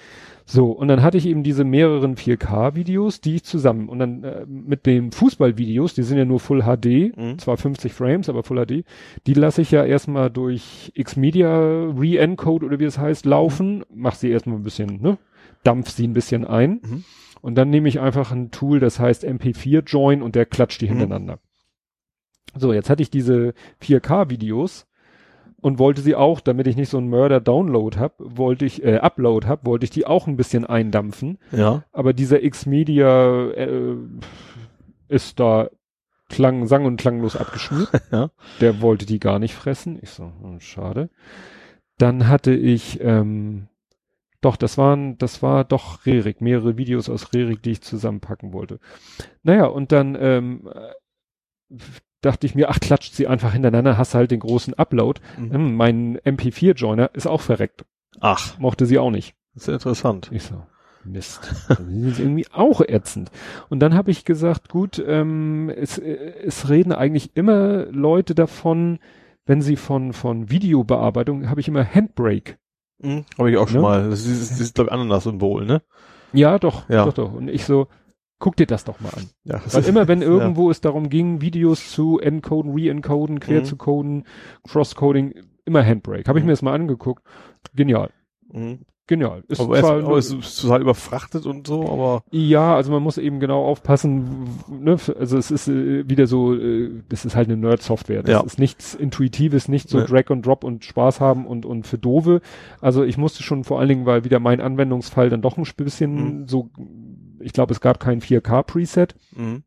So, und dann hatte ich eben diese mehreren 4K-Videos, die ich zusammen, und dann äh, mit den Fußballvideos, die sind ja nur Full HD, mhm. zwar 50 Frames, aber Full HD, die lasse ich ja erstmal durch Xmedia Re-Encode oder wie es heißt, laufen, mach sie erstmal ein bisschen, ne, dampf sie ein bisschen ein. Mhm. Und dann nehme ich einfach ein Tool, das heißt MP4 Join und der klatscht die mhm. hintereinander. So, jetzt hatte ich diese 4K-Videos und wollte sie auch, damit ich nicht so einen Mörder-Download hab, wollte ich, äh, Upload hab, wollte ich die auch ein bisschen eindampfen. Ja. Aber dieser Xmedia äh, ist da klang, sang und klanglos abgeschmiert. ja. Der wollte die gar nicht fressen. Ich so, hm, schade. Dann hatte ich, ähm, doch, das waren, das war doch Rerik, mehrere Videos aus Rerik, die ich zusammenpacken wollte. Naja, und dann ähm, dachte ich mir, ach, klatscht sie einfach hintereinander, hast halt den großen Upload. Mhm. Hm, mein MP4-Joiner ist auch verreckt. Ach. Mochte sie auch nicht. Das ist ja interessant. Ich so, Mist. Das ist irgendwie auch ätzend. Und dann habe ich gesagt, gut, ähm, es, es reden eigentlich immer Leute davon, wenn sie von, von Videobearbeitung, habe ich immer Handbrake. Mhm, habe ich auch schon Ne? mal. Das ist, das ist glaube ich, Ananas-Symbol, ne? Ja, doch, Ja. doch, doch. Und ich so, guck dir das doch mal an. Ja, Weil immer wenn irgendwo es darum ging, Videos zu encoden, re-encoden, quer Mhm. zu coden, cross-coding, immer Handbrake. Habe ich Mhm. mir das mal angeguckt. Genial. Mhm. Genial. Ist aber, es, zwar aber es ist total überfrachtet und so, aber Ja, also man muss eben genau aufpassen, ne? also es ist äh, wieder so, äh, das ist halt eine Nerd-Software. Das Ja. ist nichts Intuitives, nicht so Nee. Drag and Drop und Spaß haben und, und für Dove. Also ich musste schon vor allen Dingen, weil wieder mein Anwendungsfall dann doch ein bisschen Mhm. so, ich glaube, es gab kein 4K-Preset, mhm.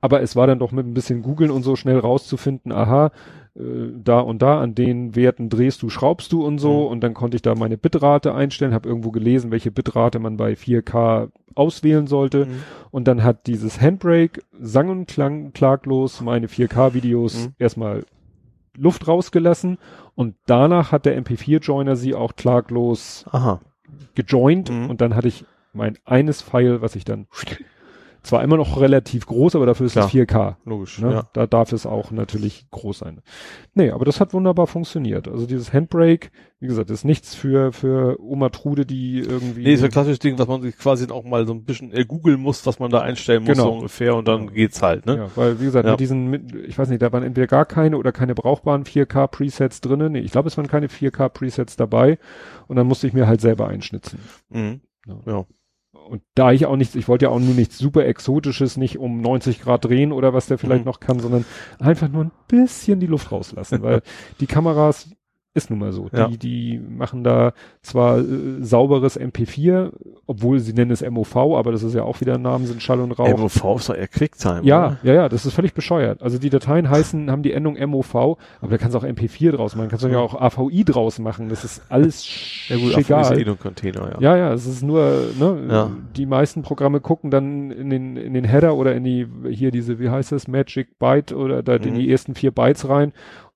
aber es war dann doch mit ein bisschen googeln und so schnell rauszufinden, aha, äh, da und da an den Werten drehst du, schraubst du und so Mhm. und dann konnte ich da meine Bitrate einstellen, habe irgendwo gelesen, welche Bitrate man bei 4K auswählen sollte Mhm. und dann hat dieses Handbrake sang und klang klaglos meine 4K-Videos Mhm. erstmal Luft rausgelassen und danach hat der MP4-Joiner sie auch klaglos Aha. gejoint Mhm. und dann hatte ich mein eines File, was ich dann zwar immer noch relativ groß, aber dafür ist Klar. es 4K. Logisch. Ne? Ja. Da darf es auch natürlich groß sein. Nee, aber das hat wunderbar funktioniert. Also dieses Handbrake, wie gesagt, ist nichts für, für Oma Trude, die irgendwie. Nee, ist ein klassisches Ding, was man sich quasi auch mal so ein bisschen äh, googeln muss, was man da einstellen muss, Genau. so ungefähr, und dann Genau. geht's halt, ne? Ja, weil wie gesagt, Ja. mit diesen, mit, ich weiß nicht, da waren entweder gar keine oder keine brauchbaren 4K-Presets drinnen. Nee, ich glaube, es waren keine 4K-Presets dabei. Und dann musste ich mir halt selber einschnitzen. Mhm. Ja. Ja. Und da ich auch nichts, ich wollte ja auch nur nichts super Exotisches, nicht um 90 Grad drehen oder was der vielleicht Mhm. noch kann, sondern einfach nur ein bisschen die Luft rauslassen, weil die Kameras ist nun mal so. Ja. Die, die machen da zwar äh, sauberes MP4, obwohl sie nennen es MOV, aber das ist ja auch wieder ein Name, sind Schall und Rauch. MOV ist doch eher Quicktime, Ja, oder? ja, ja, das ist völlig bescheuert. Also die Dateien heißen, haben die Endung MOV, aber da kannst du auch MP4 draus machen, kannst du ja auch AVI draus machen. Das ist alles Ja gut, egal. AV ist eh nur ein Container, ja. Ja, ja, es ist nur, ne, Ja. die meisten Programme gucken dann in den, in den Header oder in die, hier diese, wie heißt das, Magic Byte oder da in Mhm. die ersten vier Bytes rein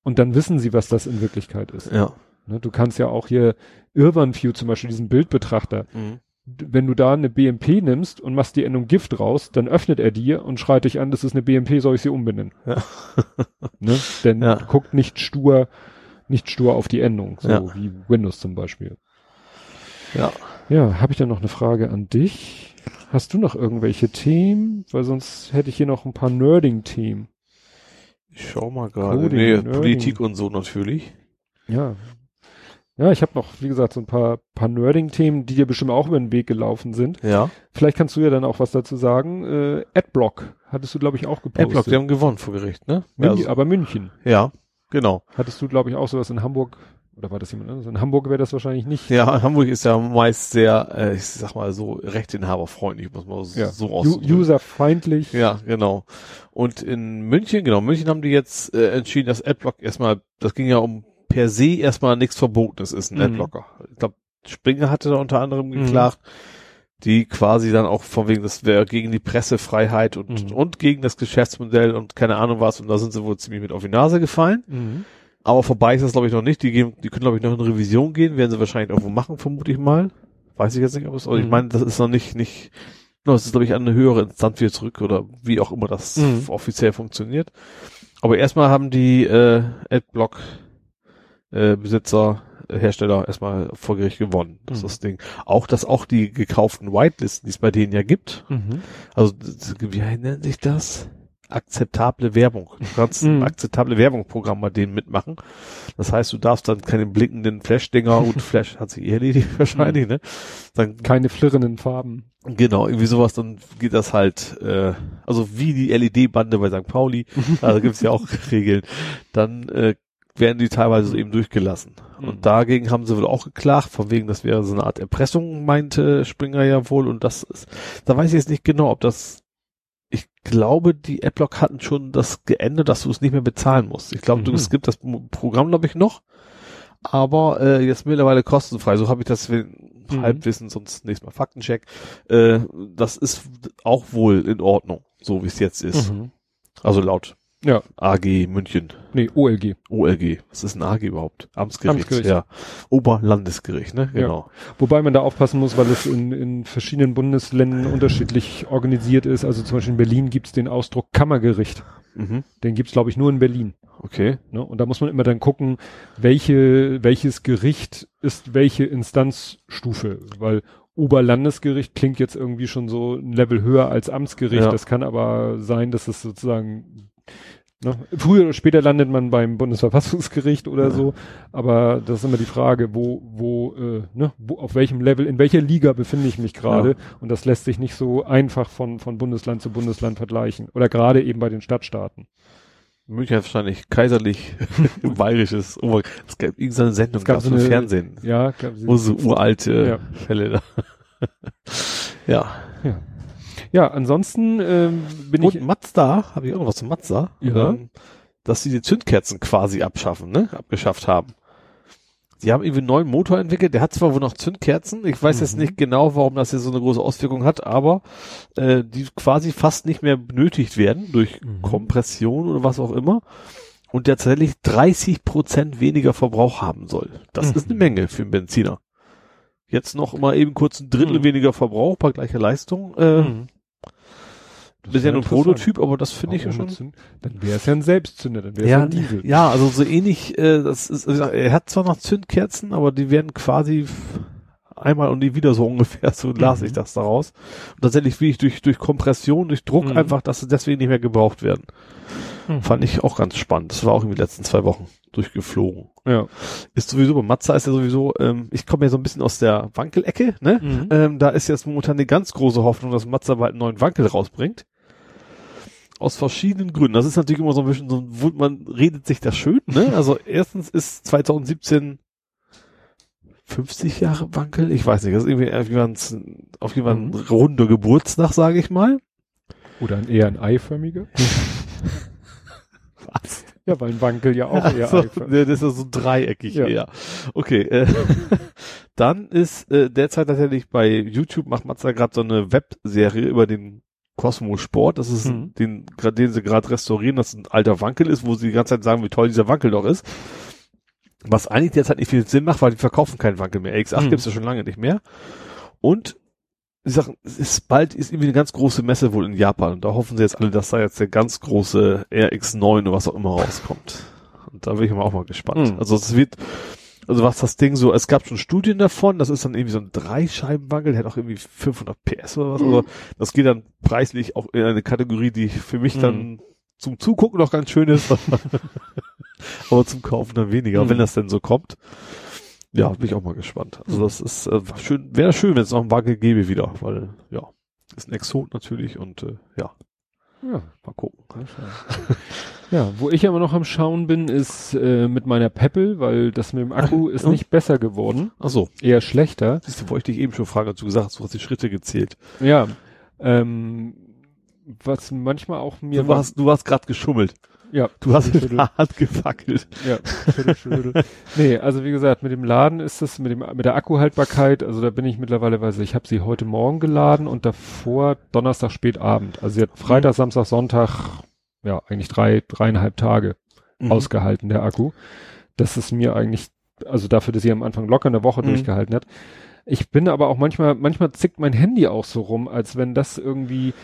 und dann wissen sie, was das in Wirklichkeit ist. Ja. Ne, du kannst ja auch hier Irwan View zum Beispiel, diesen Bildbetrachter, Mhm. Wenn du da eine BMP nimmst und machst die Endung Gift raus, dann öffnet er dir und schreit dich an, das ist eine BMP, soll ich sie umbenennen? Ja. ne? Denn Ja. guckt nicht stur, nicht stur auf die Endung, so Ja. wie Windows zum Beispiel. Ja. Ja, habe ich dann noch eine Frage an dich? Hast du noch irgendwelche Themen? Weil sonst hätte ich hier noch ein paar Nerding-Themen. Ich schau mal gerade. Coding, Nee, Nerding. Politik und so natürlich. Ja. Ja, ich habe noch, wie gesagt, so ein paar, paar Nerding-Themen, die dir bestimmt auch über den Weg gelaufen sind. Ja. Vielleicht kannst du ja dann auch was dazu sagen. Äh, Adblock hattest du, glaube ich, auch gepostet. Adblock, die haben gewonnen vor Gericht, ne? Mün also, aber München. ja, genau. Hattest du, glaube ich, auch sowas in Hamburg, oder war das jemand anderes? In Hamburg wäre das wahrscheinlich nicht. Ja, Hamburg ist ja meist sehr, äh, ich sag mal so, rechtinhaberfreundlich, muss man so, Ja. so ausdrücken. Userfeindlich. Ja, genau. Und in München, genau, München haben die jetzt äh, entschieden, dass Adblock erstmal, das ging ja um per se erstmal nichts Verbotenes ist, ein Mhm. Adblocker. Ich glaube, Springer hatte da unter anderem Mhm. geklagt, die quasi dann auch von wegen, das wäre gegen die Pressefreiheit und, Mhm. und gegen das Geschäftsmodell und keine Ahnung was, und da sind sie wohl ziemlich mit auf die Nase gefallen. Mhm. Aber vorbei ist das, glaube ich, noch nicht. Die, gehen, die können, glaube ich, noch in Revision gehen, werden sie wahrscheinlich irgendwo machen, vermute ich mal. Weiß ich jetzt nicht, ob es, aber ich Mhm. meine, das ist noch nicht, nicht, no, es ist, glaube ich, an eine höhere Instanz wieder zurück oder wie auch immer das Mhm. offiziell funktioniert. Aber erstmal haben die äh, Adblock äh, Besitzer, äh, Hersteller erstmal vor Gericht gewonnen. Das Mhm. ist das Ding. Auch, dass auch die gekauften Whitelisten, die es bei denen ja gibt, Mhm. also das- wie nennt sich das? Akzeptable Werbung. Du kannst ein Mhm. akzeptable Werbungsprogramm bei denen mitmachen. Das heißt, du darfst dann keine blinkenden Flash-Dinger, gut, Flash hat sich eh erledigt wahrscheinlich, ne? Dann, Keine flirrenden Farben. genau, irgendwie sowas, dann geht das halt, äh, also wie die LED-Bande bei St. Pauli, also gibt's ja auch Regeln, dann äh, werden die teilweise so eben durchgelassen. Und dagegen haben sie wohl auch geklagt, von wegen, das wäre so eine Art Erpressung, meinte Springer ja wohl. Und das ist, da weiß ich jetzt nicht genau, ob das, ich glaube, die Adblock hatten schon das geändert, dass du es nicht mehr bezahlen musst. Ich glaube, du Mhm. es gibt das Programm, glaube ich, noch, aber äh, jetzt mittlerweile kostenfrei. So habe ich das Mhm. Halbwissen, sonst nächstes Mal Faktencheck. Äh, das ist auch wohl in Ordnung, so wie es jetzt ist. Mhm. Also laut Ja. AG München. Nee, OLG. OLG. Was ist ein AG überhaupt? Amtsgericht. Amtsgericht. Ja. Oberlandesgericht, ne? Genau. Wobei man da aufpassen muss, weil es in, in verschiedenen Bundesländern unterschiedlich organisiert ist. Also zum Beispiel in Berlin gibt's den Ausdruck Kammergericht. Mhm. Den gibt's glaube ich, nur in Berlin. Okay. Ne? Und da muss man immer dann gucken, welche, welches Gericht ist welche Instanzstufe, weil Oberlandesgericht klingt jetzt irgendwie schon so ein Level höher als Amtsgericht. Ja. Das kann aber sein, dass es sozusagen ne? früher oder später landet man beim Bundesverfassungsgericht oder Ja. so. Aber das ist immer die Frage, wo, wo, äh, ne, wo, auf welchem Level, in welcher Liga befinde ich mich gerade? Ja. Und das lässt sich nicht so einfach von, von Bundesland zu Bundesland vergleichen. Oder gerade eben bei den Stadtstaaten. München hat wahrscheinlich kaiserlich bayerisches. Oh, es gab irgendeine Sendung, Es gab so im Fernsehen. Ja, gab- Wo so uralte Ja. Fälle da. ja. Ja, ansonsten ähm, bin ich Und Mazda, habe ich auch noch was zu Mazda, Ja. ähm, dass sie die Zündkerzen quasi abschaffen, ne? Abgeschafft haben. Sie haben irgendwie einen neuen Motor entwickelt, der hat zwar wohl noch Zündkerzen, ich weiß jetzt Mhm. nicht genau, warum das hier so eine große Auswirkung hat, aber äh, die quasi fast nicht mehr benötigt werden durch Mhm. Kompression oder was auch immer und der tatsächlich 30 Prozent weniger Verbrauch haben soll. Das Mhm. ist eine Menge für einen Benziner. Jetzt noch mal eben kurz ein Drittel Mhm. weniger Verbrauch bei gleicher Leistung. Äh, Das Bisher nur ein. Prototyp, aber das finde ich ja schon. Zünd- Dann wäre es ja ein Selbstzünder, dann wäre es Ja, ein Diesel. ja, also so ähnlich, äh, das ist, also er hat zwar noch Zündkerzen, aber die werden quasi einmal und nie wieder so ungefähr, so las Mhm. ich das daraus. Und tatsächlich wie ich durch, durch Kompression, durch Druck Mhm. einfach, dass sie deswegen nicht mehr gebraucht werden. Mhm. Fand ich auch ganz spannend. Das war auch in den letzten zwei Wochen durchgeflogen. Ja. Ist sowieso, bei Mazda ist ja sowieso, ähm, ich komme ja so ein bisschen aus der Wankelecke, ne? Mhm. Ähm, da ist jetzt momentan eine ganz große Hoffnung, dass Mazda bald einen neuen Wankel rausbringt. Aus verschiedenen Gründen. Das ist natürlich immer so ein bisschen so, wo man redet sich das schön, ne? Also erstens ist 2017 50 Jahre Wankel, ich weiß nicht, das ist irgendwie auf jemand's, auf jemanden Mhm. runder Geburtstag, sage ich mal. Oder ein, eher ein eiförmiger. Was? Ja, weil ein Wankel ja auch eher so, eiförmig ne, das ist ja so dreieckig Ja. eher. Okay, äh, dann ist äh, derzeit tatsächlich bei YouTube macht Mazda gerade so eine Webserie über den Cosmo Sport. Das ist Mhm. den, grad, den sie gerade restaurieren, das ein alter Wankel ist, wo sie die ganze Zeit sagen, wie toll dieser Wankel doch ist. Was eigentlich derzeit nicht viel Sinn macht, weil die verkaufen keinen Wankel mehr. X8 Mhm. gibt's ja schon lange nicht mehr. Und sie sagen, es ist bald ist irgendwie eine ganz große Messe wohl in Japan und da hoffen sie jetzt alle, dass da jetzt der ganz große RX9 oder was auch immer rauskommt. Und da bin ich mal auch mal gespannt. Mhm. Also es wird, also was das Ding so, es gab schon Studien davon, das ist dann irgendwie so ein Dreischeibenwackel, der hat auch irgendwie 500 PS oder was, Mhm. also das geht dann preislich auch in eine Kategorie, die für mich Mhm. dann zum Zugucken noch ganz schön ist, aber zum Kaufen dann weniger, Mhm. wenn das denn so kommt. Ja, bin ich auch mal gespannt. Also Mhm. das ist äh, schön, wäre schön, wenn es noch einen Wackel gäbe wieder, weil ja, ist ein Exot natürlich und äh, ja, Ja. mal gucken. ja, wo ich aber noch am Schauen bin, ist äh, mit meiner Peppel, weil das mit dem Akku ist nicht besser geworden, Ach so, eher schlechter. siehst du, wollte ich dich eben schon fragen, du gesagt hast, du hast die Schritte gezählt. Ja, ähm, was manchmal auch mir Du warst, du warst gerade geschummelt. Ja, Du hast Hand gefackelt. Ja, schüttel, schüttel. nee, also wie gesagt, mit dem Laden ist es mit dem mit der Akkuhaltbarkeit, also da bin ich mittlerweile, weiß ich habe sie heute Morgen geladen und davor Donnerstag spät Abend. Also sie hat Freitag, Samstag, Sonntag, ja, eigentlich drei, dreieinhalb Tage Mhm. ausgehalten, der Akku. Das ist mir eigentlich, also dafür, dass sie am Anfang locker eine Woche Mhm. durchgehalten hat. Ich bin aber auch manchmal, manchmal zickt mein Handy auch so rum, als wenn das irgendwie,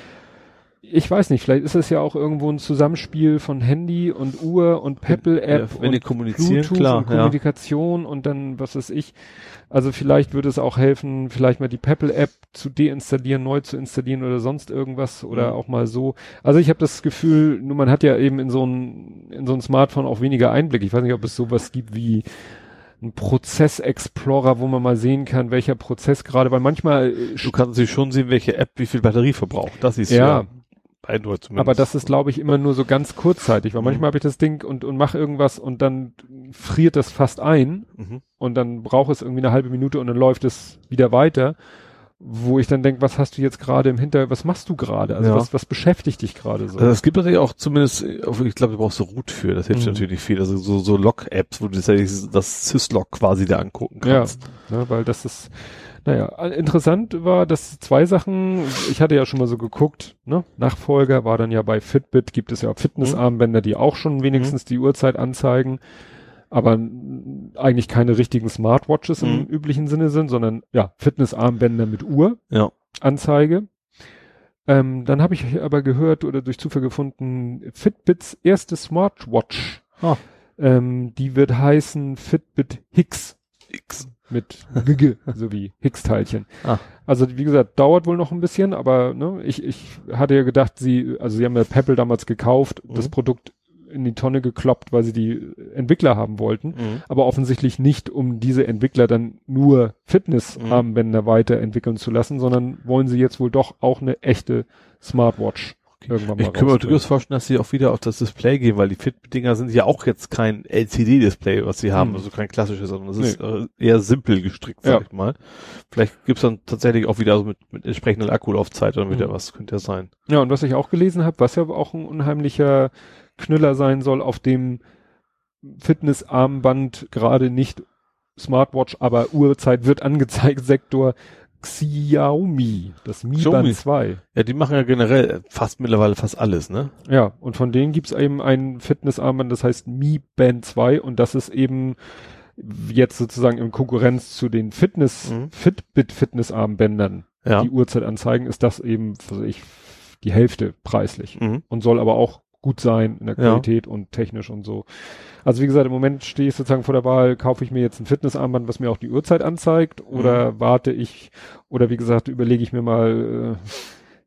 ich weiß nicht, vielleicht ist es ja auch irgendwo ein Zusammenspiel von Handy und Uhr und Peppel-App Ja, und Bluetooth klar, und ja. Kommunikation und dann, was weiß ich. Also vielleicht würde es auch helfen, vielleicht mal die Peppel-App zu deinstallieren, neu zu installieren oder sonst irgendwas oder Mhm. auch mal so. Also ich habe das Gefühl, nur man hat ja eben in so ein, in so ein Smartphone auch weniger Einblick. Ich weiß nicht, ob es sowas gibt wie ein Prozess-Explorer, wo man mal sehen kann, welcher Prozess gerade, weil manchmal äh, Du kannst natürlich schon sehen, welche App wie viel Batterie verbraucht. Das ist Ja. ja, zumindest. Aber das ist, glaube ich, immer nur so ganz kurzzeitig, weil Mhm. manchmal habe ich das Ding und, und mache irgendwas und dann friert das fast ein Mhm. und dann braucht es irgendwie eine halbe Minute und dann läuft es wieder weiter, wo ich dann denke, was hast du jetzt gerade im Hinter, was machst du gerade? Also Ja. was, was beschäftigt dich gerade so? Also es gibt natürlich auch zumindest, ich glaube, du brauchst so Root für, das hilft Mhm. natürlich viel. Also so, so Log-Apps, wo du das, das Syslog quasi da angucken ja, kannst. ne, weil das ist, Naja, interessant war, dass zwei Sachen, ich hatte ja schon mal so geguckt, ne? Nachfolger war dann ja bei Fitbit, gibt es ja auch Fitnessarmbänder, die auch schon wenigstens mhm. die Uhrzeit anzeigen, aber eigentlich keine richtigen Smartwatches mhm. im üblichen Sinne sind, sondern ja, Fitnessarmbänder mit Uhr. Ja. Anzeige. Ähm, dann habe ich aber gehört oder durch Zufall gefunden, Fitbits erste Smartwatch. Ah. Ähm, die wird heißen Fitbit Higgs. Higgs. Mit Gigge, so wie Higgs-Teilchen. Ah. Also wie gesagt, dauert wohl noch ein bisschen, aber ne, ich, ich hatte ja gedacht, sie, also sie haben ja Pebble damals gekauft, mhm. das Produkt in die Tonne gekloppt, weil sie die Entwickler haben wollten, mhm. aber offensichtlich nicht, um diese Entwickler dann nur Fitnessarmbänder mhm. weiterentwickeln zu lassen, sondern wollen sie jetzt wohl doch auch eine echte Smartwatch irgendwann mal Ich kann mir durchaus vorstellen, dass sie auch wieder auf das Display gehen, weil die Fit-Dinger sind ja auch jetzt kein LCD-Display, was sie haben, mhm. also kein klassisches, sondern es nee. ist äh, eher simpel gestrickt, sag ja. ich mal. Vielleicht gibt's dann tatsächlich auch wieder so mit, mit entsprechender Akkulaufzeit oder wieder mhm. was, könnte ja sein. Ja, und was ich auch gelesen habe, was ja auch ein unheimlicher Knüller sein soll, auf dem Fitnessarmband gerade nicht Smartwatch, aber Uhrzeit wird angezeigt, Sektor Xiaomi, das Mi Xiaomi. Band 2. Ja, die machen ja generell fast mittlerweile fast alles, ne? Ja, und von denen gibt's eben ein Fitnessarmband, das heißt Mi Band 2 und das ist eben jetzt sozusagen in Konkurrenz zu den Fitness, mhm. Fitbit Fitnessarmbändern, ja. die Uhrzeit anzeigen, ist das eben, was ich, die Hälfte preislich mhm. und soll aber auch gut sein in der Qualität ja. und technisch und so. Also wie gesagt, im Moment stehe ich sozusagen vor der Wahl, kaufe ich mir jetzt ein Fitnessarmband, was mir auch die Uhrzeit anzeigt, oder mhm. warte ich, oder wie gesagt, überlege ich mir mal, äh,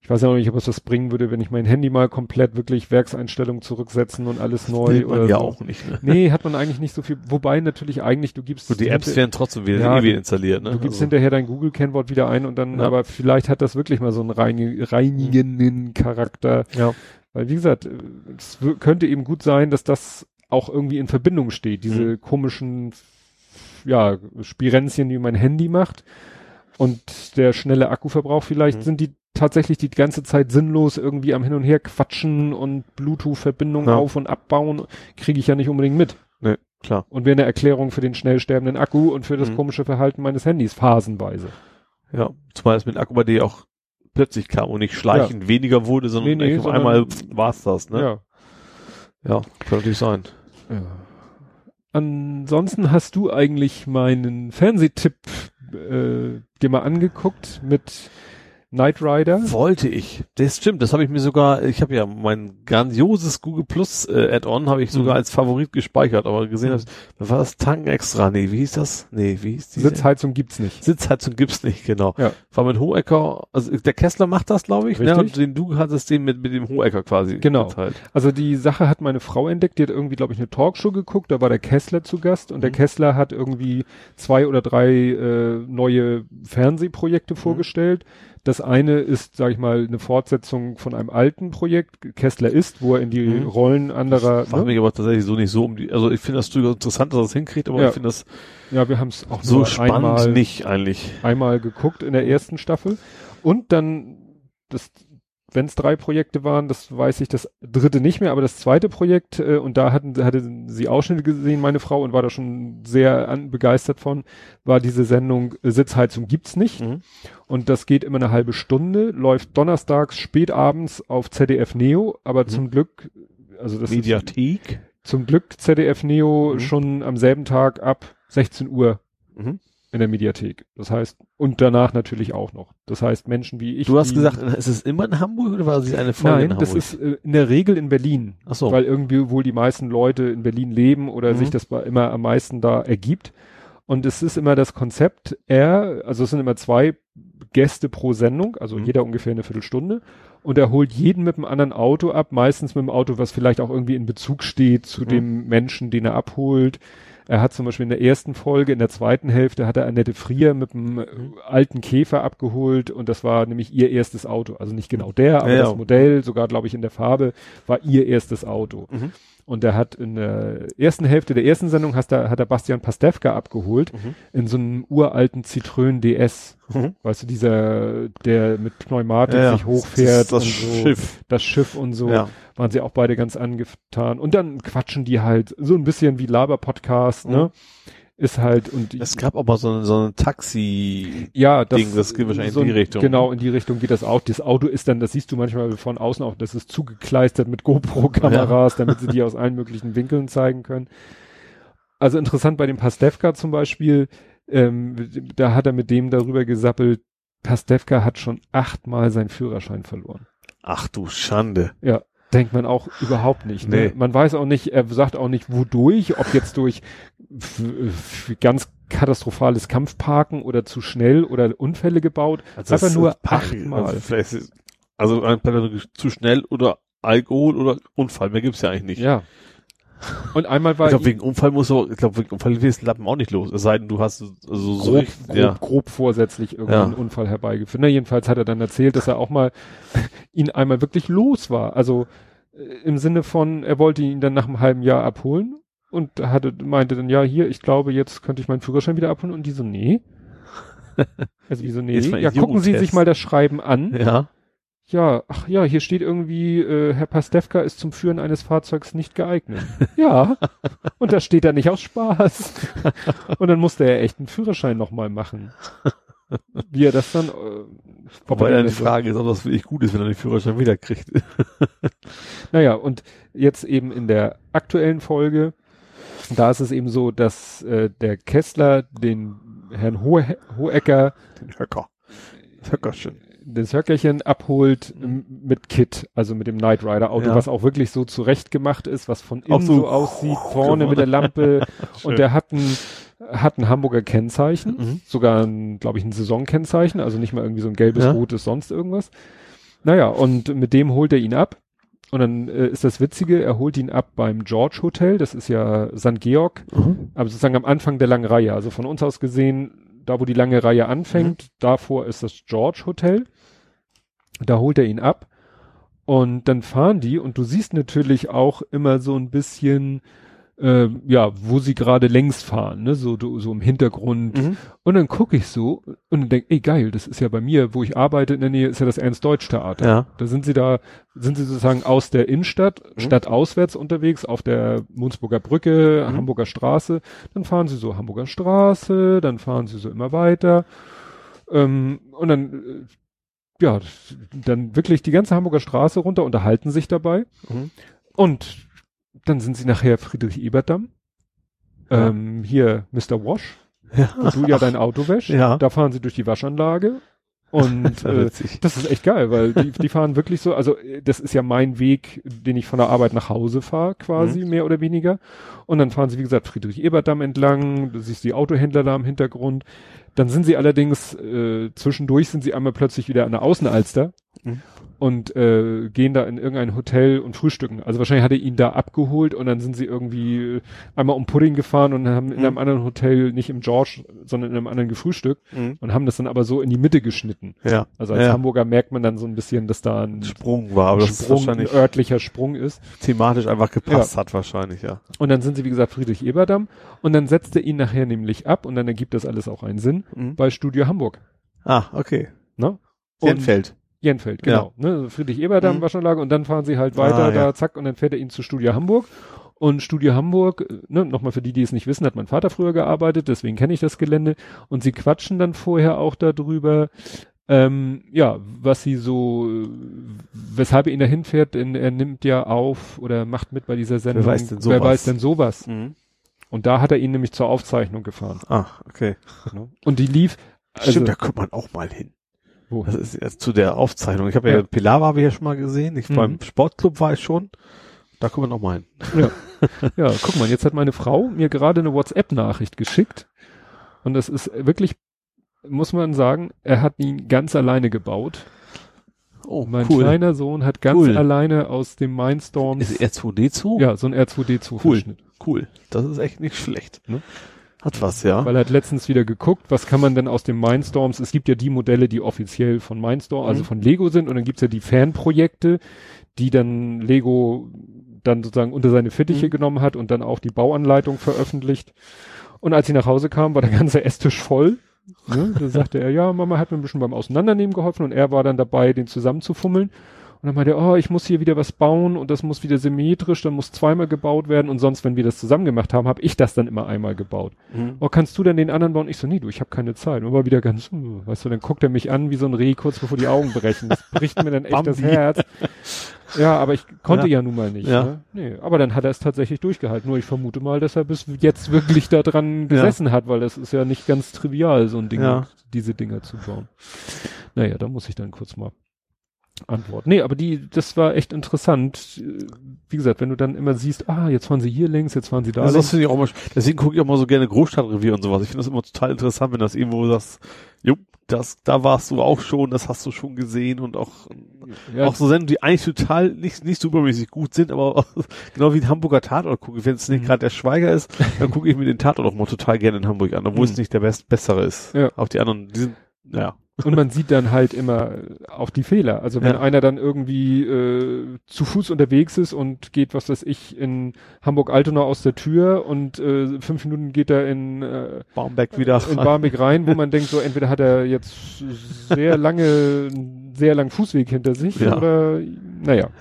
ich weiß ja noch nicht, ob es das bringen würde, wenn ich mein Handy mal komplett wirklich Werkseinstellungen zurücksetzen und alles neu oder ja so. auch nicht. Ne? Nee, hat man eigentlich nicht so viel. Wobei natürlich eigentlich, du gibst. Und die Apps werden trotzdem wieder, ja, wieder installiert, ne? Du gibst also. hinterher dein Google-Kennwort wieder ein und dann, ja. aber vielleicht hat das wirklich mal so einen reinigenden Charakter. Ja. Weil wie gesagt, es könnte eben gut sein, dass das auch irgendwie in Verbindung steht. Diese mhm. komischen, ja, Spirenzchen, die mein Handy macht und der schnelle Akkuverbrauch vielleicht mhm. sind die tatsächlich die ganze Zeit sinnlos irgendwie am Hin und Her quatschen und Bluetooth-Verbindungen ja. auf und abbauen, kriege ich ja nicht unbedingt mit. Nee, klar. Und wäre eine Erklärung für den schnell sterbenden Akku und für das mhm. komische Verhalten meines Handys phasenweise. Ja, zumal es mit Akku bei dir auch plötzlich kam und nicht schleichend ja. weniger wurde, sondern nee, nee, auf einmal war's das, ne? Ja. Ja, kann natürlich sein. Ja. Ansonsten hast du eigentlich meinen Fernsehtipp äh, dir mal angeguckt mit Knight Rider? Wollte ich. Das stimmt, das habe ich mir sogar, ich habe ja mein grandioses Google Plus äh, Add-on habe ich sogar mhm. als Favorit gespeichert, aber gesehen mhm. habe, war das Tanken extra? Nee, wie hieß das? Nee, wie hieß die? Sitzheizung gibt's nicht. Sitzheizung gibt's nicht, genau. Ja. War mit Hohecker, also der Kessler macht das, glaube ich, ne? Und den du hattest den mit mit dem Hohecker quasi Genau. Geteilt. Also die Sache hat meine Frau entdeckt, die hat irgendwie glaube ich eine Talkshow geguckt, da war der Kessler zu Gast und mhm. der Kessler hat irgendwie zwei oder drei äh, neue Fernsehprojekte vorgestellt das eine ist, sage ich mal, eine Fortsetzung von einem alten Projekt, Kessler ist, wo er in die mhm. Rollen anderer. Ich ne? mich aber tatsächlich so nicht so um die. Also ich finde das durchaus interessant, dass er es hinkriegt, aber ja. ich finde das. Ja, wir haben es auch so spannend einmal, nicht eigentlich. Einmal geguckt in der ersten Staffel und dann das wenn es drei Projekte waren, das weiß ich, das dritte nicht mehr, aber das zweite Projekt, äh, und da hatten, hatte sie Ausschnitte gesehen, meine Frau, und war da schon sehr an, begeistert von, war diese Sendung äh, Sitzheizung gibt's nicht. Mhm. Und das geht immer eine halbe Stunde, läuft donnerstags spätabends auf ZDF Neo, aber mhm. zum Glück, also das Mediathek. Ist, zum Glück ZDF Neo mhm. schon am selben Tag ab 16 Uhr. In der Mediathek. Das heißt, und danach natürlich auch noch. Das heißt, Menschen wie ich. Du hast gesagt, ist es immer in Hamburg oder war es eine Folge Nein, in Hamburg? das ist äh, in der Regel in Berlin. Ach so. Weil irgendwie wohl die meisten Leute in Berlin leben oder mhm. sich das immer am meisten da ergibt. Und es ist immer das Konzept, er, also es sind immer zwei Gäste pro Sendung, also mhm. jeder ungefähr eine Viertelstunde. Und er holt jeden mit einem anderen Auto ab, meistens mit einem Auto, was vielleicht auch irgendwie in Bezug steht zu mhm. dem Menschen, den er abholt. Er hat zum Beispiel in der ersten Folge, in der zweiten Hälfte hat er Annette Frier mit einem mhm. alten Käfer abgeholt und das war nämlich ihr erstes Auto. Also nicht genau der, aber ja, das Modell, sogar glaube ich in der Farbe, war ihr erstes Auto. Mhm. Und er hat in der ersten Hälfte der ersten Sendung hat er, hat er Bastian Pastewka abgeholt mhm. in so einem uralten Citroën DS. Mhm. Weißt du, dieser, der mit Pneumatik ja, sich hochfährt. Das, das so, Schiff. Das Schiff und so. Ja. Waren sie auch beide ganz angetan. Und dann quatschen die halt so ein bisschen wie Laber-Podcast, ne? mhm. ne? Ist halt und es gab aber so, so ein Taxi ja das, Ding, das geht wahrscheinlich so in die Richtung. genau in die Richtung geht das auch. Das Auto ist dann das siehst du manchmal von außen auch das ist zugekleistert mit GoPro Kameras ja. damit sie die aus allen möglichen Winkeln zeigen können. Also interessant bei dem Pastewka zum Beispiel ähm, da hat er mit dem darüber gesappelt Pastewka hat schon achtmal seinen Führerschein verloren. Ach du Schande. Ja denkt man auch überhaupt nicht. Ne? Nee. Man weiß auch nicht, er sagt auch nicht, wodurch, ob jetzt durch ganz katastrophales Kampfparken oder zu schnell oder Unfälle gebaut. Also Einfach nur achtmal. Also, also zu schnell oder Alkohol oder Unfall, mehr gibt's ja eigentlich nicht. Ja. Und einmal war ich glaube wegen Unfall muss er, ich glaube wegen Unfall wirst Lappen auch nicht los. Es sei denn, du hast also so grob, grob, ja. grob vorsätzlich irgendeinen ja. Unfall herbeigeführt. Na, jedenfalls hat er dann erzählt, dass er auch mal ihn einmal wirklich los war. Also im Sinne von, er wollte ihn dann nach einem halben Jahr abholen und hatte, meinte dann, ja, hier, ich glaube, jetzt könnte ich meinen Führerschein wieder abholen. Und die so, nee. Also wie so, nee. Ja, gucken Sie sich mal das Schreiben an. Ja. Ja, ach ja, hier steht irgendwie, äh, Herr Pastewka ist zum Führen eines Fahrzeugs nicht geeignet. ja. Und da steht er nicht aus Spaß. Und dann musste er echt einen Führerschein nochmal machen. Wie er das dann. Äh, Wobei dann die Frage ist, ob das wirklich gut ist, wenn er den Führerschein wieder kriegt. naja, und jetzt eben in der aktuellen Folge da ist es eben so, dass äh, der Kessler den Herrn Hohe Hohecker, den Höcker, das Höckerchen, das Höckerchen abholt mit Kit, also mit dem Knight Rider Auto, ja. was auch wirklich so zurecht gemacht ist, was von innen so, so, aussieht, vorne mit der Lampe und der hat ein hat ein Hamburger Kennzeichen, mhm. sogar ein, glaube ich, ein Saisonkennzeichen, also nicht mal irgendwie so ein gelbes, ja. rotes, sonst irgendwas. Naja, und mit dem holt er ihn ab und dann äh, ist das Witzige, er holt ihn ab beim George Hotel, das ist ja St. Georg, mhm. aber sozusagen am Anfang der langen Reihe. Also von uns aus gesehen, da wo die lange Reihe anfängt, mhm. davor ist das George Hotel. Da holt er ihn ab und dann fahren die und du siehst natürlich auch immer so ein bisschen äh, ja, wo sie gerade längs fahren, ne, so, so im Hintergrund. Mhm. Und dann gucke ich so und dann denke, ey geil, das ist ja bei mir, wo ich arbeite in der Nähe, ist ja das Ernst-Deutsch-Theater. Ja. Da sind sie da, sind sie sozusagen aus der Innenstadt, mhm. stadtauswärts unterwegs, auf der Munzburger Brücke, mhm. Hamburger Straße. Dann fahren sie so Hamburger Straße, dann fahren sie so immer weiter. Ähm, und dann, äh, ja, dann wirklich die ganze Hamburger Straße runter, unterhalten sich dabei. Mhm. Und dann sind sie nachher Friedrich Eberdamm. Ja. Ähm, hier Mr. Wash, ja. wo du ja dein Auto wäschst. Ja. Da fahren sie durch die Waschanlage. Und äh, das ist echt geil, weil die, die fahren wirklich so, also das ist ja mein Weg, den ich von der Arbeit nach Hause fahre, quasi, mhm. mehr oder weniger. Und dann fahren sie, wie gesagt, Friedrich Eberdamm entlang, du siehst die Autohändler da im Hintergrund. Dann sind sie allerdings, äh, zwischendurch sind sie einmal plötzlich wieder an der Außenalster. Mhm und äh, gehen da in irgendein Hotel und frühstücken. Also wahrscheinlich hat er ihn da abgeholt und dann sind sie irgendwie einmal um Pudding gefahren und haben in mhm. einem anderen Hotel, nicht im George, sondern in einem anderen gefrühstückt mhm. und haben das dann aber so in die Mitte geschnitten. Ja. Also als ja. Hamburger merkt man dann so ein bisschen, dass da ein Sprung war, aber Sprung, ein örtlicher Sprung ist. Thematisch einfach gepasst ja. hat wahrscheinlich, ja. Und dann sind sie, wie gesagt, Friedrich Eberdamm und dann setzt er ihn nachher nämlich ab und dann ergibt das alles auch einen Sinn mhm. bei Studio Hamburg. Ah, okay. Ne? Jenfeld. Jenfeld, genau. Ja. Ne? Friedrich Eberdamm mhm. Waschanlage und dann fahren sie halt weiter ah, ja. da, zack, und dann fährt er ihn zu Studio Hamburg. Und Studio Hamburg, äh, ne, nochmal für die, die es nicht wissen, hat mein Vater früher gearbeitet, deswegen kenne ich das Gelände. Und sie quatschen dann vorher auch darüber, ähm, ja, was sie so, weshalb er ihn dahin fährt, denn er nimmt ja auf oder macht mit bei dieser Sendung. Wer weiß denn sowas? Wer weiß denn sowas? Mhm. Und da hat er ihn nämlich zur Aufzeichnung gefahren. Ach, okay. Und die lief. Also, Stimmt, da kommt man auch mal hin. Wo? Das ist jetzt zu der Aufzeichnung. Ich habe ja, ja Pilar habe ich ja schon mal gesehen. Ich, mhm. Beim Sportclub war ich schon. Da kommen wir noch mal hin. Ja. ja, guck mal, jetzt hat meine Frau mir gerade eine WhatsApp-Nachricht geschickt. Und das ist wirklich, muss man sagen, er hat ihn ganz alleine gebaut. Oh, mein cool. kleiner Sohn hat ganz cool. alleine aus dem Mindstorm. Ist R2D2? Ja, so ein R2D2 cool. Cool. Das ist echt nicht schlecht. Ne? Hat was, ja. Weil er hat letztens wieder geguckt, was kann man denn aus den Mindstorms, es gibt ja die Modelle, die offiziell von Mindstorm, also mhm. also von Lego sind und dann gibt's ja die Fanprojekte, die dann Lego dann sozusagen unter seine Fittiche mhm. genommen hat und dann auch die Bauanleitung veröffentlicht. Und als sie nach Hause kam, war der ganze Esstisch voll. Ne? Da sagte er, ja, Mama hat mir ein bisschen beim Auseinandernehmen geholfen und er war dann dabei, den zusammenzufummeln. Und dann meinte er, oh, ich muss hier wieder was bauen und das muss wieder symmetrisch, dann muss zweimal gebaut werden und sonst, wenn wir das zusammen gemacht haben, habe ich das dann immer einmal gebaut. Mhm. Oh, kannst du denn den anderen bauen? Ich so, nee, du, ich habe keine Zeit. Und war wieder ganz, uh, weißt du, dann guckt er mich an wie so ein Reh kurz bevor die Augen brechen. Das bricht mir dann echt das Herz. Ja, aber ich konnte ja, ja nun mal nicht. Ja. Ne? Nee, aber dann hat er es tatsächlich durchgehalten. Nur ich vermute mal, dass er bis jetzt wirklich da dran gesessen ja. hat, weil das ist ja nicht ganz trivial, so ein Ding, diese Dinger zu bauen. Naja, da muss ich dann kurz mal Antwort. Nee, aber die, das war echt interessant. Wie gesagt, wenn du dann immer siehst, ah, jetzt fahren sie hier links, jetzt fahren sie da links. Das finde ich auch mal, deswegen gucke ich auch mal so gerne Großstadtrevier und sowas. Ich finde das immer total interessant, wenn das irgendwo sagst, jupp, das, da warst du auch schon, das hast du schon gesehen und auch, ja. auch so Sendungen, die eigentlich total nicht, nicht supermäßig gut sind, aber auch, genau wie ein Hamburger Tatort gucke. Wenn es nicht mhm. gerade der Schweiger ist, dann gucke ich mir den Tatort auch mal total gerne in Hamburg an, obwohl mhm. es nicht der best, bessere ist. Ja. Auch die anderen, die sind, ja. Und man sieht dann halt immer auch die Fehler. Also wenn ja. einer dann irgendwie äh, zu Fuß unterwegs ist und geht, was weiß ich, in Hamburg-Altona aus der Tür und äh, fünf Minuten geht er in äh, Barmbek wieder in Barmbek rein, wo man denkt, so entweder hat er jetzt sehr lange, sehr langen Fußweg hinter sich ja. oder naja.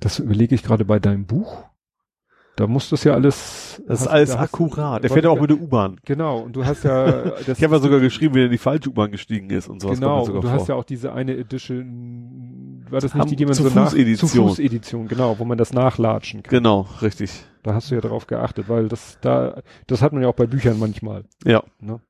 Das überlege ich gerade bei deinem Buch. Da muss das ja alles. Das ist alles da akkurat. Der fährt ja auch mit der U-Bahn. Genau. Und du hast ja. Das ich habe ja sogar geschrieben, wie er in die falsche U-Bahn gestiegen ist und sowas. Genau. Und du vor. hast ja auch diese eine Edition. War das nicht die, die man zu so nach, Edition. zu Fuß-Edition, genau, wo man das nachlatschen kann. Genau, richtig. Da hast du ja drauf geachtet, weil das da, das hat man ja auch bei Büchern manchmal. Ja. Ne?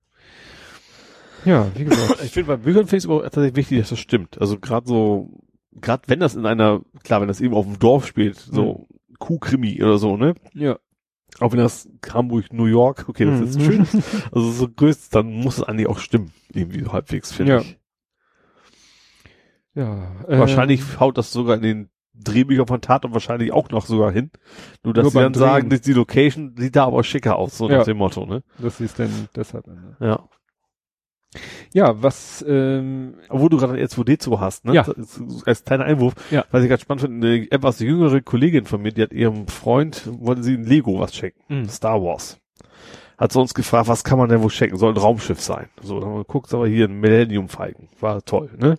Ja, wie gesagt. ich finde bei Büchern finde ich es aber tatsächlich wichtig, dass das stimmt. Also gerade so, gerade wenn das in einer, klar, wenn das eben auf dem Dorf spielt, so, mhm Kuhkrimi oder so, ne? Ja. Auch wenn das Hamburg, New York, okay, das mhm. ist schön. also so größt, dann muss es eigentlich auch stimmen. Irgendwie so halbwegs, finde ja. ich. Ja. Äh, wahrscheinlich haut das sogar in den Drehbüchern von Tatort wahrscheinlich auch noch sogar hin. Nur dass Nur sie dann Drehen. sagen, die Location sieht da aber schicker aus, so ja. nach dem Motto, ne? Das ist denn deshalb. Ne? Ja. Ja, was, ähm, wo du gerade jetzt R2D2 hast, ne? Ja. Als kleiner Einwurf, ja. was ich ganz spannend finde, eine etwas jüngere Kollegin von mir, die hat ihrem Freund, wollte sie ein Lego was checken, mhm. Star Wars. Hat sie uns gefragt, was kann man denn wo checken? Soll ein Raumschiff sein. So, dann haben wir geguckt, aber hier ein Millennium Falcon. War toll, ne?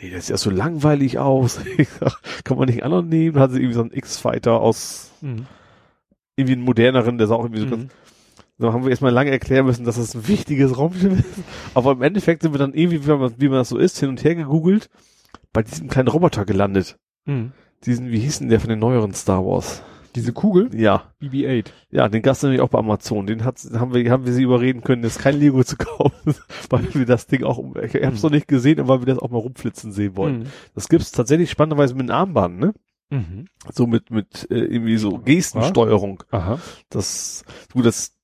Nee, das sieht ja so langweilig aus. Kann man nicht einen anderen nehmen? Hat sie irgendwie so einen X-Fighter aus, mhm. irgendwie einen moderneren, der sah auch irgendwie so mhm. ganz, so haben wir erstmal lange erklären müssen, dass das ein wichtiges Raumschiff ist. Aber im Endeffekt sind wir dann irgendwie, wie man, wie man das so ist, hin und her gegoogelt, bei diesem kleinen Roboter gelandet. Mhm. Diesen, wie hieß denn der von den neueren Star Wars? Diese Kugel? Ja. BB-8. Ja, den gab's nämlich auch bei Amazon. Den hat, haben wir, haben wir sie überreden können, jetzt kein Lego zu kaufen, weil wir das Ding auch, ich hab's mhm. noch nicht gesehen, aber weil wir das auch mal rumflitzen sehen wollen. Mhm. Das gibt's tatsächlich spannenderweise mit einem Armband, ne? Mhm. So mit, mit, äh, irgendwie so Gestensteuerung. Aha. Das, du, das,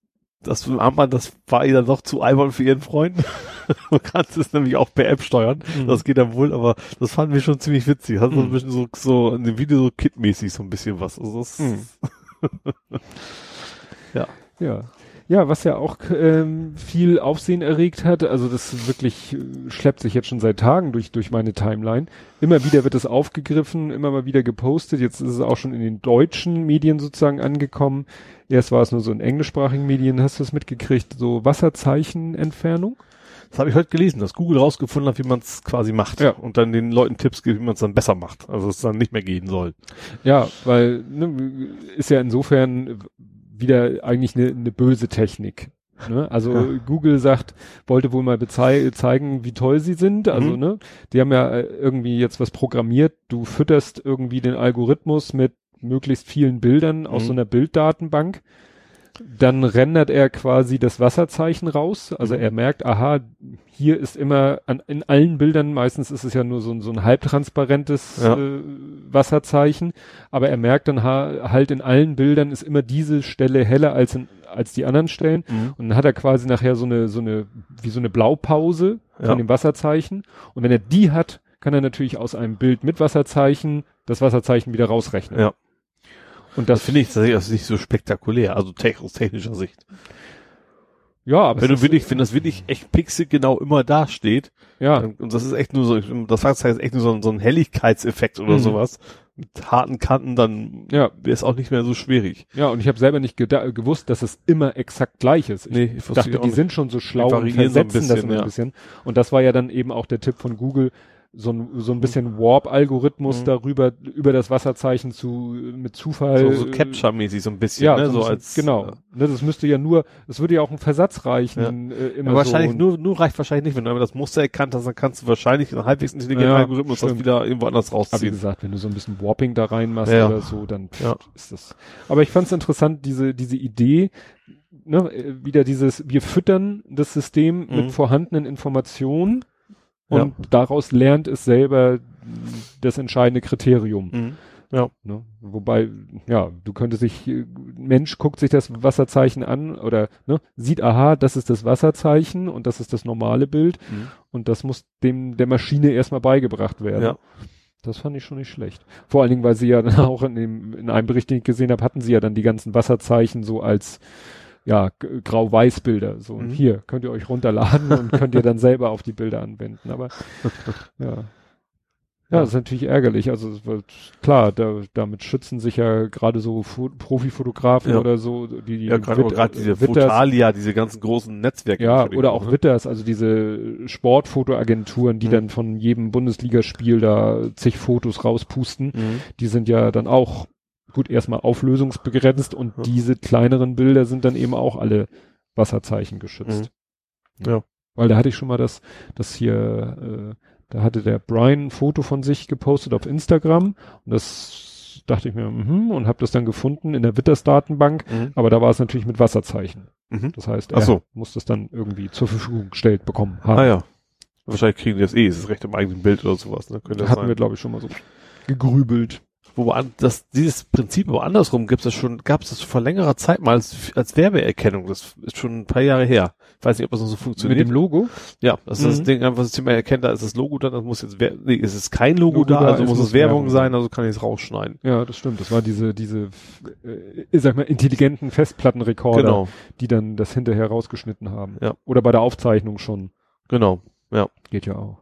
das Armband, das war ihr dann doch zu albern für ihren Freund. Man kann es nämlich auch per App steuern. Mhm. Das geht dann wohl, aber das fanden wir schon ziemlich witzig. Hat so ein mhm. bisschen so, so in dem Video so kitmäßig so ein bisschen was. Also das, mhm. ja. Ja. Ja, was ja auch ähm, viel Aufsehen erregt hat, also das wirklich äh, schleppt sich jetzt schon seit Tagen durch, durch meine Timeline. Immer wieder wird es aufgegriffen, immer mal wieder gepostet. Jetzt ist es auch schon in den deutschen Medien sozusagen angekommen. Erst war es nur so in englischsprachigen Medien. Hast du das mitgekriegt? So Wasserzeichenentfernung? Das habe ich heute gelesen, dass Google rausgefunden hat, wie man es quasi macht. Ja. Und dann den Leuten Tipps gibt, wie man es dann besser macht. Also es dann nicht mehr gehen soll. Ja, weil ne, ist ja insofern wieder eigentlich eine, eine böse Technik. Ne? Also ja. Google sagt, wollte wohl mal zeigen, wie toll sie sind. Also, mhm. ne, die haben ja äh, irgendwie jetzt was programmiert. Du fütterst irgendwie den Algorithmus mit möglichst vielen Bildern aus mhm. so einer Bilddatenbank. Dann rendert er quasi das Wasserzeichen raus. Also mhm. er merkt, aha, hier ist immer an, in allen Bildern, meistens ist es ja nur so, ein so ein halbtransparentes ja. äh, Wasserzeichen, aber er merkt dann ha, halt in allen Bildern ist immer diese Stelle heller als in, als die anderen Stellen. Mhm. Und dann hat er quasi nachher so eine, so eine, wie so eine Blaupause von ja. dem Wasserzeichen. Und wenn er die hat, kann er natürlich aus einem Bild mit Wasserzeichen das Wasserzeichen wieder rausrechnen. Ja. Und das, das finde ich tatsächlich nicht so spektakulär, also te aus technischer Sicht. Ja, aber wenn du wirklich, wenn das wirklich echt pixelgenau immer da steht, ja, und das ist echt nur so, das heißt echt nur so, ein, so ein Helligkeitseffekt oder mhm. sowas, mit harten Kanten, dann ja. wäre es auch nicht mehr so schwierig. Ja, und ich habe selber nicht gewusst, dass es immer exakt gleich ist. Ich nee, ich dachte, die sind schon so schlau und versetzen so bisschen, das immer ja. ein bisschen. Und das war ja dann eben auch der Tipp von Google, so ein, so ein bisschen Warp-Algorithmus Mhm. darüber, über das Wasserzeichen zu, mit Zufall. so, so Capture-mäßig so ein bisschen, ja, ne? so, So als, genau. Ne, das müsste ja nur, das würde ja auch ein Versatz reichen, äh, immer Ja, wahrscheinlich so. nur, nur reicht wahrscheinlich nicht. Wenn du einmal das Muster erkannt hast, dann kannst du wahrscheinlich einen halbwegs intelligenten Ja, Algorithmus das stimmt. wieder irgendwo anders Aber wie rausziehen. gesagt, wenn du so ein bisschen Warping da reinmachst Ja. oder so, dann Ja. ist das. Aber ich fand es interessant, diese, diese Idee, ne, äh, wieder dieses, wir füttern das System Mhm. mit vorhandenen Informationen Ja. und daraus lernt es selber das entscheidende Kriterium. Mhm. Ne? Wobei, ja, du könntest sich, Mensch guckt sich das Wasserzeichen an oder ne, sieht, aha, das ist das Wasserzeichen und das ist das normale Bild Mhm. und das muss dem der Maschine erstmal beigebracht werden. Ja. Das fand ich schon nicht schlecht. Vor allen Dingen, weil sie ja dann auch in, dem, in einem Bericht, den ich gesehen habe, hatten sie ja dann die ganzen Wasserzeichen so als ja, g- Grau-Weiß-Bilder. So, und Mhm. hier könnt ihr euch runterladen und könnt ihr dann selber auf die Bilder anwenden. Aber ja. Ja, das ist natürlich ärgerlich. Also es wird, klar, da, damit schützen sich ja gerade so Fo Profifotografen Ja. oder so, die, die Ja, gerade diese Witters- Fotalia, diese ganzen großen Netzwerke. ja, oder auch ne? Witters, also diese Sportfotoagenturen, die Mhm. dann von jedem Bundesligaspiel da zig Fotos rauspusten, Mhm. die sind ja dann auch gut erstmal auflösungsbegrenzt und Ja. diese kleineren Bilder sind dann eben auch alle Wasserzeichen geschützt. Mhm. Ja. Weil da hatte ich schon mal das, das hier, äh, da hatte der Brian ein Foto von sich gepostet auf Instagram und das dachte ich mir, mhm, und habe das dann gefunden in der Witters-Datenbank, Mhm. aber da war es natürlich mit Wasserzeichen. Mhm. Das heißt, er so. muss das dann irgendwie zur Verfügung gestellt bekommen haben. Ah ja. Wahrscheinlich kriegen die das eh, es ist recht im eigenen Bild oder sowas, ne? Könnte das Hatten sein. wir, glaube ich, schon mal so gegrübelt. Wobei an, das, dieses Prinzip aber andersrum gibt's das schon, gab's das vor längerer Zeit mal als, als Werbeerkennung. Das ist schon ein paar Jahre her. Ich weiß nicht, ob das noch so funktioniert. Mit dem Logo? ja, das ist das Mhm. Ding, einfach das Thema erkennt, da ist das Logo da, das muss jetzt, nee, es ist kein Logo, Logo da, da, also es muss es Werbung sein, also kann ich es rausschneiden. Ja, das stimmt. Das war diese, diese, äh, ich sag mal, intelligenten Festplattenrekorder, Genau, die dann das hinterher rausgeschnitten haben. Ja. Oder bei der Aufzeichnung schon. genau. Geht ja auch.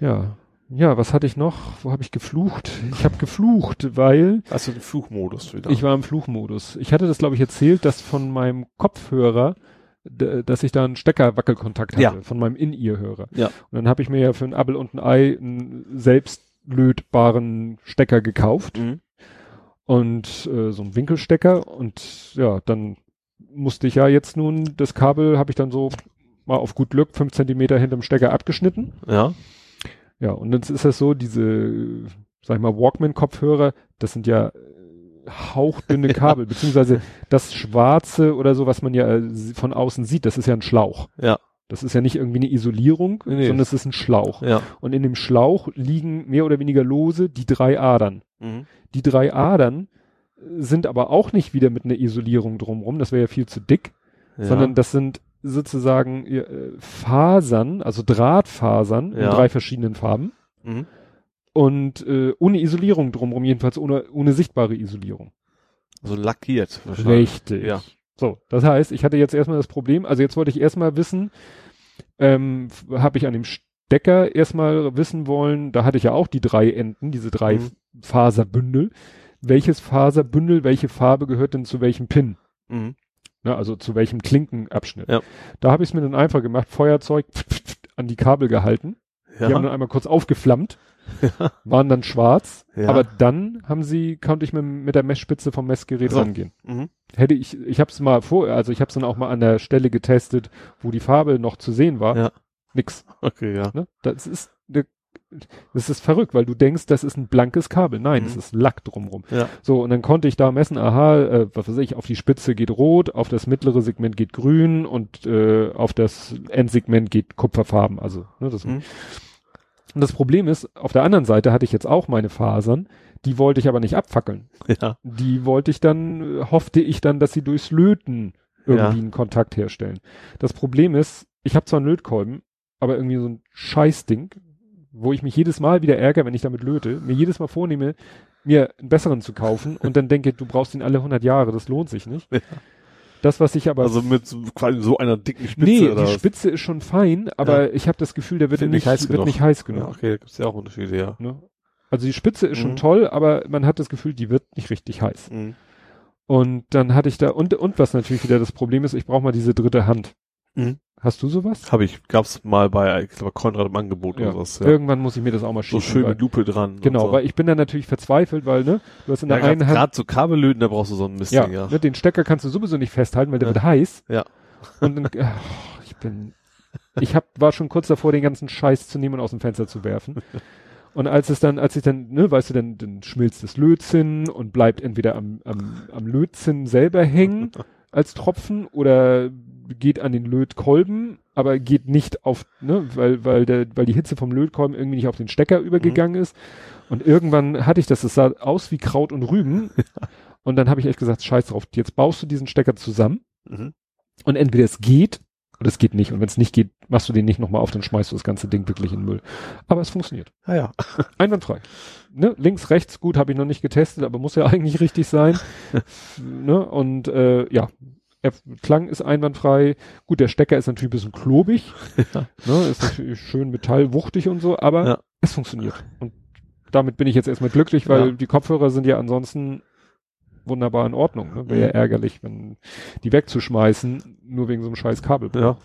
Ja. Ja, was hatte ich noch? Wo habe ich geflucht? Ich habe geflucht, weil Also den Fluchmodus wieder. ich war im Fluchmodus. Ich hatte das, glaube ich, erzählt, dass von meinem Kopfhörer, dass ich da einen Steckerwackelkontakt hatte, Ja. von meinem In-Ear-Hörer. Ja. Und dann habe ich mir ja für ein Appel und ein Ei einen selbstlötbaren Stecker gekauft. mhm. und äh, so ein Winkelstecker und ja, dann musste ich ja jetzt nun, das Kabel habe ich dann so mal auf gut Glück fünf Zentimeter hinterm Stecker abgeschnitten. Ja. Ja, und jetzt ist das so, diese, sag ich mal, Walkman-Kopfhörer, das sind ja äh, hauchdünne Kabel, beziehungsweise das Schwarze oder so, was man ja äh, von außen sieht, das ist ja ein Schlauch. Ja. Das ist ja nicht irgendwie eine Isolierung, Nee, nee. sondern es ist ein Schlauch. Ja. Und in dem Schlauch liegen mehr oder weniger lose die drei Adern. Mhm. Die drei Adern äh, sind aber auch nicht wieder mit einer Isolierung drumrum, das wäre ja viel zu dick, ja. sondern das sind sozusagen äh, Fasern, also Drahtfasern in Ja. drei verschiedenen Farben mhm. und äh, ohne Isolierung drumrum, jedenfalls ohne, ohne sichtbare Isolierung. So lackiert. wahrscheinlich. Richtig. Ja. So, das heißt, ich hatte jetzt erstmal das Problem, also jetzt wollte ich erstmal wissen, ähm, habe ich an dem Stecker erstmal wissen wollen, da hatte ich ja auch die drei Enden, diese drei Mhm. Faserbündel. Welches Faserbündel, welche Farbe gehört denn zu welchem Pin? Mhm. Ne, also zu welchem Klinkenabschnitt. Ja. Da habe ich es mir dann einfach gemacht, Feuerzeug an die Kabel gehalten. Die haben Ja. dann einmal kurz aufgeflammt, waren dann schwarz, Ja. aber dann haben sie, konnte ich mit, mit der Messspitze vom Messgerät So. rangehen. Mhm. Hätte ich, ich habe es mal vor, also ich habe es dann auch mal an der Stelle getestet, wo die Farbe noch zu sehen war. Ja. Nix. Okay, ja. Ne? Das ist ne, das ist verrückt, weil du denkst, das ist ein blankes Kabel. Nein, Mhm. es ist Lack drumrum. Ja. So, und dann konnte ich da messen, aha, äh, was weiß ich, auf die Spitze geht rot, auf das mittlere Segment geht grün und äh, auf das Endsegment geht kupferfarben. Also, ne, das, Mhm. Und das Problem ist, auf der anderen Seite hatte ich jetzt auch meine Fasern, die wollte ich aber nicht abfackeln. Ja. Die wollte ich dann, hoffte ich dann, dass sie durchs Löten irgendwie Ja. einen Kontakt herstellen. Das Problem ist, ich habe zwar einen Lötkolben, aber irgendwie so ein Scheißding, wo ich mich jedes Mal wieder ärgere, wenn ich damit löte, mir jedes Mal vornehme, mir einen besseren zu kaufen und dann denke, du brauchst ihn alle 100 Jahre, das lohnt sich nicht. Ja. Das, was ich aber Also mit so, quasi so einer dicken Spitze nee, die? Spitze ist schon fein, aber ich habe das Gefühl, der wird, nicht, nicht heiß wird genug. nicht heiß Ja, genug. okay, da gibt's ja auch Unterschiede, ja. Ne? Also die Spitze ist schon Mhm. toll, aber man hat das Gefühl, die wird nicht richtig heiß. Mhm. Und dann hatte ich da, und, und was natürlich wieder das Problem ist, ich brauche mal diese dritte Hand. Mhm. Hast du sowas? Habe ich, gab's mal bei, ich glaube, Konrad im Angebot Ja. oder sowas. Ja. Irgendwann muss ich mir das auch mal So schieben. schön weil, mit Lupe dran. genau, so. weil ich bin dann natürlich verzweifelt, weil, ne, du hast in der ja, einen Hand, gerade so Kabellöten, da brauchst du so ein Mist, ja, ja. Ne, den Stecker kannst du sowieso nicht festhalten, weil der wird heiß. Ja. Und dann, ach, ich bin, ich hab, war schon kurz davor, den ganzen Scheiß zu nehmen und aus dem Fenster zu werfen. Und als es dann, als ich dann, ne, weißt du, dann, dann schmilzt das Lötzinn und bleibt entweder am, am, am Lötzinn selber hängen als Tropfen oder geht an den Lötkolben, aber geht nicht auf, ne, weil, weil der, weil die Hitze vom Lötkolben irgendwie nicht auf den Stecker übergegangen ist. Und irgendwann hatte ich das, es sah aus wie Kraut und Rüben. und dann habe ich echt gesagt, scheiß drauf, jetzt baust du diesen Stecker zusammen Mhm. und entweder es geht oder es geht nicht. Und wenn es nicht geht, machst du den nicht nochmal auf, dann schmeißt du das ganze Ding wirklich in den Müll. Aber es funktioniert. Ah ja. Einwandfrei. Ne? Links, rechts, gut, habe ich noch nicht getestet, aber muss ja eigentlich richtig sein. ne? Und äh, ja, er, Klang ist einwandfrei. Gut, der Stecker ist natürlich ein bisschen klobig. Ja. Ne? Ist natürlich schön metallwuchtig und so, aber Ja. es funktioniert. Und damit bin ich jetzt erstmal glücklich, weil Ja. die Kopfhörer sind ja ansonsten wunderbar in Ordnung. Ne? Wäre ja Mhm. ärgerlich, wenn die wegzuschmeißen, nur wegen so einem scheiß Kabel. Ja.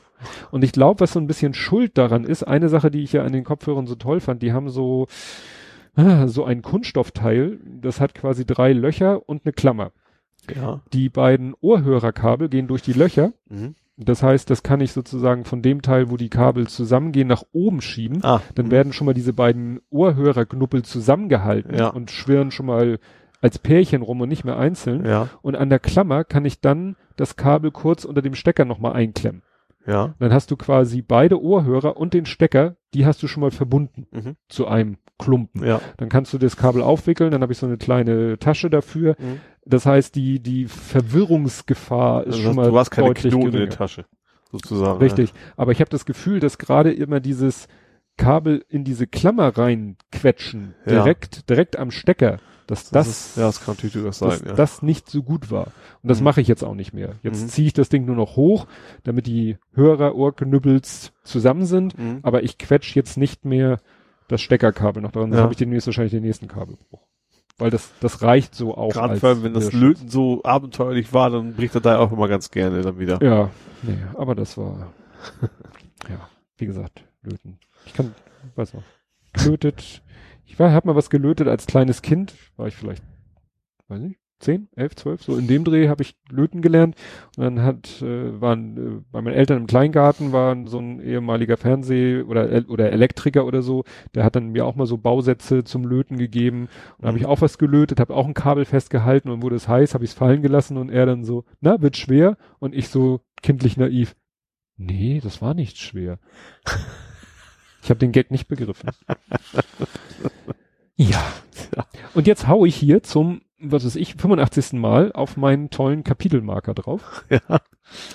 Und ich glaube, was so ein bisschen Schuld daran ist, eine Sache, die ich ja an den Kopfhörern so toll fand, die haben so, ah, so ein Kunststoffteil, das hat quasi drei Löcher und eine Klammer. Ja. Die beiden Ohrhörerkabel gehen durch die Löcher. Mhm. Das heißt, das kann ich sozusagen von dem Teil, wo die Kabel zusammengehen, nach oben schieben. Ah. Dann mhm. werden schon mal diese beiden Ohrhörerknuppel zusammengehalten Ja. und schwirren schon mal als Pärchen rum und nicht mehr einzeln. Ja. Und an der Klammer kann ich dann das Kabel kurz unter dem Stecker nochmal einklemmen. Ja. Dann hast du quasi beide Ohrhörer und den Stecker, die hast du schon mal verbunden Mhm. zu einem Klumpen. Ja. Dann kannst du das Kabel aufwickeln, dann habe ich so eine kleine Tasche dafür. Mhm. Das heißt, die, die Verwirrungsgefahr ist Also schon mal du hast keine deutlich Knoten in geringer. der Tasche. Sozusagen. Richtig. Aber ich habe das Gefühl, dass gerade immer dieses Kabel in diese Klammer reinquetschen, Ja. direkt, direkt am Stecker, dass Ja. Das, das, ist, ja, das kann natürlich durchaus sein, dass ja. das nicht so gut war. Und das Mhm. mache ich jetzt auch nicht mehr. Jetzt Mhm. ziehe ich das Ding nur noch hoch, damit die Hörer-Ohrknüppels zusammen sind. Mhm. Aber ich quetsch jetzt nicht mehr das Steckerkabel noch dran. Dann Ja. habe ich demnächst wahrscheinlich den nächsten Kabelbruch. Weil das, das reicht so auch. Gerade als weil, wenn das. Löten so abenteuerlich war, dann bricht er da auch immer ganz gerne dann wieder. Ja, nee, aber das war, ja, wie gesagt, löten. Ich kann, weiß noch, gelötet. Ich war, hab mal was gelötet als kleines Kind, war ich vielleicht, weiß nicht, zehn, elf, zwölf, so in dem Dreh habe ich löten gelernt und dann hat, äh, waren äh, bei meinen Eltern im Kleingarten war so ein ehemaliger Fernseh- oder oder Elektriker oder so, der hat dann mir auch mal so Bausätze zum Löten gegeben und da habe ich auch was gelötet, habe auch ein Kabel festgehalten und wurde es heiß, habe ich es fallen gelassen und er dann so, na, wird schwer und ich so kindlich naiv, nee, das war nicht schwer. Ich habe den Gag nicht begriffen. ja. Und jetzt hau ich hier zum, was weiß ich, 85. Mal auf meinen tollen Kapitelmarker drauf. Ja.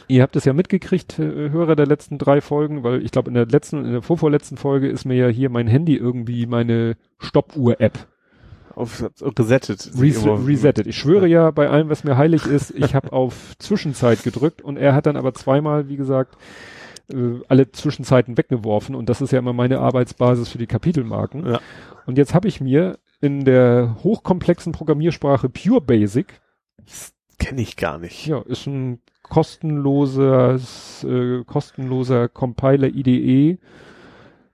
Ihr habt es ja mitgekriegt, äh, Hörer der letzten drei Folgen, weil ich glaube in der letzten und in der vorvorletzten Folge ist mir ja hier mein Handy irgendwie meine Stoppuhr-App Auf, resettet. res resettet. Ich schwöre ja bei allem, was mir heilig ist, ich habe auf Zwischenzeit gedrückt und er hat dann aber zweimal, wie gesagt, äh, alle Zwischenzeiten weggeworfen und das ist ja immer meine Arbeitsbasis für die Kapitelmarken. Ja. Und jetzt habe ich mir in der hochkomplexen Programmiersprache Pure Basic, Kenne ich gar nicht. ja, ist ein kostenloses, äh, kostenloser Compiler IDE,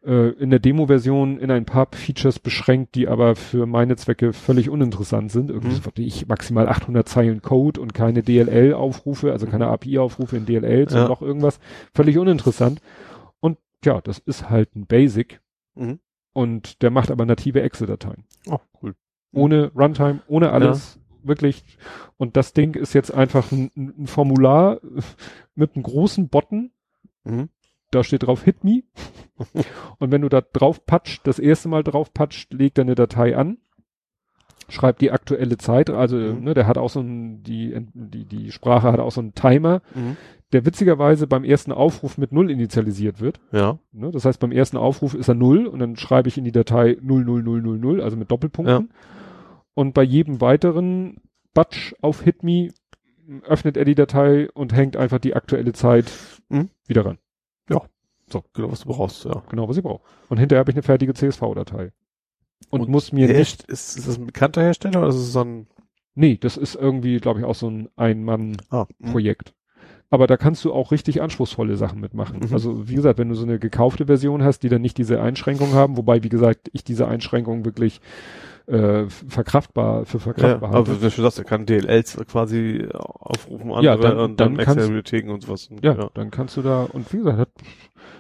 äh, in der Demo-Version in ein paar Features beschränkt, die aber für meine Zwecke völlig uninteressant sind. Irgendwie Mhm. ich maximal 800 Zeilen Code und keine DLL-Aufrufe, also keine API-Aufrufe in DLL, sondern Ja. noch irgendwas. Völlig uninteressant. Und ja, das ist halt ein Basic. Mhm. Und der macht aber native Exe-Dateien. Oh, cool. Ohne Runtime, ohne alles. Wirklich. Und das Ding ist jetzt einfach ein, ein Formular mit einem großen Button. Mhm. Da steht drauf Hit me. Und wenn du da drauf patscht, das erste Mal drauf patscht, legt er eine Datei an, schreibt die aktuelle Zeit, also Mhm. ne, der hat auch so ein, die, die, die Sprache hat auch so einen Timer, Mhm. Der witzigerweise beim ersten Aufruf mit Null initialisiert wird. Ja. Ne? Das heißt, beim ersten Aufruf ist er Null und dann schreibe ich in die Datei 00000, also mit Doppelpunkten. Und bei jedem weiteren Batch auf Hit me öffnet er die Datei und hängt einfach die aktuelle Zeit Mhm. wieder ran. Genau, was du brauchst, ja. Genau, was ich brauche. Und hinterher habe ich eine fertige CSV-Datei. Und, muss mir nicht, ist, ist das ein bekannter Hersteller oder ist es so ein nee, das ist irgendwie, glaube ich, auch so ein Ein-Mann-Projekt. ah, mhm. Aber da kannst du auch richtig anspruchsvolle Sachen mitmachen. Mhm. Also wie gesagt, wenn du so eine gekaufte Version hast, die dann nicht diese Einschränkungen haben, wobei wie gesagt ich diese Einschränkungen wirklich äh, verkraftbar für Ja, verkraftbar aber halte. wie du sagst, er kann DLLs quasi aufrufen, Ja, andere dann- und dann, dann extra kannst- Bibliotheken und sowas. Ja, dann kannst du da, und wie gesagt, hat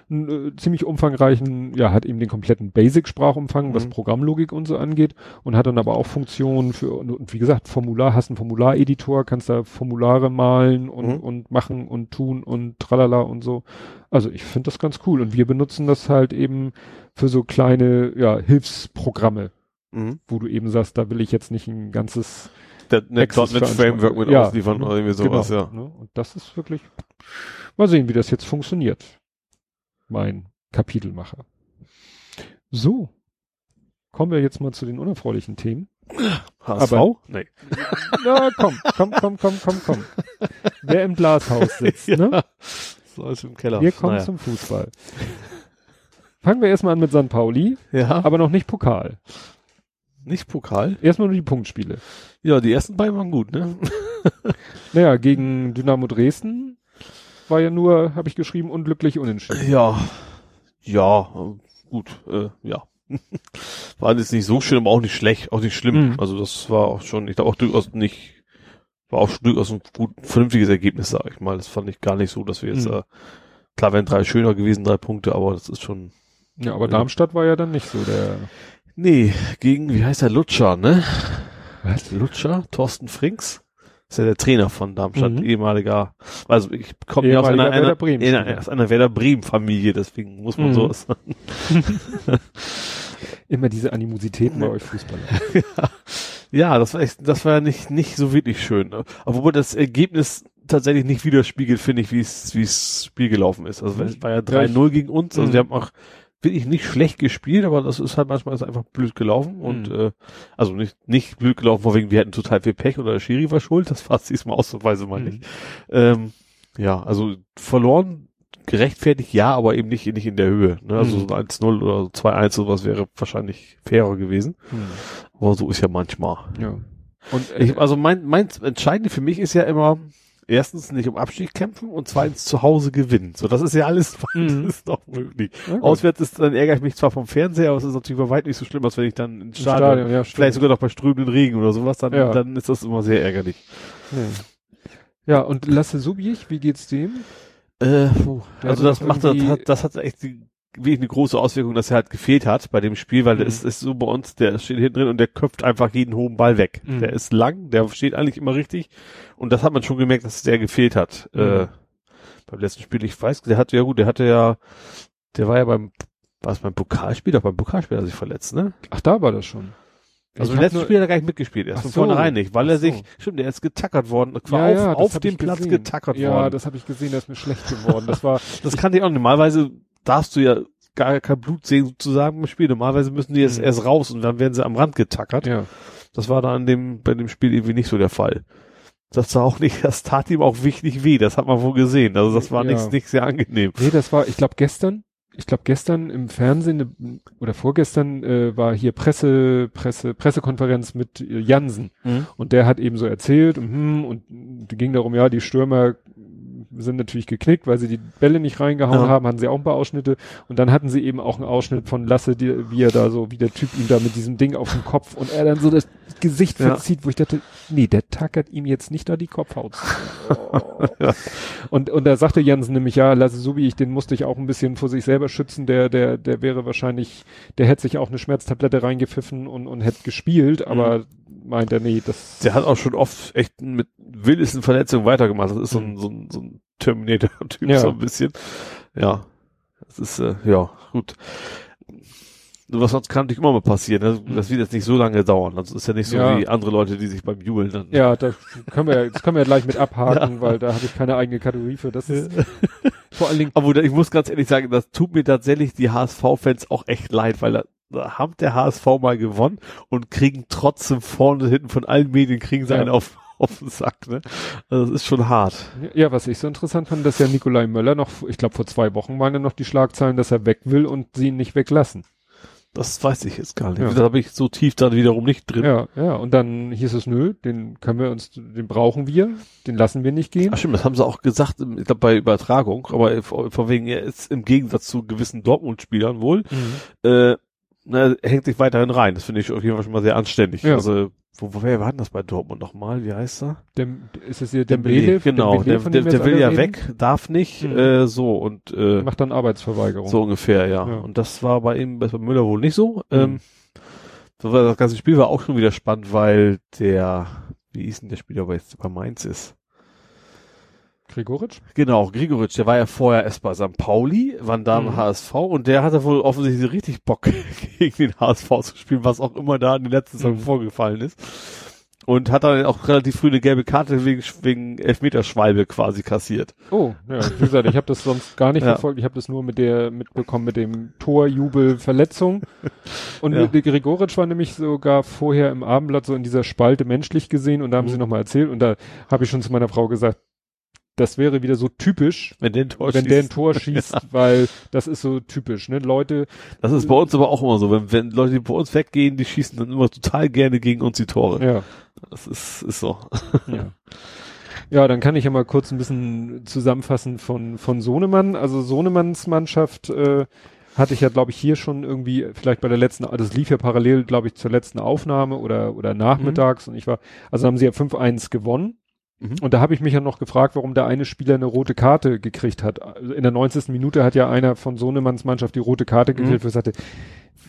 einen äh, ziemlich umfangreichen, ja, hat eben den kompletten Basic-Sprachumfang, was Mhm. Programmlogik und so angeht und hat dann aber auch Funktionen für, und, und wie gesagt, Formular, hast einen Formulareditor, kannst da Formulare malen und, Mhm. und machen und tun und tralala und so. Also ich finde das ganz cool und wir benutzen das halt eben für so kleine, ja, Hilfsprogramme, Mhm. wo du eben sagst, da will ich jetzt nicht ein ganzes Der .NET Access .NET Framework mit Ja, ausliefern oder irgendwie sowas, genau, ja. Ne? Und das ist wirklich, mal sehen, wie das jetzt funktioniert. Mein Kapitelmacher. So. Kommen wir jetzt mal zu den unerfreulichen Themen. HSV? Aber- nee. Na, komm, komm, komm, komm, komm, komm. Wer im Glashaus sitzt, ne? So ist im Keller. Wir kommen Naja. zum Fußball. Fangen wir erstmal an mit St. Pauli, Ja, aber noch nicht Pokal. nicht Pokal. Erstmal nur die Punktspiele. Ja, die ersten beiden waren gut, ne? Naja, gegen Dynamo Dresden war ja nur, habe ich geschrieben, unglücklich unentschieden. Ja, ja, äh, gut, äh, ja. war jetzt nicht so schön, aber auch nicht schlecht, auch nicht schlimm. Mhm. Also das war auch schon, ich glaube auch durchaus nicht, war auch durchaus ein gut, vernünftiges Ergebnis, sag ich mal. Das fand ich gar nicht so, dass wir jetzt, Mhm. äh, klar wären drei schöner gewesen, drei Punkte, aber das ist schon, Ja, aber Darmstadt war ja dann nicht so der. nee, gegen, wie heißt der, Lutscher, ne? Was? Lutscher? Thorsten Frings? Ist ja der Trainer von Darmstadt, Mhm. ehemaliger, also ich komme ja aus einer, einer, Bremen einer, aus einer Werder Bremen Familie, deswegen muss man Mhm. sowas Immer diese Animositäten bei euch Fußballer. Ja, das war echt, das war ja nicht, nicht so wirklich schön. Obwohl das Ergebnis tatsächlich nicht widerspiegelt, finde ich, wie es, wie es Spiel gelaufen ist. Also es war ja 3-0 gegen uns. Also Mhm. wir haben auch wirklich nicht schlecht gespielt, aber das ist halt manchmal ist einfach blöd gelaufen und, Mhm. äh, also nicht, nicht blöd gelaufen, von wegen wir hatten total viel Pech oder der Schiri war schuld. Das war es diesmal ausnahmsweise mal nicht. Ähm, ja, also verloren, gerechtfertigt, ja, aber eben nicht, nicht in der Höhe. Ne? Also Mhm. so ein 1-0 oder 2-1 sowas wäre wahrscheinlich fairer gewesen. Hm. Aber so ist ja manchmal. Ja. Und äh, Ich, also mein, mein Entscheidende für mich ist ja immer, erstens nicht um Abstieg kämpfen und zweitens zu Hause gewinnen. So, das ist ja alles, Mhm. das ist doch möglich. gut. Auswärts ist, dann ärgere ich mich zwar vom Fernseher, aber es ist natürlich bei weitem nicht so schlimm, als wenn ich dann ins Stadion, Stadion, ja, vielleicht sogar noch bei strömenden Regen oder sowas, dann, Ja. dann ist das immer sehr ärgerlich. Ja. ja, und Lasse Subich, wie geht's dem? Äh, puh. Also das macht, das hat, das hat echt die, wirklich eine große Auswirkung, dass er halt gefehlt hat bei dem Spiel, weil der Mhm. ist, ist so bei uns, der steht hinten drin und der köpft einfach jeden hohen Ball weg. Mhm. Der ist lang, der steht eigentlich immer richtig und das hat man schon gemerkt, dass der gefehlt hat. Mhm. Äh, beim letzten Spiel, ich weiß, der hatte ja gut, der hatte ja, der war ja beim, war es beim Pokalspiel, doch beim Pokalspiel hat er sich verletzt, ne? Ach, da war das schon. Also im letzten nur- Spiel hat er gar nicht mitgespielt, erst von so. vornherein nicht, weil er sich, so. stimmt, er ist getackert worden, Ja, war ja, auf, auf dem Platz gesehen. getackert ja, worden. das habe ich gesehen, der ist mir schlecht geworden. Das war, Das kann ich auch. Normalerweise darfst du ja gar kein Blut sehen sozusagen im Spiel. Normalerweise müssen die jetzt Mhm. erst raus und dann werden sie am Rand getackert. ja. Das war da an dem, bei dem Spiel irgendwie nicht so der Fall. Das war auch nicht, das tat ihm auch wichtig weh. Das hat man wohl gesehen. Also das war Ja. nicht, nicht sehr angenehm. Nee, das war, ich glaube gestern, ich glaube gestern im Fernsehen oder vorgestern äh, war hier Presse, Presse, Pressekonferenz mit äh, Jansen und der hat eben so erzählt und, hm, und ging darum, ja, die Stürmer sind natürlich geknickt, weil sie die Bälle nicht reingehauen Ja. haben, hatten sie auch ein paar Ausschnitte und dann hatten sie eben auch einen Ausschnitt von Lasse, die, wie er da so, wie der Typ ihm da mit diesem Ding auf dem Kopf und er dann so das Gesicht Ja. verzieht, wo ich dachte, nee, der tackert ihm jetzt nicht da die Kopfhaut. Oh. Und, und da sagte Jansen nämlich, ja, Lasse Subi, ich, den musste ich auch ein bisschen vor sich selber schützen, der, der, der wäre wahrscheinlich, der hätte sich auch eine Schmerztablette reingepfiffen und, und hätte gespielt, aber meint er, nee, das, Der hat auch schon oft echt mit wildesten Verletzungen weitergemacht. Das ist so ein, so ein, so ein Terminator-Typ, Ja. so ein bisschen. Ja. Das ist, äh, ja, gut. Was sonst kann natürlich immer mal passieren. Das, das wird jetzt nicht so lange dauern. Also ist ja nicht so Ja. wie andere Leute, die sich beim Jubeln dann. ja, da können wir, das können wir ja gleich mit abhaken, weil da habe ich keine eigene Kategorie für. Das ist vor allen Dingen, Aber ich muss ganz ehrlich sagen, das tut mir tatsächlich die HSV-Fans auch echt leid, weil da, da haben der HSV mal gewonnen und kriegen trotzdem vorne und hinten von allen Medien kriegen sie Ja. einen auf, auf den Sack, ne? Also das ist schon hart. ja, was ich so interessant fand, dass ja Nikolai Möller noch, ich glaube vor zwei Wochen waren ja noch die Schlagzeilen, dass er weg will und sie ihn nicht weglassen. Das weiß ich jetzt gar nicht. Ja. Da bin ich so tief dann wiederum nicht drin. Ja, ja, und dann hieß es, nö, den können wir uns, den brauchen wir, den lassen wir nicht gehen. Ach stimmt, das haben sie auch gesagt, ich glaube bei Übertragung, aber vor von wegen, er ist im Gegensatz zu gewissen Dortmund-Spielern wohl, Mhm. äh, na, er hängt sich weiterhin rein. Das finde ich auf jeden Fall schon mal sehr anständig. Ja. Also, wo, wo, wer war denn das bei Dortmund nochmal? Wie heißt er? Dem, ist es hier Dembele, Dembele? genau. Dembele, der der, der will ja reden? weg, darf nicht, Mhm. äh, so und äh, Macht dann Arbeitsverweigerung. so ungefähr, ja. Ja. Und das war bei ihm, bei Müller wohl nicht so. Mhm. Ähm, war das ganze Spiel war auch schon wieder spannend, weil der, wie hieß denn der Spieler, der jetzt bei Mainz ist? Gregoritsch? Genau, Grigoritsch, der war ja vorher erst bei St. Pauli, wann da im Mhm. HSV und der hatte wohl offensichtlich richtig Bock gegen den HSV zu spielen, was auch immer da in den letzten Saison Mhm. vorgefallen ist. Und hat dann auch relativ früh eine gelbe Karte wegen, wegen Elfmeterschwalbe quasi kassiert. Oh, ja, wie gesagt, ich habe das sonst gar nicht Ja. verfolgt. Ich habe das nur mit der mitbekommen mit dem Torjubel Verletzung. Und Ja. Gregoritsch war nämlich sogar vorher im Abendblatt so in dieser Spalte menschlich gesehen und da haben Mhm. sie nochmal erzählt und da habe ich schon zu meiner Frau gesagt, das wäre wieder so typisch, Wenn der ein Tor wenn der ein schießt. Tor schießt, weil das ist so typisch, ne? Leute, Das ist bei uns aber auch immer so. Wenn, wenn Leute, die bei uns weggehen, die schießen dann immer total gerne gegen uns die Tore. ja, Das ist, ist so. ja. Ja, dann kann ich ja mal kurz ein bisschen zusammenfassen von, von Sohnemann. Also Sohnemanns Mannschaft äh, hatte ich ja, glaube ich, hier schon irgendwie, vielleicht bei der letzten, das lief ja parallel, glaube ich, zur letzten Aufnahme oder, oder nachmittags und ich war, also haben sie ja 5-1 gewonnen. Mhm. Und da habe ich mich ja noch gefragt, warum der eine Spieler eine rote Karte gekriegt hat. Also in der 90. Minute hat ja einer von Sohnemanns Mannschaft die rote Karte Mhm. gekriegt, ich sagte,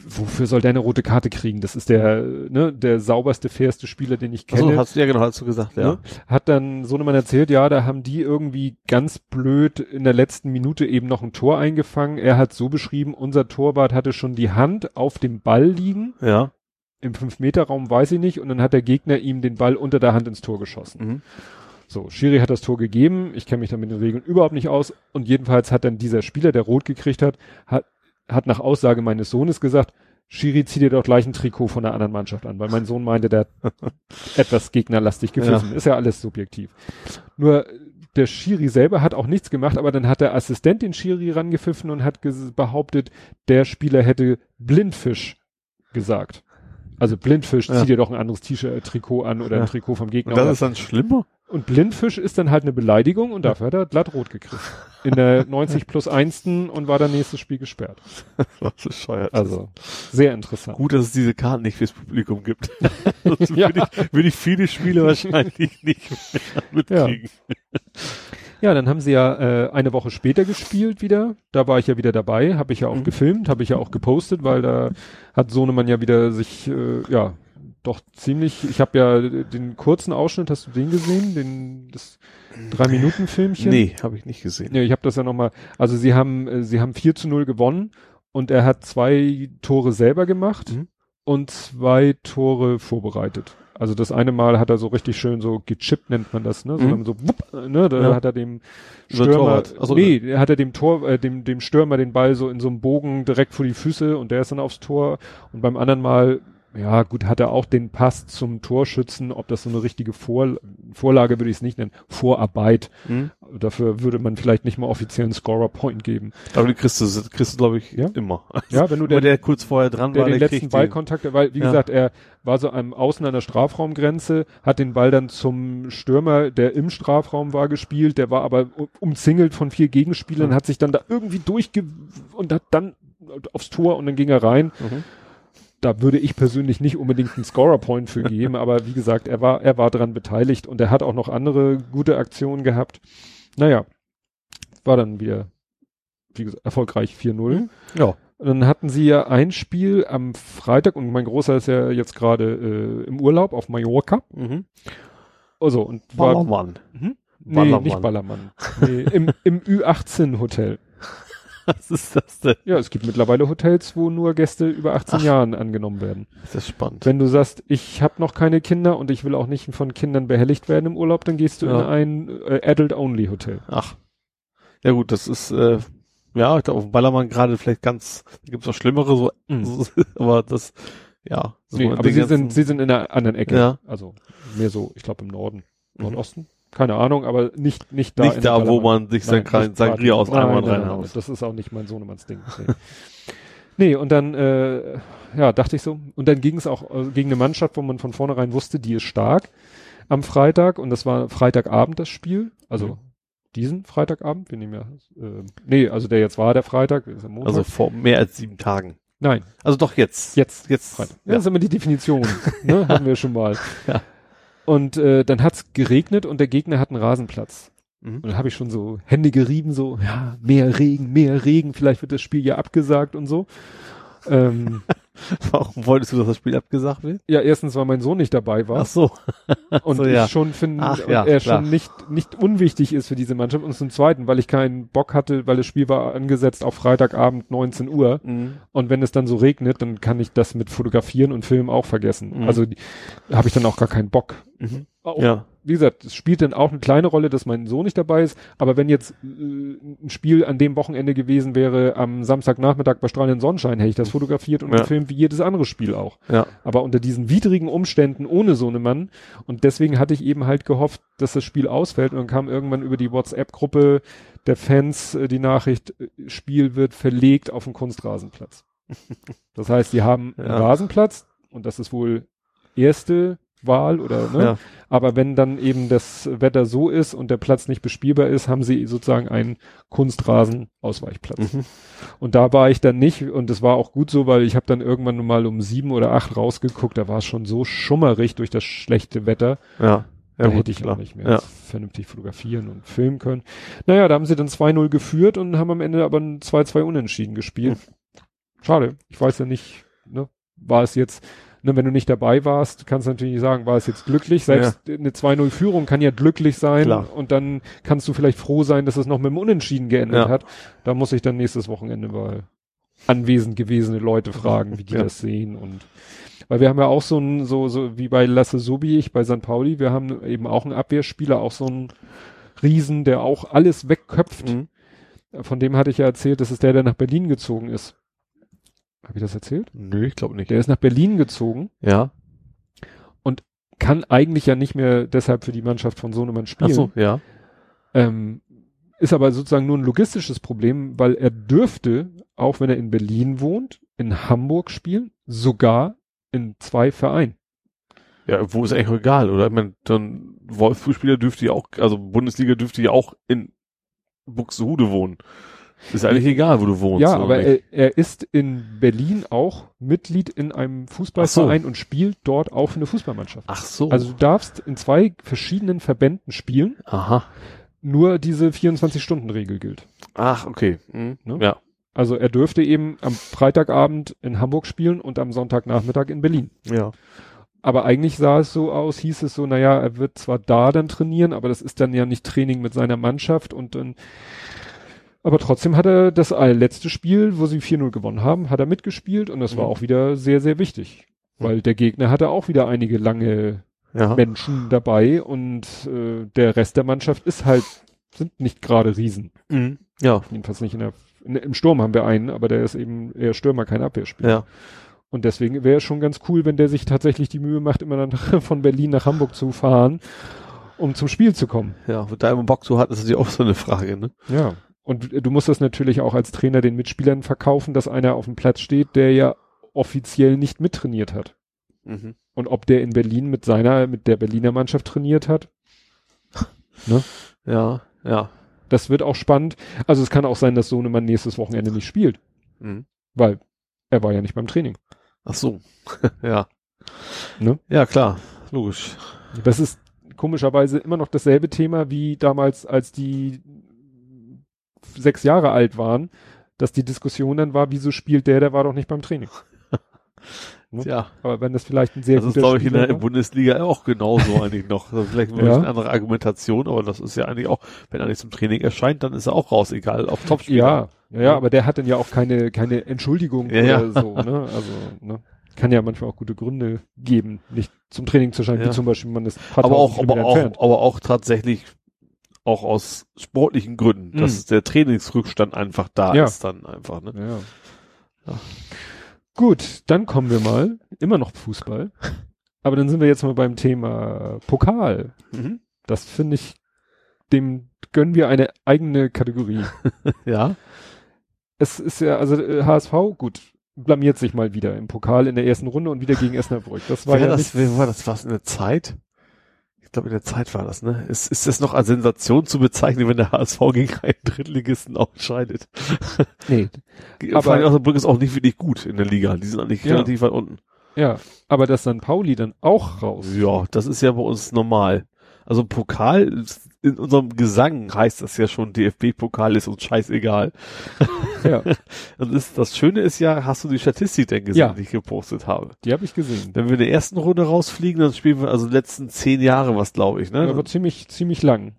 wofür soll der eine rote Karte kriegen? Das ist der, ne, der sauberste, fairste Spieler, den ich kenne. Also hast du ja genau, hast du gesagt, ja. Ne? Hat dann Sohnemann erzählt, ja, da haben die irgendwie ganz blöd in der letzten Minute eben noch ein Tor eingefangen. Er hat so beschrieben, unser Torwart hatte schon die Hand auf dem Ball liegen. Ja. Im 5-Meter-Raum weiß ich nicht. Und dann hat der Gegner ihm den Ball unter der Hand ins Tor geschossen. Mhm. So, Schiri hat das Tor gegeben. Ich kenne mich da mit den Regeln überhaupt nicht aus. Und jedenfalls hat dann dieser Spieler, der rot gekriegt hat, hat, hat nach Aussage meines Sohnes gesagt, Schiri, zieh dir doch gleich ein Trikot von der anderen Mannschaft an, weil mein Sohn meinte, der hat etwas gegnerlastig gepfiffen. Ist ja alles subjektiv. Nur der Schiri selber hat auch nichts gemacht, aber dann hat der Assistent den Schiri rangepfiffen und hat behauptet, der Spieler hätte Blindfisch gesagt. Also Blindfisch, Ja. zieh dir doch ein anderes T-Shirt, Trikot an oder Ja. ein Trikot vom Gegner. Und das oder ist dann schlimmer? und Blindfisch ist dann halt eine Beleidigung und dafür hat er glatt rot gekriegt. In der 90 plus 1. und war dann nächstes Spiel gesperrt. Was bescheuert. Also sehr interessant. gut, dass es diese Karten nicht fürs Publikum gibt. Sonst Ja. würde, ich, würde ich viele Spiele wahrscheinlich nicht mehr mitkriegen. Ja, dann haben sie ja äh, eine Woche später gespielt wieder. Da war ich ja wieder dabei, habe ich ja auch Mhm. gefilmt, habe ich ja auch gepostet, weil da hat Sohnemann ja wieder sich, äh, ja, doch ziemlich, ich habe ja den kurzen Ausschnitt, hast du den gesehen? Den, das drei Minuten Filmchen? Nee, habe ich nicht gesehen. Ja, ich habe das ja nochmal, also sie haben, äh, sie haben 4 zu 0 gewonnen und er hat zwei Tore selber gemacht Mhm. und zwei Tore vorbereitet. Also das eine Mal hat er so richtig schön so gechippt, nennt man das, ne? So, Mhm. so wupp, ne? Da Ja. hat er dem Stürmer, Torwart. Ach so, nee, er hat er dem Tor, äh, dem, dem Stürmer den Ball so in so einem Bogen direkt vor die Füße und der ist dann aufs Tor und beim anderen Mal ja, gut, hat er auch den Pass zum Torschützen, ob das so eine richtige Vor Vorlage würde ich es nicht nennen, Vorarbeit. Hm? Dafür würde man vielleicht nicht mal offiziell einen Scorer-Point geben. Aber die kriegst du, kriegst du glaube ich, Ja? immer. Ja, wenn du Der, der, der kurz vorher dran der war, den der letzten Ballkontakt, weil, wie Ja. gesagt, er war so am Außen an der Strafraumgrenze, hat den Ball dann zum Stürmer, der im Strafraum war, gespielt, der war aber umzingelt von vier Gegenspielern, Ja. hat sich dann da irgendwie durchge und hat dann aufs Tor und dann ging er rein. Mhm. Da würde ich persönlich nicht unbedingt einen Scorer-Point für geben, aber wie gesagt, er war, er war dran beteiligt und er hat auch noch andere gute Aktionen gehabt. Naja, war dann wieder, wie gesagt, erfolgreich 4-0. Mhm. Ja. Und dann hatten sie ja ein Spiel am Freitag und mein Großer ist ja jetzt gerade äh, im Urlaub auf Mallorca. Mhm. Also und war Ballermann. Mhm. nee, Ballermann. nicht Ballermann. Nee, im, im Ü18 Hotel. Was ist das denn? Ja, es gibt mittlerweile Hotels, wo nur Gäste über 18 Ach. Jahren angenommen werden. Das ist spannend. Wenn du sagst, ich habe noch keine Kinder und ich will auch nicht von Kindern behelligt werden im Urlaub, dann gehst du Ja. in ein äh, Adult-Only-Hotel. Ach. Ja gut, das ist, äh, ja, ich glaube, auf dem Ballermann gerade vielleicht ganz, da gibt's noch schlimmere, so, Mhm. aber das, ja. So Nee, aber sie sind, sie sind in einer anderen Ecke. Ja. Also mehr so, ich glaube im Norden. Mhm. Nordosten? Keine Ahnung, aber nicht, nicht da. nicht da, wo man sich Nein, sein Sangria aus nein, reinhaut. Das ist auch nicht mein Sohnemanns Ding. Nee. Nee, und dann, äh, ja, dachte ich so. Und dann ging es auch äh, gegen eine Mannschaft, wo man von vornherein wusste, die ist stark am Freitag. Und das war Freitagabend das Spiel. Also Mhm. diesen Freitagabend. Wir nehmen ja, äh, nee, also der jetzt war der Freitag. Ist ja Montag. Also vor mehr als sieben Tagen. Nein, Also doch jetzt. jetzt. Jetzt. Freitag. Ja, das ist immer die Definition. ne? Haben wir schon mal. Ja. Und äh, dann hat's geregnet und der Gegner hat einen Rasenplatz. Mhm. Und dann habe ich schon so Hände gerieben, so, ja, mehr Regen, mehr Regen, vielleicht wird das Spiel ja abgesagt und so. ähm, Warum wolltest du, dass das Spiel abgesagt wird? ja, erstens, weil mein Sohn nicht dabei war Ach so. und so, ja. ich schon finde, ja, er klar. schon nicht, nicht unwichtig ist für diese Mannschaft. Und zum Zweiten, weil ich keinen Bock hatte, weil das Spiel war angesetzt auf Freitagabend 19 Uhr. Mhm. Und wenn es dann so regnet, dann kann ich das mit Fotografieren und Filmen auch vergessen. Mhm. Also habe ich dann auch gar keinen Bock. Mhm. Auch, Ja. Wie gesagt, es spielt dann auch eine kleine Rolle, dass mein Sohn nicht dabei ist. Aber wenn jetzt äh, ein Spiel an dem Wochenende gewesen wäre, am Samstagnachmittag bei strahlendem Sonnenschein, hätte ich das fotografiert und Ja. gefilmt wie jedes andere Spiel auch. Ja. Aber unter diesen widrigen Umständen ohne so einen Mann. Und deswegen hatte ich eben halt gehofft, dass das Spiel ausfällt. Und dann kam irgendwann über die WhatsApp-Gruppe der Fans äh, die Nachricht, äh, Spiel wird verlegt auf den Kunstrasenplatz. Das heißt, die haben einen Ja. Rasenplatz und das ist wohl erste Wahl oder ne? Ja. Aber wenn dann eben das Wetter so ist und der Platz nicht bespielbar ist, haben sie sozusagen einen Kunstrasen-Ausweichplatz. Mhm. Und da war ich dann nicht und es war auch gut so, weil ich habe dann irgendwann mal um sieben oder acht rausgeguckt, da war es schon so schummerig durch das schlechte Wetter, Ja. da Ja, gut, hätte ich klar. auch nicht mehr Ja. vernünftig fotografieren und filmen können. Naja, da haben sie dann 2-0 geführt und haben am Ende aber ein 2-2 unentschieden gespielt. Schade, ich weiß ja nicht, ne, war es jetzt, ne, wenn du nicht dabei warst, kannst du natürlich nicht sagen, war es jetzt glücklich, selbst eine 2-0 Führung kann ja glücklich sein Klar. und dann kannst du vielleicht froh sein, dass es noch mit dem Unentschieden geendet Ja. hat. Da muss ich dann nächstes Wochenende mal anwesend gewesene Leute fragen, wie die Ja. das sehen und weil wir haben ja auch so ein, so, so wie bei Lasse Sobich bei St. Pauli, wir haben eben auch einen Abwehrspieler, auch so einen Riesen, der auch alles wegköpft. Mhm. Von dem hatte ich ja erzählt, das ist der, der nach Berlin gezogen ist. Habe ich das erzählt? Nö, ich glaube nicht. Der ist nach Berlin gezogen, Ja. kann eigentlich ja nicht mehr deshalb für die Mannschaft von Sohnemann Ach spielen. so, ja. Ähm, ist aber sozusagen nur ein logistisches Problem, weil er dürfte, auch wenn er in Berlin wohnt, in Hamburg spielen, sogar in zwei Vereinen. Ja, wo ist eigentlich egal, oder? Ich meine, dann Wolfsburg-Spieler dürfte ja auch, also Bundesliga dürfte ja auch in Buxtehude wohnen. Ist eigentlich egal, wo du wohnst. ja, aber er, er ist in Berlin auch Mitglied in einem Fußballverein und spielt dort auch für eine Fußballmannschaft. Ach so. Also du darfst in zwei verschiedenen Verbänden spielen, Aha. nur diese 24-Stunden-Regel gilt. Ach, okay. Mhm. Ne? Ja. Also er dürfte eben am Freitagabend in Hamburg spielen und am Sonntagnachmittag in Berlin. Ja. Aber eigentlich sah es so aus, hieß es so, naja, er wird zwar da dann trainieren, aber das ist dann ja nicht Training mit seiner Mannschaft und dann, aber trotzdem hat er das letzte Spiel, wo sie 4-0 gewonnen haben, hat er mitgespielt und das war Mhm. auch wieder sehr, sehr wichtig. Weil der Gegner hatte auch wieder einige lange Ja. Menschen dabei und äh, der Rest der Mannschaft ist halt, sind nicht gerade Riesen. Mhm. Ja. Jedenfalls nicht in der, in, im Sturm haben wir einen, aber der ist eben eher Stürmer, kein Abwehrspieler. Ja. Und deswegen wäre es schon ganz cool, wenn der sich tatsächlich die Mühe macht, immer dann von Berlin nach Hamburg zu fahren, um zum Spiel zu kommen. Ja. Da immer Bock zu hat, ist natürlich auch so eine Frage, ne? Ja. Und du musst das natürlich auch als Trainer den Mitspielern verkaufen, dass einer auf dem Platz steht, der ja offiziell nicht mittrainiert hat. Mhm. Und ob der in Berlin mit seiner, mit der Berliner Mannschaft trainiert hat, Ja. Ja. das wird auch spannend. Also es kann auch sein, dass Sohnemann nächstes Wochenende nicht spielt, Mhm. weil er war ja nicht beim Training. Ach so. ja. Ne? Ja, klar. Logisch. Das ist komischerweise immer noch dasselbe Thema wie damals, als die sechs Jahre alt waren, dass die Diskussion dann war, wieso spielt der, der war doch nicht beim Training. Ne? Ja. Aber wenn das vielleicht ein sehr Das ist, guter glaube ich, in der war- Bundesliga auch genauso eigentlich noch. Also vielleicht Ja. bisschen andere Argumentation, aber das ist ja eigentlich auch, wenn er nicht zum Training erscheint, dann ist er auch raus, egal, auf Topspieler. Ja, ja, ja, aber der hat dann ja auch keine, keine Entschuldigung Ja, oder ja. so, ne? Also, ne? Kann ja manchmal auch gute Gründe geben, nicht zum Training zu scheinen, Ja. wie zum Beispiel man ist paar aber auch, aber auch, aber auch tatsächlich auch aus sportlichen Gründen, Mhm. dass der Trainingsrückstand einfach da Ja. ist dann einfach, ne? Ja. Ja. Gut, dann kommen wir mal, immer noch Fußball. Aber dann sind wir jetzt mal beim Thema Pokal. Mhm. Das finde ich, dem gönnen wir eine eigene Kategorie. Ja. es ist ja, also äh, HSV, gut, blamiert sich mal wieder im Pokal in der ersten Runde und wieder gegen Osnabrück. Das war wer ja das, nicht, war das? Was in der Zeit? Ich glaube, in der Zeit war das, ne? Ist, ist das noch als Sensation zu bezeichnen, wenn der HSV gegen einen Drittligisten ausscheidet? nee. Aber Vor allem Osnabrück ist auch nicht wirklich gut in der Liga. Die sind eigentlich Ja. relativ weit unten. Ja, aber dass St. Pauli dann auch raus. Ja, das ist ja bei uns normal. Also Pokal, in unserem Gesang heißt das ja schon, DFB-Pokal ist uns scheißegal. Ja, Und ist, das Schöne ist ja, hast du die Statistik denn gesehen, Ja. die ich gepostet habe? die habe ich gesehen. Wenn wir in der ersten Runde rausfliegen, dann spielen wir also die letzten zehn Jahre was, glaube ich, ne? Aber ziemlich, ziemlich lang.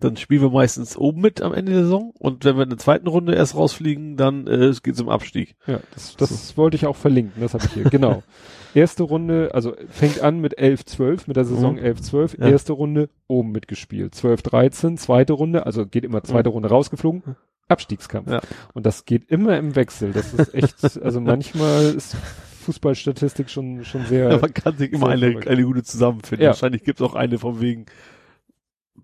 Dann spielen wir meistens oben mit am Ende der Saison und wenn wir in der zweiten Runde erst rausfliegen, dann äh, geht's im Abstieg. Ja, das, das wollte ich auch verlinken, das habe ich hier, genau. Erste Runde, also fängt an mit 11-12, mit der Saison Mhm. 11-12, Ja. erste Runde oben mitgespielt, 12-13, zweite Runde, also geht immer zweite Runde rausgeflogen, Abstiegskampf. Ja. Und das geht immer im Wechsel, das ist echt, also manchmal ist Fußballstatistik schon, schon sehr, Ja, man kann sich immer eine, verrückt. eine gute zusammenfinden. Ja. Wahrscheinlich gibt's auch eine von wegen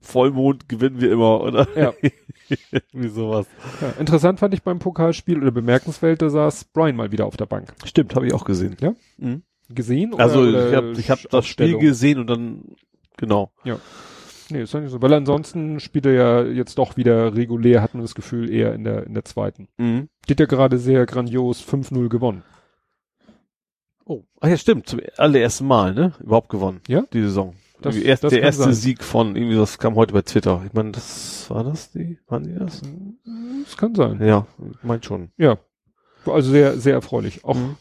Vollmond gewinnen wir immer, oder? Ja. Wie sowas. ja. interessant fand ich beim Pokalspiel oder bemerkenswert, da saß Brian mal wieder auf der Bank. Stimmt, habe ich auch gesehen. Ja? Mhm. Gesehen? Also oder ich habe ich hab das Spiel gesehen und dann genau. Nee, ist ja nicht so. Weil ansonsten spielt er ja jetzt doch wieder regulär, hat man das Gefühl, eher in der, in der zweiten. Mhm. Geht ja gerade sehr grandios 5-0 gewonnen. Oh, ach ja, stimmt, zum allerersten Mal, ne? Überhaupt gewonnen. Ja? Die Saison. Das- erst, das der erste sein. Sieg von, irgendwie das kam heute bei Twitter. Ich meine, das war das die? Waren die das? Das kann sein. Ja, meint schon. Ja. Also sehr, sehr erfreulich. Auch Mhm.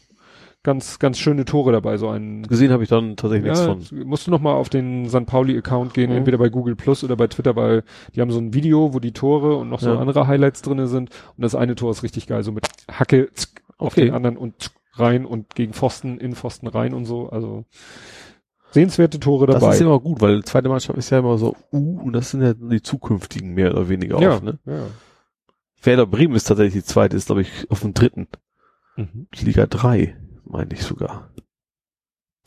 Ganz, ganz schöne Tore dabei, so ein. Gesehen habe ich dann tatsächlich Ja, nichts von. musst du noch mal auf den St. Pauli-Account gehen, Mhm. entweder bei Google Plus oder bei Twitter, weil die haben so ein Video, wo die Tore und noch so Ja. andere Highlights drinne sind. Und das eine Tor ist richtig geil, so mit Hacke zck, auf Okay. den anderen und zck, rein und gegen Pfosten, in Pfosten rein und so. Also sehenswerte Tore Das dabei. ist immer gut, weil zweite Mannschaft ist ja immer so, uh, und das sind ja die zukünftigen mehr oder weniger ja, auch, ne? ja. Werder Bremen ist tatsächlich die zweite, ist glaube ich auf dem dritten. Mhm. Liga 3, meine ich sogar.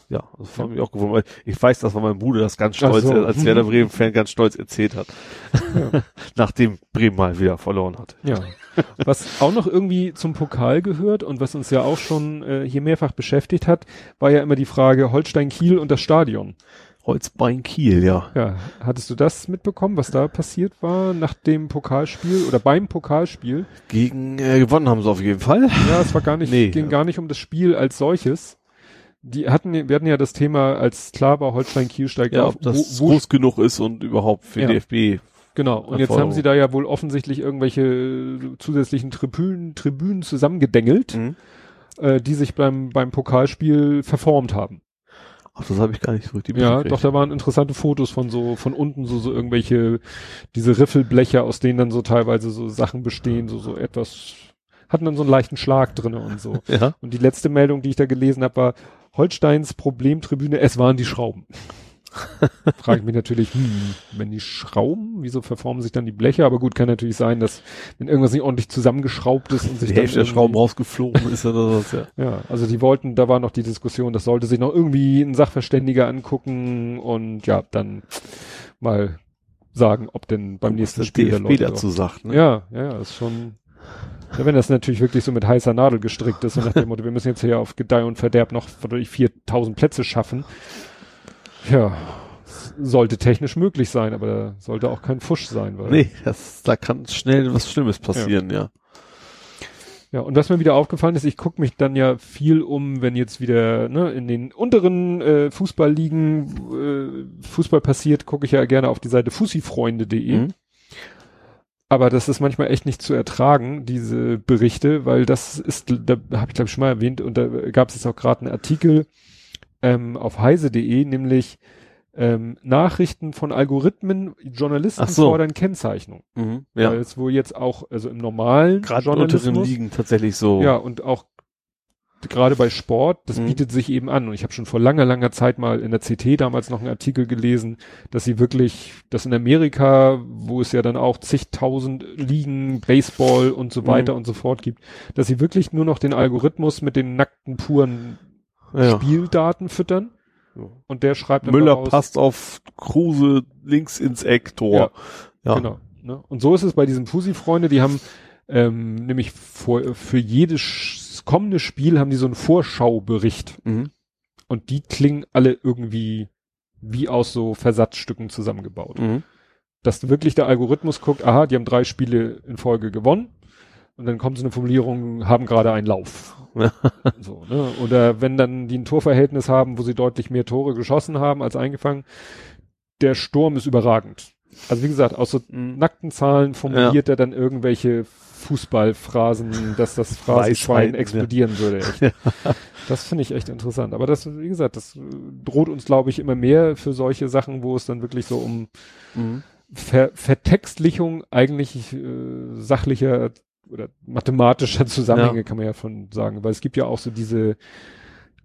Ja, das fand mich auch gewundert. weil Ich weiß, dass mein Bruder das ganz stolz, so. als Werder Bremen-Fan ganz stolz erzählt hat. Ja. Nachdem Bremen mal wieder verloren hat. Ja. Was auch noch irgendwie zum Pokal gehört und was uns ja auch schon äh, hier mehrfach beschäftigt hat, war ja immer die Frage Holstein-Kiel und das Stadion. Holzbein Kiel, ja. Ja, hattest du das mitbekommen, was da passiert war nach dem Pokalspiel oder beim Pokalspiel? Gegen, äh, gewonnen haben sie auf jeden Fall. Ja, es war gar nicht, Nee. ging gar nicht um das Spiel als solches. Die hatten, wir hatten ja das Thema, als klar war, Holstein-Kiel steigt Ja, auf. ob das wo, wo, groß genug ist und überhaupt für Ja. DFB. genau. Und jetzt haben sie da ja wohl offensichtlich irgendwelche zusätzlichen Tribünen, Tribünen zusammengedengelt, Mhm. äh, die sich beim, beim Pokalspiel verformt haben. Ach, das habe ich gar nicht so richtig Ja, doch, da waren interessante Fotos von so, von unten so, so irgendwelche, diese Riffelbleche, aus denen dann so teilweise so Sachen bestehen, so, so etwas, hatten dann so einen leichten Schlag drinne und so. Ja. Und die letzte Meldung, die ich da gelesen habe, war Holsteins Problemtribüne, es waren die Schrauben. Frage ich mich natürlich, hm, wenn die Schrauben, wieso verformen sich dann die Bleche? Aber gut, kann natürlich sein, dass wenn irgendwas nicht ordentlich zusammengeschraubt ist und sich Die dann Hälfte der Schrauben rausgeflogen ist oder was, ja. ja, also die wollten, da war noch die Diskussion, das sollte sich noch irgendwie ein Sachverständiger angucken und ja, dann mal sagen, ob denn beim nächsten Spiel der DFB Leute dazu sagt, ne? Ja, ja, ja, ist schon. Ja, wenn das natürlich wirklich so mit heißer Nadel gestrickt ist und nach dem Motto, wir müssen jetzt hier auf Gedeih und Verderb noch verdammt 4000 Plätze schaffen. Ja, sollte technisch möglich sein, aber sollte auch kein Fusch sein, weil. Nee, das, da kann schnell was Schlimmes passieren, ja. Ja, und was mir wieder aufgefallen ist, ich gucke mich dann ja viel um, wenn jetzt wieder ne, in den unteren äh, Fußballligen äh, Fußball passiert, gucke ich ja gerne auf die Seite fussifreunde.de. Mhm. Aber das ist manchmal echt nicht zu ertragen, diese Berichte, weil das ist, da habe ich glaube ich schon mal erwähnt, und da gab es jetzt auch gerade einen Artikel ähm, auf heise.de, nämlich ähm, Nachrichten von Algorithmen, Journalisten so. fordern Kennzeichnung. Mhm. Weil Ja. es wohl jetzt auch, also im normalen Gerade unteren Ligen tatsächlich so. ja, und auch gerade bei Sport, das Mhm. bietet sich eben an. Und ich habe schon vor langer, langer Zeit mal in der CT damals noch einen Artikel gelesen, dass sie wirklich, dass in Amerika, wo es ja dann auch zigtausend Ligen, Baseball und so Mhm. weiter und so fort gibt, dass sie wirklich nur noch den Algorithmus mit den nackten, puren ja. Spieldaten füttern. Ja. Und der schreibt dann Müller daraus- passt auf Kruse links ins Eck, Tor. Ja. Genau. Ne? Und so ist es bei diesen Fusi-Freunde, die haben ähm, nämlich vor, für jedes kommende Spiel haben die so einen Vorschaubericht. Mhm. Und die klingen alle irgendwie wie aus so Versatzstücken zusammengebaut. Mhm. Dass wirklich der Algorithmus guckt, aha, die haben drei Spiele in Folge gewonnen. Und dann kommt so eine Formulierung, haben gerade einen Lauf. so, ne? Oder wenn dann die ein Torverhältnis haben, wo sie deutlich mehr Tore geschossen haben als eingefangen, der Sturm ist überragend. Also wie gesagt, aus so Mhm. nackten Zahlen formuliert er dann irgendwelche Fußballphrasen, dass das Phrasenschwein Weisheiten, ja. explodieren würde. Echt. Das finde ich echt interessant. Aber das, wie gesagt, das äh, droht uns, glaube ich, immer mehr für solche Sachen, wo es dann wirklich so um Mhm. Ver Vertextlichung eigentlich äh, sachlicher oder mathematischer Zusammenhänge Ja. kann man ja von sagen, weil es gibt ja auch so diese,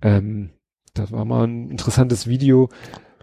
ähm, das war mal ein interessantes Video,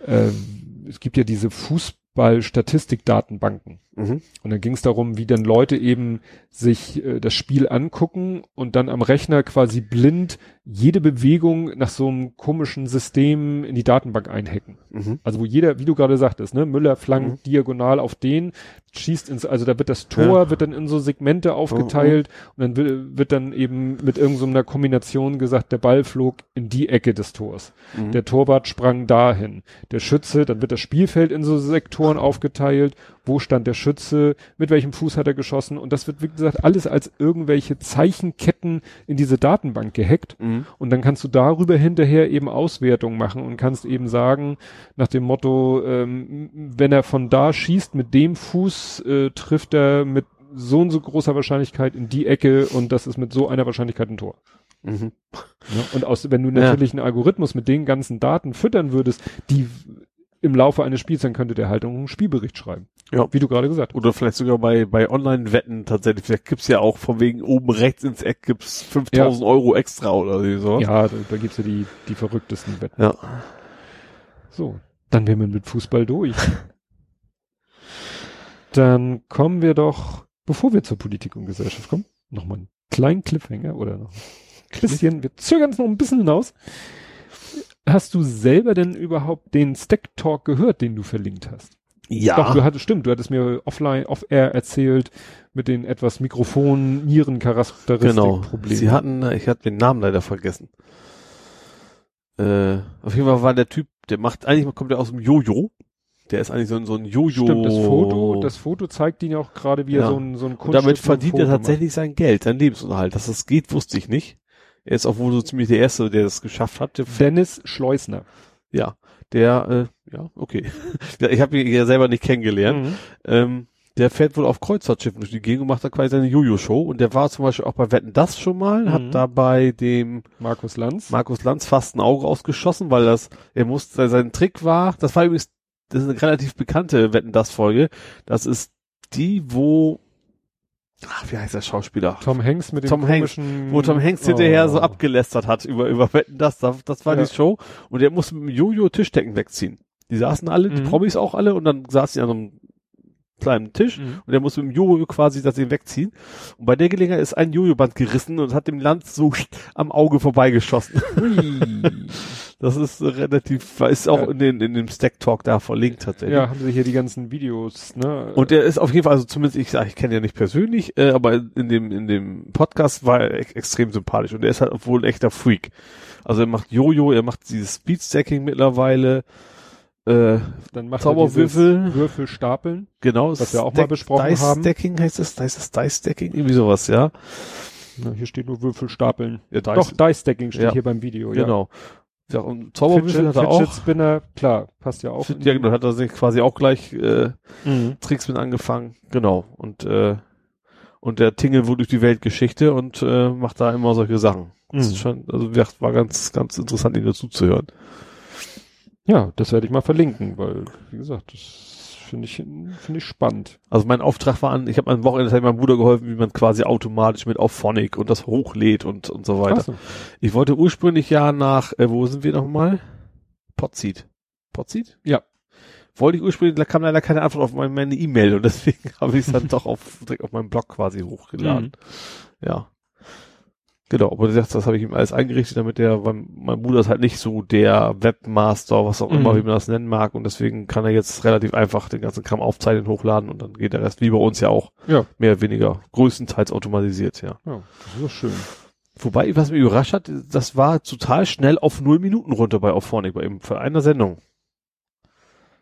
ähm, es gibt ja diese Fußball-Statistik-Datenbanken. Mhm. Und dann ging es darum, wie dann Leute eben sich äh, das Spiel angucken und dann am Rechner quasi blind jede Bewegung nach so einem komischen System in die Datenbank einhacken. Mhm. Also wo jeder, wie du gerade sagtest, ne, Müller flankt Mhm. diagonal auf den, schießt ins, also da wird das Tor, wird dann in so Segmente aufgeteilt und dann wird, dann eben mit irgendeiner Kombination gesagt, der Ball flog in die Ecke des Tors. Mhm. Der Torwart sprang dahin. Der Schütze, dann wird das Spielfeld in so Sektoren aufgeteilt. Wo stand der Schütze? Mit welchem Fuß hat er geschossen? Und das wird, wie gesagt, alles als irgendwelche Zeichenketten in diese Datenbank gehackt. Mhm. Und dann kannst du darüber hinterher eben Auswertung machen und kannst eben sagen, nach dem Motto, ähm, wenn er von da schießt, mit dem Fuß äh, trifft er mit so und so großer Wahrscheinlichkeit in die Ecke und das ist mit so einer Wahrscheinlichkeit ein Tor. Mhm. Ne? Und aus, wenn du Ja. natürlich einen Algorithmus mit den ganzen Daten füttern würdest, die im Laufe eines Spiels, dann könnte der halt einen Spielbericht schreiben. Ja. Wie du gerade gesagt hast. Oder vielleicht sogar bei, bei Online-Wetten tatsächlich. Vielleicht gibt's ja auch von wegen oben rechts ins Eck gibt's 5000 Euro extra oder so. Ja, da, da gibt's ja die, die verrücktesten Wetten. Ja. So, dann wären wir mit Fußball durch. dann kommen wir doch, bevor wir zur Politik und Gesellschaft kommen, nochmal einen kleinen Cliffhanger oder noch ein bisschen, wir zögern es noch ein bisschen hinaus. Hast du selber denn überhaupt den Stack Talk gehört, den du verlinkt hast? Ja. Doch, du hattest, stimmt, du hattest mir offline, off-air erzählt mit den etwas Mikrofon, nieren genau. Charakteristikproblemen. Sie hatten, ich hatte den Namen leider vergessen. Äh, auf jeden Fall war der Typ, der macht, eigentlich kommt der aus dem Jojo. Der ist eigentlich so, ein so ein Jojo. Stimmt, das Foto, das Foto zeigt ihn ja auch gerade, wie Ja. er so ein, so ein Kunststück damit mit verdient er tatsächlich sein Geld, sein Lebensunterhalt. Dass das geht, wusste ich nicht. Er ist auch wohl so ziemlich der Erste, der das geschafft hat. Dennis Schleusner. ja, der, äh, ja, okay. Ich habe ihn ja selber nicht kennengelernt. Mhm. Ähm, der fährt wohl auf Kreuzfahrtschiffen durch die Gegend und macht da quasi seine Jojo-Show. Und der war zum Beispiel auch bei Wetten das schon mal, Mhm. hat da bei dem Markus Lanz. Markus Lanz fast ein Auge ausgeschossen, weil das, er musste, sein Trick war, das war übrigens, das ist eine relativ bekannte Wetten das Folge. Das ist die, wo, ach, wie heißt der Schauspieler? Tom Hanks mit dem Tom Hanks, komischen, Wo Tom Hanks hinterher so Oh. abgelästert hat über, über Wetten das, das, das war Ja. die Show. Und der musste mit dem Jojo Tischdecken wegziehen. Die saßen alle, die Mhm. Promis auch alle, und dann saßen die an einem kleinen Tisch. Mhm. Und er muss mit dem Jojo quasi das Ding wegziehen. Und bei der Gelegenheit ist ein Jojo-Band gerissen und hat dem Land so am Auge vorbeigeschossen. Das ist relativ, ist auch Ja. in, den, in dem Stack Talk da verlinkt tatsächlich. ja, haben sie hier die ganzen Videos, ne? Und der ist auf jeden Fall, also zumindest ich ich kenne ihn ja nicht persönlich, äh, aber in dem in dem Podcast war er ex extrem sympathisch und er ist halt wohl ein echter Freak. Also er macht Jojo, er macht dieses Speedstacking mittlerweile, äh, dann macht Zauberwürfel. er dieses Würfelstapeln. genau, Was wir auch mal besprochen Dice haben. Stacking heißt es, heißt es Dice Stacking, irgendwie sowas, ja. Na, hier steht nur Würfelstapeln. ja Dice, Doch, Dice Stacking steht Ja. hier beim Video, genau. Ja, und ja. Zauberwürfel Fidget, hat er Fidget auch. Spinner, klar, passt ja auch. Ja, genau, hat er sich quasi auch gleich äh, Mhm. Tricks mit angefangen. Genau. Und äh, und der tingelt wohl durch die Weltgeschichte und äh, macht da immer solche Sachen. Das Mhm. ist schon, also war ganz, ganz interessant, ihm dazu zu hören. Ja, das werde ich mal verlinken, weil, wie gesagt, das finde ich, finde ich spannend. Also mein Auftrag war an, ich habe am Wochenende hat meinem Bruder geholfen, wie man quasi automatisch mit auf Phonic und das hochlädt und und so weiter. So. Ich wollte ursprünglich ja nach, äh, wo sind wir nochmal? Potseed. Potseed? Ja. Wollte ich ursprünglich, da kam leider keine Antwort auf meine meine E-Mail und deswegen habe ich es dann doch auf, direkt auf meinem Blog quasi hochgeladen. Mhm. Ja. Genau, aber das, das habe ich ihm alles eingerichtet, damit der, weil mein Bruder ist halt nicht so der Webmaster, was auch immer, Mhm. wie man das nennen mag, und deswegen kann er jetzt relativ einfach den ganzen Kram aufzeichnen, hochladen und dann geht der Rest wie bei uns ja auch Ja. mehr oder weniger größtenteils automatisiert, ja. Ja, das ist doch schön. Wobei, was mich überrascht hat, das war total schnell auf null Minuten runter bei Auphonic, bei eben für einer Sendung.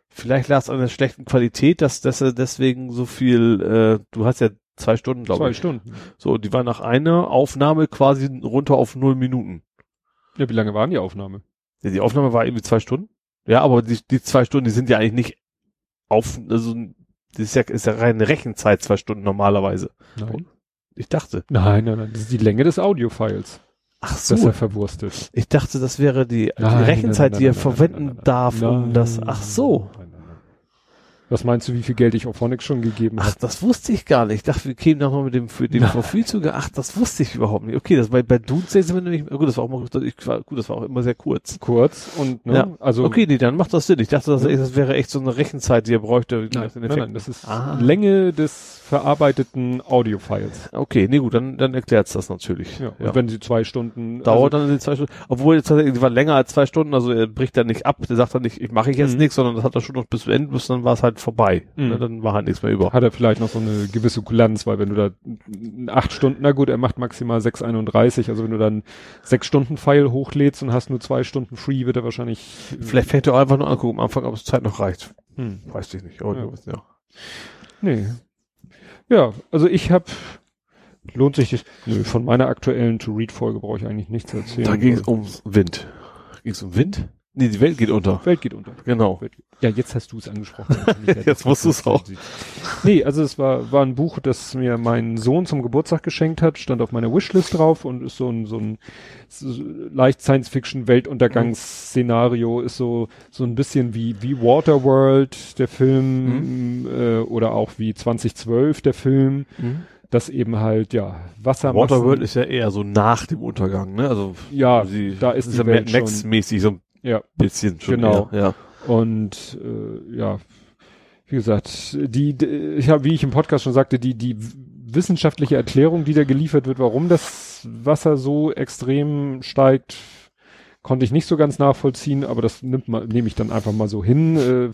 Vielleicht lag es an der schlechten Qualität, dass, dass er deswegen so viel, äh, du hast ja zwei Stunden, glaube ich. Zwei Stunden. So, die war nach einer Aufnahme quasi runter auf null Minuten. Ja, wie lange waren die Aufnahme? Ja, die Aufnahme war irgendwie zwei Stunden. Ja, aber die, die zwei Stunden, die sind ja eigentlich nicht auf, also, das ist ja, ist ja reine Rechenzeit, zwei Stunden normalerweise. Nein. Ich dachte. Nein, nein, nein. Das ist die Länge des Audiofiles, Ach das er verwurstet. Ich dachte, das wäre die, die Nein, Rechenzeit, nein, die er nein, nein, verwenden nein, nein, darf, um das, ach so. Was meinst du, wie viel Geld ich auf Phonics schon gegeben Ach, habe? das wusste ich gar nicht. Ich dachte, wir kämen nochmal mit dem, für Nein. Profil zu. Ach, das wusste ich überhaupt nicht. Okay, das bei, bei Doomsday sind wir nämlich, gut, das war auch mal, ich, war, gut, das war auch immer sehr kurz. Kurz und, ne, Ja. also. okay, nee, dann macht das Sinn. Ich dachte, das, das wäre echt so eine Rechenzeit, die er bräuchte. Nein, den nein, nein, das ist Ah. Länge des verarbeiteten Audiofiles. Okay, nee, gut, dann, dann erklärt's das natürlich. Ja. Ja. Und wenn sie zwei Stunden Dauert also, dann die zwei Stunden. Obwohl jetzt tatsächlich, die war länger als zwei Stunden, also er bricht dann nicht ab, der sagt dann nicht, ich mache ich jetzt Mhm. nichts, sondern das hat er schon noch bis zum Ende, bis dann war es halt vorbei. Mhm. Ne, dann war halt nichts mehr über. hat er vielleicht noch so eine gewisse Kulanz, weil wenn du da acht Stunden, na gut, er macht maximal 6,31, also wenn du dann sechs Stunden File hochlädst und hast nur zwei Stunden Free, wird er wahrscheinlich Vielleicht fängt er auch einfach nur angucken am Anfang, ob es Zeit noch reicht. hm. Weiß ich nicht. Aber ja. ja. Nee. Ja, also ich habe lohnt sich das, nö, von meiner aktuellen To-Read-Folge brauche ich eigentlich nichts erzählen. Da ging es um Wind. Ging es um Wind? Nee, die Welt geht unter. Welt geht unter. Genau. Geht- Ja, jetzt hast du es angesprochen. Jetzt musst du's auch. Nee, also es war, war ein Buch, das mir mein Sohn zum Geburtstag geschenkt hat, stand auf meiner Wishlist drauf und ist so ein, so ein so leicht Science-Fiction-Weltuntergangsszenario, ist so, so ein bisschen wie, wie Waterworld, der Film, äh, oder auch wie 2012, der Film, Mhm. das eben halt, ja, Wassermassen. Waterworld ist ja eher so nach dem Untergang, ne? Also Ja, sie, da ist die ja Max-mäßig so ein ja, bisschen schon. Genau. Eher, ja. Und äh, ja, wie gesagt, die, ich habe, wie ich im Podcast schon sagte, die die wissenschaftliche Erklärung, die da geliefert wird, warum das Wasser so extrem steigt, konnte ich nicht so ganz nachvollziehen, aber das nimmt man, nehme ich dann einfach mal so hin. Äh,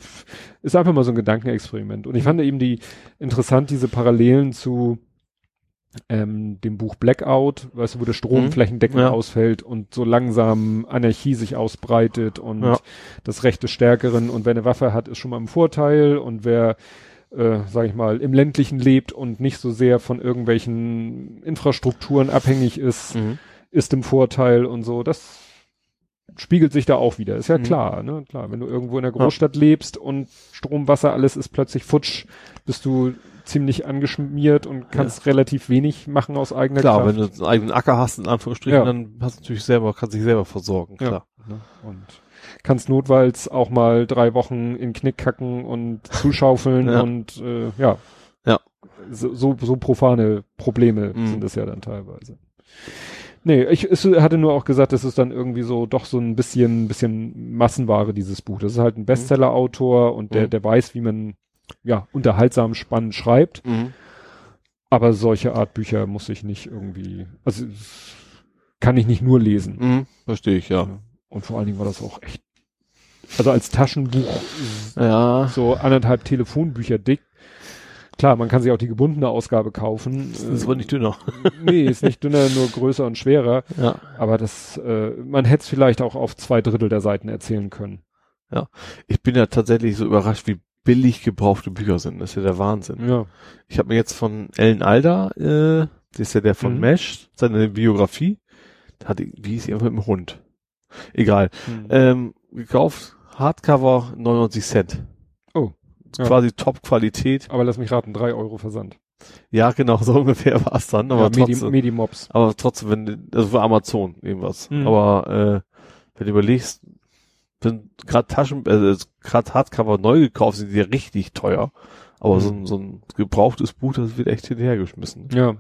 ist einfach mal so ein Gedankenexperiment. Und ich fand eben die interessant, diese Parallelen zu ähm, dem Buch Blackout, weißt du, wo der Strom Mhm. flächendeckend Ja. ausfällt und so langsam Anarchie sich ausbreitet und Ja. das Recht des Stärkeren und wer eine Waffe hat, ist schon mal im Vorteil und wer, äh, sag ich mal, im ländlichen lebt und nicht so sehr von irgendwelchen Infrastrukturen abhängig ist, Mhm. ist im Vorteil und so. Das spiegelt sich da auch wieder. Ist ja Mhm. klar, ne? Klar, wenn du irgendwo in der Großstadt lebst und Strom, Wasser, alles ist plötzlich futsch, bist du ziemlich angeschmiert und kannst relativ wenig machen aus eigener Klar, Kraft. wenn du einen eigenen Acker hast, in Anführungsstrichen, Ja. dann hast du natürlich selber, kannst dich selber versorgen, Ja. klar. Ne? Und kannst notfalls auch mal drei Wochen in Knick kacken und zuschaufeln Ja. und äh, ja. Ja. So, so, so profane Probleme Mhm. sind es ja dann teilweise. Nee, ich es hatte nur auch gesagt, das ist dann irgendwie so doch so ein bisschen, bisschen Massenware, dieses Buch. Das ist halt ein Bestseller-Autor und der, Mhm. der weiß, wie man ja unterhaltsam spannend schreibt. Mhm. Aber solche Art Bücher muss ich nicht irgendwie, also kann ich nicht nur lesen. Mhm. Verstehe ich, ja. Und vor allen Dingen war das auch echt, also als Taschenbuch Ja. so anderthalb Telefonbücher dick. Klar, man kann sich auch die gebundene Ausgabe kaufen. Das ist wohl nicht dünner. nee, ist nicht dünner, nur größer und schwerer. Ja. Aber das, äh, man hätte es vielleicht auch auf zwei Drittel der Seiten erzählen können. Ich bin ja tatsächlich so überrascht, wie billig gebrauchte Bücher sind. Das ist ja der Wahnsinn. Ja. Ich habe mir jetzt von Ellen Alder, äh, das ist ja der von Mhm. Mesh, seine Biografie, da hat, die- wie hieß die einfach mit dem Hund? Egal. Hm. Ähm, gekauft, Hardcover 99 Cent. Oh, ja. Quasi Top-Qualität. Aber lass mich raten, drei Euro Versand. Ja, genau, so ungefähr war es dann. Aber ja, Medi trotzdem, Medimops. aber trotzdem, wenn, du- also für Amazon irgendwas. Mhm. Aber äh, wenn du überlegst, wenn gerade Taschen, äh, gerade Hardcover neu gekauft sind, die ja richtig teuer. Aber Mhm. so, ein, so ein gebrauchtes Buch, das wird echt hinterhergeschmissen. Ja.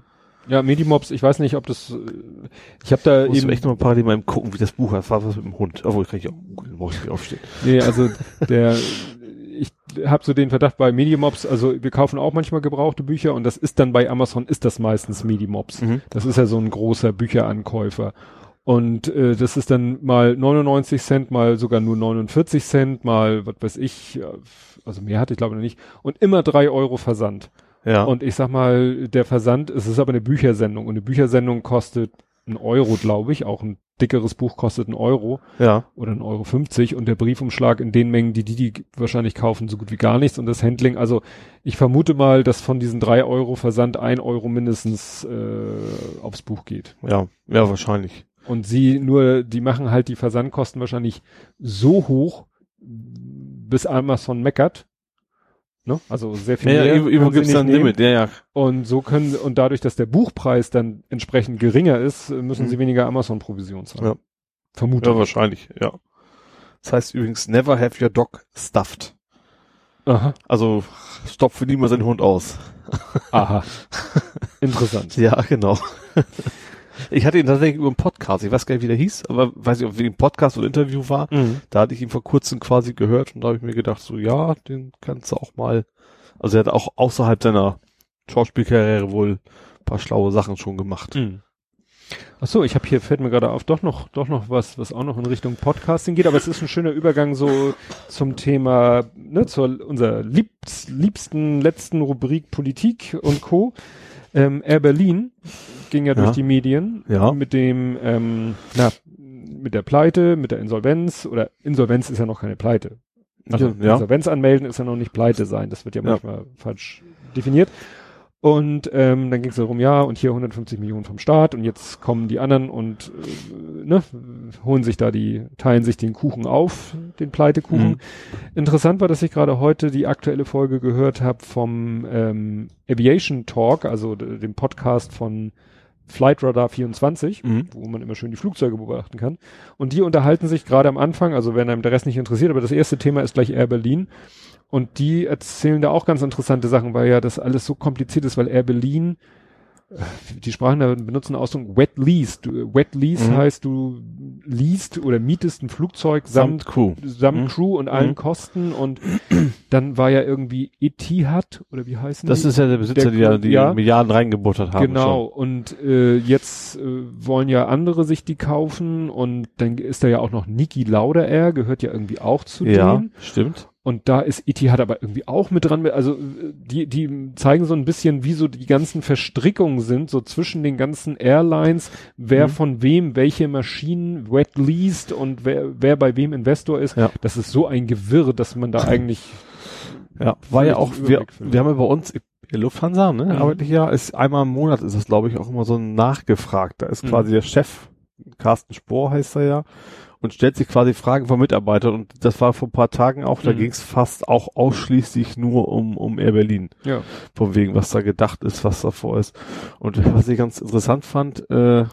Ja, Medimops, ich weiß nicht, ob das, äh, ich habe da muss eben, echt noch mal parallel mal gucken, wie das Buch heißt. War was mit dem Hund. Obwohl, kann ich auch, brauche ich nicht aufstehen. Nee, also der ich habe so den Verdacht bei Medimops, also wir kaufen auch manchmal gebrauchte Bücher und das ist dann bei Amazon ist das meistens Medimops. Mhm. Das ist ja so ein großer Bücherankäufer. Und äh, das ist dann mal 99 Cent, mal sogar nur 49 Cent, mal was weiß ich, also mehr hatte ich glaube ich noch nicht. Und immer drei Euro Versand. Ja. Und ich sag mal, der Versand, es ist aber eine Büchersendung und eine Büchersendung kostet ein Euro, glaube ich. Auch ein dickeres Buch kostet ein Euro Ja. oder ein Euro 50 und der Briefumschlag in den Mengen, die die, die wahrscheinlich kaufen, so gut wie gar nichts und das Handling, also ich vermute mal, dass von diesen drei Euro Versand ein Euro mindestens äh, aufs Buch geht. Ja. Ja, wahrscheinlich. Und sie nur, die machen halt die Versandkosten wahrscheinlich so hoch, bis Amazon meckert. Ne? Also sehr viel Ja, ja, mehr irgendwo- irgendwo können sie gibt's da ein. Limit. Ja, ja. Und so können, und dadurch, dass der Buchpreis dann entsprechend geringer ist, müssen Mhm. sie weniger Amazon-Provision zahlen. Ja. Vermute. Ja, wahrscheinlich, ja. Das heißt übrigens, never have your dog stuffed. Aha. Also, stopfe niemals seinen Hund aus. Aha. Interessant. Ja, genau. Ich hatte ihn tatsächlich über einen Podcast, ich weiß gar nicht, wie der hieß, aber weiß nicht, ob ein Podcast oder Interview war. Mhm. Da hatte ich ihn vor kurzem quasi gehört und da habe ich mir gedacht, so ja, den kannst du auch mal. Also er hat auch außerhalb seiner Schauspielkarriere wohl ein paar schlaue Sachen schon gemacht. Mhm. Ach so, ich habe hier fällt mir gerade auf doch noch doch noch was, was auch noch in Richtung Podcasting geht, aber es ist ein schöner Übergang so zum Thema, ne, zur unserer liebst, liebsten letzten Rubrik Politik und Co. Ähm, Air Berlin ging ja, durch Ja. die Medien Ja. mit dem ähm, na mit der Pleite, mit der Insolvenz oder Insolvenz ist ja noch keine Pleite. Also ja. Insolvenz anmelden ist ja noch nicht pleite sein. Das wird Ja. manchmal falsch definiert. Und ähm, dann ging es darum, ja, und hier 150 Millionen vom Staat und jetzt kommen die anderen und äh, ne, holen sich da die, teilen sich den Kuchen auf, den Pleitekuchen. Mhm. Interessant war, dass ich gerade heute die aktuelle Folge gehört habe vom ähm, Aviation Talk, also dem Podcast von Flight Radar 24 Mhm. wo man immer schön die Flugzeuge beobachten kann. Und die unterhalten sich gerade am Anfang, also wenn einem der Rest nicht interessiert, aber das erste Thema ist gleich Air Berlin. Und die erzählen da auch ganz interessante Sachen, weil ja das alles so kompliziert ist, weil Air Berlin, die sprachen da, benutzen den Ausdruck Wet Lease. Du, Wet Lease Mhm. heißt, du least oder mietest ein Flugzeug samt, Samt Crew. samt Mhm. Crew und allen Mhm. Kosten und dann war ja irgendwie Etihad oder wie heißen Das die? ist ja der Besitzer, Der die ja die ja. Milliarden reingebuttert haben. Genau, und äh, jetzt äh, wollen ja andere sich die kaufen und dann ist da ja auch noch Niki Lauda Air, gehört ja irgendwie auch zu Schon. Ja, denen. stimmt. Und da ist Etihad aber irgendwie auch mit dran. Also die, die zeigen so ein bisschen, wie so die ganzen Verstrickungen sind, so zwischen den ganzen Airlines, wer Mhm. von wem welche Maschinen wet leased und wer, wer bei wem Investor ist. Ja. Das ist so ein Gewirr, dass man da eigentlich Ja, war ja auch, wir, wir haben ja bei uns, Lufthansa, ne, Mhm. arbeite ich ja, ist einmal im Monat ist das, glaube ich, auch immer so ein nachgefragt. Da ist Mhm. quasi der Chef, Carsten Spohr heißt er ja, und stellt sich quasi Fragen von Mitarbeitern und das war vor ein paar Tagen auch, da Mhm. ging es fast auch ausschließlich nur um, um Air Berlin. ja. Von wegen, was da gedacht ist, was davor ist. Und was ich ganz interessant fand, äh,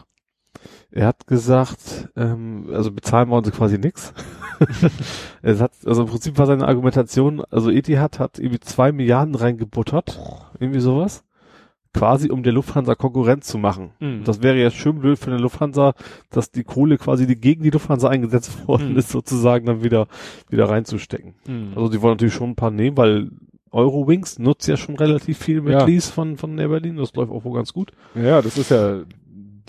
er hat gesagt, ähm, also bezahlen wollen sie quasi nix. es hat, also im Prinzip war seine Argumentation, also Etihad hat irgendwie zwei Milliarden reingebuttert, irgendwie sowas, quasi um der Lufthansa Konkurrenz zu machen. Mhm. Das wäre ja schön blöd für eine Lufthansa, dass die Kohle quasi die gegen die Lufthansa eingesetzt worden Mhm. ist, sozusagen dann wieder, wieder reinzustecken. Mhm. Also die wollen natürlich schon ein paar nehmen, weil Eurowings nutzt ja schon relativ viel mit Ja. Lease von, von Air Berlin. Das läuft auch wohl ganz gut. Ja, das ist ja,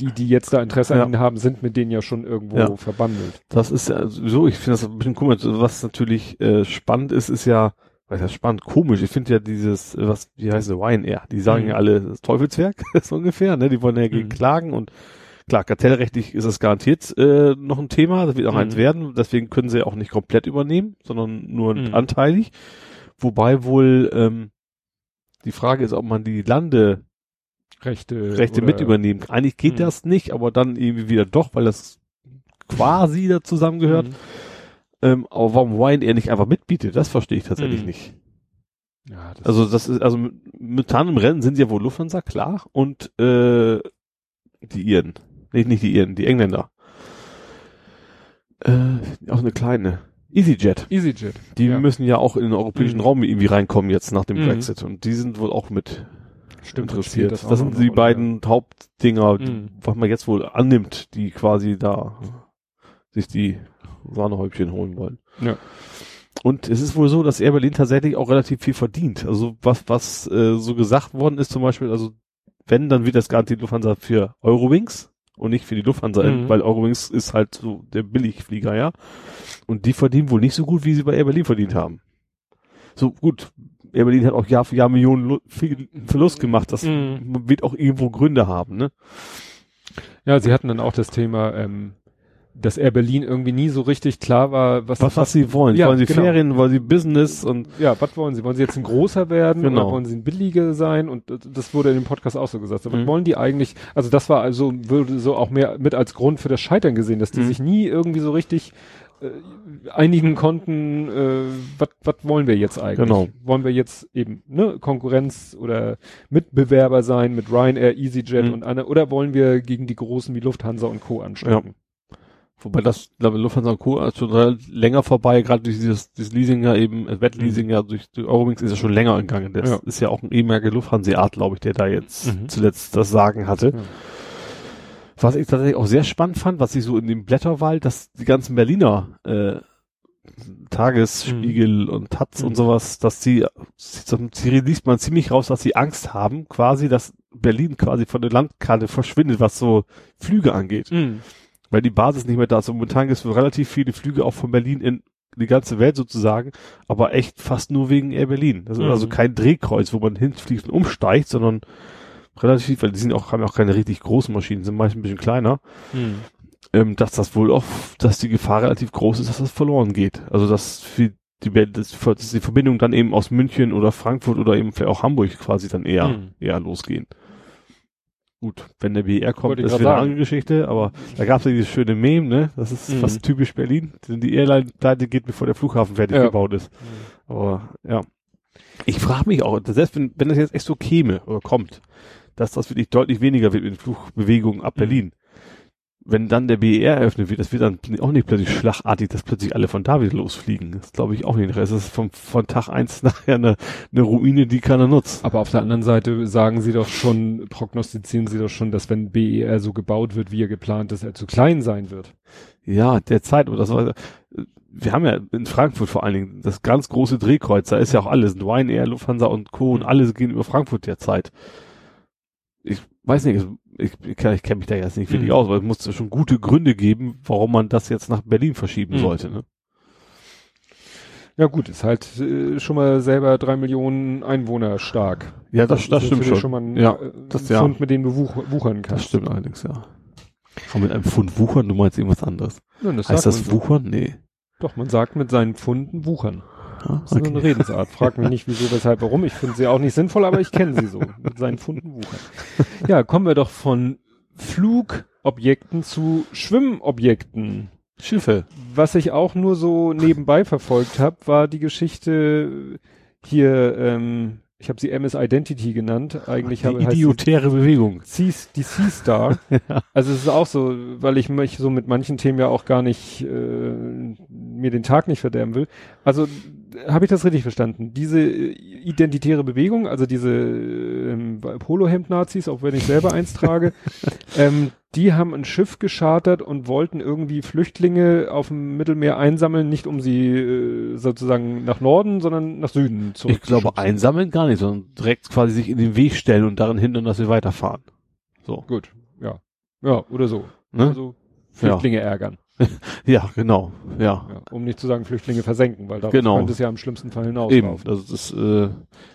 die, die jetzt da Interesse Ja. an ihnen haben, sind mit denen ja schon irgendwo Ja. verbandelt. Das ist ja sowieso, ich finde das ein bisschen komisch. Was natürlich äh, spannend ist, ist ja, was heißt spannend, komisch. Ich finde ja dieses, was, wie heißt es, Ryanair, die sagen Mhm. ja alle das Teufelswerk, so ungefähr, ne? Die wollen ja gegen Mhm. klagen und klar, kartellrechtlich ist das garantiert äh, noch ein Thema, das wird auch Mhm. eins werden, deswegen können sie auch nicht komplett übernehmen, sondern nur Mhm. anteilig. Wobei wohl ähm, die Frage ist, ob man die Lande Rechte. Rechte mit übernehmen. Eigentlich geht Mhm. das nicht, aber dann irgendwie wieder doch, weil das quasi da zusammengehört. Ähm, aber warum Ryanair nicht einfach mitbietet, das verstehe ich tatsächlich Mhm. nicht. Ja, das Also das ist, also momentan im Rennen sind ja wohl Lufthansa, klar, und äh, die Iren. Nee, nicht die Iren, die Engländer. Äh, auch eine kleine. EasyJet. EasyJet. Die ja. müssen ja auch in den europäischen Mhm. Raum irgendwie reinkommen jetzt nach dem Mhm. Brexit. Und die sind wohl auch mit Stimmt, interessiert. das Das, sind die beiden Hauptdinger, Mhm. was man jetzt wohl annimmt, die quasi da sich die Sahnehäubchen holen wollen. Ja. Und es ist wohl so, dass Air Berlin tatsächlich auch relativ viel verdient. Also was, was äh, so gesagt worden ist zum Beispiel, also wenn, dann wird das garantiert Lufthansa für Eurowings und nicht für die Lufthansa, Mhm. weil Eurowings ist halt so der Billigflieger, ja. Und die verdienen wohl nicht so gut, wie sie bei Air Berlin verdient haben. So gut, Air Berlin hat auch Jahr für Jahr Millionen Verlust gemacht. Das Mhm. wird auch irgendwo Gründe haben, ne? Ja, sie hatten dann auch das Thema, ähm, dass Air Berlin irgendwie nie so richtig klar war, was, was, was sie wollen. Ja, wollen sie genau. Ferien, wollen sie Business und ja, was wollen sie? Wollen sie jetzt ein großer werden Genau. oder wollen sie ein billiger sein? Und das wurde in dem Podcast auch so gesagt. So, Was Mhm. wollen die eigentlich? Also das war also, würde so auch mehr mit als Grund für das Scheitern gesehen, dass die Mhm. sich nie irgendwie so richtig äh, einigen konnten, äh, was wollen wir jetzt eigentlich? Genau. Wollen wir jetzt eben ne, Konkurrenz oder Mitbewerber sein mit Ryanair, EasyJet Mhm. und andere, oder wollen wir gegen die Großen wie Lufthansa und Co. ansteigen? Wobei das, glaube ich, Lufthansa und Co. schon länger vorbei, gerade durch dieses, dieses Leasing ja eben, äh, Wettleasing ja durch, durch Eurowings ist ja schon länger gegangen. Das Ja. ist ja auch ein ehemaliger Lufthansa-Art, glaube ich, der da jetzt Mhm. zuletzt das Sagen hatte. Ja. Was ich tatsächlich auch sehr spannend fand, was ich so in dem Blätterwald, dass die ganzen Berliner äh, Tagesspiegel und Taz Mhm. und sowas, dass sie, sie liest man ziemlich raus, dass sie Angst haben, quasi, dass Berlin quasi von der Landkarte verschwindet, was so Flüge angeht. Weil die Basis nicht mehr da ist. Und momentan gibt es relativ viele Flüge auch von Berlin in die ganze Welt sozusagen, aber echt fast nur wegen Air Berlin. Das ist Mhm. also kein Drehkreuz, wo man hinfliegt und umsteigt, sondern relativ, weil die sind auch, haben ja auch keine richtig großen Maschinen, sind meist ein bisschen kleiner, Mhm. ähm, dass das wohl auch, dass die Gefahr relativ groß ist, dass das verloren geht. Also dass für die, dass die Verbindung dann eben aus München oder Frankfurt oder eben vielleicht auch Hamburg quasi dann eher, Mhm. eher losgehen. Gut, wenn der BR kommt, ist wieder eine andere Geschichte, aber da gab es ja dieses schöne Meme, ne? Das ist Mhm. fast typisch Berlin. Denn die Airline-Pleite geht, bevor der Flughafen fertig Ja. gebaut ist. Aber ja. Ich frage mich auch, selbst wenn, wenn das jetzt echt so käme oder kommt, dass das wirklich deutlich weniger wird mit den Flugbewegungen ab Mhm. Berlin. Wenn dann der BER eröffnet wird, das wird dann auch nicht plötzlich schlagartig, dass plötzlich alle von da wieder losfliegen. Das glaube ich auch nicht. Es ist vom, von Tag eins nachher eine, eine Ruine, die keiner nutzt. Aber auf der anderen Seite sagen sie doch schon, prognostizieren sie doch schon, dass wenn BER so gebaut wird, wie er geplant ist, er zu klein sein wird. Ja, derzeit, aber das war, wir haben ja in Frankfurt vor allen Dingen das ganz große Drehkreuz, da ist ja auch alles, Ryanair, Lufthansa und Co. und alle gehen über Frankfurt derzeit. Ich weiß nicht, ich, ich, ich kenne mich da jetzt nicht wirklich Mhm. aus, aber es muss schon gute Gründe geben, warum man das jetzt nach Berlin verschieben Mhm. sollte. Ne? Ja gut, ist halt äh, schon mal selber drei Millionen Einwohner stark. Ja, das, das ist stimmt schon. schon mal ein, Ja, äh, das- ja. Pfund, mit dem du wuch wuchern kannst. Das stimmt allerdings, ja. Aber mit einem Pfund wuchern, du meinst irgendwas anderes. Ja, das heißt das so. wuchern? Nee. Doch, man sagt mit seinen Pfunden wuchern. Das ist so eine Redensart. Frag mich nicht, wieso, weshalb, warum. Ich finde sie auch nicht sinnvoll, aber ich kenne sie so. Mit seinen Pfunden wuchern. Ja, kommen wir doch von Flugobjekten zu Schwimmobjekten. Schiffe. Was ich auch nur so nebenbei verfolgt habe, war die Geschichte hier, ähm, ich habe sie MS Identity genannt. Eigentlich habe sie idiotäre Bewegung. Sea, die Sea Star. Also es ist auch so, weil ich mich so mit manchen Themen ja auch gar nicht äh, mir den Tag nicht verderben will. Also habe ich das richtig verstanden? Diese äh, identitäre Bewegung, also diese ähm, Polohemd-Nazis, auch wenn ich selber eins trage, ähm, die haben ein Schiff geschartert und wollten irgendwie Flüchtlinge auf dem Mittelmeer einsammeln, nicht um sie äh, sozusagen nach Norden, sondern nach Süden zurück. Ich glaube, einsammeln gar nicht, sondern direkt quasi sich in den Weg stellen und daran hindern, dass wir weiterfahren. So. Gut, ja. Ja, oder so. Ne? Also Flüchtlinge ärgern. Ja, genau. Ja. Ja, um nicht zu sagen Flüchtlinge versenken, weil da Genau. könnte es ja am schlimmsten Fall Eben. hinauslaufen. Also das ist, äh,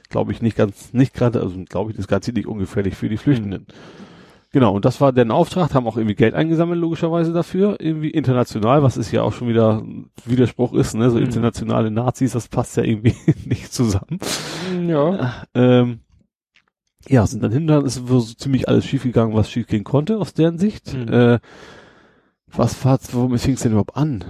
glaube ich, nicht ganz, nicht gerade, also glaube ich, das ist ganz nicht ungefährlich für die Flüchtenden. Genau, und das war deren Auftrag, haben auch irgendwie Geld eingesammelt, logischerweise dafür, irgendwie international, was ist ja auch schon wieder ein Widerspruch ist, ne, so Mhm. internationale Nazis, das passt ja irgendwie nicht zusammen. Ja. Ähm, ja, sind dann hinter, ist so ziemlich alles schiefgegangen, was schiefgehen konnte, aus deren Sicht. Mhm. Äh, was war, womit fing es denn überhaupt an?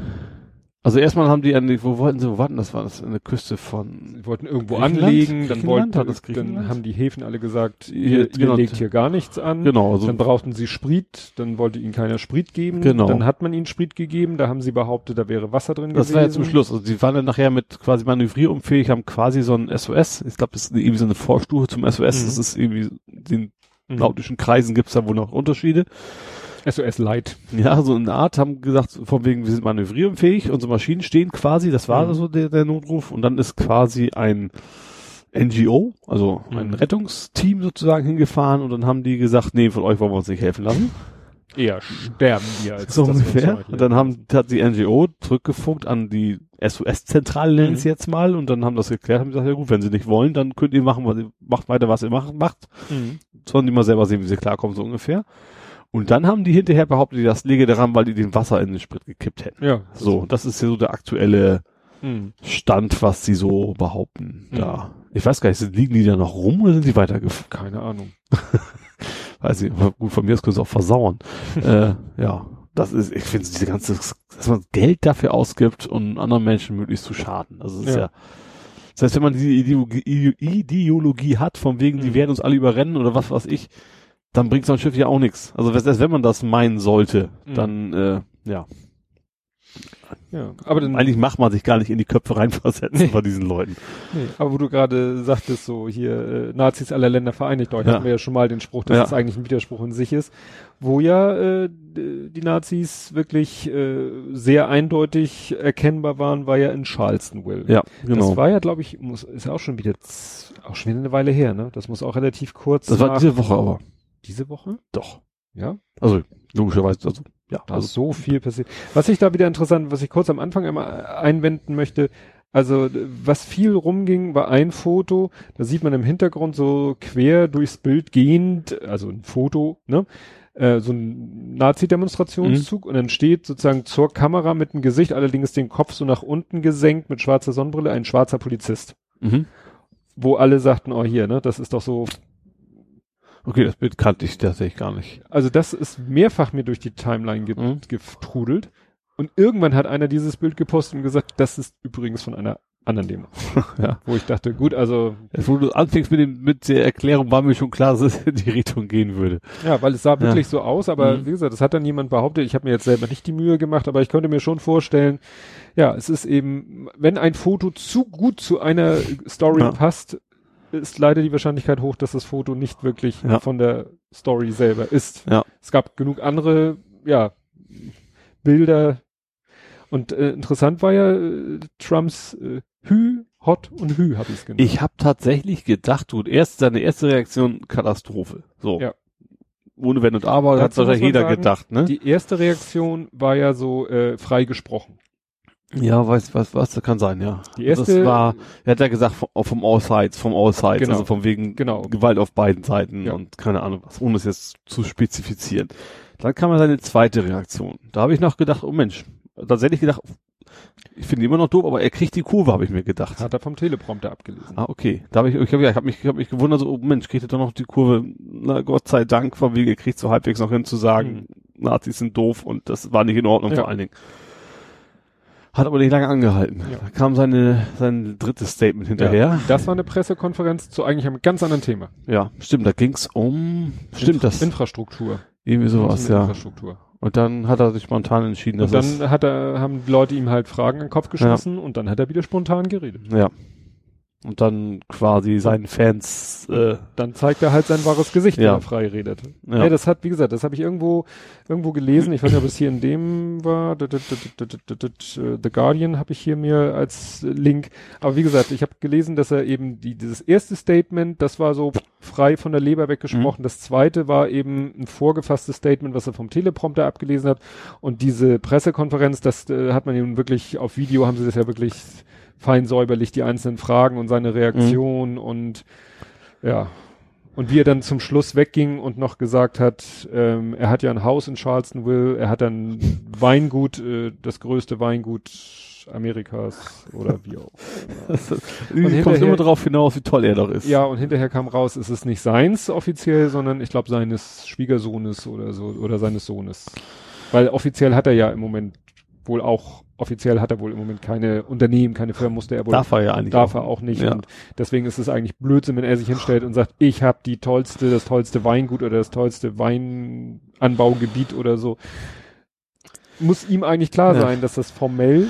Also erstmal haben die an die, wo wollten sie, wo warten, das war das an der Küste von, Sie wollten irgendwo anlegen, dann wollten, das dann haben die Häfen alle gesagt, ihr, ihr genau. legt hier gar nichts an. genau, also, Dann brauchten sie Sprit, dann wollte ihnen keiner Sprit geben. Genau. Dann hat man ihnen Sprit gegeben, da haben sie behauptet, da wäre Wasser drin das gewesen. war ja zum Schluss. Also die waren dann nachher mit quasi manövrierunfähig, haben quasi so ein SOS. Ich glaube, das ist irgendwie so eine Vorstufe zum SOS. Mhm. Das ist irgendwie, den Mhm. nautischen Kreisen gibt's da wohl noch Unterschiede. SOS Light. Ja, so eine Art haben gesagt, von wegen, wir sind manövrierunfähig, unsere Maschinen stehen quasi, das war Mhm. so der, der Notruf. Und dann ist quasi ein NGO, also ein Mhm. Rettungsteam sozusagen hingefahren und dann haben die gesagt, nee, von euch wollen wir uns nicht helfen lassen. Eher sterben wir als So ungefähr. Und dann haben, hat die NGO zurückgefunkt an die SOS-Zentrale, nennen Mhm. es jetzt mal, und dann haben das geklärt, haben gesagt, ja gut, wenn sie nicht wollen, dann könnt ihr machen, was ihr, macht weiter, was ihr macht, macht. Mhm. Sollen die mal selber sehen, wie sie klarkommen, so ungefähr. Und dann haben die hinterher behauptet, das liege daran, weil die den Wasser in den Sprit gekippt hätten. Ja. So, das ist ja so der aktuelle Hm. Stand, was sie so behaupten. Mhm. Da. Ich weiß gar nicht, sind- liegen die da noch rum oder sind die weitergefahren? Keine Ahnung. Weiß ich, gut, von mir aus können sie auch versauern. äh, ja, das ist, ich finde diese ganze, dass man Geld dafür ausgibt, um anderen Menschen möglichst zu schaden. Also es ist ja. Das heißt, wenn man diese Ideologie, Ide- Ideologie hat, von wegen, die Mhm. werden uns alle überrennen oder was weiß ich, dann bringt so ein Schiff ja auch nichts. Also selbst wenn man das meinen sollte, Mhm. dann, äh, ja. Ja. Aber dann, Eigentlich macht man sich gar nicht in die Köpfe reinversetzen Nee. bei diesen Leuten. nee, aber wo du gerade sagtest, so hier, äh, Nazis aller Länder vereinigt euch, Ja. hatten wir ja schon mal den Spruch, dass Ja. es eigentlich ein Widerspruch in sich ist, wo ja äh, die Nazis wirklich äh, sehr eindeutig erkennbar waren, war ja in Charlestonville. Ja, genau. Das war ja, glaube ich, muss, ist ja auch schon wieder, auch schon wieder eine Weile her, ne? Das muss auch relativ kurz das war diese Woche aber. Diese Woche? Doch. Ja. Also, logischerweise, also, ja. Da Also, ist so viel passiert. Was ich da wieder interessant, was ich kurz am Anfang einmal einwenden möchte, also was viel rumging, war ein Foto, da sieht man im Hintergrund so quer durchs Bild gehend, also ein Foto, ne? Äh, so ein Nazi-Demonstrationszug und dann steht sozusagen zur Kamera mit dem Gesicht, allerdings den Kopf so nach unten gesenkt mit schwarzer Sonnenbrille, ein schwarzer Polizist. mhm. Wo alle sagten, oh hier, ne, das ist doch so Okay, das Bild kannte ich tatsächlich gar nicht. Also das ist mehrfach mir durch die Timeline ge Mhm. getrudelt. Und irgendwann hat einer dieses Bild gepostet und gesagt, das ist übrigens von einer anderen Demo. Ja. Wo ich dachte, gut, also, Jetzt, wo du anfängst mit, dem, mit der Erklärung, war mir schon klar, dass es in die Richtung gehen würde. ja, weil es sah wirklich so aus, aber Mhm. wie gesagt, das hat dann jemand behauptet, ich habe mir jetzt selber nicht die Mühe gemacht, aber ich könnte mir schon vorstellen, ja, es ist eben, wenn ein Foto zu gut zu einer Story Ja. passt, ist leider die Wahrscheinlichkeit hoch, dass das Foto nicht wirklich Ja. von der Story selber ist. Ja. Es gab genug andere, ja, Bilder. Und äh, interessant war ja äh, Trumps äh, Hü, Hot und Hü, habe ich es genannt. Ich habe tatsächlich gedacht, du, erst seine erste Reaktion, Katastrophe. So. Ja. Ohne Wenn und Aber, hat Dazu muss wahrscheinlich jeder sagen, gedacht, ne? Die erste Reaktion war ja so äh, frei gesprochen. Ja, weiß, was, was, das kann sein, ja. Die erste, das war, er hat ja gesagt, vom, vom All Sides, vom All Sides, Genau. also von wegen Genau. Gewalt auf beiden Seiten Ja. und keine Ahnung was, ohne es jetzt zu spezifizieren. Dann kam ja seine zweite Reaktion. Da habe ich noch gedacht, oh Mensch, tatsächlich gedacht, ich finde ihn immer noch doof, aber er kriegt die Kurve, habe ich mir gedacht. hat er vom Teleprompter abgelesen. Ah, okay. Da habe ich, ich habe ja, ich hab mich, ich hab mich gewundert, so, oh Mensch, kriegt er doch noch die Kurve. Na, Gott sei Dank, von wegen, er kriegt so halbwegs noch hin zu sagen, Nazis sind doof und das war nicht in Ordnung Hm. Ja. vor allen Dingen. Hat aber nicht lange angehalten. Ja. Da kam seine, sein drittes Statement hinterher. Ja, das war eine Pressekonferenz zu eigentlich einem ganz anderen Thema. Ja, stimmt, da ging's um, stimmt das, Infrastruktur. irgendwie sowas, ja. Infrastruktur. Und dann hat er sich spontan entschieden, dass Und dann hat er, haben Leute ihm halt Fragen in den Kopf geschossen und dann hat er wieder spontan geredet. ja. Und dann quasi seinen Fans, äh, Dann zeigt er halt sein wahres Gesicht, wenn Ja. er frei redet. ja. Ja. das hat, wie gesagt, das habe ich irgendwo irgendwo gelesen. Ich weiß nicht, ob es hier in dem war. D- The Guardian habe ich hier mir als Link. Aber wie gesagt, ich habe gelesen, dass er eben die, dieses erste Statement, das war so frei von der Leber weggesprochen. Mhm. Das zweite war eben ein vorgefasstes Statement, was er vom Teleprompter abgelesen hat. Und diese Pressekonferenz, das äh, hat man nun wirklich auf Video, haben sie das ja wirklich fein säuberlich, die einzelnen Fragen und seine Reaktion und ja, und wie er dann zum Schluss wegging und noch gesagt hat, ähm, er hat ja ein Haus in Charlestonville, er hat dann Weingut, äh, das größte Weingut Amerikas oder wie auch. Irgendwie kommt hinterher- immer darauf hinaus, wie toll er doch ist. Ja, und hinterher kam raus, es ist nicht seins offiziell, sondern ich glaube seines Schwiegersohnes oder so oder seines Sohnes. Weil offiziell hat er ja im Moment wohl auch, offiziell hat er wohl im Moment keine Unternehmen, keine Firma, musste er wohl Darf er ja eigentlich darf er auch nicht. Ja. Und deswegen ist es eigentlich Blödsinn, wenn er sich hinstellt und sagt, ich habe die tollste, das tollste Weingut oder das tollste Weinanbaugebiet oder so. Muss ihm eigentlich klar Ja. sein, dass das formell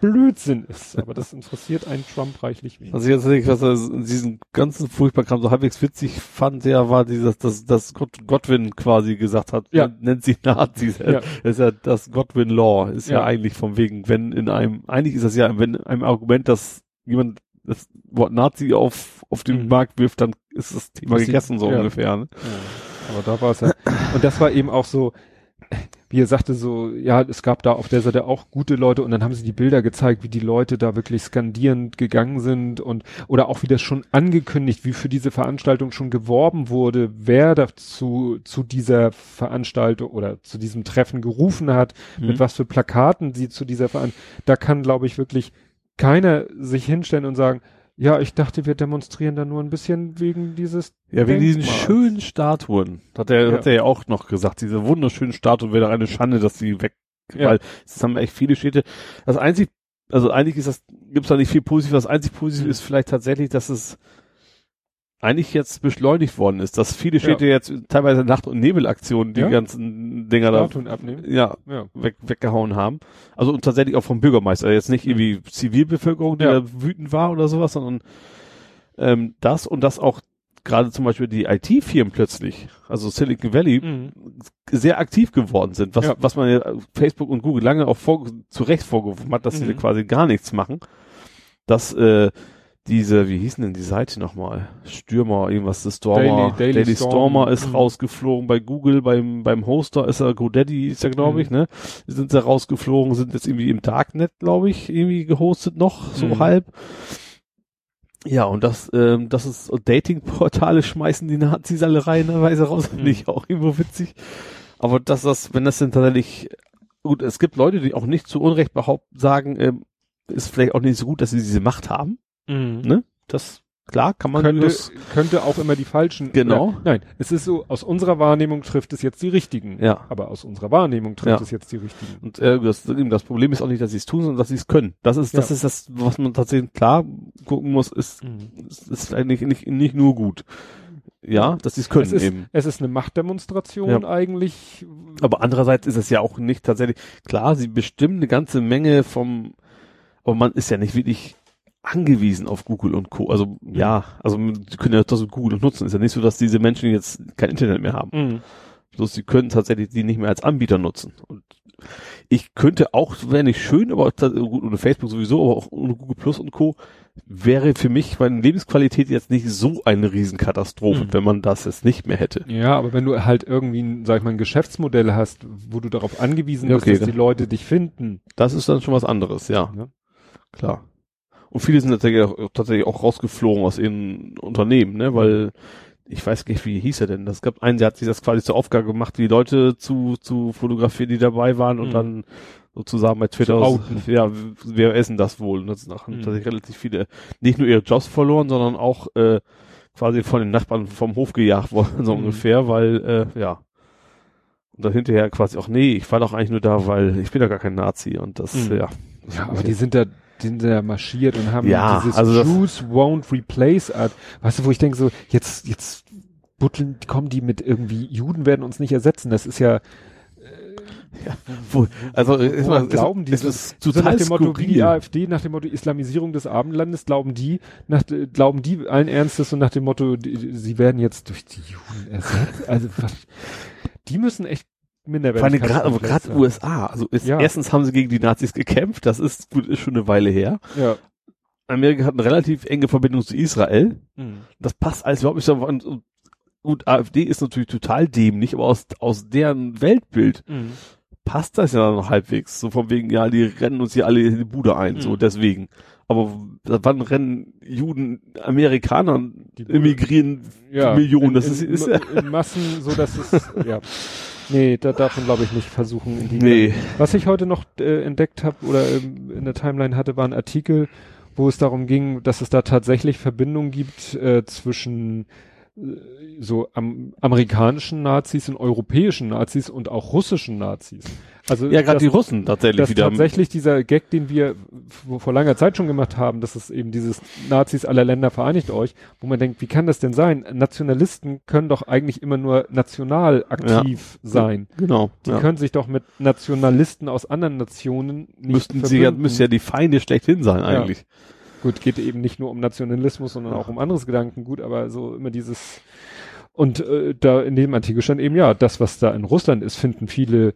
Blödsinn ist. Aber das interessiert einen Trump reichlich wenig. Also jetzt, was er in diesem ganzen Furchtbarkram so halbwegs witzig fand, der war dieses, dass, dass Godwin quasi gesagt hat, Ja. nennt sie Nazis. Ja. Das ist ja das Godwin Law, ist ja. Ja. eigentlich vom wegen, wenn in einem, eigentlich ist das ja, wenn einem Argument, dass jemand das Wort Nazi auf, auf den Mhm. Markt wirft, dann ist das Thema gegessen, so ja. ungefähr. Ne? Ja, aber da war es ja. Und das war eben auch so, wie er sagte so, ja, es gab da auf der Seite auch gute Leute und dann haben sie die Bilder gezeigt, wie die Leute da wirklich skandierend gegangen sind und oder auch wie das schon angekündigt, wie für diese Veranstaltung schon geworben wurde, wer dazu zu dieser Veranstaltung oder zu diesem Treffen gerufen hat, mhm. mit was für Plakaten sie zu dieser Veranstaltung, da kann glaube ich wirklich keiner sich hinstellen und sagen, ja, ich dachte, wir demonstrieren da nur ein bisschen wegen dieses. Ja, wegen diesen schönen Statuen. Hat er, ja. hat er ja auch noch gesagt. Diese wunderschönen Statuen wäre eine Schande, dass sie weg, ja. weil es haben echt viele Städte. Das einzig, also eigentlich ist das, gibt's da nicht viel positiv. Das einzig positiv mhm. ist vielleicht tatsächlich, dass es eigentlich jetzt beschleunigt worden ist, dass viele Städte ja. jetzt teilweise Nacht- und Nebelaktionen die ja? ganzen Dinger da ja, ja. Weg, weggehauen haben. Also und tatsächlich auch vom Bürgermeister, jetzt nicht irgendwie Zivilbevölkerung, die da wütend war oder sowas, sondern ähm, das und das auch gerade zum Beispiel die IT-Firmen plötzlich, also Silicon Valley, mhm. sehr aktiv geworden sind, was, was man ja Facebook und Google lange auch vor, zu Recht vorgeworfen hat, dass mhm. sie quasi gar nichts machen. Dass äh, diese, wie hießen denn die Seite nochmal? Stürmer, irgendwas, das Stormer, Daily, Daily, Daily Storm. Stormer ist mhm. rausgeflogen bei Google, beim, beim Hoster ist er, GoDaddy ist ja, glaube mhm. ich, ne? Sind sie rausgeflogen, sind jetzt irgendwie im Darknet, glaube ich, irgendwie gehostet noch, so mhm. halb. Ja, und das, ähm, das ist, Dating-Portale schmeißen die Nazis alle reihenweise raus, finde mhm. ich auch irgendwo witzig. Aber dass das, wenn das denn tatsächlich, gut, es gibt Leute, die auch nicht zu Unrecht behaupten, sagen, ähm, ist vielleicht auch nicht so gut, dass sie diese Macht haben. Mhm. Ne? Das klar kann man könnte, das, könnte auch immer die falschen. Genau. Oder, nein, es ist so, aus unserer Wahrnehmung trifft es jetzt die richtigen. Ja. Aber aus unserer Wahrnehmung trifft ja. es jetzt die richtigen. Und äh, das, das Problem ist auch nicht, dass sie es tun, sondern dass sie es können. Das ist, das ja. ist das, was man tatsächlich klar gucken muss, ist, mhm. ist, ist eigentlich nicht, nicht nur gut. Ja, dass sie es können es ist, eben. Es ist eine Machtdemonstration ja. eigentlich. Aber andererseits ist es ja auch nicht tatsächlich, klar, sie bestimmen eine ganze Menge vom, aber man ist ja nicht wirklich angewiesen auf Google und Co. Also ja, also sie können ja trotzdem Google nutzen. Ist ja nicht so, dass diese Menschen jetzt kein Internet mehr haben. Mhm. Bloß sie können tatsächlich die nicht mehr als Anbieter nutzen. Und ich könnte auch, wäre nicht schön, aber gut, ohne Facebook sowieso, aber auch ohne Google Plus und Co. wäre für mich meine Lebensqualität jetzt nicht so eine Riesenkatastrophe, mhm. wenn man das jetzt nicht mehr hätte. Ja, aber wenn du halt irgendwie, sag ich mal, ein Geschäftsmodell hast, wo du darauf angewiesen bist, okay, dass die Leute dich finden. Das ist dann schon was anderes, ja. ja. Klar. Und viele sind tatsächlich auch, tatsächlich auch rausgeflogen aus ihren Unternehmen, ne, weil ich weiß nicht, wie hieß er denn? Das gab einen, der hat sich das quasi zur Aufgabe gemacht, die Leute zu, zu fotografieren, die dabei waren und mhm. dann sozusagen bei Twitter aus, ja, wer essen das wohl? Und das haben mhm. tatsächlich relativ viele nicht nur ihre Jobs verloren, sondern auch äh, quasi von den Nachbarn vom Hof gejagt worden, so mhm. ungefähr, weil, äh, ja. Und dann hinterher quasi auch, nee, ich war doch eigentlich nur da, weil ich bin ja gar kein Nazi und das, mhm. ja. Ja, aber die sind da sind da marschiert und haben ja, dieses also Jews won't replace Art. Weißt du, wo ich denke so, jetzt, jetzt butteln, kommen die mit irgendwie, Juden werden uns nicht ersetzen. Das ist ja, ja, wo, also ist man, glauben die, ist total nach dem Motto, wie die AfD, nach dem Motto Islamisierung des Abendlandes, glauben die, nach, glauben die allen Ernstes und nach dem Motto, die, sie werden jetzt durch die Juden ersetzt. Also was, die müssen echt Allem gerade gerade USA. Also ist, ja. erstens haben sie gegen die Nazis gekämpft, das ist gut, ist schon eine Weile her. Ja. Amerika hat eine relativ enge Verbindung zu Israel. Mhm. Das passt alles überhaupt nicht. So, gut, AfD ist natürlich total dämlich, aber aus, aus deren Weltbild mhm. passt das ja noch halbwegs. So von wegen, ja, die rennen uns hier alle in die Bude ein, mhm. so deswegen. Aber wann rennen Juden, Amerikaner, die emigrieren ja, Millionen? In, das ist, ist ja. in Massen, so dass es, ja. Nee, da darf man glaube ich nicht versuchen. In die nee. Was ich heute noch äh, entdeckt habe oder ähm, in der Timeline hatte, war ein Artikel, wo es darum ging, dass es da tatsächlich Verbindungen gibt äh, zwischen äh, so am, amerikanischen Nazis und europäischen Nazis und auch russischen Nazis. Also ja, gerade die Russen tatsächlich dass wieder. Tatsächlich dieser Gag, den wir vor langer Zeit schon gemacht haben, dass es eben dieses Nazis aller Länder vereinigt euch, wo man denkt, wie kann das denn sein? Nationalisten können doch eigentlich immer nur national aktiv ja, sein. Genau. Die ja. können sich doch mit Nationalisten aus anderen Nationen nicht Müssten sie ja, müssen ja die Feinde schlechthin sein eigentlich. Ja. Gut, geht eben nicht nur um Nationalismus, sondern auch um anderes Gedankengut, aber so immer dieses und äh, da in dem Artikel stand eben ja, das was da in Russland ist, finden viele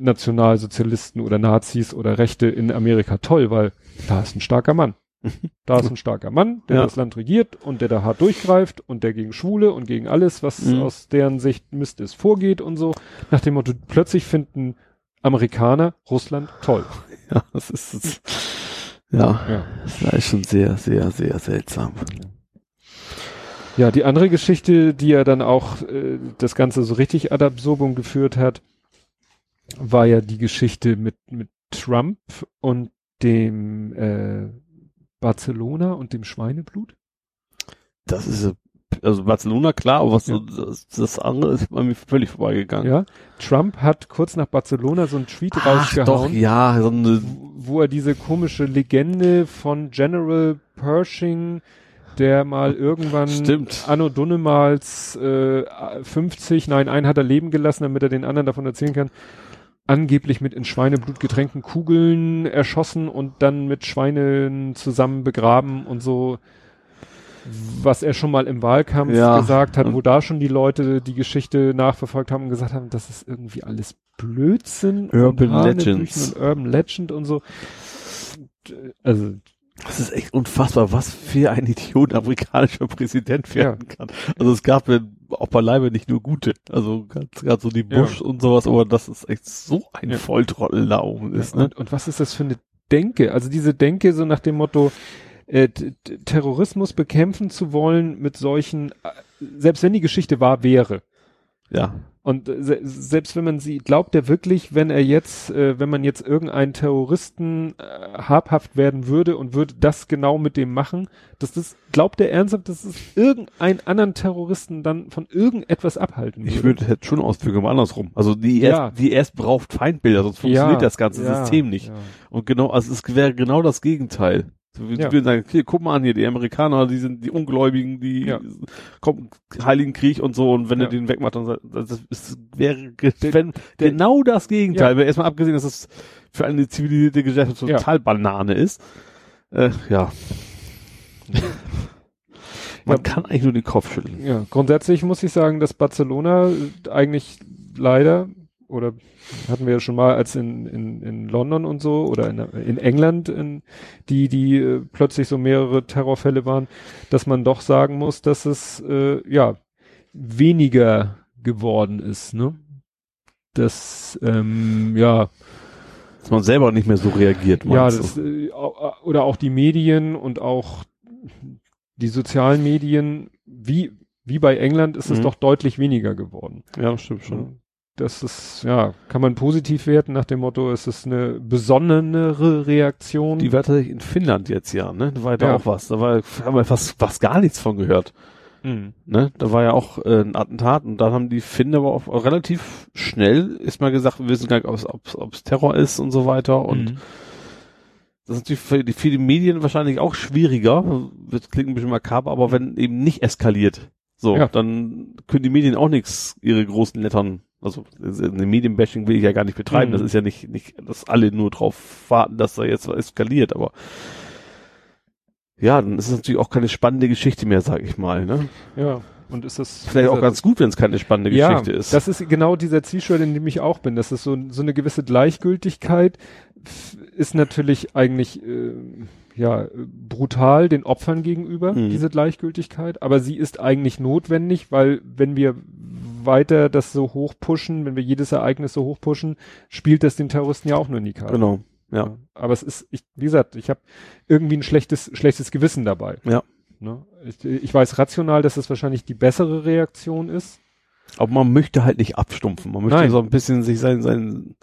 Nationalsozialisten oder Nazis oder Rechte in Amerika toll, weil da ist ein starker Mann. Da ist ein starker Mann, der Ja. das Land regiert und der da hart durchgreift und der gegen Schwule und gegen alles, was Mhm. aus deren Sicht Mist ist, vorgeht und so. Nach dem Motto, plötzlich finden Amerikaner Russland toll. Ja, das ist, das, ja, Ja. das ist schon sehr, sehr, sehr seltsam. Ja, die andere Geschichte, die ja dann auch äh, das Ganze so richtig ad absurdum geführt hat, war ja die Geschichte mit, mit Trump und dem äh, Barcelona und dem Schweineblut. Das ist, also Barcelona, klar, aber was Ja. das, das andere ist bei mir völlig vorbeigegangen. Ja, Trump hat kurz nach Barcelona so einen Tweet Ach doch, rausgehauen, ja, so eine, wo er diese komische Legende von General Pershing, der mal irgendwann Stimmt. Anno Dunnemals äh, 50, nein, einen hat er leben gelassen, damit er den anderen davon erzählen kann, angeblich mit in Schweineblut getränkten Kugeln erschossen und dann mit Schweinen zusammen begraben und so, was er schon mal im Wahlkampf Ja. gesagt hat, wo da schon die Leute die Geschichte nachverfolgt haben und gesagt haben, das ist irgendwie alles Blödsinn Urban und Legends. und Urban Legend und so. Also das ist echt unfassbar, was für ein Idiot amerikanischer Präsident werden kann. Also es gab ja auch beileibe nicht nur gute, also gerade so die Ja. Bush und sowas, aber das ist echt so ein Ja. Volltrottel da oben ist, ne? Und, und was ist das für eine Denke? Also diese Denke so nach dem Motto, äh, Terrorismus bekämpfen zu wollen mit solchen, äh, selbst wenn die Geschichte wahr wäre. Ja. Und äh, se selbst wenn man sie, glaubt er wirklich, wenn er jetzt, äh, wenn man jetzt irgendeinen Terroristen äh, habhaft werden würde und würde das genau mit dem machen, dass das, glaubt er ernsthaft, dass es irgendeinen anderen Terroristen dann von irgendetwas abhalten würde? Ich würde jetzt schon aber andersrum. Also die erst, Ja. die erst braucht Feindbilder, sonst funktioniert das ganze ja, System nicht. Ja. Und genau, also es wäre genau das Gegenteil. So, Wir Ja. würden sagen, hier, guck mal an hier, die Amerikaner, die sind die Ungläubigen, die Ja. kommen Heiligen Krieg und so und wenn Ja. er den wegmacht, dann das ist, wäre wenn, genau das Gegenteil. Ja. Erstmal abgesehen, dass es für eine zivilisierte Gesellschaft total Banane ist. Äh, ja. Man kann eigentlich nur den Kopf schütteln. Ja, grundsätzlich muss ich sagen, dass Barcelona äh, eigentlich leider oder hatten wir ja schon mal als in, in, in London und so oder in, in England, in, die, die äh, plötzlich so mehrere Terrorfälle waren, dass man doch sagen muss, dass es äh, ja weniger geworden ist, ne? Das ähm, ja Dass man selber nicht mehr so reagiert, ja, das, äh, au- oder auch die Medien und auch die sozialen Medien, wie, wie bei England ist es Mhm. doch deutlich weniger geworden. Ja, stimmt schon. Das ist, ja, kann man positiv werten nach dem Motto, es ist eine besonnenere Reaktion. Die war tatsächlich in Finnland jetzt ja, ne? Da war ja da Ja. auch was. Da war, haben wir fast, fast gar nichts von gehört. Mhm. Ne? Da war ja auch äh, ein Attentat und dann haben die Finnen aber auch, auch relativ schnell ist mal gesagt, wir wissen gar nicht, ob es Terror ist und so weiter. Und Mhm. das ist natürlich für die, für die Medien wahrscheinlich auch schwieriger. Das klingt ein bisschen makaber, aber wenn eben nicht eskaliert, so, Ja. dann können die Medien auch nichts, ihre großen Lettern, also eine Medienbashing will ich ja gar nicht betreiben. Mhm. Das ist ja nicht, nicht, dass alle nur drauf warten, dass da jetzt was eskaliert, aber ja, dann ist es natürlich auch keine spannende Geschichte mehr, sag ich mal. Ne? Ja, und ist das Vielleicht auch ganz gut, wenn es keine spannende ja, Geschichte ist. das ist genau dieser Zielschuld, in dem ich auch bin. Das ist so, so eine gewisse Gleichgültigkeit ist natürlich eigentlich äh, ja brutal den Opfern gegenüber, Mhm. diese Gleichgültigkeit, aber sie ist eigentlich notwendig, weil wenn wir weiter das so hoch pushen, wenn wir jedes Ereignis so hoch pushen, spielt das den Terroristen ja auch nur in die Karte. genau. Ja. Aber es ist, ich, wie gesagt, ich habe irgendwie ein schlechtes, schlechtes Gewissen dabei. Ja. Ne? Ich, ich weiß rational, dass es wahrscheinlich die bessere Reaktion ist. Aber man möchte halt nicht abstumpfen. Man möchte Nein. so ein bisschen sich sein, sein,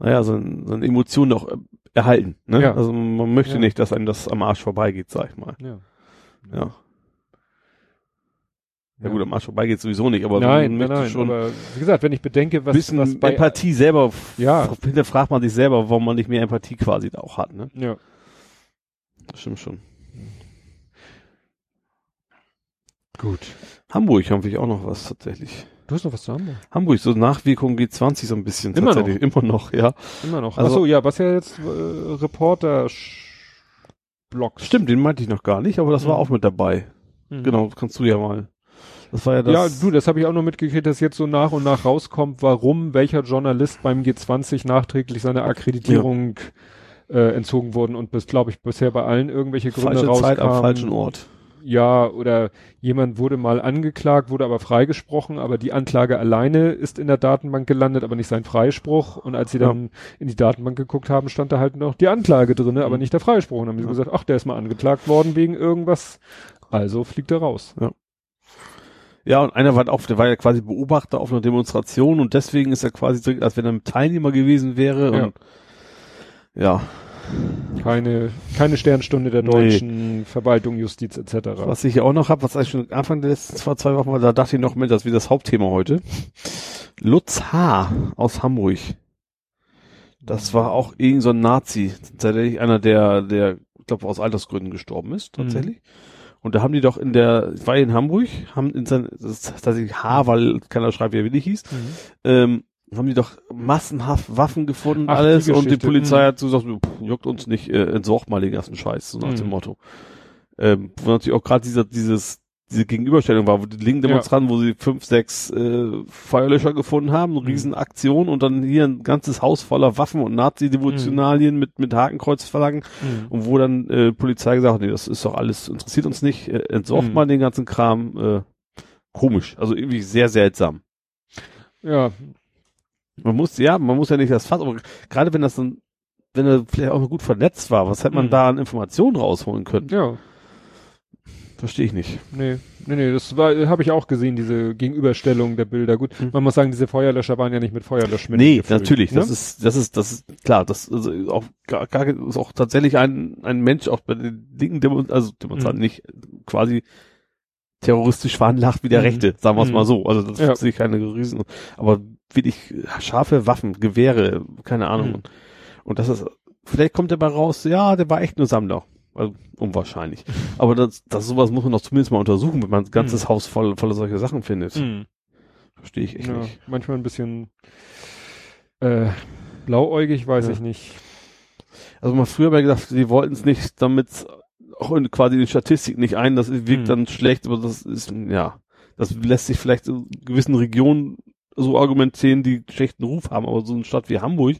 naja, seine, seine Emotionen noch äh, erhalten. Ne? Ja. Also man möchte Ja. nicht, dass einem das am Arsch vorbeigeht, sag ich mal. Ja. Ja. Ja, gut, am Arsch vorbeigeht sowieso nicht, aber nein, man nein, nein, schon aber wie gesagt, wenn ich bedenke, was, bisschen was bei Empathie selber, Ja. hinterfragt man sich selber, warum man nicht mehr Empathie quasi da auch hat. Ne? Ja. Das stimmt schon. Gut. Hamburg haben wir auch noch was tatsächlich. Du hast noch was zu haben? Hamburg, so Nachwirkung G20 so ein bisschen Immer tatsächlich. Immer noch, ja. Immer noch. Also- Achso, ja, was ja jetzt äh, Reporter Blogs. Stimmt, den meinte ich noch gar nicht, aber das war Mhm. auch mit dabei. Mhm. Genau, kannst du ja mal. Das war ja das. ja, du, das habe ich auch noch mitgekriegt, dass jetzt so nach und nach rauskommt, warum welcher Journalist beim G20 nachträglich seine Akkreditierung äh, entzogen wurden und bis, glaube ich, bisher bei allen irgendwelche Gründe Falsche rauskamen. Zeit am falschen Ort. Ja, oder jemand wurde mal angeklagt, wurde aber freigesprochen, aber die Anklage alleine ist in der Datenbank gelandet, aber nicht sein Freispruch. Und als sie Ja. dann in die Datenbank geguckt haben, stand da halt noch die Anklage drinne, aber Mhm. nicht der Freispruch. Und dann haben sie Ja. gesagt, ach, der ist mal angeklagt worden wegen irgendwas. Also fliegt er raus. Ja, und einer war auch, der war ja quasi Beobachter auf einer Demonstration und deswegen ist er quasi so, als wenn er ein Teilnehmer gewesen wäre Ja. und ja, Keine, keine Sternstunde der Nee. deutschen Verwaltung, Justiz etc. was ich hier auch noch habe, was eigentlich schon Anfang der letzten zwei, zwei Wochen war, da dachte ich noch, Mensch, das ist wie das Hauptthema heute. Lutz H. aus Hamburg. Das war auch irgend so ein Nazi, tatsächlich einer, der, der, ich glaube, aus Altersgründen gestorben ist, tatsächlich. Und da haben die doch in der, ich war in Hamburg, haben in sein, das ist tatsächlich H, weil keiner schreibt, wie er willig hieß, Mhm. ähm, haben die doch massenhaft Waffen gefunden, Ach, die alles, und die Polizei mhm. hat so gesagt, pff, juckt uns nicht, äh, entsorgt mal den ganzen Scheiß, so nach Mhm. dem Motto. Ähm, wo natürlich auch gerade dieser, dieses, diese Gegenüberstellung war, wo die linken Demonstranten, wo sie fünf, sechs äh, Feuerlöscher gefunden haben, eine Mhm. Riesenaktion und dann hier ein ganzes Haus voller Waffen und Nazi-Devotionalien mit, mit Hakenkreuzflaggen Mhm. und wo dann äh, Polizei gesagt hat, nee, das ist doch alles, interessiert uns nicht, äh, entsorgt Mhm. mal den ganzen Kram, äh, komisch, also irgendwie sehr seltsam. Ja, Man muss, ja, man muss ja nicht das Fass, aber gerade wenn das dann, wenn er vielleicht auch gut vernetzt war, was hätte man Mhm. da an Informationen rausholen können? ja. Verstehe ich nicht. Nee, nee, nee, das war, habe ich auch gesehen, diese Gegenüberstellung der Bilder. Gut, Mhm. man muss sagen, diese Feuerlöscher waren ja nicht mit Feuerlöschmitteln Nee, gefüllt, natürlich, ne? das ist, das ist, das ist klar, das also auch, gar, gar, ist auch tatsächlich ein, ein Mensch, auch bei den linken Demonstranten, also Demonstranten Mhm. nicht quasi terroristisch veranlagt wie der Mhm. Rechte, sagen wir es Mhm. mal so. Also das Ja. ist keine Riesen, aber wirklich scharfe Waffen, Gewehre, keine Ahnung. Mhm. Und das ist, vielleicht kommt dabei raus, ja, der war echt nur Sammler. Also unwahrscheinlich. Aber das, das sowas muss man doch zumindest mal untersuchen, wenn man ein ganzes Mhm. Haus voll, voller solcher Sachen findet. Mhm. Verstehe ich echt Ja, nicht. manchmal ein bisschen äh, blauäugig, weiß Ja. ich nicht. Also mal früher ich gedacht, sie wollten es nicht, damit auch in, quasi in die Statistik nicht ein, das wirkt Hm. dann schlecht, aber das ist, ja, das lässt sich vielleicht in gewissen Regionen so argumentieren, die schlechten Ruf haben, aber so eine Stadt wie Hamburg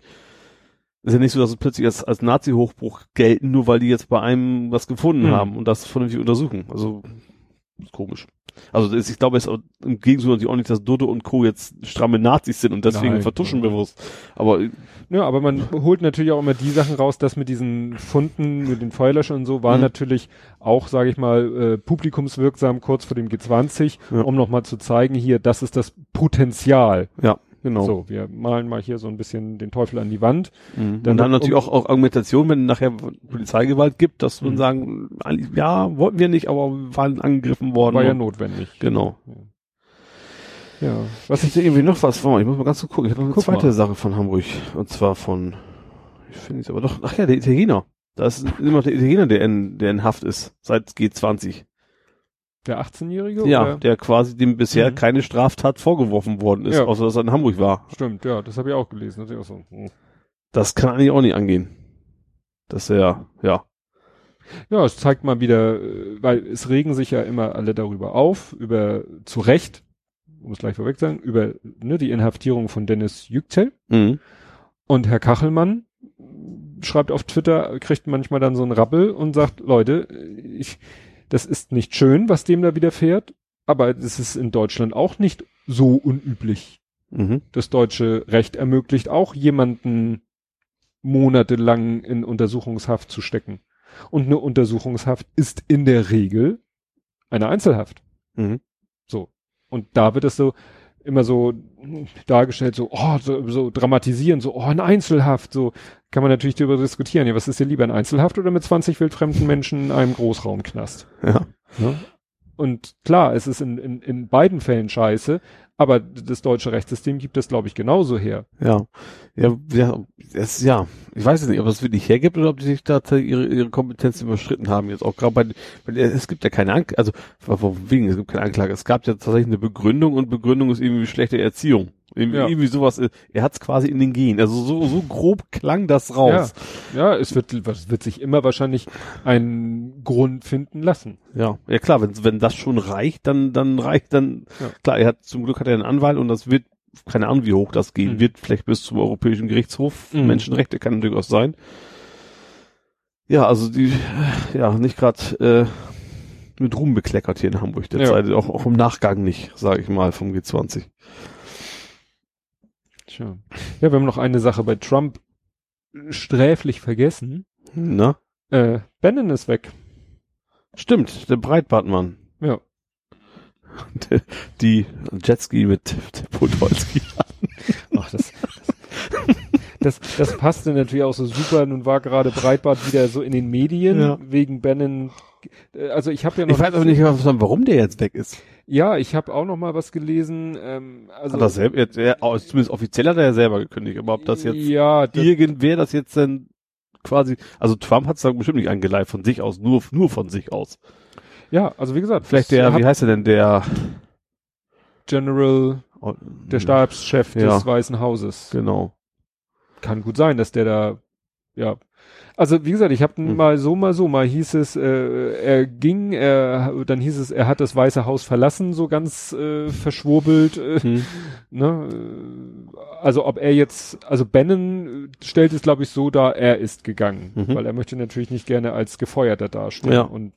ist ja nicht so, dass es plötzlich als, als Nazi-Hochbruch gelten, nur weil die jetzt bei einem was gefunden Hm. haben und das vernünftig untersuchen. Also, ist komisch. Also das, ich glaube, es ist auch im Gegensatz natürlich auch nicht, dass Dodo und Co. jetzt stramme Nazis sind und deswegen Nein. vertuschen bewusst. Aber Ja, aber man holt natürlich auch immer die Sachen raus, dass mit diesen Funden, mit den Feuerlöschern und so, war Mhm. natürlich auch, sage ich mal, äh, publikumswirksam kurz vor dem G20, Ja. um nochmal zu zeigen, hier, das ist das Potenzial. ja, genau. So, wir malen mal hier so ein bisschen den Teufel an die Wand. Mhm. Dann und dann natürlich um- auch, auch Argumentation, wenn nachher Polizeigewalt gibt, dass man Mhm. sagen, ja, wollten wir nicht, aber wir waren angegriffen worden. War ja notwendig. Genau. Ja. Was ich da irgendwie noch was war, ich muss mal ganz kurz gucken, ich habe noch eine Guck zweite mal. Sache von Hamburg. Und zwar von, ich finde es aber doch, ach ja, der Italiener. Da ist immer noch der Italiener, der in, der in Haft ist, seit G20. Der 18-Jährige? Ja, oder? der quasi dem bisher Mhm. keine Straftat vorgeworfen worden ist, Ja. außer dass er in Hamburg war. Stimmt, ja, das habe ich auch gelesen. Das ist auch so. hm. Das kann eigentlich auch nicht angehen. Dass er, ja. Ja, es zeigt mal wieder, äh, weil es regen sich ja immer alle darüber auf, über zu Recht, um es gleich vorweg zu sagen, über ne, die Inhaftierung von Dennis Yüksel. Mhm. Und Herr Kachelmann schreibt auf Twitter, kriegt manchmal dann so einen Rappel und sagt, Leute, ich, das ist nicht schön, was dem da widerfährt, aber das ist in Deutschland auch nicht so unüblich. Mhm. Das deutsche Recht ermöglicht auch jemanden monatelang in Untersuchungshaft zu stecken. Und eine Untersuchungshaft ist in der Regel eine Einzelhaft. Mhm. So. Und da wird es so immer so dargestellt, so, oh, so, so dramatisieren, so, oh, eine Einzelhaft, so kann man natürlich darüber diskutieren. Ja, was ist dir lieber, ein Einzelhaft oder mit 20 wildfremden Menschen in einem Großraumknast? Ja. Ne? Und klar, es ist in, in, in beiden Fällen scheiße, aber das deutsche Rechtssystem gibt es, glaube ich, genauso her. Ja, ja, ja, es, ja, ich weiß es nicht, ob das wirklich hergibt oder ob die sich da ihre, ihre Kompetenz überschritten haben. Jetzt auch gerade bei, weil es gibt ja keine Anklage, also wegen, es gibt keine Anklage. Es gab ja tatsächlich eine Begründung und Begründung ist irgendwie schlechte Erziehung. Irgendwie, Ja. irgendwie sowas, äh, er hat es quasi in den Genen. Also so, so grob klang das raus. Ja, es wird, es wird sich immer wahrscheinlich einen Grund finden lassen. Ja, ja, klar, wenn, wenn das schon reicht, dann, dann reicht dann, Ja. klar, er hat, zum Glück hat er einen Anwalt und das wird, keine Ahnung, wie hoch das gehen Mhm. wird, vielleicht bis zum Europäischen Gerichtshof. Mhm. Menschenrechte kann durchaus sein. Ja, also die, ja, nicht gerade äh, mit Ruhm bekleckert hier in Hamburg derzeit, ja. auch, auch im Nachgang nicht, sage ich mal, vom G20. Tja. Ja, wir haben noch eine Sache bei Trump sträflich vergessen. Na? Äh, Bannon ist weg. Stimmt, der Breitbartmann. Ja. Die Jetski mit Podolski. Ach, das, das, das passte natürlich auch so super. Nun war gerade Breitbart wieder so in den Medien ja. wegen Bannon. Äh, also ich habe ja noch. Ich weiß aber nicht, warum der jetzt weg ist. Ja, ich habe auch noch mal was gelesen. Ähm, also hat er selber, jetzt, er, zumindest offiziell hat er ja selber gekündigt. Aber ob das jetzt ja, das, irgendwer das jetzt denn quasi, also Trump hat es dann bestimmt nicht angeleitet von sich aus, nur nur von sich aus. Ja, also wie gesagt, vielleicht der, wie heißt er denn, der General, oh, der Stabschef ja, des Weißen Hauses. Genau. Kann gut sein, dass der da, ja. Also wie gesagt, ich habe hm. mal so, mal so, mal hieß es, äh, er ging, er, dann hieß es, er hat das Weiße Haus verlassen, so ganz äh, verschwurbelt. Äh, hm. ne? Also ob er jetzt, also Bannon stellt es, glaube ich, so dar, er ist gegangen, mhm. weil er möchte natürlich nicht gerne als Gefeuerter dastehen. Ja. Und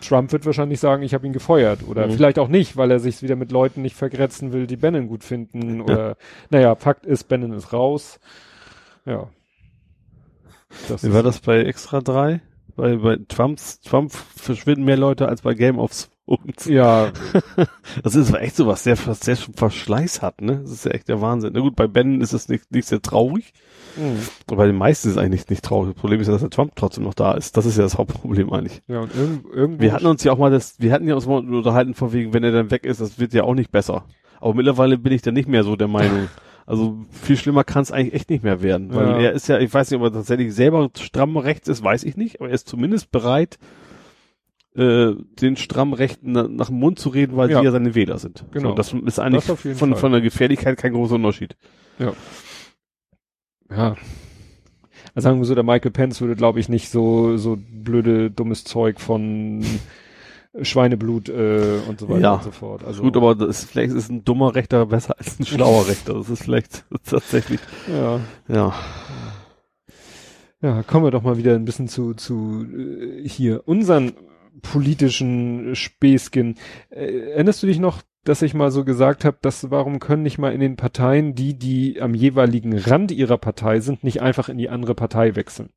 Trump wird wahrscheinlich sagen, ich habe ihn gefeuert. Oder mhm. vielleicht auch nicht, weil er sich wieder mit Leuten nicht vergrätzen will, die Bannon gut finden. Oder ja. naja, Fakt ist, Bannon ist raus. Ja. Das Wie war das bei Extra 3? Bei, bei Trumps, Trump verschwinden mehr Leute als bei Game of Thrones. Ja. das ist echt so was, der, der schon Verschleiß hat, ne? Das ist ja echt der Wahnsinn. Na gut, bei Bannon ist es nicht, nicht sehr traurig. Mhm. Und bei den meisten ist es eigentlich nicht traurig. Das Problem ist ja, dass der Trump trotzdem noch da ist. Das ist ja das Hauptproblem eigentlich. Ja, und irg irgendwo. Wir hatten uns ja auch mal das, wir hatten ja uns mal unterhalten von wegen, wenn er dann weg ist, das wird ja auch nicht besser. Aber mittlerweile bin ich dann nicht mehr so der Meinung. Also viel schlimmer kann es eigentlich echt nicht mehr werden, weil ja. er ist ja, ich weiß nicht, ob er tatsächlich selber stramm rechts ist, weiß ich nicht, aber er ist zumindest bereit, äh, den stramm Rechten nach dem Mund zu reden, weil ja. die ja seine Wähler sind. Genau. So, das ist eigentlich das von, von der Gefährlichkeit kein großer Unterschied. Ja. Ja. Also sagen wir so, der Michael Pence würde, glaube ich, nicht so, so blöde, dummes Zeug von Schweineblut äh, und so weiter ja, und so fort. Also gut, aber das ist, vielleicht ist ein dummer Rechter besser als ein schlauer Rechter. Das ist vielleicht tatsächlich. Ja. Ja. Ja, kommen wir doch mal wieder ein bisschen zu, zu äh, hier unseren politischen Späßchen. Äh, erinnerst du dich noch, dass ich mal so gesagt habe, dass warum können nicht mal in den Parteien die, die am jeweiligen Rand ihrer Partei sind, nicht einfach in die andere Partei wechseln?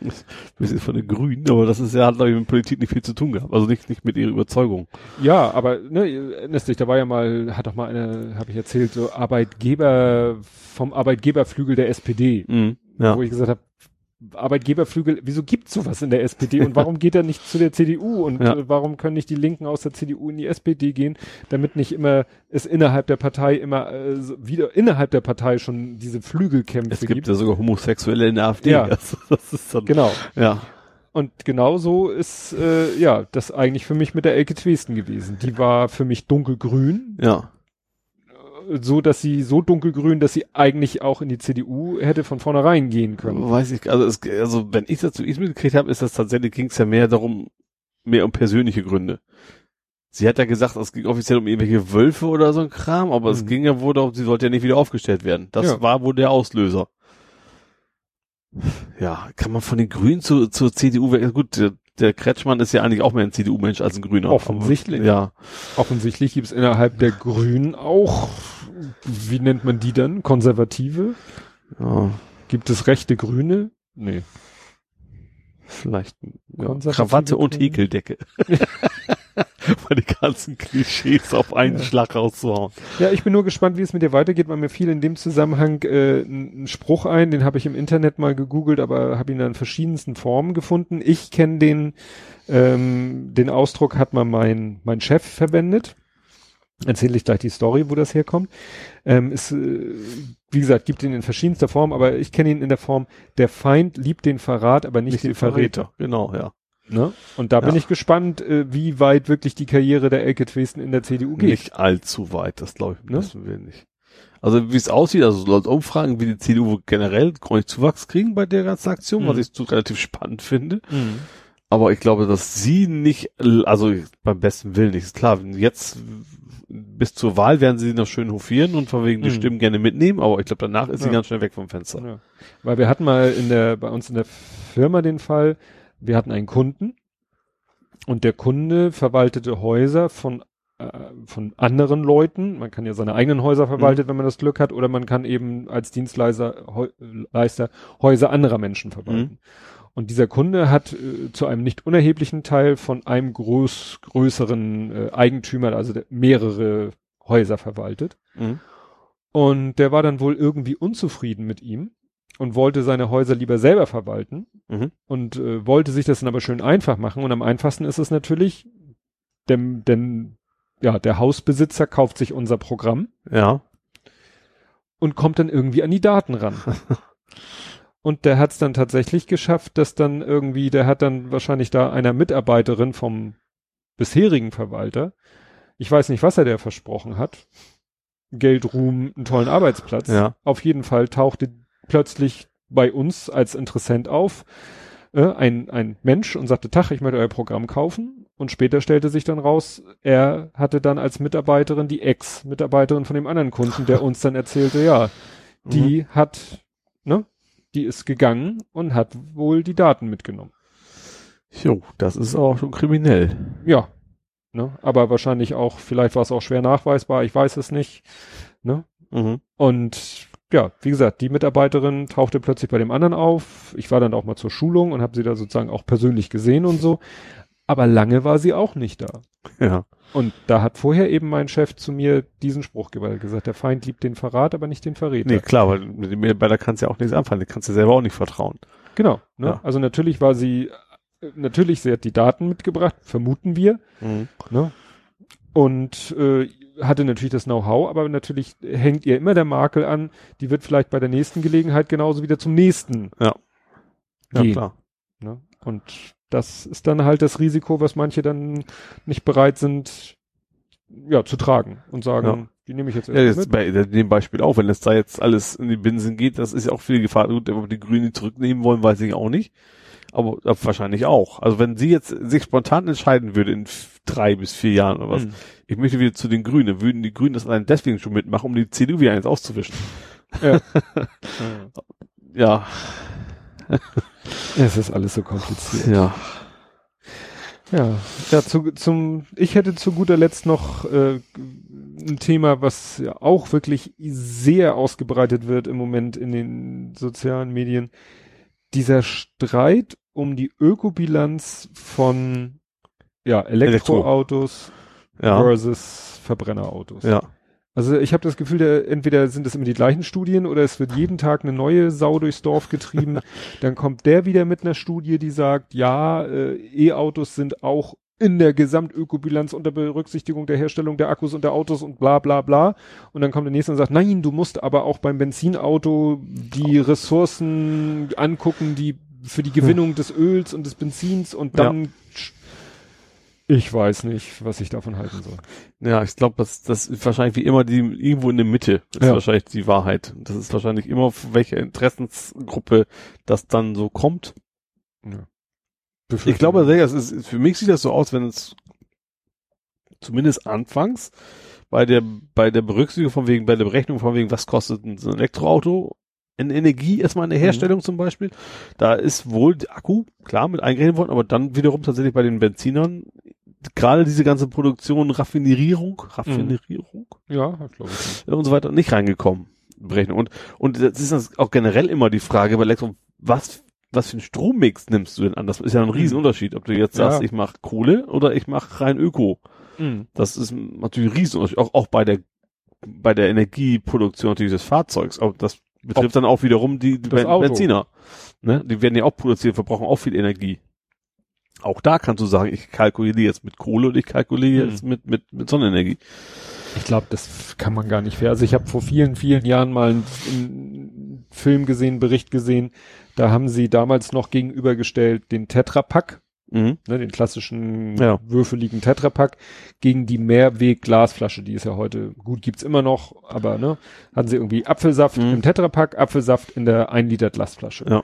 Wir sind von den Grünen, aber das ist ja, hat glaube ich mit Politik nicht viel zu tun gehabt. Also nicht, nicht mit ihrer Überzeugung. Ja, aber, ne, erinnerst dich, da war ja mal, hat doch mal eine, habe ich erzählt, so Arbeitgeber, vom Arbeitgeberflügel der SPD. Mhm, ja. Wo ich gesagt habe, Arbeitgeberflügel, wieso gibt's sowas in der SPD und warum geht er nicht zu der CDU und ja. äh, warum können nicht die Linken aus der CDU in die SPD gehen, damit nicht immer es innerhalb der Partei immer äh, wieder innerhalb der Partei schon diese Flügelkämpfe gibt. Es gibt ja sogar Homosexuelle in der AfD. Ja, also, das ist dann, genau. Ja. Und genau so ist äh, ja das eigentlich für mich mit der Elke Twesten gewesen. Die war für mich dunkelgrün. Ja so, dass sie so dunkelgrün, dass sie eigentlich auch in die CDU hätte von vornherein gehen können. Weiß ich, also, es, also wenn ich das zu ihm mitgekriegt habe, ist das tatsächlich, ging es ja mehr darum, mehr um persönliche Gründe. Sie hat ja gesagt, es ging offiziell um irgendwelche Wölfe oder so ein Kram, aber mhm. es ging ja wohl darum, sie sollte ja nicht wieder aufgestellt werden. Das ja. war wohl der Auslöser. Ja, kann man von den Grünen zu, zur CDU, gut, der Kretschmann ist ja eigentlich auch mehr ein CDU-Mensch als ein Grüner. Offensichtlich. Ja. Offensichtlich gibt es innerhalb der Grünen auch, wie nennt man die dann? Konservative? Ja. Gibt es rechte Grüne? Nee. Vielleicht ja, Krawatte und Häkeldecke. Mal die ganzen Klischees auf einen ja. Schlag rauszuhauen. Ja, ich bin nur gespannt, wie es mit dir weitergeht, weil mir fiel in dem Zusammenhang äh, ein Spruch ein, den habe ich im Internet mal gegoogelt, aber habe ihn dann in verschiedensten Formen gefunden. Ich kenne den, ähm, den Ausdruck hat mal mein, mein Chef verwendet. Erzähle ich gleich die Story, wo das herkommt. Ähm, ist, äh, wie gesagt, gibt ihn in verschiedenster Form, aber ich kenne ihn in der Form, der Feind liebt den Verrat, aber nicht, nicht den Verräter. Verräter. Genau, ja. Ne? Und da ja. bin ich gespannt, äh, wie weit wirklich die Karriere der Elke Dresden in der CDU geht. Nicht allzu weit, das glaube ich, ne? wissen wir nicht. Also wie es aussieht, also laut Umfragen, wie die CDU generell chronisch Zuwachs kriegen bei der ganzen Aktion, mhm. was ich so relativ spannend finde. Mhm. Aber ich glaube, dass sie nicht, also beim besten Willen nicht, ist klar, jetzt bis zur Wahl werden sie noch schön hofieren und von wegen die mhm. Stimmen gerne mitnehmen, aber ich glaube, danach ist ja. sie ganz schnell weg vom Fenster. Ja. Weil wir hatten mal in der, bei uns in der Firma den Fall, wir hatten einen Kunden und der Kunde verwaltete Häuser von äh, von anderen Leuten. Man kann ja seine eigenen Häuser verwalten, mhm. wenn man das Glück hat, oder man kann eben als Dienstleister Leister Häuser anderer Menschen verwalten. Mhm. Und dieser Kunde hat äh, zu einem nicht unerheblichen Teil von einem groß, größeren äh, Eigentümer, also mehrere Häuser verwaltet. Mhm. Und der war dann wohl irgendwie unzufrieden mit ihm und wollte seine Häuser lieber selber verwalten mhm. und äh, wollte sich das dann aber schön einfach machen. Und am einfachsten ist es natürlich, denn, denn ja, der Hausbesitzer kauft sich unser Programm. Ja. Und kommt dann irgendwie an die Daten ran. und der hat es dann tatsächlich geschafft, dass dann irgendwie, der hat dann wahrscheinlich da einer Mitarbeiterin vom bisherigen Verwalter, ich weiß nicht, was er der versprochen hat, Geld, Ruhm, einen tollen Arbeitsplatz. Ja. Auf jeden Fall tauchte plötzlich bei uns als Interessent auf äh, ein, ein Mensch und sagte, Tach, ich möchte euer Programm kaufen. Und später stellte sich dann raus, er hatte dann als Mitarbeiterin die Ex-Mitarbeiterin von dem anderen Kunden, der uns dann erzählte, ja, die mhm. hat, ne, die ist gegangen und hat wohl die Daten mitgenommen. Jo, das ist auch schon kriminell. Ja. Ne, aber wahrscheinlich auch, vielleicht war es auch schwer nachweisbar, ich weiß es nicht. Ne? Mhm. Und ja, wie gesagt, die Mitarbeiterin tauchte plötzlich bei dem anderen auf. Ich war dann auch mal zur Schulung und habe sie da sozusagen auch persönlich gesehen und so. Aber lange war sie auch nicht da. Ja. Und da hat vorher eben mein Chef zu mir diesen Spruch gesagt, der Feind liebt den Verrat, aber nicht den Verräter. Nee, klar, weil mit dem Mitarbeiter kannst du ja auch nichts anfangen, den kannst du selber auch nicht vertrauen. Genau. Ne? Ja. Also natürlich war sie, natürlich, sie hat die Daten mitgebracht, vermuten wir. Mhm. Ne? Und äh, hatte natürlich das Know-how, aber natürlich hängt ihr immer der Makel an, die wird vielleicht bei der nächsten Gelegenheit genauso wieder zum nächsten. Ja. Ja, gehen. klar. Ne? Und das ist dann halt das Risiko, was manche dann nicht bereit sind, ja, zu tragen und sagen, ja. die nehme ich jetzt ja, jetzt bei dem Beispiel auch, wenn es da jetzt alles in die Binsen geht, das ist ja auch viel Gefahr. Gut, ob die Grünen zurücknehmen wollen, weiß ich auch nicht. Aber, aber wahrscheinlich auch. Also wenn sie jetzt sich spontan entscheiden würde in drei bis vier Jahren oder was, mhm. ich möchte wieder zu den Grünen, würden die Grünen das allein deswegen schon mitmachen, um die CDU wieder eins auszuwischen. Ja. ja. es ist alles so kompliziert. Ja. Ja, ja zu, zum, ich hätte zu guter Letzt noch äh, ein Thema, was ja auch wirklich sehr ausgebreitet wird im Moment in den sozialen Medien. Dieser Streit um die Ökobilanz von ja, Elektroautos Elektro. ja. versus Verbrennerautos. Ja. Also ich habe das Gefühl, der, entweder sind es immer die gleichen Studien oder es wird jeden Tag eine neue Sau durchs Dorf getrieben. Dann kommt der wieder mit einer Studie, die sagt, ja, äh, E-Autos sind auch in der Gesamtökobilanz unter Berücksichtigung der Herstellung der Akkus und der Autos und bla bla bla. Und dann kommt der nächste und sagt, nein, du musst aber auch beim Benzinauto die Ressourcen angucken, die für die Gewinnung des Öls und des Benzins und dann ja. ich weiß nicht, was ich davon halten soll. Ja, ich glaube, das, das ist wahrscheinlich wie immer die irgendwo in der Mitte ist ja. wahrscheinlich die Wahrheit. Das ist wahrscheinlich immer welche Interessensgruppe das dann so kommt. Ja. Ich glaube, es ist, für mich sieht das so aus, wenn es zumindest anfangs bei der, bei der Berücksichtigung von wegen, bei der Berechnung von wegen, was kostet ein Elektroauto in Energie erstmal in der mhm. Herstellung mhm. zum Beispiel. Da ist wohl der Akku, klar, mit eingerechnet worden, aber dann wiederum tatsächlich bei den Benzinern gerade diese ganze Produktion, Raffinierung, Raffinierung, mhm. ja, glaube ich. Und so weiter nicht reingekommen. Berechnung. Und, und das ist auch generell immer die Frage bei Elektro, was, was für einen Strommix nimmst du denn an? Das ist ja ein mhm. Riesenunterschied, ob du jetzt ja. sagst, ich mache Kohle oder ich mache rein Öko. Mhm. Das ist natürlich ein Riesenunterschied, auch, auch bei der, bei der Energieproduktion natürlich des Fahrzeugs. Auch das betrifft Ob dann auch wiederum die, die ben Auto. Benziner. Ne? Die werden ja auch produziert, verbrauchen auch viel Energie. Auch da kannst du sagen, ich kalkuliere jetzt mit Kohle und ich kalkuliere hm. jetzt mit, mit, mit Sonnenenergie. Ich glaube, das kann man gar nicht fair. Also ich habe vor vielen, vielen Jahren mal einen, einen Film gesehen, Bericht gesehen, da haben sie damals noch gegenübergestellt den Tetrapack, mhm. ne, den klassischen ja. würfeligen Tetrapack gegen die Mehrweg-Glasflasche, die ist ja heute, gut gibt's immer noch, aber ne, hatten sie irgendwie Apfelsaft mhm. im Tetrapack, Apfelsaft in der 1 Liter Glasflasche. Ja.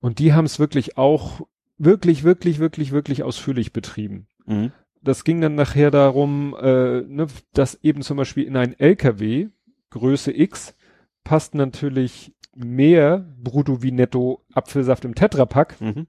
Und die haben es wirklich auch wirklich, wirklich, wirklich, wirklich ausführlich betrieben. Mhm. Das ging dann nachher darum, äh, ne, dass eben zum Beispiel in ein LKW Größe X passt natürlich mehr Brutto wie Netto Apfelsaft im Tetrapack Mhm.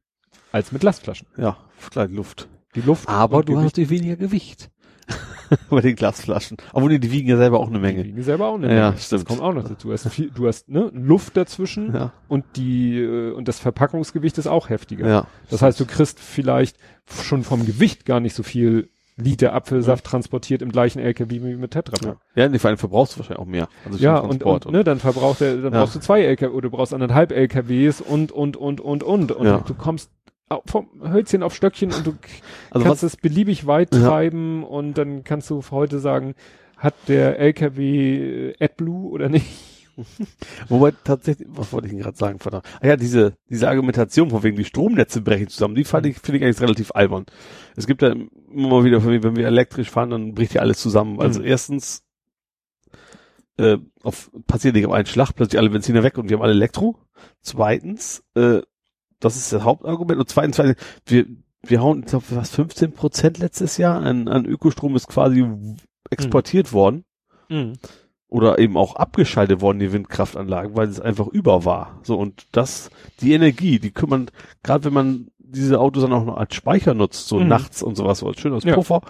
als mit Lastflaschen. Ja, klar, Luft. Die Luft. Aber du hast Gewicht, natürlich weniger Gewicht. Bei den Glasflaschen. Obwohl, nee, die wiegen ja selber auch eine die Menge. wiegen selber auch eine Ja, Menge. stimmt. Das kommt auch noch dazu. Du hast, viel, du hast ne, Luft dazwischen Ja, und die äh, und das Verpackungsgewicht ist auch heftiger. ja. Das heißt, du kriegst vielleicht schon vom Gewicht gar nicht so viel Liter Apfelsaft transportiert im gleichen LKW wie mit Tetrapack. Ja, ja nee, vor allem verbrauchst du wahrscheinlich auch mehr. Also Ja, und, Transport und ne, dann verbraucht er, dann Ja. brauchst du zwei LKW oder du brauchst anderthalb LKWs und und und und und und Ja. du kommst vom Hölzchen auf Stöckchen und du Also kannst es beliebig weit Ja. treiben und dann kannst du heute sagen, hat der LKW äh, AdBlue oder nicht? wobei tatsächlich, was wollte ich denn gerade sagen, verdammt. Ah ja, diese, diese Argumentation von wegen die Stromnetze brechen zusammen, die fand ich, finde ich eigentlich relativ albern. Es gibt ja immer mal wieder, wenn wir elektrisch fahren, dann bricht ja alles zusammen. Also Mhm. erstens, äh, auf, passiert nicht auf einen Schlag, plötzlich alle Benziner weg und wir haben alle Elektro. Zweitens, äh, das ist das Hauptargument. Und zweitens, weil wir, wir hauen, ich glaube, was, 15 Prozent letztes Jahr an, an Ökostrom ist quasi exportiert worden oder eben auch abgeschaltet worden, die Windkraftanlagen, weil es einfach über war. So, und das, die Energie, die kümmern, gerade wenn man diese Autos dann auch noch als Speicher nutzt, so Mhm. nachts und sowas, so als schön als Ja. Puffer.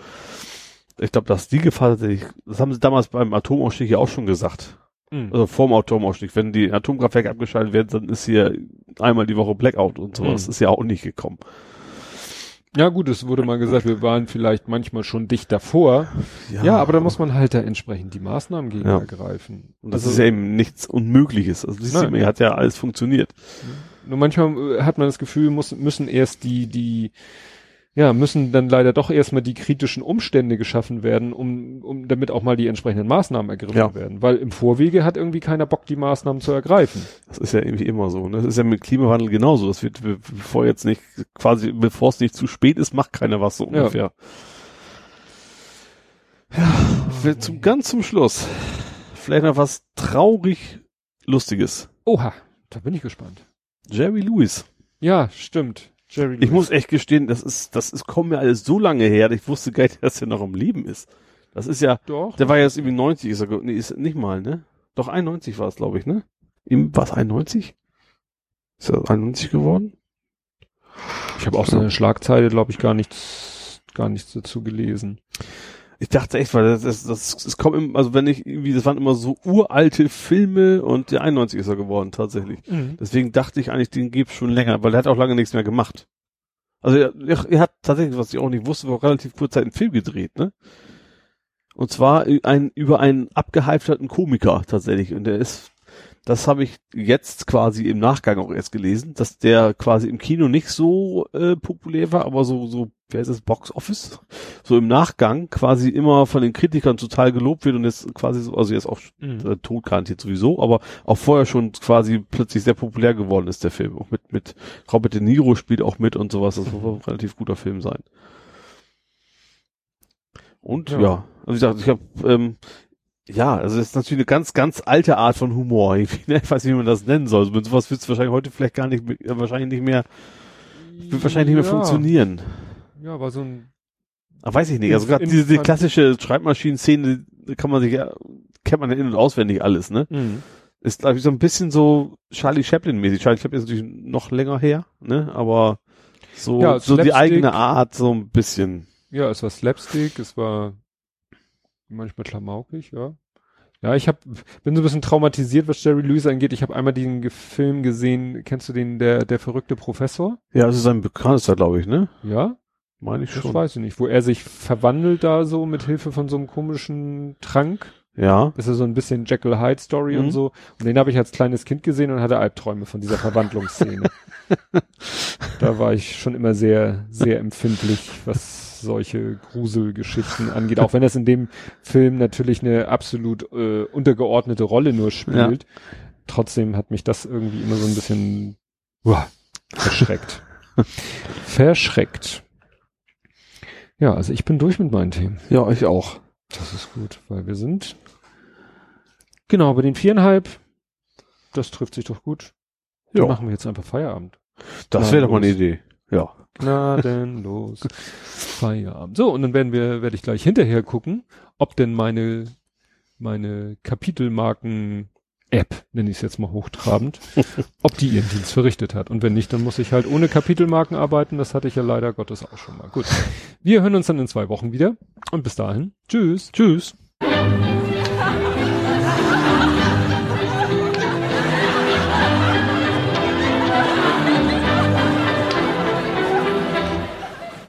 Ich glaube, dass die Gefahr tatsächlich, das haben sie damals beim Atomausstieg ja auch schon gesagt. Mhm. Also vorm Atomausstieg, wenn die Atomkraftwerke abgeschaltet werden, dann ist hier einmal die Woche Blackout und sowas. Mhm. Ist ja auch nicht gekommen. Ja gut, es wurde mal gesagt, wir waren vielleicht manchmal schon dicht davor. Ja, aber da muss man halt da entsprechend die Maßnahmen gegen Ja. ergreifen. Und das Also- ist ja eben nichts Unmögliches. Also das Nein. ja, hat ja alles funktioniert. Nur manchmal hat man das Gefühl, muss, müssen erst die, die, ja, müssen dann leider doch erstmal die kritischen Umstände geschaffen werden, um, um, damit auch mal die entsprechenden Maßnahmen ergriffen Ja. werden. Weil im Vorwege hat irgendwie keiner Bock, die Maßnahmen zu ergreifen. Das ist ja irgendwie immer so. Ne? Das ist ja mit Klimawandel genauso. Das wird, be- bevor jetzt nicht, quasi, bevor es nicht zu spät ist, macht keiner was so Ja. ungefähr. Ja, wir zum, ganz zum Schluss. Vielleicht noch was traurig Lustiges. Oha, da bin ich gespannt. Jerry Lewis. Ja, stimmt. Jerry Ich Lewis. muss echt gestehen, das ist, das ist, kommt mir alles so lange her, ich wusste gar nicht, dass er noch am Leben ist. Das ist ja, doch. der war jetzt irgendwie 90, ist er, nee, ist nicht mal, ne? Doch 91 war es, glaube ich, ne? Ihm, war es 91? Ist er 91 geworden? Ich habe auch so eine Schlagzeile, glaube ich, gar nichts, gar nichts dazu gelesen. Ich dachte echt, weil das, das, das, das kommt im, also wenn ich irgendwie, das waren immer so uralte Filme und der 91 ist er geworden, tatsächlich. Deswegen dachte ich eigentlich, den gibt's schon länger, weil er hat auch lange nichts mehr gemacht. Also er, er, er hat tatsächlich, was ich auch nicht wusste, vor relativ kurzer Zeit einen Film gedreht, ne? Und zwar ein, über einen abgehalfterten Komiker tatsächlich. Und der ist, das habe ich jetzt quasi im Nachgang auch erst gelesen, dass der quasi im Kino nicht so äh, populär war, aber so, so, wer ist das, Box Office? So im Nachgang quasi immer von den Kritikern total gelobt wird und jetzt quasi so, also jetzt auch Mhm. äh, tot garantiert sowieso, aber auch vorher schon quasi plötzlich sehr populär geworden ist der Film. Auch mit, mit Robert De Niro spielt auch mit und sowas. Das soll wohl ein relativ guter Film sein. Und Ja. ja, also ich sag, ich habe ähm, ja, also das ist natürlich eine ganz, ganz alte Art von Humor. Ich weiß nicht, wie man das nennen soll. Mit sowas wird es wahrscheinlich heute vielleicht gar nicht, mehr- äh, wahrscheinlich nicht mehr, wird wahrscheinlich nicht mehr funktionieren. Ja, war so ein, Aber weiß ich nicht. Also gerade diese, diese klassische Schreibmaschinen-Szene, die kann man sich ja, kennt man ja in- und auswendig alles, ne? ist, glaube ich, so ein bisschen so Charlie Chaplin-mäßig. Charlie Chaplin ist natürlich noch länger her, ne? Aber so, Ja, so die eigene Art, so ein bisschen. ja, es war Slapstick, es war manchmal klamaukig, ja. Ja, ich hab, bin so ein bisschen traumatisiert, was Jerry Lewis angeht. Ich habe einmal den Film gesehen, kennst du den, der, der verrückte Professor? Ja, das ist ein bekanntester, glaube ich, ne? Ja? Meine ich Das schon. weiß ich nicht. Wo er sich verwandelt da so mit Hilfe von so einem komischen Trank. Ja. Das ist so ein bisschen Jekyll Hyde Story Mhm. und so. Und den habe ich als kleines Kind gesehen und hatte Albträume von dieser Verwandlungsszene. da war ich schon immer sehr, sehr empfindlich, was solche Gruselgeschichten angeht. Auch wenn das in dem Film natürlich eine absolut äh, untergeordnete Rolle nur spielt. Trotzdem hat mich das irgendwie immer so ein bisschen uah, verschreckt. verschreckt. Ja, also ich bin durch mit meinen Themen. Ja, ich auch. Das ist gut, weil wir sind genau bei den viereinhalb. Das trifft sich doch gut. Dann Ja. machen wir jetzt einfach Feierabend. Das wäre doch mal eine. Idee. Ja. Gnadenlos. Feierabend. So, und dann werden wir, werde ich gleich hinterher gucken, ob denn meine, meine Kapitelmarken App, nenne ich es jetzt mal hochtrabend, ob die ihren Dienst verrichtet hat. Und wenn nicht, dann muss ich halt ohne Kapitelmarken arbeiten. Das hatte ich ja leider Gottes auch schon mal. Gut. Wir hören uns dann in zwei Wochen wieder. Und bis dahin. Tschüss. Tschüss.